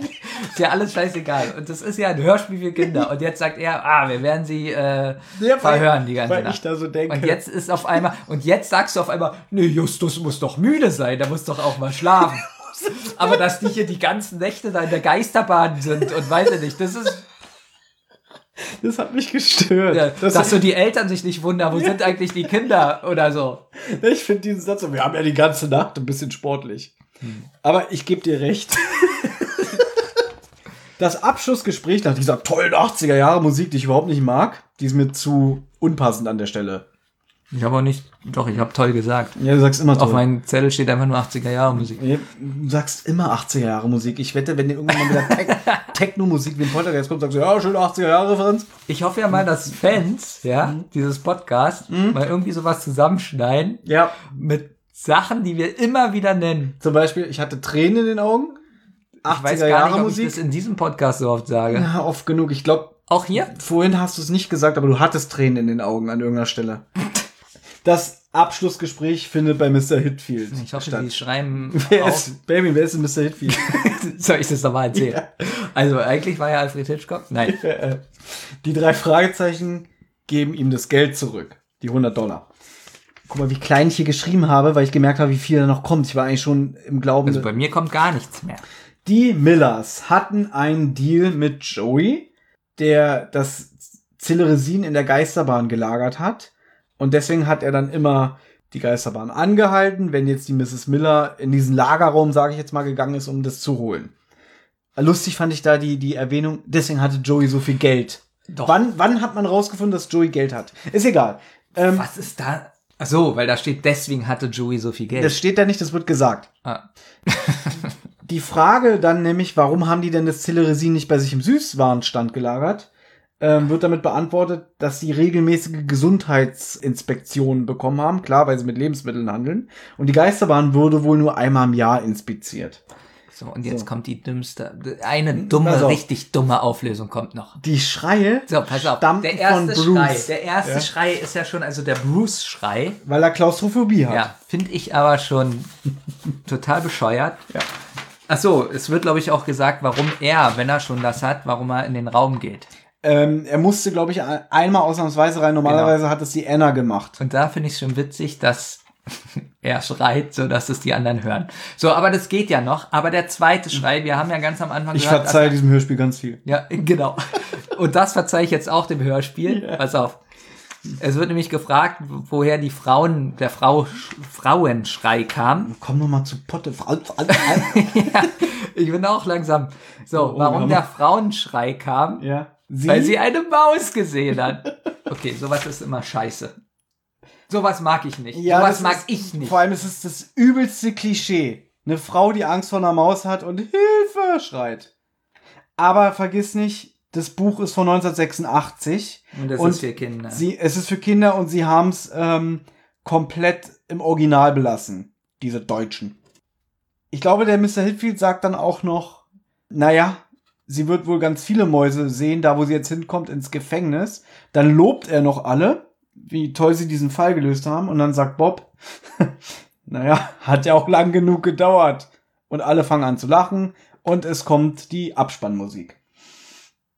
Ist ja alles scheißegal. Und das ist ja ein Hörspiel für Kinder. Und jetzt sagt er, ah, wir werden sie äh, Ja, weil- verhören die ganze weil Nacht. ich da so denke. Und jetzt ist auf einmal, und jetzt sagst du auf einmal, nee, Justus muss doch müde sein, der muss doch auch mal schlafen. *laughs* Aber dass die hier die ganzen Nächte da in der Geisterbahn sind und weiß ich nicht, das ist, Das hat mich gestört. ja, das dass so die Eltern sich nicht wundern, wo sind eigentlich die Kinder oder so. Ich finde diesen Satz, so, wir haben ja die ganze Nacht ein bisschen sportlich. Aber ich gebe dir recht. Das Abschlussgespräch nach dieser tollen 80er Jahre Musik, die ich überhaupt nicht mag, die ist mir zu unpassend an der Stelle. Ich habe auch nicht, doch, ich habe toll gesagt. Ja, du sagst immer Auf toll. meinem Zettel steht einfach nur 80er Jahre Musik. Ja, Du sagst immer 80er Jahre Musik. Ich wette, wenn dir irgendwann mal wieder Tech *laughs* Techno-Musik wie ein Poltergeist kommt, sagst du, ja, schön 80er Jahre Referenz. Ich hoffe ja mal, dass Fans, ja, dieses Podcast, mal irgendwie sowas zusammenschneiden Ja. mit Sachen, die wir immer wieder nennen. Zum Beispiel, ich hatte Tränen in den Augen. 80er Ich weiß gar Jahre nicht, ob ich Musik. das in diesem Podcast so oft sage. Ja, oft genug. Ich glaube, Auch hier? Vorhin hast du es nicht gesagt, aber du hattest Tränen in den Augen an irgendeiner Stelle. *laughs* Das Abschlussgespräch findet bei Mr. Hitfield Ich hoffe, statt. die schreiben *laughs* Wer ist, Baby, wer ist denn Mr. Hitfield? *laughs* Soll ich das nochmal erzählen? Also eigentlich war ja Alfred Hitchcock. Nein. *laughs* die drei Fragezeichen geben ihm das Geld zurück. Die 100 Dollar. Guck mal, wie klein ich hier geschrieben habe, weil ich gemerkt habe, wie viel da noch kommt. Ich war eigentlich schon im Glauben. Also bei mir kommt gar nichts mehr. Die Millers hatten einen Deal mit Joey, der das Zilleresin in der Geisterbahn gelagert hat. Und deswegen hat er dann immer die Geisterbahn angehalten, wenn jetzt die Mrs. Miller in diesen Lagerraum, sage ich jetzt mal, gegangen ist, um das zu holen. Lustig fand ich da die, die Erwähnung, deswegen hatte Joey so viel Geld. Doch. Wann, wann hat man rausgefunden, dass Joey Geld hat? Ist egal. Ähm, Was ist da? Ach so, weil da steht, deswegen hatte Joey so viel Geld. das steht da nicht, das wird gesagt. ah. Die Frage dann nämlich, warum haben die denn das Zilleresin nicht bei sich im Süßwarenstand gelagert, ähm, wird damit beantwortet, dass sie regelmäßige Gesundheitsinspektionen bekommen haben. Klar, weil sie mit Lebensmitteln handeln. Und die Geisterbahn wurde wohl nur einmal im Jahr inspiziert. So, und jetzt So. kommt die dümmste, eine dumme, richtig dumme Auflösung kommt noch. Die Schreie So, pass auf. Der erste von Bruce, Schrei, der erste Ja. Schrei ist ja schon, also der Bruce-Schrei. weil er Klaustrophobie hat. Ja, finde ich aber schon total bescheuert. Ja. Ach so, es wird, glaube ich, auch gesagt, warum er, wenn er schon das hat, warum er in den Raum geht. Ähm, er musste, glaube ich, ein- einmal ausnahmsweise rein. Normalerweise hat es die Anna gemacht. Und da finde ich es schon witzig, dass *laughs* er schreit, so dass es die anderen hören. So, aber das geht ja noch. Aber der zweite Schrei, wir haben ja ganz am Anfang Ich gehört, verzeihe dass- diesem Hörspiel ganz viel. Ja, genau. *laughs* Und das verzeihe ich jetzt auch dem Hörspiel. Pass auf. Es wird nämlich gefragt, woher die Frauen, der Frau, Frauenschrei kam. Komm noch mal zu Potte. Frau- *laughs* ja, ich bin auch langsam. So, Oh, oh, warum der Frauenschrei kam? Ja. Sie? Weil sie eine Maus gesehen hat. Okay, sowas ist immer scheiße. Sowas mag ich nicht. Ja, sowas mag ist- ich nicht. Vor allem ist es das übelste Klischee. Eine Frau, die Angst vor einer Maus hat und *laughs* Hilfe schreit. Aber vergiss nicht, das Buch ist von 1986. Und das und ist für Kinder. Sie, es ist für Kinder und sie haben es ähm, komplett im Original belassen, diese Deutschen. Ich glaube, der Mr. Hitfield sagt dann auch noch, naja, sie wird wohl ganz viele Mäuse sehen, da wo sie jetzt hinkommt, ins Gefängnis. Dann lobt er noch alle, wie toll sie diesen Fall gelöst haben. Und dann sagt Bob, *laughs* naja, hat ja auch lang genug gedauert. Und alle fangen an zu lachen und es kommt die Abspannmusik.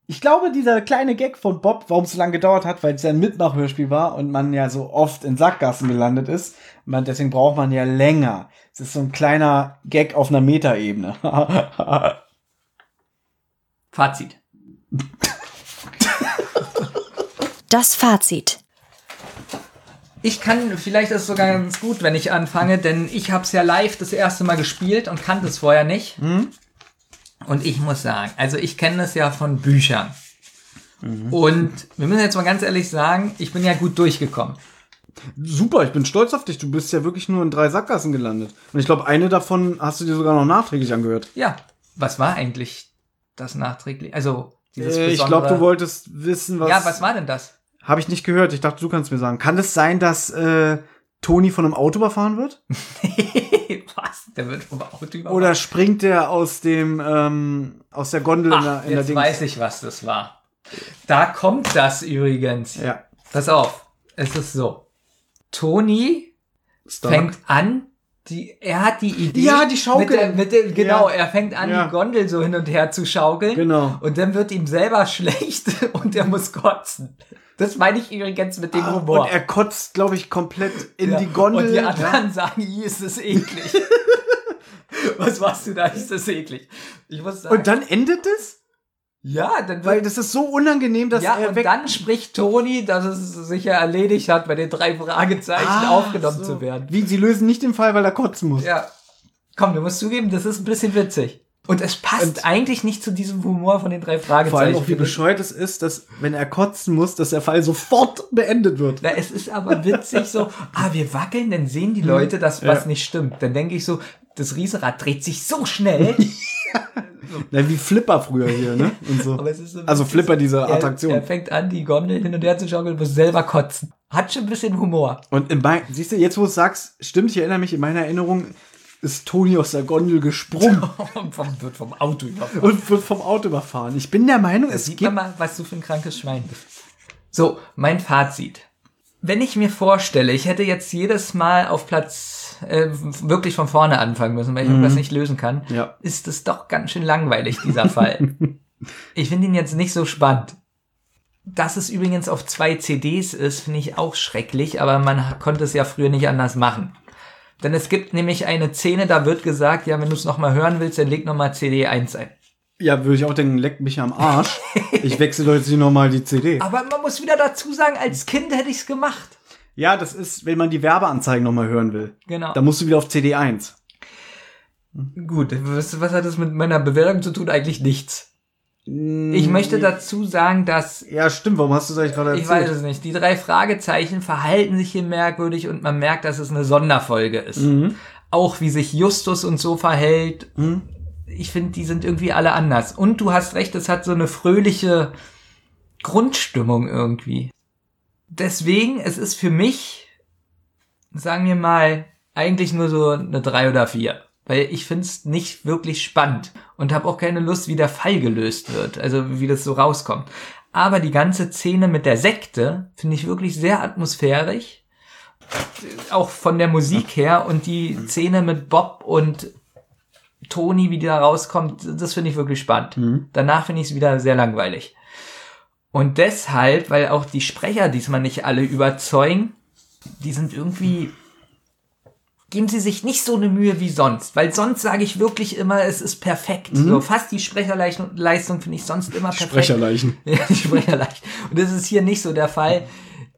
Ich glaube, dieser kleine Gag von Bob, warum es so lange gedauert hat, weil es ja ein Mitmachhörspiel war und man ja so oft in Sackgassen gelandet ist. Man, deswegen braucht man ja länger. Es ist so ein kleiner Gag auf einer Metaebene. *laughs* Fazit. Das Fazit. Ich kann, vielleicht ist es sogar ganz gut, wenn ich anfange, denn ich habe es ja live das erste Mal gespielt und kannte es vorher nicht. Und ich muss sagen, also ich kenne es ja von Büchern. Und wir müssen jetzt mal ganz ehrlich sagen, ich bin ja gut durchgekommen. Super, ich bin stolz auf dich. Du bist ja wirklich nur in drei Sackgassen gelandet. Und ich glaube, eine davon hast du dir sogar noch nachträglich angehört. Ja, was war eigentlich das nachträglich? Also dieses Äh, ich glaube, du wolltest wissen, was. Ja, was war denn das? Habe ich nicht gehört. Ich dachte, du kannst mir sagen. Kann es sein, dass äh, Toni von einem Auto überfahren wird? *laughs* was? Der wird vom Auto überfahren? Oder springt der aus dem ähm, aus der Gondel in der, Ach, in der jetzt Dings? weiß ich, was das war. Da kommt das übrigens. Ja. Pass auf, es ist so. Toni Stark. fängt an, die, er hat die Idee. Ja, die Schaukel. Mit der, mit der, genau, Ja. er fängt an, Ja. die Gondel so hin und her zu schaukeln. Genau. Und dann wird ihm selber *laughs* schlecht und er muss kotzen. Das meine ich übrigens mit dem Ah, Humor. Und er kotzt, glaube ich, komplett in Ja. die Gondel. Und die anderen sagen, hier ist es eklig. *laughs* Was machst du da? Ist das eklig? Ich muss sagen. Und dann endet es? Ja, dann Weil das ist so unangenehm, dass ja, er und dann spricht Toni, dass es sich ja erledigt hat, bei den drei Fragezeichen Ah, aufgenommen so. zu werden. Wie, sie lösen nicht den Fall, weil er kotzen muss. Ja. Komm, du musst zugeben, das ist ein bisschen witzig. Und es passt Und- eigentlich nicht zu diesem Humor von den drei Fragezeichen. Vor allem auch, wie bescheuert es ist, dass, wenn er kotzen muss, dass der Fall sofort beendet wird. Na, es ist aber witzig so, ah, wir wackeln, dann sehen die Leute, dass was Ja. nicht stimmt. Dann denke ich so, das Riesenrad dreht sich so schnell. *laughs* Na, wie Flipper früher hier, ne? So. aber es ist so Also. Flipper, diese Attraktion. Er, er fängt an, die Gondel hin und her zu schaukeln muss selber kotzen. Hat schon ein bisschen Humor. Und in mein, siehst du, jetzt wo du es sagst, stimmt, ich erinnere mich, in meiner Erinnerung ist Toni aus der Gondel gesprungen *laughs* Und wird vom Auto überfahren. und wird vom Auto überfahren. Ich bin der Meinung, es Sieht gibt man mal, was du für ein krankes Schwein bist. So, mein Fazit. Wenn ich mir vorstelle, ich hätte jetzt jedes Mal auf Platz äh, wirklich von vorne anfangen müssen, weil ich irgendwas nicht lösen kann, Ja. ist es doch ganz schön langweilig, dieser Fall. *laughs* ich finde ihn jetzt nicht so spannend. Dass es übrigens auf zwei CDs ist, finde ich auch schrecklich, aber man konnte es ja früher nicht anders machen. Denn es gibt nämlich eine Szene, da wird gesagt, ja, wenn du es nochmal hören willst, dann leg nochmal CD 1 ein. Ja, würde ich auch denken, leck mich am Arsch. *laughs* Ich wechsle jetzt nicht nochmal die CD. Aber man muss wieder dazu sagen, als Kind hätte ich es gemacht. Ja, das ist, wenn man die Werbeanzeigen nochmal hören will. Genau. Da musst du wieder auf CD 1. Gut, was, was hat das mit meiner Bewertung zu tun? Eigentlich nichts. Ich möchte dazu sagen, dass Ja, stimmt. Warum hast du das eigentlich gerade ich erzählt? weiß es nicht. Die drei Fragezeichen verhalten sich hier merkwürdig und man merkt, dass es eine Sonderfolge ist. Mhm. Auch wie sich Justus und so verhält. Ich finde, die sind irgendwie alle anders. Und du hast recht, es hat so eine fröhliche Grundstimmung irgendwie. Deswegen, es ist für mich, sagen wir mal, eigentlich nur so eine drei oder vier. Weil ich finde es nicht wirklich spannend und habe auch keine Lust, wie der Fall gelöst wird, also wie das so rauskommt. Aber die ganze Szene mit der Sekte finde ich wirklich sehr atmosphärisch. Auch von der Musik her und die Szene mit Bob und Toni, wie die da rauskommt, das finde ich wirklich spannend. Danach finde ich es wieder sehr langweilig. Und deshalb, weil auch die Sprecher diesmal nicht alle überzeugen, die sind irgendwie geben sie sich nicht so eine Mühe wie sonst, weil sonst sage ich wirklich immer, es ist perfekt. So fast die Sprecherleistung Leistung finde ich sonst immer perfekt. Sprecherleichen. *laughs* Ja, die Sprecherleicht. Und das ist hier nicht so der Fall.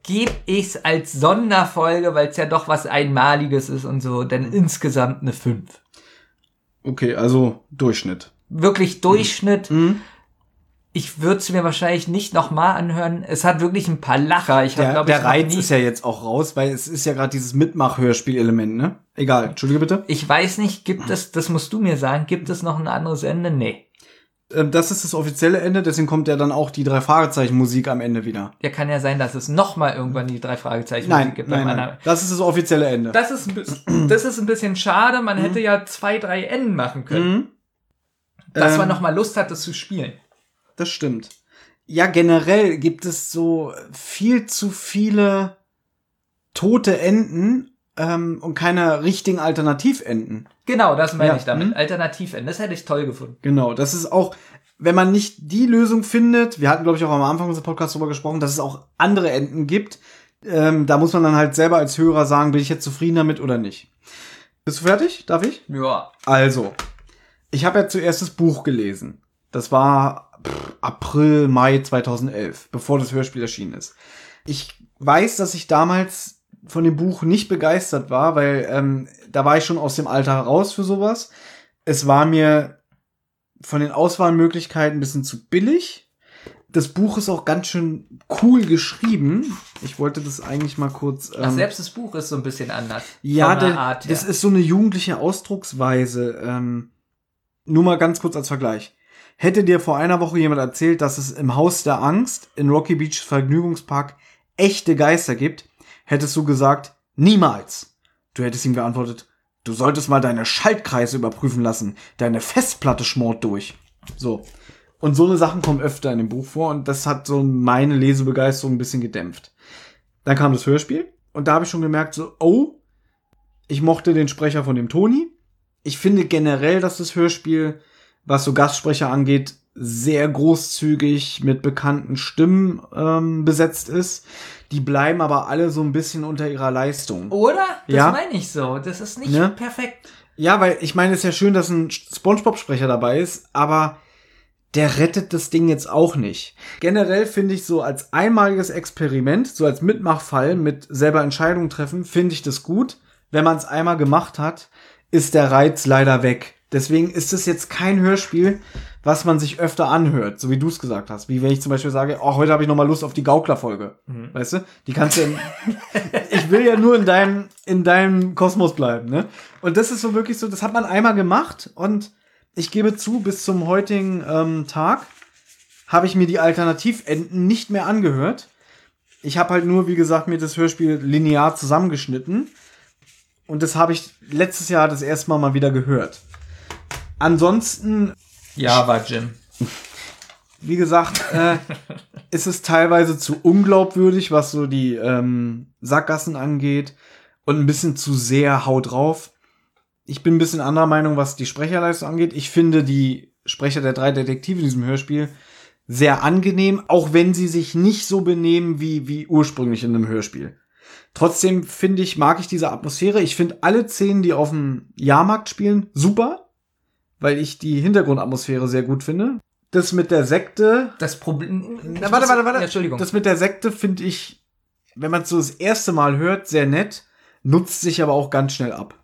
gebe ich's als Sonderfolge, weil es ja doch was Einmaliges ist und so, denn insgesamt eine 5. Okay, also Durchschnitt. Wirklich Durchschnitt. Mhm. Ich würde es mir wahrscheinlich nicht nochmal anhören. Es hat wirklich ein paar Lacher. Ich hab, Der, glaub der ich, Reiz ist ja jetzt auch raus, weil es ist ja gerade dieses Mitmach-Hörspiel-Element, ne? Egal, entschuldige bitte. Ich weiß nicht, gibt es, das musst du mir sagen, gibt es noch ein anderes Ende? Nee. Ähm, Das ist das offizielle Ende, deswegen kommt ja dann auch die drei Fragezeichen Musik am Ende wieder. Ja, kann ja sein, dass es nochmal irgendwann die drei Fragezeichen Nein, gibt. nein, nein. Das ist das offizielle Ende. Das ist, ein bisschen, das ist ein bisschen schade. Man Mhm. hätte ja zwei, drei Enden machen können. Dass man Ähm, noch mal Lust hat, das zu spielen. Das stimmt. Ja, generell gibt es so viel zu viele tote Enden ähm, und keine richtigen Alternativenden. Genau, das meine Ja, ich damit. mhm. Alternativenden. Das hätte ich toll gefunden. Genau, das ist auch, wenn man nicht die Lösung findet, wir hatten, glaube ich, auch am Anfang unseres Podcasts darüber gesprochen, dass es auch andere Enden gibt. Ähm, da muss man dann halt selber als Hörer sagen, bin ich jetzt zufrieden damit oder nicht. Bist du fertig? Darf ich? Ja. Also, ich habe ja zuerst das Buch gelesen. Das war April, Mai 2011, bevor das Hörspiel erschienen ist. Ich weiß, dass ich damals von dem Buch nicht begeistert war, weil ähm, da war ich schon aus dem Alter heraus für sowas. Es war mir von den Auswahlmöglichkeiten ein bisschen zu billig. Das Buch ist auch ganz schön cool geschrieben. Ich wollte das eigentlich mal kurz. Ach, ähm, selbst das Buch ist so ein bisschen anders. ja, der Art her. das ist so eine jugendliche Ausdrucksweise. Ähm, nur mal ganz kurz als Vergleich. Hätte dir vor einer Woche jemand erzählt, dass es im Haus der Angst in Rocky Beach Vergnügungspark echte Geister gibt, hättest du gesagt, niemals. Du hättest ihm geantwortet, du solltest mal deine Schaltkreise überprüfen lassen. Deine Festplatte schmort durch. So. Und so eine Sachen kommen öfter in dem Buch vor und das hat so meine Lesebegeisterung ein bisschen gedämpft. Dann kam das Hörspiel und da habe ich schon gemerkt, so, oh, ich mochte den Sprecher von dem Toni. Ich finde generell, dass das Hörspiel, was so Gastsprecher angeht, sehr großzügig mit bekannten Stimmen ähm, besetzt ist. Die bleiben aber alle so ein bisschen unter ihrer Leistung. Oder? Das Ja. meine ich so. Das ist nicht Ne? perfekt. Ja, weil ich meine, es ist ja schön, dass ein Spongebob-Sprecher dabei ist, aber der rettet das Ding jetzt auch nicht. Generell finde ich so als einmaliges Experiment, so als Mitmachfall mit selber Entscheidungen treffen, finde ich das gut. Wenn man es einmal gemacht hat, ist der Reiz leider weg. Deswegen ist es jetzt kein Hörspiel, was man sich öfter anhört, so wie du es gesagt hast. Wie wenn ich zum Beispiel sage, oh, heute habe ich noch mal Lust auf die Gaukler-Folge. Weißt du? Die kannst du in, *laughs* ich will ja nur in deinem, in deinem Kosmos bleiben, ne? Und das ist so wirklich so, das hat man einmal gemacht und ich gebe zu, bis zum heutigen ähm, Tag habe ich mir die Alternativenden nicht mehr angehört. Ich habe halt nur, wie gesagt, mir das Hörspiel linear zusammengeschnitten. Und das habe ich letztes Jahr das erste Mal mal wieder gehört. Ansonsten Ja, war Jim. wie gesagt, äh, *laughs* ist es teilweise zu unglaubwürdig, was so die ähm, Sackgassen angeht und ein bisschen zu sehr haut drauf. Ich bin ein bisschen anderer Meinung, was die Sprecherleistung angeht. Ich finde die Sprecher der drei Detektive in diesem Hörspiel sehr angenehm, auch wenn sie sich nicht so benehmen wie, wie ursprünglich in einem Hörspiel. Trotzdem finde ich, mag ich diese Atmosphäre. Ich finde alle Szenen, die auf dem Jahrmarkt spielen, super, weil ich die Hintergrundatmosphäre sehr gut finde. Das mit der Sekte, Das Problem. na, warte, warte, warte. Ja, Entschuldigung. Das mit der Sekte finde ich, wenn man es so das erste Mal hört, sehr nett, nutzt sich aber auch ganz schnell ab.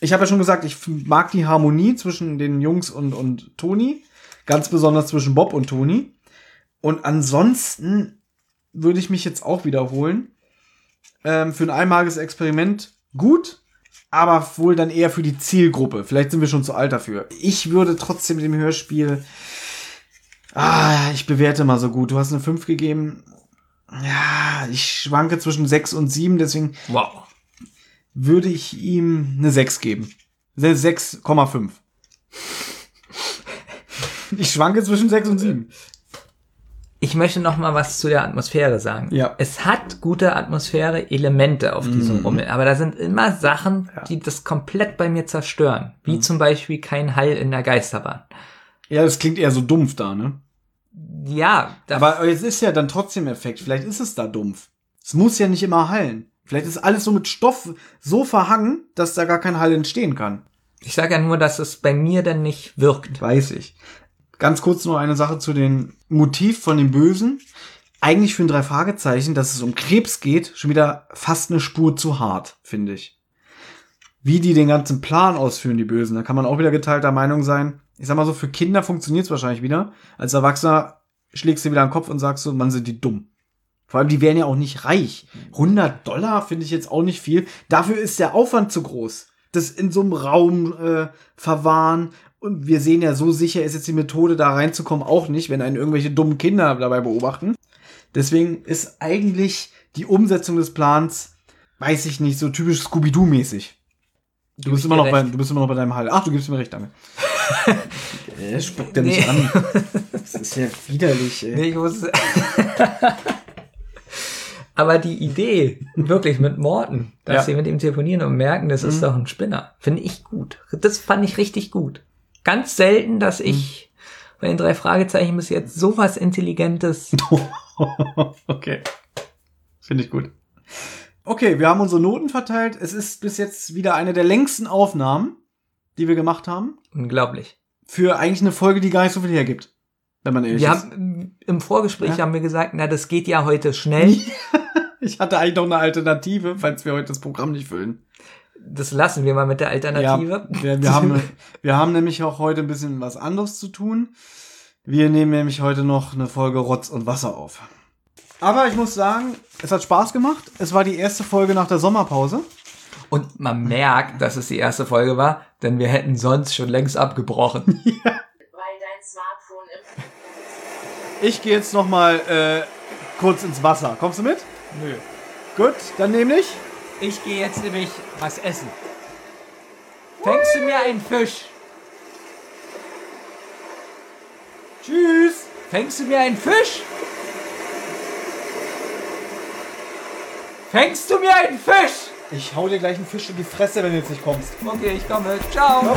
Ich habe ja schon gesagt, ich mag die Harmonie zwischen den Jungs und, und Toni. Ganz besonders zwischen Bob und Toni. Und ansonsten würde ich mich jetzt auch wiederholen. Ähm, für ein einmaliges Experiment gut, aber wohl dann eher für die Zielgruppe. Vielleicht sind wir schon zu alt dafür. Ich würde trotzdem dem Hörspiel Ah, ich bewerte mal so gut. Du hast eine 5 gegeben. Ja, ich schwanke zwischen 6 und 7, deswegen wow. würde ich ihm eine 6 geben. Se- 6,5. Ich schwanke zwischen 6 und 7. Ich möchte noch mal was zu der Atmosphäre sagen. Ja. Es hat gute Atmosphäre-Elemente auf diesem Rummel, aber da sind immer Sachen, die das komplett bei mir zerstören. Wie zum Beispiel kein Hall in der Geisterbahn. Ja, das klingt eher so dumpf da, ne? Ja, Aber es ist ja dann trotzdem Effekt. Vielleicht ist es da dumpf. Es muss ja nicht immer hallen. Vielleicht ist alles so mit Stoff so verhangen, dass da gar kein Hall entstehen kann. ich sage ja nur, dass es bei mir dann nicht wirkt. Weiß ich. Ganz kurz nur eine Sache zu dem Motiv von dem Bösen. eigentlich für ein drei Fragezeichen, dass es um Krebs geht, schon wieder fast eine Spur zu hart, finde ich. Wie die den ganzen Plan ausführen, die Bösen, da kann man auch wieder geteilter Meinung sein. Ich sag mal so, für Kinder funktioniert es wahrscheinlich wieder. Als Erwachsener schlägst du wieder den Kopf und sagst so, man sind die dumm. Vor allem, die wären ja auch nicht reich. 100 Dollar finde ich jetzt auch nicht viel. Dafür ist der Aufwand zu groß. Das in so einem Raum äh, verwahren. Und wir sehen ja, so sicher ist jetzt die Methode, da reinzukommen, auch nicht, wenn einen irgendwelche dummen Kinder dabei beobachten. Deswegen ist eigentlich die Umsetzung des Plans, weiß ich nicht, so typisch Scooby-Doo-mäßig. Du bist, immer noch bei, du bist immer noch bei deinem Halt. Ach, du gibst mir recht, danke. äh, *laughs* spuckt er mich Nee. an. Das ist ja widerlich, ey. Nee, ich muss. *laughs* Aber die Idee, wirklich mit Morten, dass Ja. sie mit ihm telefonieren und merken, das ist doch ein Spinner, finde ich gut. Das fand ich richtig gut. Ganz selten, dass ich bei den drei Fragezeichen bis jetzt sowas Intelligentes. *laughs* okay. Finde ich gut. Okay, wir haben unsere Noten verteilt. Es ist bis jetzt wieder eine der längsten Aufnahmen, die wir gemacht haben. Unglaublich. Für eigentlich eine Folge, die gar nicht so viel hergibt. Wenn man ehrlich Wir ist. haben im Vorgespräch Ja. haben wir gesagt, na, das geht ja heute schnell. *laughs* Ich hatte eigentlich noch eine Alternative, falls wir heute das Programm nicht füllen. Das lassen wir mal mit der Alternative. Ja, wir, wir, haben, *laughs* wir haben nämlich auch heute ein bisschen was anderes zu tun. Wir nehmen nämlich heute noch eine Folge Rotz und Wasser auf. Aber ich muss sagen, es hat Spaß gemacht. Es war die erste Folge nach der Sommerpause. Und man merkt, dass es die erste Folge war, denn wir hätten sonst schon längst abgebrochen. *laughs* weil dein Smartphone im *laughs* Ich gehe jetzt noch mal äh, kurz ins Wasser. Kommst du mit? Nö. Gut, dann nämlich. Ich gehe jetzt nämlich was essen. Fängst du mir einen Fisch? Tschüss. Fängst du mir einen Fisch? Fängst du mir einen Fisch? Ich hau dir gleich einen Fisch in die Fresse, wenn du jetzt nicht kommst. Okay, ich komme. Ciao.